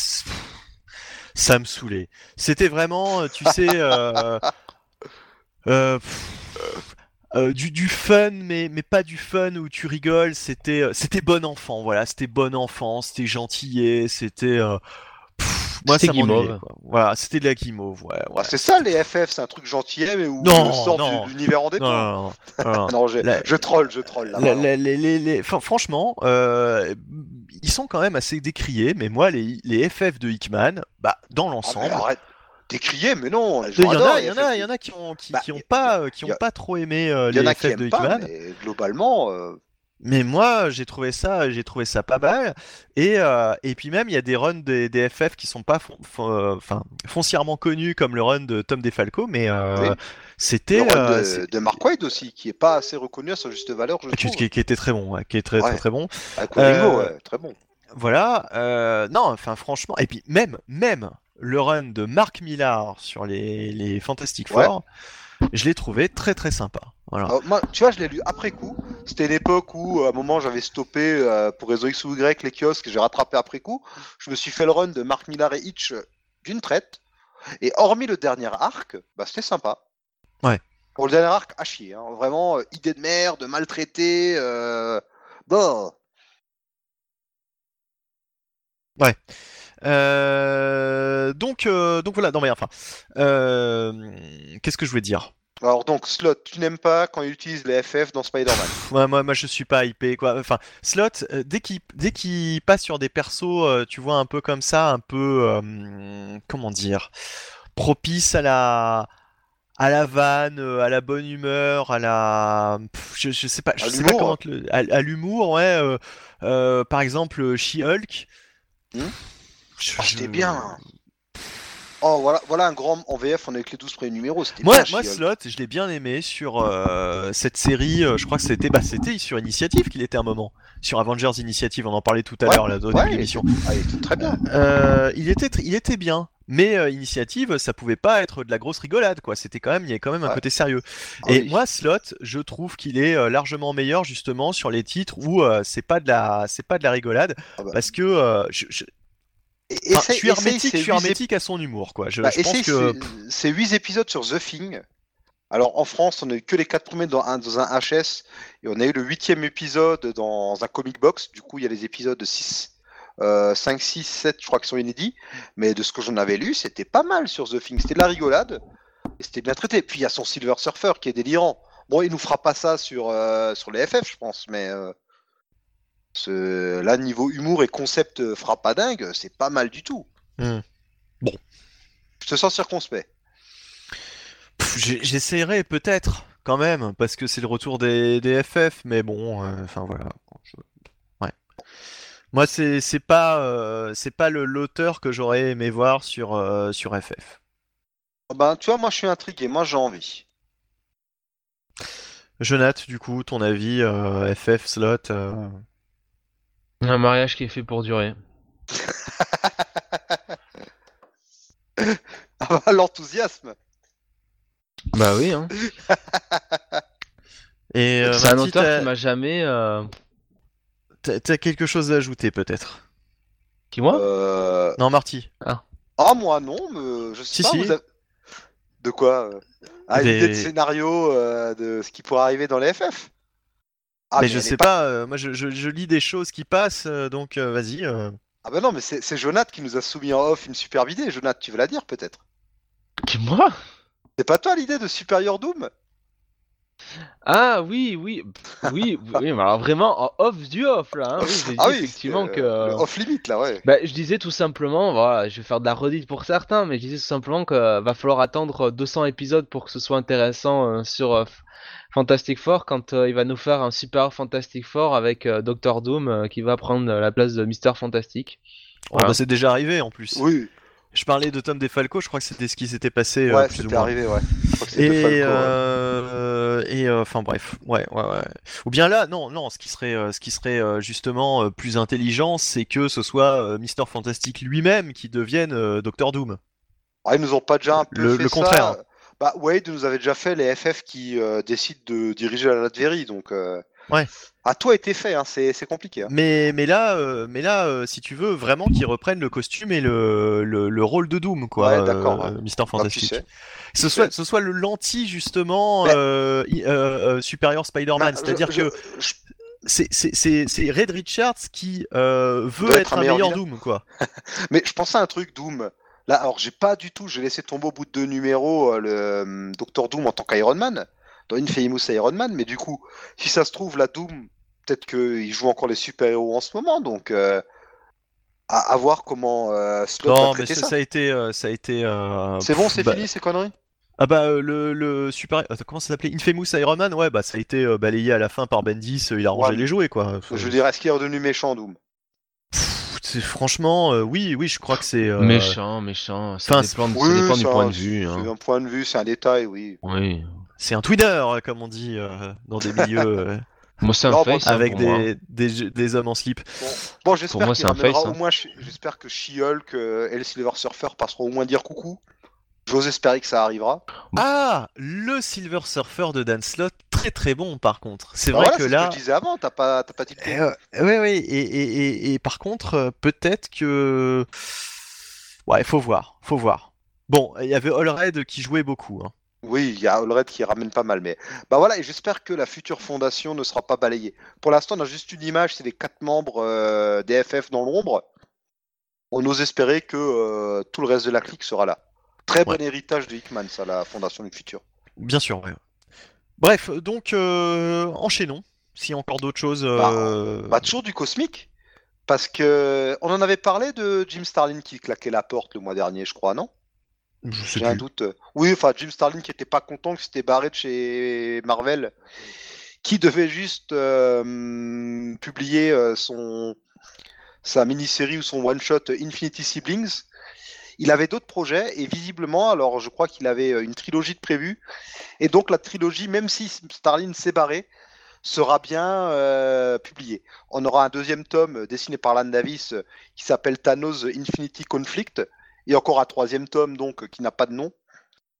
ça me saoulait. C'était vraiment, tu sais, du, du fun, mais, mais pas du fun où tu rigoles. C'était, c'était bon enfant, voilà. C'était bon enfant, c'était gentillet, c'était. Moi, C'était ça m'ennuyait. Voilà, c'était de la guimauve, ouais. ouais. Bah, C'est ça les FF, c'est un truc gentillet, mais où Non, on sort non. de l'univers en dépend. Non, non, non, non, non. Non, je, La- je troll, je troll. Là, La- vraiment. la- les- les- les- enfin, franchement, euh, ils sont quand même assez décriés, mais moi, les, les FF de Hickman, bah, dans Ah, l'ensemble, arrête, décrié, mais non. il y en a, il y en a, il y en a qui ont, qui, Bah, qui ont y- pas, qui ont a- pas trop aimé euh, Il y en les a qui FF de aiment pas, Hickman. mais globalement, euh, Mais moi, j'ai trouvé ça, j'ai trouvé ça pas mal. Et, euh, et puis même, il y a des runs des, des FF qui sont pas fon- fon- euh, enfin, foncièrement connus, comme le run de Tom DeFalco, mais euh, Oui. c'était le run de, Mark Waid aussi, qui est pas assez reconnu à sa juste valeur, je qui, trouve. qui- qui était très bon, ouais, qui est très Ouais. très très bon. Ouais, très bon. Voilà, non, enfin franchement, et puis même, même le run de Mark Millar sur les, les Fantastic. Four, je l'ai trouvé très très sympa. Voilà. Alors, moi, tu vois, je l'ai lu après coup. C'était une époque où, à un moment, j'avais stoppé euh, pour réseau X ou Y les kiosques et j'ai rattrapé après coup. Je me suis fait le run de Mark Millar et Hitch d'une traite. Et hormis le dernier arc, bah, c'était sympa. Ouais. Pour le dernier arc, à chier. hein. Vraiment, euh, idée de merde, maltraité. Euh... Bon. Euh, donc, euh, donc voilà, non mais enfin, euh, qu'est-ce que je voulais dire? Alors, donc, Slot, tu n'aimes pas quand il utilise les FF dans Spider-Man? Moi, moi, je suis pas hypé quoi. Enfin, Slot, euh, dès qu'il dès qu'il passe sur des persos, euh, tu vois un peu comme ça, un peu euh, comment dire, propice à la à la vanne, à la bonne humeur, à la pff, je, je sais pas, je À sais pas l'humour. comment te le- à, à l'humour, ouais. par exemple, She-Hulk. Hmm? Je- c'était je- bien. Oh, voilà, voilà un grand. En VF, on avec les 12 premiers numéros. C'était Moi. Slot, je l'ai bien aimé sur euh, cette série. euh, je crois que c'était, bah, c'était sur Initiative qu'il était un moment. Sur Avengers Initiative, on en parlait tout à Ouais, l'heure là, au ouais, l'émission. Ah, il était très bien. Euh, il était, tr- il était bien. Mais euh, Initiative, ça pouvait pas être de la grosse rigolade, quoi. C'était quand même, il y avait quand même un Ouais. côté sérieux. Ah Et oui. moi, Slot, je trouve qu'il est euh, largement meilleur justement sur les titres où euh, c'est pas de la, c'est pas de la rigolade, Ah bah. parce que euh, je, je- Et- enfin, je suis hermétique, ces je suis huit hermétique à son humour, quoi. Je, Bah, je pense essaye que ces- ces 8 épisodes sur The Thing. Alors en France, on a eu que les 4 premiers dans un, dans un HS et on a eu le huitième épisode dans un comic box. Du coup, il y a les épisodes 6, euh, 5, 6, 7, je crois qu'ils sont inédits. Mais de ce que j'en avais lu, c'était pas mal sur The Thing. C'était de la rigolade et c'était bien traité. Puis il y a son Silver Surfer qui est délirant. Bon, il nous fera pas ça sur, euh, sur les FF, je pense, mais euh, ce- là, niveau humour et concept euh, fera pas dingue, c'est pas mal du tout. Hmm. Bon. Je te sens circonspect. J'essaierai peut-être quand même parce que c'est le retour des, des FF, mais bon, euh, enfin voilà. Je- Ouais. Moi, c'est pas euh, c'est pas le l'auteur que j'aurais aimé voir sur euh, sur FF. Ah Ben, tu vois, moi je suis intrigué, moi j'ai envie. Jonathan, du coup, ton avis euh, FF slot euh, Un mariage qui est fait pour durer. Ah bah, l'enthousiasme Bah oui, hein. Et euh, C'est un Marty, auteur t'as- qui m'a jamais. euh, t'as t'as quelque chose à ajouter peut-être? Qui moi? Euh... Non, Marty. Ah, moi non, mais je sais Si, pas. si. vous avez- De quoi? Euh Ah, Des- l'idée de scénario euh, de ce qui pourrait arriver dans les FF ah, mais je sais pas. euh, moi, je, je- je lis des choses qui passent, euh, donc euh, vas-y. euh. Ah bah non, mais c'est c'est Jonath qui nous a soumis en off une superbe idée. Jonath, tu veux la dire peut-être? Qui moi? C'est pas toi l'idée de Superior Doom? Ah oui, oui, oui, oui, mais alors vraiment en off du off là. Hein. Oui, dit Ah oui, effectivement c'est, que. euh, le off limit là, ouais. Bah, je disais tout simplement, voilà, je vais faire de la redite pour certains, mais je disais tout simplement qu'il va falloir attendre 200 épisodes pour que ce soit intéressant euh, sur euh, Fantastic Four quand euh, il va nous faire un super Fantastic Four avec euh, Doctor Doom euh, qui va prendre euh, la place de Mister Fantastic. Oh, Voilà. bah, c'est déjà arrivé en plus. Oui, Je parlais de Tom DeFalco, je crois que c'était ce qui s'était passé euh, ouais, plus ou c'était moins. arrivé, ouais. Je crois que c'était Et, ouais. euh, euh, enfin bref, ouais, ouais, ouais. Ou bien là, non, non, ce qui serait, ce qui serait justement plus intelligent, c'est que ce soit Mister Fantastic lui-même qui devienne Doctor Doom. Ah, ils nous ont pas déjà un peu Le- fait le ça contraire. Bah, Wade nous avait déjà fait les FF qui euh, décident de diriger la Latverie, donc. euh, Ouais. À toi été fait, hein, c'est c'est compliqué. hein. Mais, mais là, euh, mais là euh, si tu veux, vraiment qu'ils reprennent le costume et le, le, le rôle de Doom, quoi, Ouais, d'accord, euh, ouais. Mister Bah, Fantastic. ce, soit, ce soit le lenti, justement, supérieur Spider-Man. Bah, C'est-à-dire que je- c'est- c'est c'est- c'est Red Richards qui veut être, un meilleur, Doom, quoi. Mais je pensais à un truc Doom. Là, alors j'ai pas du tout, j'ai laissé tomber au bout de deux numéros euh, le euh, Dr Doom en tant qu'Iron Man, dans Infamous Iron Man, mais du coup, si ça se trouve, la Doom, peut-être qu'il joue encore les super-héros en ce moment, donc euh, à, à voir comment euh, Slott va Non, mais traiter ça, ça. ça a été, euh, ça a été. C'est bon, c'est bah- fini ces conneries? Ah bah le, le super, attends, comment ça s'appelait? Infamous Iron Man, ouais bah ça a été balayé à la fin par Bendis, il a rangé Ouais, les jouets quoi. Je veux dire, est-ce qu'il est redevenu méchant Doom? Pff, franchement, euh, oui, oui, je crois que c'est. euh, Méchant, méchant. Ça enfin, dépend, ça Oui, dépend du ça, point de c'est- vue. C'est hein. un point de vue, c'est un détail, oui. Oui. C'est un Twitter, comme on dit euh, dans des milieux euh, Moi, c'est un Non, face. bon, hein, avec des, des, des hommes en slip. Bon, j'espère moi, qu'il hein. au moins, j'espère que She-Hulk euh, et le Silver Surfer passeront au moins dire coucou. J'ose espérer que ça arrivera. Ah, le Silver Surfer de Dan Slott, très très bon par contre. C'est Bah vrai voilà, que c'est là. ce que je disais avant, t'as pas, t'as pas tilté. Eh, euh, ouais, ouais, et, et, et, et par contre, euh, peut-être que. Ouais, faut voir, faut voir. Bon, il y avait Allred qui jouait beaucoup. Hein. Oui, il y a Allred qui ramène pas mal, mais bah voilà, et j'espère que la future fondation ne sera pas balayée. Pour l'instant, on a juste une image, c'est les quatre membres euh, des FF dans l'ombre. On ose espérer que euh, tout le reste de la clique sera là. Très bon Ouais. héritage de Hickman, ça, la fondation du futur. Bien sûr, ouais. Bref, donc euh, enchaînons. S'il y a encore d'autres choses. euh, Bah toujours du cosmique, parce que on en avait parlé de Jim Starlin qui claquait la porte le mois dernier, je crois, non? Je sais J'ai un doute. Oui, enfin Jim Starlin qui était pas content que c'était barré de chez Marvel, qui devait juste euh, publier son sa mini-série ou son one-shot Infinity Siblings. Il avait d'autres projets et visiblement, alors je crois qu'il avait euh, une trilogie de prévue. Et donc la trilogie, même si Starlin s'est barré, sera bien euh, publiée. On aura un deuxième tome euh, dessiné par Lan Davis qui s'appelle Thanos Infinity Conflict et encore un troisième tome donc qui n'a pas de nom,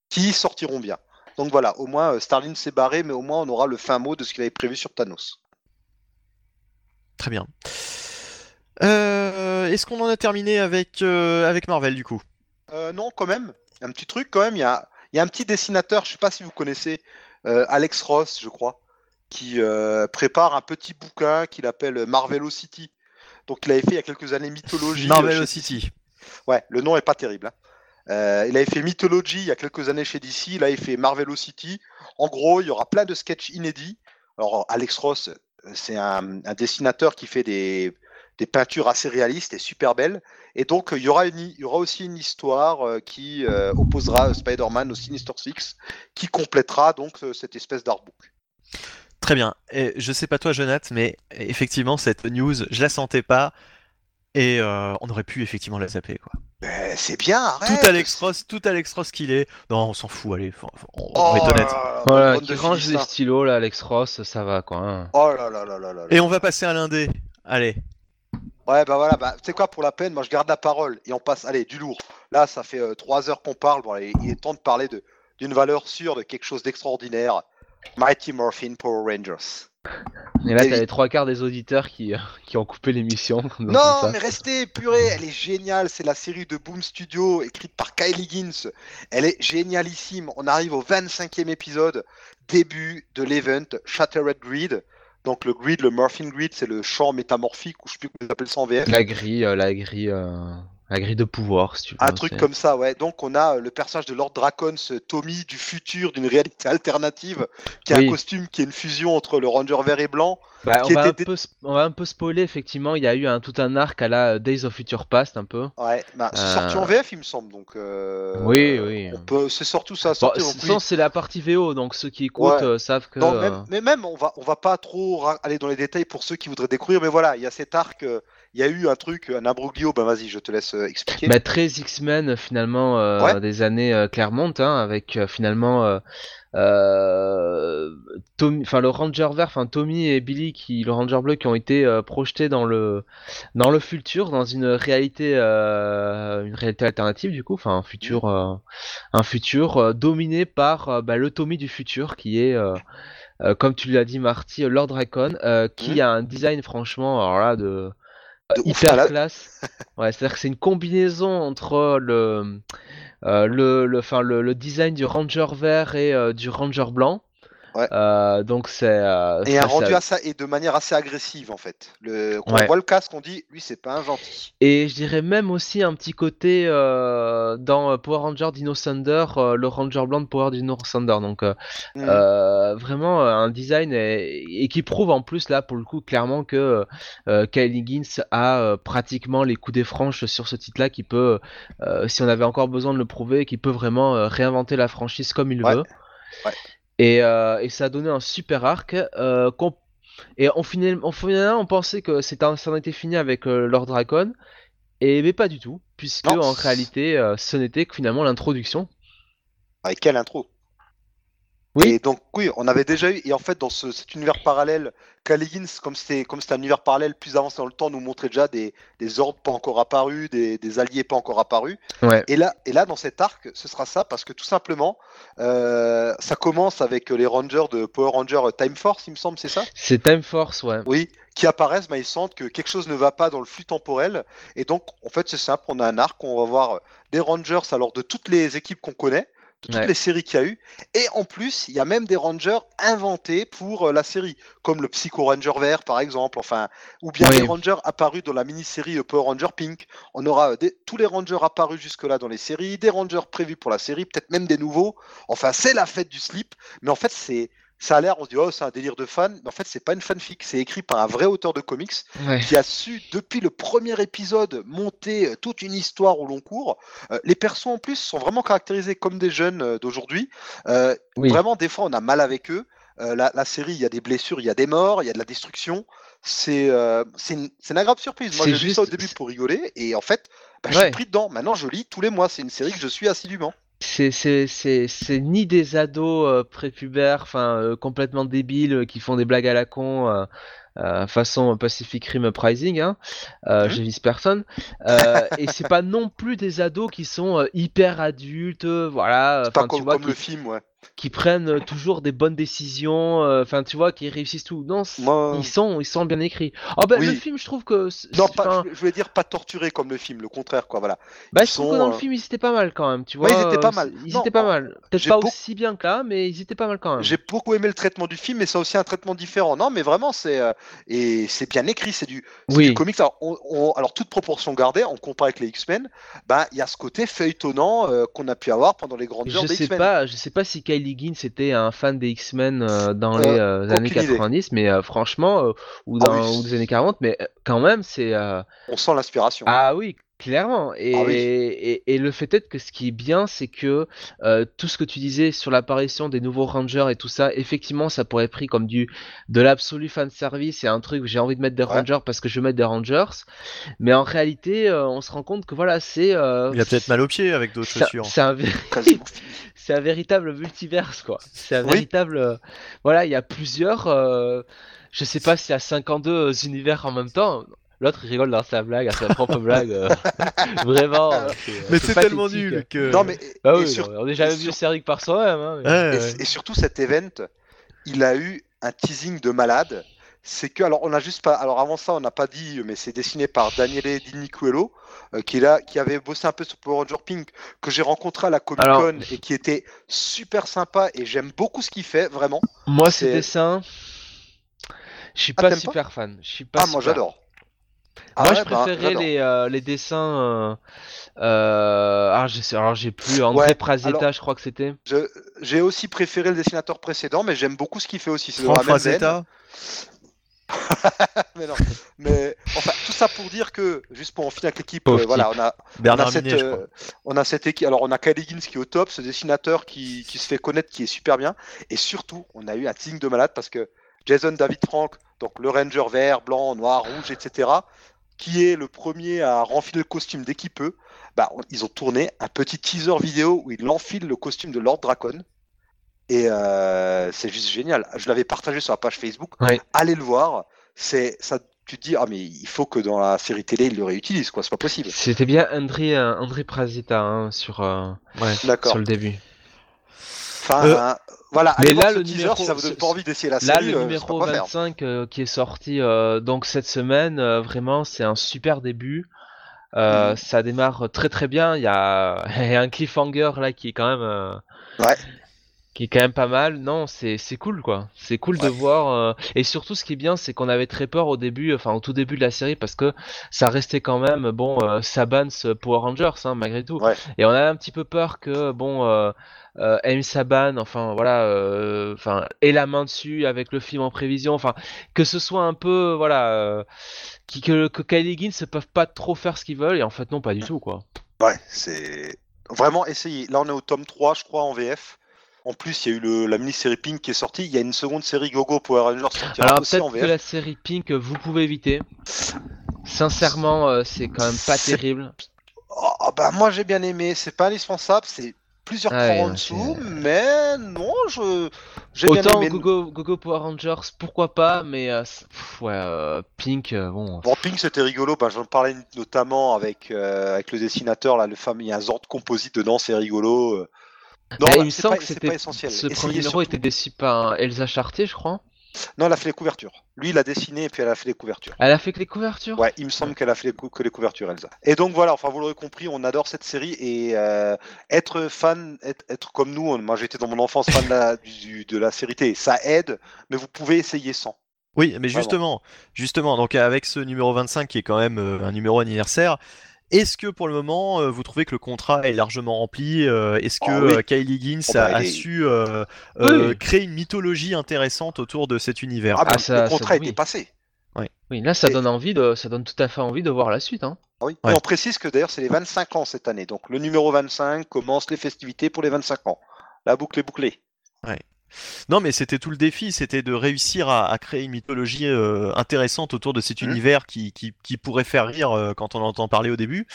qui sortiront bien. Donc voilà, au moins Starlin s'est barré, mais au moins on aura le fin mot de ce qu'il avait prévu sur Thanos. Très bien. Est-ce qu'on en a terminé avec, avec Marvel du coup? Euh, non, quand même, un petit truc quand même. Il y a, il y a un petit dessinateur, je sais pas si vous connaissez, euh, Alex Ross, je crois, qui euh, prépare un petit bouquin qu'il appelle Marvelocity. Donc il avait fait il y a quelques années Mythologie. euh, Marvel chez City. Ouais, le nom est pas terrible. hein. Euh, il avait fait Mythology il y a quelques années chez DC, là il fait Marvelocity. En gros, il y aura plein de sketchs inédits. Alors Alex Ross, c'est un, un dessinateur qui fait des, des peintures assez réalistes et super belles. Et donc il y aura, une, il y aura aussi une histoire euh, qui euh, opposera Spider-Man au Sinister Six, qui complétera donc euh, cette espèce d'artbook. Très bien. Et je sais pas toi, Jonathan, mais effectivement, cette news, je la sentais pas. Et euh, on aurait pu effectivement la zapper. Quoi. C'est bien, arrête Tout Alex Ross, tout Alex Ross qu'il est. Non, on s'en fout, allez, faut- faut- on, on Oh va être honnête. là là, Voilà, range les stylos là, Alex Ross, ça va quoi. hein. Oh là là là là là là. Et on va passer à l'indé. Allez. Ouais, bah voilà, bah, tu sais quoi, pour la peine, moi je garde la parole et on passe, allez, du lourd. Là, ça fait euh, trois heures qu'on parle, bon, allez, il est temps de parler de- d'une valeur sûre, de quelque chose d'extraordinaire. Mighty Morphin Power Rangers. Et là, t'as les trois quarts des auditeurs qui, euh, qui ont coupé l'émission. Non, mais restez, purée, elle est géniale. C'est la série de Boom Studio, écrite par Kylie Higgins. Elle est génialissime. On arrive au 25e épisode, début de l'event Shattered Grid. Donc le grid, le Morphin Grid, c'est le champ métamorphique, ou je sais plus comment ils appellent ça en VF. La grille, euh, la grille, euh, la grille de pouvoir, si tu veux. Un hein, truc comme ça, ouais. Donc on a euh, le personnage de Lord Dracon, ce Tommy du futur, d'une réalité alternative, qui a Oui. un costume qui est une fusion entre le Ranger vert et blanc. Bah, on, va un était peu, sp- on va un peu spoiler, effectivement. Il y a eu un, tout un arc à la euh, Days of Future Past, un peu. Ouais, bah, c'est Euh. sorti en VF, il me semble. Donc euh, Oui, oui. peut... c'est surtout ça. Bon, oui. c'est la partie VO, donc ceux qui écoutent Ouais. euh, savent que. Non, même- mais même, on va, on va pas trop aller dans les détails pour ceux qui voudraient découvrir. Mais voilà, il y a cet arc. Il y a eu un truc, un imbroglio. Ben vas-y, je te laisse euh, expliquer Bah, très X-Men finalement euh, Ouais. des années euh, Claremont hein, avec euh, finalement Tommy, le Ranger vert, enfin Tommy et Billy qui le Ranger bleu qui ont été projetés dans le dans le futur, dans une réalité une réalité alternative du coup, enfin un futur euh, un futur dominé par bah, le Tommy du futur qui est euh, comme tu l'as dit Marty, Lord Dracon, euh, qui Mhm. a un design franchement alors là de hyper malade. classe. Ouais, c'est-à-dire que c'est une combinaison entre le, euh, le, le, enfin, le, le design du Ranger vert et euh, du Ranger blanc. Ouais. Euh, donc c'est. euh, Et ça- un rendu ça- assez, et de manière assez agressive en fait. Le, quand Ouais. on voit le casque, on dit lui c'est pas un gentil. Et je dirais même aussi un petit côté euh, dans euh, Power Ranger Dino Thunder, le Ranger blanc de Power Dino Thunder. Donc Mm. Vraiment un design et, et qui prouve en plus là pour le coup clairement que Kyle Higgins a pratiquement les coups des franches sur ce titre-là qui peut, si on avait encore besoin de le prouver, qui peut vraiment réinventer la franchise comme il Ouais. veut. Ouais. Et, euh, et ça a donné un super arc. euh, et on finit, on, finit- on pensait que ça en était fini avec euh, Lord Dracon. Et mais pas du tout, puisque Non. en réalité, ce n'était que finalement l'introduction. Avec quelle intro Oui. Et donc oui, on avait déjà eu et en fait dans ce, cet univers parallèle, Kyle Higgins, comme c'était un univers parallèle plus avancé dans le temps, nous montrait déjà des, des ordres pas encore apparus, des, des alliés pas encore apparus. Ouais. Et là, et là, dans cet arc, ce sera ça, parce que tout simplement, euh, ça commence avec les Rangers de Power Ranger Time Force, il me semble, c'est ça? C'est Time Force, ouais. Oui, qui apparaissent, mais ils sentent que quelque chose ne va pas dans le flux temporel. Et donc, en fait, c'est simple, on a un arc, on va voir des Rangers, alors de toutes les équipes qu'on connaît, toutes Ouais. les séries qu'il y a eu. Et en plus, il y a même des Rangers inventés pour euh, la série, comme le Psycho Ranger vert, par exemple, enfin, ou bien Oui. des Rangers apparus dans la mini-série Power Ranger Pink. On aura euh, des- tous les Rangers apparus jusque-là dans les séries, des Rangers prévus pour la série, peut-être même des nouveaux. Enfin, c'est la fête du slip, mais en fait, c'est. Ça a l'air, on se dit, oh, c'est un délire de fan, mais en fait, c'est pas une fanfic, c'est écrit par un vrai auteur de comics Ouais. qui a su, depuis le premier épisode, monter euh, toute une histoire au long cours. Euh, les persos, en plus, sont vraiment caractérisés comme des jeunes euh, d'aujourd'hui. Euh, Oui. Vraiment, des fois, on a mal avec eux. La, la série, il y a des blessures, il y a des morts, il y a de la destruction. C'est une, une agréable surprise. Moi, j'ai vu ça au juste- début pour rigoler, et en fait, bah, je suis pris dedans. Maintenant, je lis tous les mois. C'est une série que je suis assidûment. C'est, ni des ados euh, prépubères, enfin euh, complètement débiles euh, qui font des blagues à la con euh, façon Pacific Rim Uprising, hein. Euh, je vise personne. Euh, et c'est pas non plus des ados qui sont euh, hyper adultes, euh, voilà. Pas tu comme, vois, comme qui, le film, ouais. qui prennent toujours des bonnes décisions, enfin tu vois, qui réussissent tout. Non, Moi- ils sont, ils sont bien écrits. Oh ben Oui. le film, je trouve que, Non, pas, je, voulais dire pas torturé comme le film, le contraire, quoi. Voilà. bah, ils je trouve que sont, dans le film, ils étaient pas mal quand même, tu vois. Ouais, ils étaient pas mal. Ils Non, étaient pas mal. Peut-être pas aussi bien que là, mais ils étaient pas mal quand même. J'ai beaucoup aimé le traitement du film, mais c'est aussi un traitement différent. Non, mais vraiment, c'est et c'est bien écrit. C'est du, Oui. du comics. Alors, on- on- alors, toute proportion gardée, on compare avec les X-Men. Bah, il y a ce côté feuilletonnant euh, qu'on a pu avoir pendant les grandes heures Je des sais X-Men. pas, je sais pas si Kylie Higgins était un fan des X-Men euh, dans Euh, les euh, années aucune idée. 90, mais franchement, ou Ah dans oui. ou des années 40, mais quand même, c'est On sent l'inspiration. ah oui, clairement. Et, Ah oui. et, et le fait est que ce qui est bien, c'est que euh, tout ce que tu disais sur l'apparition des nouveaux Rangers et tout ça, effectivement, ça pourrait être pris comme du de l'absolu fan service et un truc j'ai envie de mettre des Ouais. Rangers parce que je veux mettre des Rangers, mais en réalité, euh, on se rend compte que voilà, c'est euh, Il a peut-être mal aux pieds avec d'autres c'est- chaussures. c'est un, c'est véritable multiverse, quoi. C'est un Oui. véritable. euh, Voilà, il y a plusieurs. euh, Je sais pas s'il y a 52 univers en même temps. L'autre il rigole dans sa blague, à sa propre blague. euh, Vraiment. euh, Mais c'est c'est tellement nul que. Non, mais Bah oui, sur- non, on est jamais sur- servi que par soi-même. hein, mais- Ouais, Et, ouais. et surtout cet event, il a eu un teasing de malade. C'est que, alors on a juste pas, alors avant ça on n'a pas dit, mais c'est dessiné par Daniele Di Nicuello, euh, qui, est là, qui avait bossé un peu sur Power Ranger Pink, que j'ai rencontré à la Comic Con Alors- et qui était super sympa et j'aime beaucoup ce qu'il fait, vraiment. Moi, c'est- ces dessins, je suis Ah, pas super fan. Je suis pas Ah, moi j'adore. Ah Moi, ouais, je bah, préférais les, euh, les dessins. Euh, euh, ah, alors j'ai plus. André Ouais, Prazetta, alors- je crois que c'était. J'ai aussi préféré le dessinateur précédent, mais j'aime beaucoup ce qu'il fait aussi. C'est. Frazetta. mais non. Mais enfin, tout ça pour dire que, juste pour en finir avec l'équipe, euh, voilà, on a, on a cette, Minet, euh, on a cette équipe. Alors, on a Kyle Higgins qui est au top, ce dessinateur qui, qui se fait connaître, qui est super bien. Et surtout, on a eu un teasing de malade parce que Jason David Frank, donc le Ranger vert, blanc, noir, rouge, etc., qui est le premier à renfiler le costume dès qu'il peut, bah, ils ont tourné un petit teaser vidéo où il enfile le costume de Lord Dracon. Et euh, c'est juste génial. Je l'avais partagé sur la page Facebook. Ouais. Allez le voir. C'est ça. Tu te dis ah mais il faut que dans la série télé ils le réutilisent quoi. C'est pas possible. C'était bien André, euh, André Prazita hein, sur, euh, sur le début. Enfin Euh, voilà. mais là, le teaser, numéro- si ça vous donne pas envie d'essayer la Là, série. le euh, numéro c'est pas quoi faire. 25 euh, qui est sorti donc cette semaine, vraiment, c'est un super début. Euh, Mhm. Ça démarre très très bien. Il y a, il y a un cliffhanger là qui est quand même, euh, Ouais. Qui est quand même pas mal. Non, c'est cool quoi. C'est cool de voir. euh, Et surtout, ce qui est bien, c'est qu'on avait très peur au début, enfin au tout début de la série, parce que ça restait quand même bon euh, Saban's Power Rangers hein, malgré tout. Ouais. Et on a un petit peu peur que bon. Euh, euh, M. Saban, enfin voilà, euh, enfin ait la main dessus avec le film en prévision, enfin que ce soit un peu voilà, qui, que, que Kylie Higgins ne peuvent pas trop faire ce qu'ils veulent et en fait non pas du tout quoi. Ouais, c'est vraiment essayé. Là, on est au tome 3, je crois, en VF. En plus, il y a eu le- la mini-série Pink qui est sortie. Il y a une seconde série Gogo Power Rangers qui Alors peut-être que la série Pink vous pouvez éviter. Sincèrement, euh, c'est quand même pas terrible. Oh, bah, moi, j'ai bien aimé. C'est pas indispensable. C'est plusieurs Ah ouais, en dessous. Mais non, je j'ai bien Autant aimé. Gogo, Gogo Power Rangers, pourquoi pas, mais euh, c'est- pff, ouais, euh, Pink, bon. Bon, Pink, c'était rigolo. Ben, J'en parlais notamment avec, avec le dessinateur. Là, le femme, il y a un Zord composite dedans. C'est rigolo. Non, Bah, il me semble que c'était pas essentiel. ce Essayez premier numéro surtout- était dessiné par Elsa Chartier, je crois. Non, elle a fait les couvertures. Lui, il a dessiné et puis elle a fait les couvertures. Elle a fait que les couvertures? Ouais, il me semble qu'elle a fait les cou- que les couvertures, Elsa. Et donc voilà, enfin vous l'aurez compris, on adore cette série et euh, être fan, être, être comme nous, on- moi j'étais dans mon enfance fan de la, du- de la série T, ça aide, mais vous pouvez essayer sans. Oui, mais justement, justement, donc avec ce numéro 25 qui est quand même euh, un numéro anniversaire, est-ce que pour le moment euh, vous trouvez que le contrat est largement rempli euh, Est-ce que Ah oui. euh, Kylie Higgins Oh bah, a, a il est- su euh, euh, créer une mythologie intéressante autour de cet univers? Ah, bah, Ah, ça- le contrat ça- oui. était passé. Oui, là ça Et- donne envie de, ça donne tout à fait envie de voir la suite. Hein. Ah oui. Ouais. Et on précise que d'ailleurs c'est les 25 ans cette année, donc le numéro 25 commence les festivités pour les 25 ans. La boucle est bouclée. Non, mais c'était tout le défi, c'était de réussir à, à créer une mythologie euh, intéressante autour de cet Mhm. univers qui, qui, qui pourrait faire rire euh, quand on entend parler au début.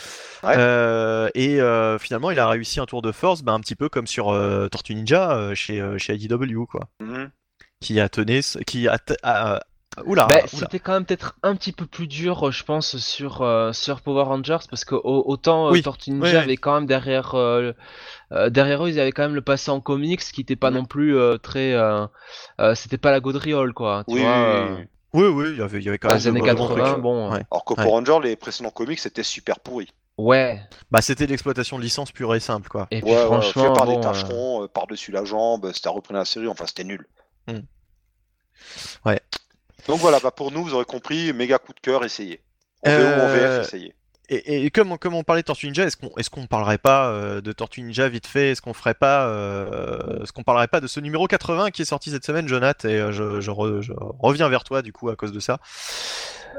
Ouais. Euh, et finalement, il a réussi un tour de force, bah, un petit peu comme sur Tortue Ninja chez, chez IDW, quoi. Mhm. Qui a tenu, qui a, a- oula, Bah, oula. c'était quand même peut-être un petit peu plus dur, euh, je pense, sur, euh, sur Power Rangers, parce que au- autant euh, Oui, Tortue Ninja ouais, ouais. avait quand même derrière, euh, euh, derrière eux, ils avaient quand même le passé en comics, qui n'était pas non plus euh, très, euh, euh, c'était pas la gaudriole, quoi. Tu Oui, vois, oui, euh, oui. Oui, oui, il y avait, il y avait quand dans même les années de bons 80, trucs. bon, Ouais. Alors que Ouais. pour Ranger, les précédents comics c'était super pourri. ouais. Bah, c'était l'exploitation de licence pure et simple, quoi. Et puis Ouais, ouais, franchement, fait par bon, des tâcherons euh, par-dessus la jambe, c'était repris la série, enfin c'était nul. Hmm. Ouais. Donc voilà, bah pour nous, vous aurez compris, méga coup de cœur, essayez. En VO ou en Euh, VF, essayez. Et, et comme, on- comme on parlait de Tortue Ninja, est-ce qu'on est qu'on parlerait pas euh, de Tortue Ninja vite fait? Est-ce qu'on ferait pas, euh, est-ce qu'on parlerait pas de ce numéro 80 qui est sorti cette semaine, Jonath Et euh, je, je re- je reviens vers toi du coup à cause de ça.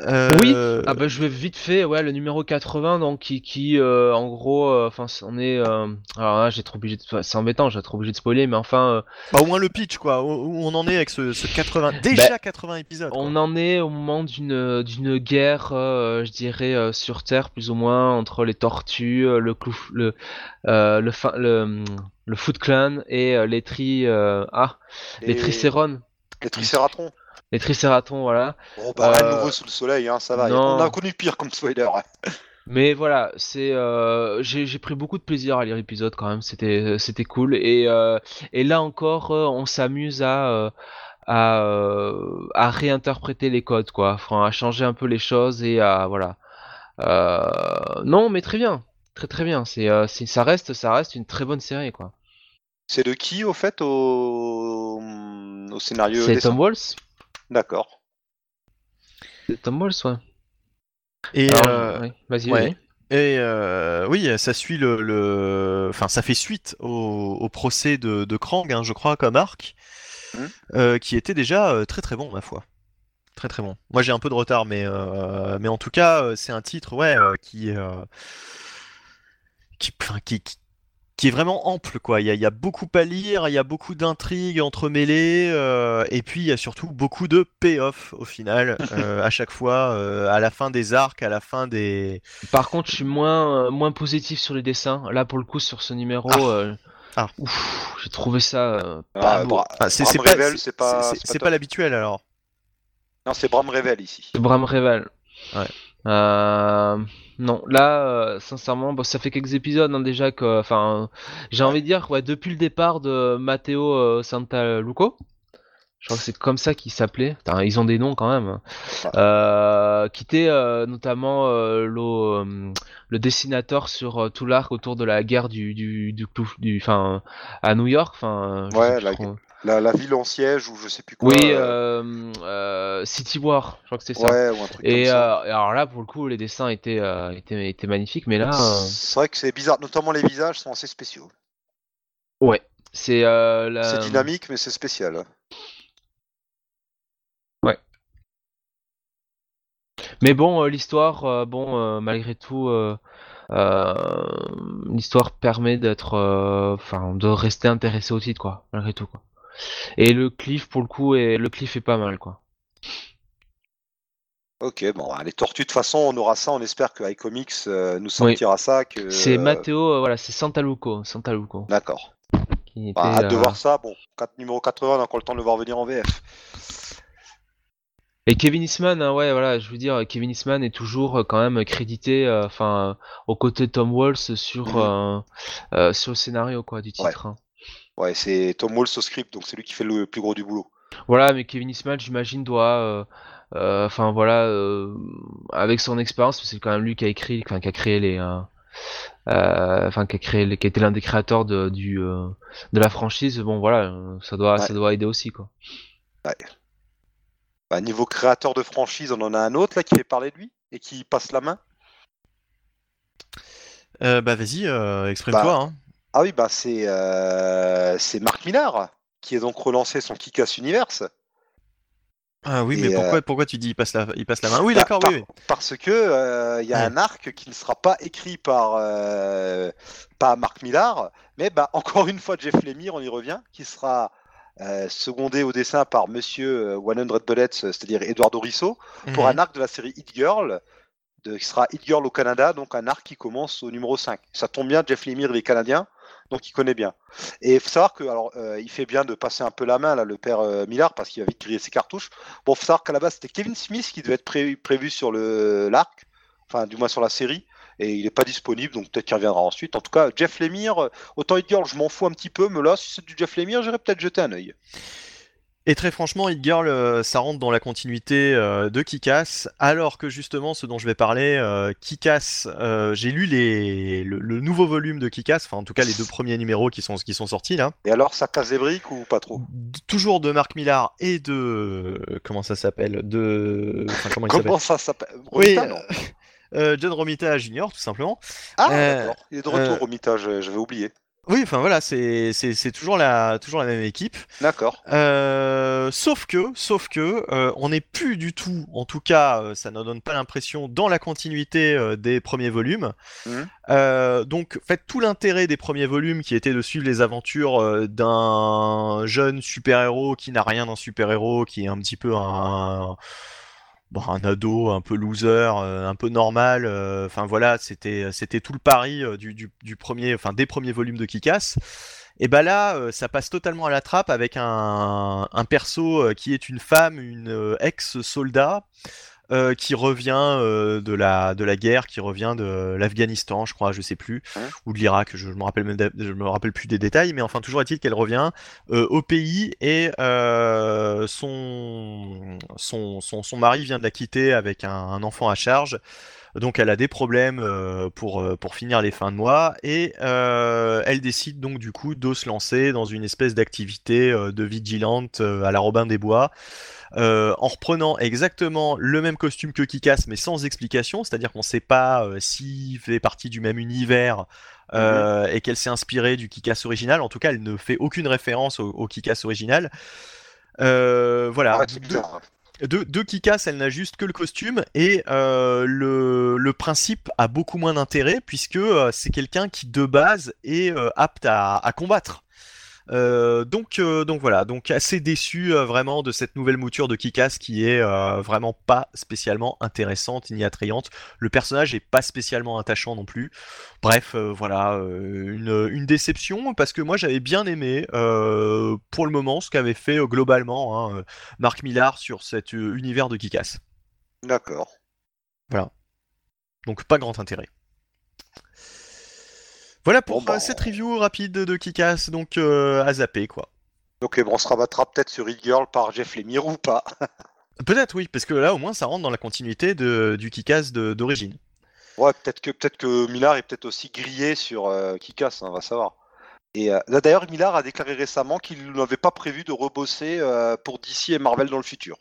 Euh, Oui. Ah bah je vais vite fait, ouais, le numéro 80, donc qui, qui euh, en gros, euh, enfin on est, euh, alors là j'ai trop obligé, de... c'est embêtant, j'ai trop obligé de spoiler, mais enfin, euh, bah, au moins le pitch quoi. Où, où on en est avec ce, ce 80, déjà 80 épisodes. quoi. on en est au moment d'une d'une guerre, euh, je dirais, euh, sur Terre plus ou moins entre les tortues, le clou, le euh, le, fin- le le Foot Clan et euh, les tri, euh, ah, les Tricérones, Les tricératons. Les Tricératons, voilà. Bon, bah Euh, nouveau sous le soleil, hein, ça va. non. On a connu pire comme spoiler. Mais voilà, c'est euh, j'ai pris beaucoup de plaisir à lire l'épisode quand même, c'était c'était cool et euh, et là encore euh, on s'amuse à euh, à à réinterpréter les codes quoi, enfin à changer un peu les choses et à voilà. Non, mais très bien, très très bien, c'est ça reste ça reste une très bonne série quoi. C'est de qui au fait au, au scénario C'est Tom Walls, D'accord. c'est Tom Walls ouais. Et, Alors, euh, ouais, vas-y. ouais. Et euh, oui, ça suit le, le- enfin, ça fait suite au, au procès de, de Krang, hein, je crois, comme arc, Mhm. euh, qui était déjà euh, très très bon, ma foi. Très très bon. Moi, j'ai un peu de retard, mais euh, mais en tout cas, c'est un titre, ouais, euh, qui, euh, qui, enfin, qui, qui, qui est vraiment ample, quoi. Il y, a, il y a beaucoup à lire, il y a beaucoup d'intrigues entremêlées, euh, et puis il y a surtout beaucoup de payoff au final, euh, à chaque fois, euh, à la fin des arcs, à la fin des. Par contre, je suis moins, euh, moins positif sur les dessins. Là, pour le coup, sur ce numéro, euh, Ah. ouf, j'ai trouvé ça euh, Ah, pas beau. Bra- Ah, c'est c'est pas, Revel, c'est- c'est pas, c'est- c'est c'est pas l'habituel alors. Non, c'est Bram Revel ici. Bram Revel. Ouais. Euh, non, là, euh, sincèrement, bon, ça fait quelques épisodes hein, déjà que, enfin, j'ai envie de dire, ouais, depuis le départ de Matteo euh, Santaluco, je crois que c'est comme ça qu'il s'appelait. Ils ont des noms quand même. hein. Euh, qui était euh, notamment euh, le, euh, le dessinateur sur tout l'arc autour de la guerre du du du, du, enfin, à New York, enfin, Ouais, la-. La, la ville en siège ou je sais plus quoi. Oui, euh, euh, euh, City War, je crois que c'est ça. ouais, ou un truc Et comme ça. euh, alors là, pour le coup, les dessins étaient, étaient, étaient magnifiques, mais là, C'est vrai que c'est bizarre, notamment les visages sont assez spéciaux. ouais, c'est la- C'est dynamique, mais c'est spécial. Mais bon, l'histoire, bon, malgré tout, l'histoire permet d'être, enfin, de rester intéressé au titre, quoi, malgré tout, quoi. Et le cliff, pour le coup, est, le cliff est pas mal, quoi. Ok, bon, bah, les tortues, de toute façon, on aura ça. On espère que iComics euh, nous sortira ça. Que, C'est euh, Matteo, euh, voilà, c'est Santaluco, Santaluco, D'accord. était, Bah, hâte de euh, voir ça. Bon, 4, numéro 80, on a encore le temps de le voir venir en VF. Et Kevin Eastman, hein, ouais, voilà, je veux dire, Kevin Eastman est toujours euh, quand même crédité, euh, enfin, euh, aux côtés de Tom Walsh sur, Mhm. euh, euh, sur le scénario, quoi, du titre. hein. Ouais, c'est Tom Walsh au script, donc c'est lui qui fait le plus gros du boulot. Voilà, mais Kevin Eastman, j'imagine, doit, euh, euh, enfin voilà, euh, avec son expérience, c'est quand même lui qui a écrit, enfin qui a créé les, euh, euh, enfin qui a créé, les- qui a été l'un des créateurs de, du, euh, de la franchise. Bon voilà, ça doit, ça Ouais. doit aider aussi quoi. Bah, niveau créateur de franchise, on en a un autre là qui fait parler de lui et qui passe la main. Euh, bah vas-y, euh, exprime-toi. Bah, hein. Ah oui, bah c'est euh, c'est Marc Millar qui a donc relancé son Kick-Ass Universe. Ah oui, et, mais euh, pourquoi, pourquoi tu dis il passe la, il passe la main? Oui, Bah, d'accord, par- oui, oui. Parce que euh, il y a Ouais. un arc qui ne sera pas écrit par euh, pas Marc Millar, mais bah encore une fois Jeff Lemire, on y revient, qui sera secondé au dessin par Monsieur euh, 100 Bullets, c'est-à-dire Eduardo Risso, pour Mhm. un arc de la série Hit Girl, de, qui sera Hit Girl au Canada, donc un arc qui commence au numéro 5. Ça tombe bien, Jeff Lemire il est canadien, donc il connaît bien. Et il faut savoir que alors euh, il fait bien de passer un peu la main là, le père euh, Millard, parce qu'il va vite griller ses cartouches. Bon, faut savoir qu'à la base c'était Kevin Smith qui devait être pré- prévu sur l'arc, enfin du moins sur la série. Et il n'est pas disponible, donc peut-être qu'il reviendra ensuite. En tout cas, Jeff Lemire, euh, autant Hit Girl, je m'en fous un petit peu, mais là, si c'est du Jeff Lemire, j'irais peut-être jeter un œil. Et très franchement, Hit Girl, euh, ça rentre dans la continuité euh, de Kick-Ass, alors que justement, ce dont je vais parler, euh, Kick-Ass, euh, j'ai lu les, le, le nouveau volume de Kick-Ass, enfin en tout cas les deux premiers numéros qui sont, qui sont sortis là, Et alors, ça casse des briques ou pas trop? Toujours de Marc Millar et de... comment ça s'appelle? De... Enfin, comment il Comment ça s'appelle? Oui, John Romita Jr., tout simplement. Ah, d'accord. Il est de retour, Romita, j'avais oublié. Oui, enfin voilà, c'est c'est- c'est toujours la, toujours la même équipe. D'accord. Euh, sauf que, sauf que, euh, on n'est plus du tout, en tout cas, euh, ça ne donne pas l'impression, dans la continuité des premiers volumes. Mhm. Donc, en fait, tout l'intérêt des premiers volumes, qui était de suivre les aventures d'un jeune super-héros qui n'a rien d'un super-héros, qui est un petit peu un, bon, un ado, un peu loser, euh, un peu normal. euh, Enfin voilà, c'était c'était tout le pari euh, du, premier, enfin des premiers volumes de Kick-Ass. Et bah là, euh, ça passe totalement à la trappe avec un, un perso euh, qui est une femme, une euh, ex-soldat, euh, qui revient euh, de la de la guerre, qui revient de l'Afghanistan, je crois, je sais plus, ou de l'Irak, je, je me rappelle même d'a- je me rappelle plus des détails, mais enfin toujours est-il qu'elle revient euh, au pays et son, son son son mari vient de la quitter avec un, un enfant à charge. Donc elle a des problèmes euh, pour, pour finir les fins de mois et euh, elle décide donc du coup de se lancer dans une espèce d'activité euh, de vigilante à la Robin des Bois euh, en reprenant exactement le même costume que Kikas mais sans explication, c'est-à-dire qu'on sait pas euh, s'il fait partie du même univers euh, et qu'elle s'est inspirée du Kikas original. En tout cas, elle ne fait aucune référence au, au Kikas original. Voilà. Ah, De- de, Kikas, elle n'a juste que le costume et euh, le le principe a beaucoup moins d'intérêt puisque c'est quelqu'un qui de base est apte à, à combattre. Euh, donc, euh, donc voilà, donc assez déçu euh, vraiment de cette nouvelle mouture de Kikas qui est vraiment pas spécialement intéressante ni attrayante. Le personnage est pas spécialement attachant non plus. Bref, voilà, une, une, déception parce que moi j'avais bien aimé pour le moment ce qu'avait fait globalement hein, Marc Millar sur cet univers de Kikas. D'accord. Voilà. Donc pas grand intérêt. Voilà pour bah. cette review rapide de Kikas, donc euh, à zapper quoi. Bon, on se rabattra peut-être sur E-Girl par Jeff Lemire ou pas Peut-être oui, parce que là au moins ça rentre dans la continuité de, du Kikas d'origine. Ouais, peut-être que peut-être que Millard est peut-être aussi grillé sur euh, Kikas, hein, on va savoir. Et euh, d'ailleurs, Millard a déclaré récemment qu'il n'avait pas prévu de rebosser pour DC et Marvel dans le futur.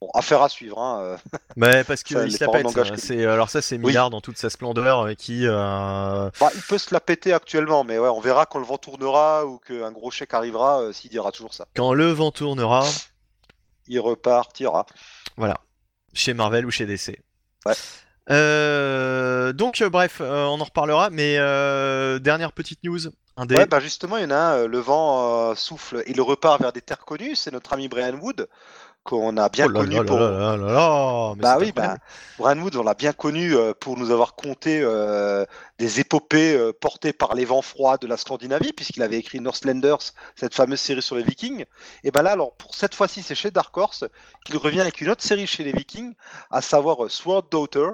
Bon, affaire à suivre. Hein. Euh. Mais parce qu'il se la pète. C'est alors ça, c'est Millard dans toute sa splendeur euh, qui. Euh... Bah, il peut se la péter actuellement, mais ouais, on verra quand le vent tournera ou qu'un gros chèque arrivera, euh, s'il dira toujours ça. Quand le vent tournera, il repartira. Voilà, chez Marvel ou chez DC. Ouais. donc bref, on en reparlera. Mais dernière petite news. Un Ouais, bah justement, il y en a un. le vent souffle, il repart vers des terres connues. C'est notre ami Brian Wood qu'on a bien connu pour. bah oui, bah, Brian Wood, on l'a bien connu euh, pour nous avoir conté euh, des épopées euh, portées par les vents froids de la Scandinavie, puisqu'il avait écrit Northlanders, cette fameuse série sur les Vikings. Et ben là, alors pour cette fois-ci, c'est chez Dark Horse qu'il revient avec une autre série chez les Vikings, à savoir Sword Daughter.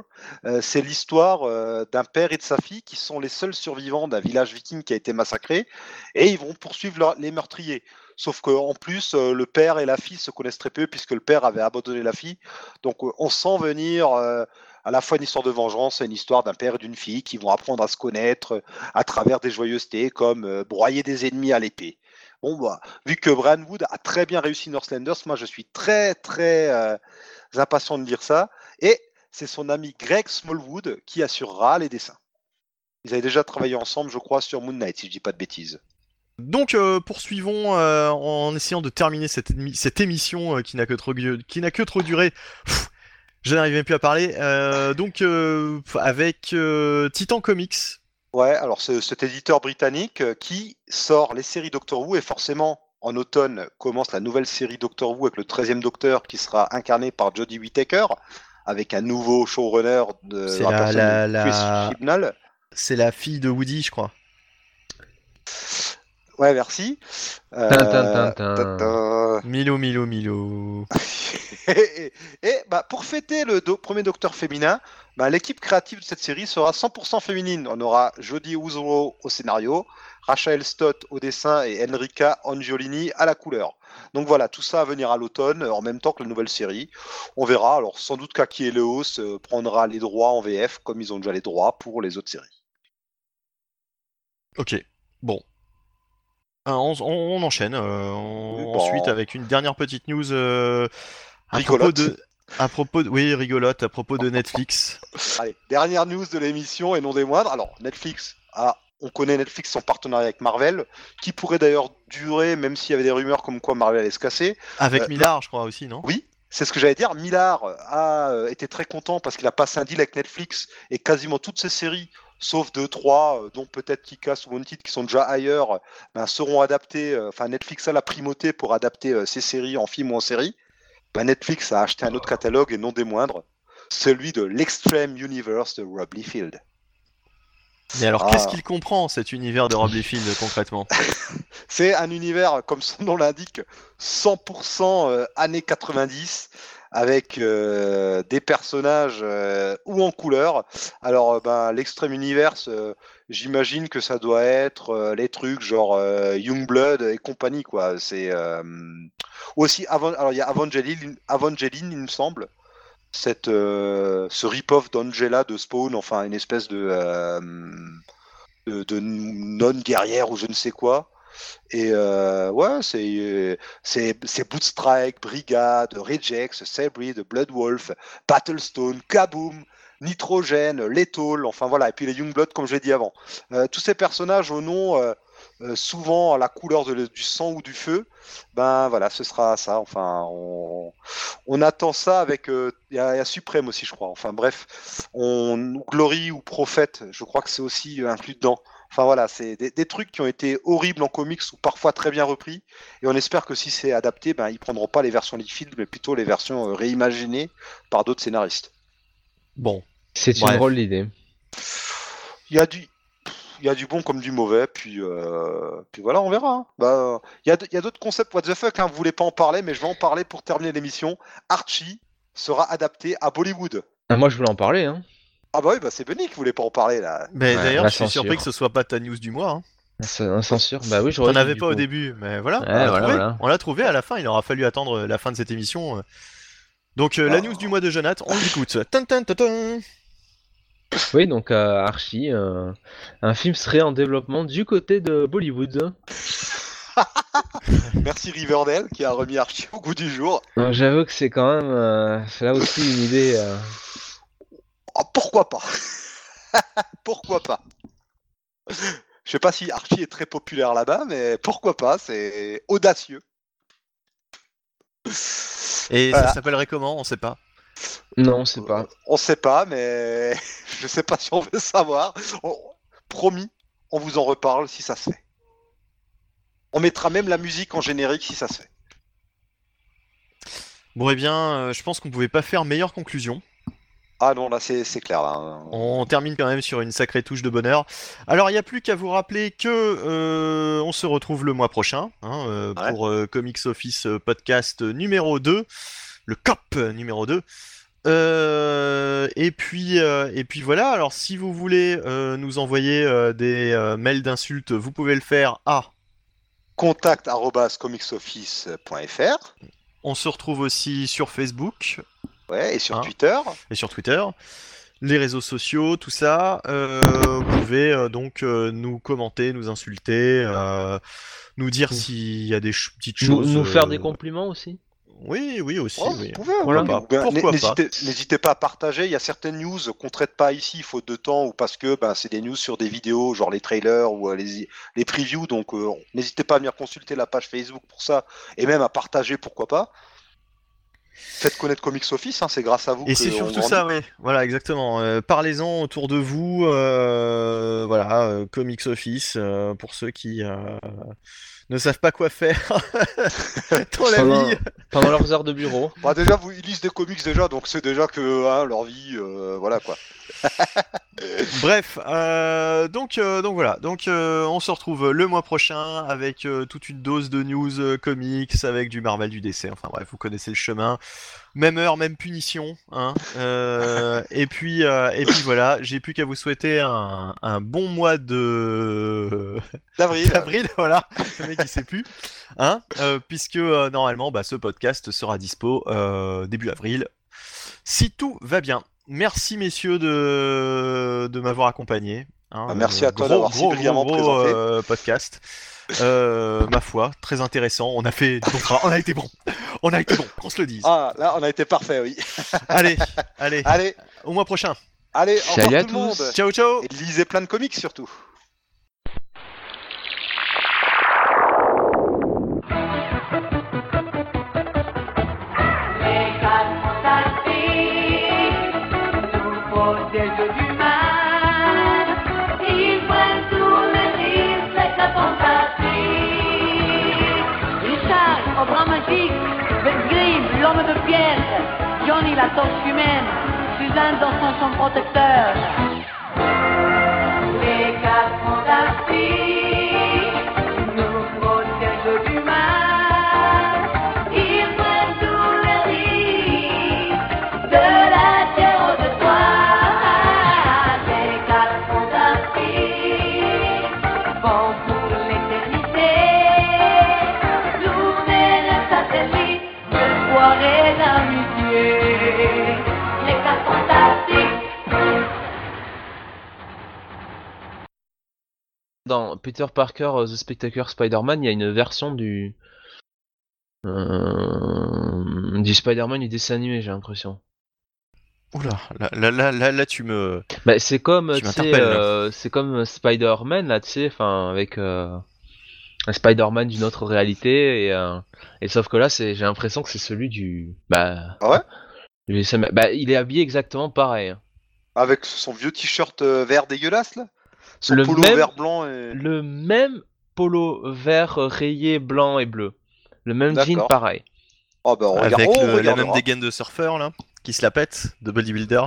c'est l'histoire d'un père et de sa fille qui sont les seuls survivants d'un village viking qui a été massacré, et ils vont poursuivre les meurtriers. Sauf qu'en plus, euh, le père et la fille se connaissent très peu puisque le père avait abandonné la fille. Donc euh, on sent venir euh, à la fois une histoire de vengeance et une histoire d'un père et d'une fille qui vont apprendre à se connaître à travers des joyeusetés comme broyer des ennemis à l'épée. Bon, bah, vu que Brian Wood a très bien réussi Northlanders, moi je suis très très impatient de lire ça. Et c'est son ami Greg Smallwood qui assurera les dessins. Ils avaient déjà travaillé ensemble, je crois, sur Moon Knight, si je dis pas de bêtises. Donc euh, poursuivons euh, en essayant de terminer cette, cette émission euh, qui n'a que trop qui n'a que trop duré. je n'arrivais plus à parler. donc avec Titan Comics. Ouais, alors cet éditeur britannique qui sort les séries Doctor Who et forcément en automne commence la nouvelle série Doctor Who avec le 13e Docteur qui sera incarné par Jodie Whittaker avec un nouveau showrunner de la, la, C'est la fille de Woody, je crois. Ouais, merci. Euh... Milo, Milo, Milo. et, bah, pour fêter le premier Docteur féminin, bah, l'équipe créative de cette série sera 100% féminine. On aura Jodie Uzuro au scénario, Rachel Stott au dessin et Enrica Angiolini à la couleur. Donc voilà, tout ça à venir à l'automne, en même temps que la nouvelle série. On verra. Alors sans doute qu'Aki et Leos euh, prendra les droits en VF, comme ils ont déjà les droits pour les autres séries. Ok. Bon, ah, on, enchaîne euh, ensuite avec une dernière petite news euh, à propos de à propos de, oui rigolote à propos de Netflix. Allez, dernière news de l'émission et non des moindres. Alors Netflix a on connaît Netflix son partenariat avec Marvel, qui pourrait d'ailleurs durer, même s'il y avait des rumeurs comme quoi Marvel allait se casser. Avec euh, Millard, je crois aussi, non? Oui, c'est ce que j'allais dire. Millard a été très content parce qu'il a passé un deal avec Netflix et quasiment toutes ses séries sauf deux, trois, euh, dont peut-être Kikas ou Wanted qui sont déjà ailleurs, ben, seront adaptés. Euh, enfin, Netflix a la primauté pour adapter ses euh, séries en film ou en série. Ben, Netflix a acheté un autre catalogue et non des moindres, celui de l'Extreme Universe de Rob Liefeld. Mais alors, qu'est-ce ah. qu'il comprend cet univers de Rob Liefeld concrètement? C'est un univers, comme son nom l'indique, 100% années 90 avec euh, des personnages euh, ou en couleur. Alors, ben, l'extrême univers, j'imagine que ça doit être les trucs genre Youngblood et compagnie, quoi. C'est aussi avant. Alors, il y a Evangeline, il me semble. Cette, ce rip-off d'Angela de Spawn, enfin une espèce de, de non-guerrière ou je ne sais quoi. Et euh, ouais, c'est Bootstrike, Brigade, Regex, Sabri, Bloodwolf, Battlestone, Kaboom, Nitrogène, Lethal, enfin voilà, et puis les Youngblood comme je l'ai dit avant. Euh, tous ces personnages au nom euh, souvent à la couleur du sang ou du feu, ben voilà, ce sera ça. Enfin, on, attend ça avec. Il y, a Suprême aussi, je crois. Enfin bref, on Glory ou Prophète, je crois que c'est aussi inclus dedans. Enfin voilà, c'est des, des trucs qui ont été horribles en comics ou parfois très bien repris. Et on espère que si c'est adapté, ben ils prendront pas les versions Liefeld, mais plutôt les versions euh, réimaginées par d'autres scénaristes. Bon, C'est une drôle d'idée. Il y a du, il y a du bon comme du mauvais, puis, euh, puis voilà, on verra. hein. Bah, il y a, d- il y a d'autres concepts what the fuck, hein, vous voulez pas en parler, mais je vais en parler pour terminer l'émission. Archie sera adapté à Bollywood. Ah, moi, je voulais en parler. Hein. Ah bah oui, bah c'est Benny qui voulait pas en parler là. mais Ouais, d'ailleurs, la je suis censure. surpris que ce soit pas ta news du mois. Hein. C'est un censure. Bah oui, j'aurais T'en avais pas au début, mais voilà, Ouais, on l'a voilà, trouvé. voilà. On l'a trouvé à la fin. Il aura fallu attendre la fin de cette émission. euh. Donc euh, la Ah. news du mois de Jonathan, on l'écoute. Tin, tin, tin, tin. Oui, donc euh, Archie, euh, un film serait en développement du côté de Bollywood. Merci Riverdale qui a remis Archie au goût du jour. Donc, J'avoue que c'est quand même euh, c'est là aussi une idée. euh, Ah, pourquoi pas? Pourquoi pas? Je sais pas si Archie est très populaire là-bas, mais pourquoi pas? C'est audacieux. Et Voilà. ça s'appellerait comment? On sait pas. Non, c'est pas. On sait pas, mais je sais pas si on veut savoir. On- Promis, on vous en reparle si ça se fait. On mettra même la musique en générique si ça se fait. Bon, eh bien, euh, je pense qu'on pouvait pas faire meilleure conclusion. Ah non, là c'est clair. Là. On termine quand même sur une sacrée touche de bonheur. Alors, il n'y a plus qu'à vous rappeler que euh, on se retrouve le mois prochain hein, euh, Ouais. pour euh, Comics Office podcast numéro 2, le COP numéro 2. Euh, et puis euh, et puis voilà. Alors, si vous voulez euh, nous envoyer des mails d'insultes, vous pouvez le faire à. Contact arobase comicsoffice.fr On se retrouve aussi sur Facebook ouais, et sur Hein. Twitter. et sur Twitter, les réseaux sociaux, tout ça. Euh, vous pouvez euh, donc euh, nous commenter, nous insulter, euh, nous dire Nous- s'il y a des ch- petites Nous, choses. nous faire euh, des compliments aussi. Oui, oui aussi. Oh, oui. vous pouvez, Voilà. oui. Pourquoi pas, pourquoi n'hésitez- pas à partager. Il y a certaines news qu'on traite pas ici, faute de temps, ou parce que ben, c'est des news sur des vidéos, genre les trailers ou euh, les, les previews. Donc, euh, n'hésitez pas à venir consulter la page Facebook pour ça, et même à partager, pourquoi pas. Faites connaître Comics Office, hein, c'est grâce à vous. Et c'est surtout ça, oui. Voilà, exactement. Euh, Parlez-en autour de vous. euh, voilà, euh, Comics Office euh, pour ceux qui ne savent pas quoi faire dans la Pendant, vie. pendant leurs heures de bureau. Bah, déjà, vous, ils lisent des comics déjà, donc c'est déjà que hein, leur vie, euh, voilà quoi. Bref, euh, donc, euh, donc voilà, donc euh, on se retrouve le mois prochain avec euh, toute une dose de news euh, comics, avec du Marvel, du DC, enfin bref, vous connaissez le chemin. Même heure, même punition, hein. Euh, et puis, euh, et puis voilà, j'ai plus qu'à vous souhaiter un, un bon mois de D'avril. d'avril, voilà, le mec il sait plus, hein, euh, puisque normalement, bah, ce podcast sera dispo début avril, si tout va bien. Merci messieurs de, de m'avoir accompagné. Hein, Ah, merci euh, à toi d'avoir si gros, brillamment gros, présenté. euh, podcast. Euh, ma foi, très intéressant. On a fait, on a été bon, on a été bon, qu'on se le dise. Ah, là, on a été parfait, oui. Allez, allez, Allez, au mois prochain. allez, au revoir à tout le monde. Ciao, ciao. Et lisez plein de comics surtout. Johnny, la torche humaine, Suzanne dans son champ protecteur. Dans Peter Parker euh, The Spectacular Spider-Man, il y a une version du. euh, du Spider-Man du dessin animé, j'ai l'impression. Oula, là, là, là, là, là, tu me. Bah, c'est comme, euh, c'est comme Spider-Man là, tu sais, enfin avec. euh, un Spider-Man d'une autre réalité et, euh, et sauf que là c'est j'ai l'impression que c'est celui du bah Ah ouais? bah, il est habillé exactement pareil hein. Avec son vieux t-shirt vert dégueulasse là? Son Le polo même- vert blanc et. le même polo vert rayé blanc et bleu le même jean pareil Oh bah on regarde. Avec oh, on le- la même dégaine de surfeur là, qui se la pète, de bodybuilder.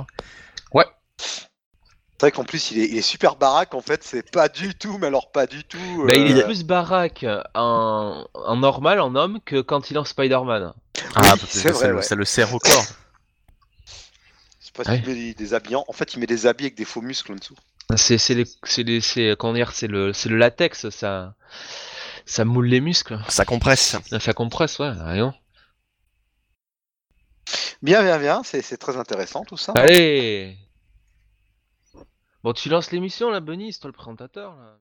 C'est vrai qu'en plus il est, il est super baraque en fait, c'est pas du tout, mais alors pas du tout. bah, il est euh, plus baraque en, en normal en homme que quand il est en Spider-Man Ah, Oui, parce que c'est ça, vrai, le- ouais. ça le sert au corps. C'est pas Ouais. qu'il met des habillants. En fait, il met des habits avec des faux muscles en dessous. C'est c'est les c'est les c'est comment dire c'est le c'est le latex ça ça moule les muscles Ça compresse. ça compresse ouais rien Bien, bien, bien. C'est c'est très intéressant tout ça. Allez Bon, tu lances l'émission là, Benny, c'est toi le présentateur là.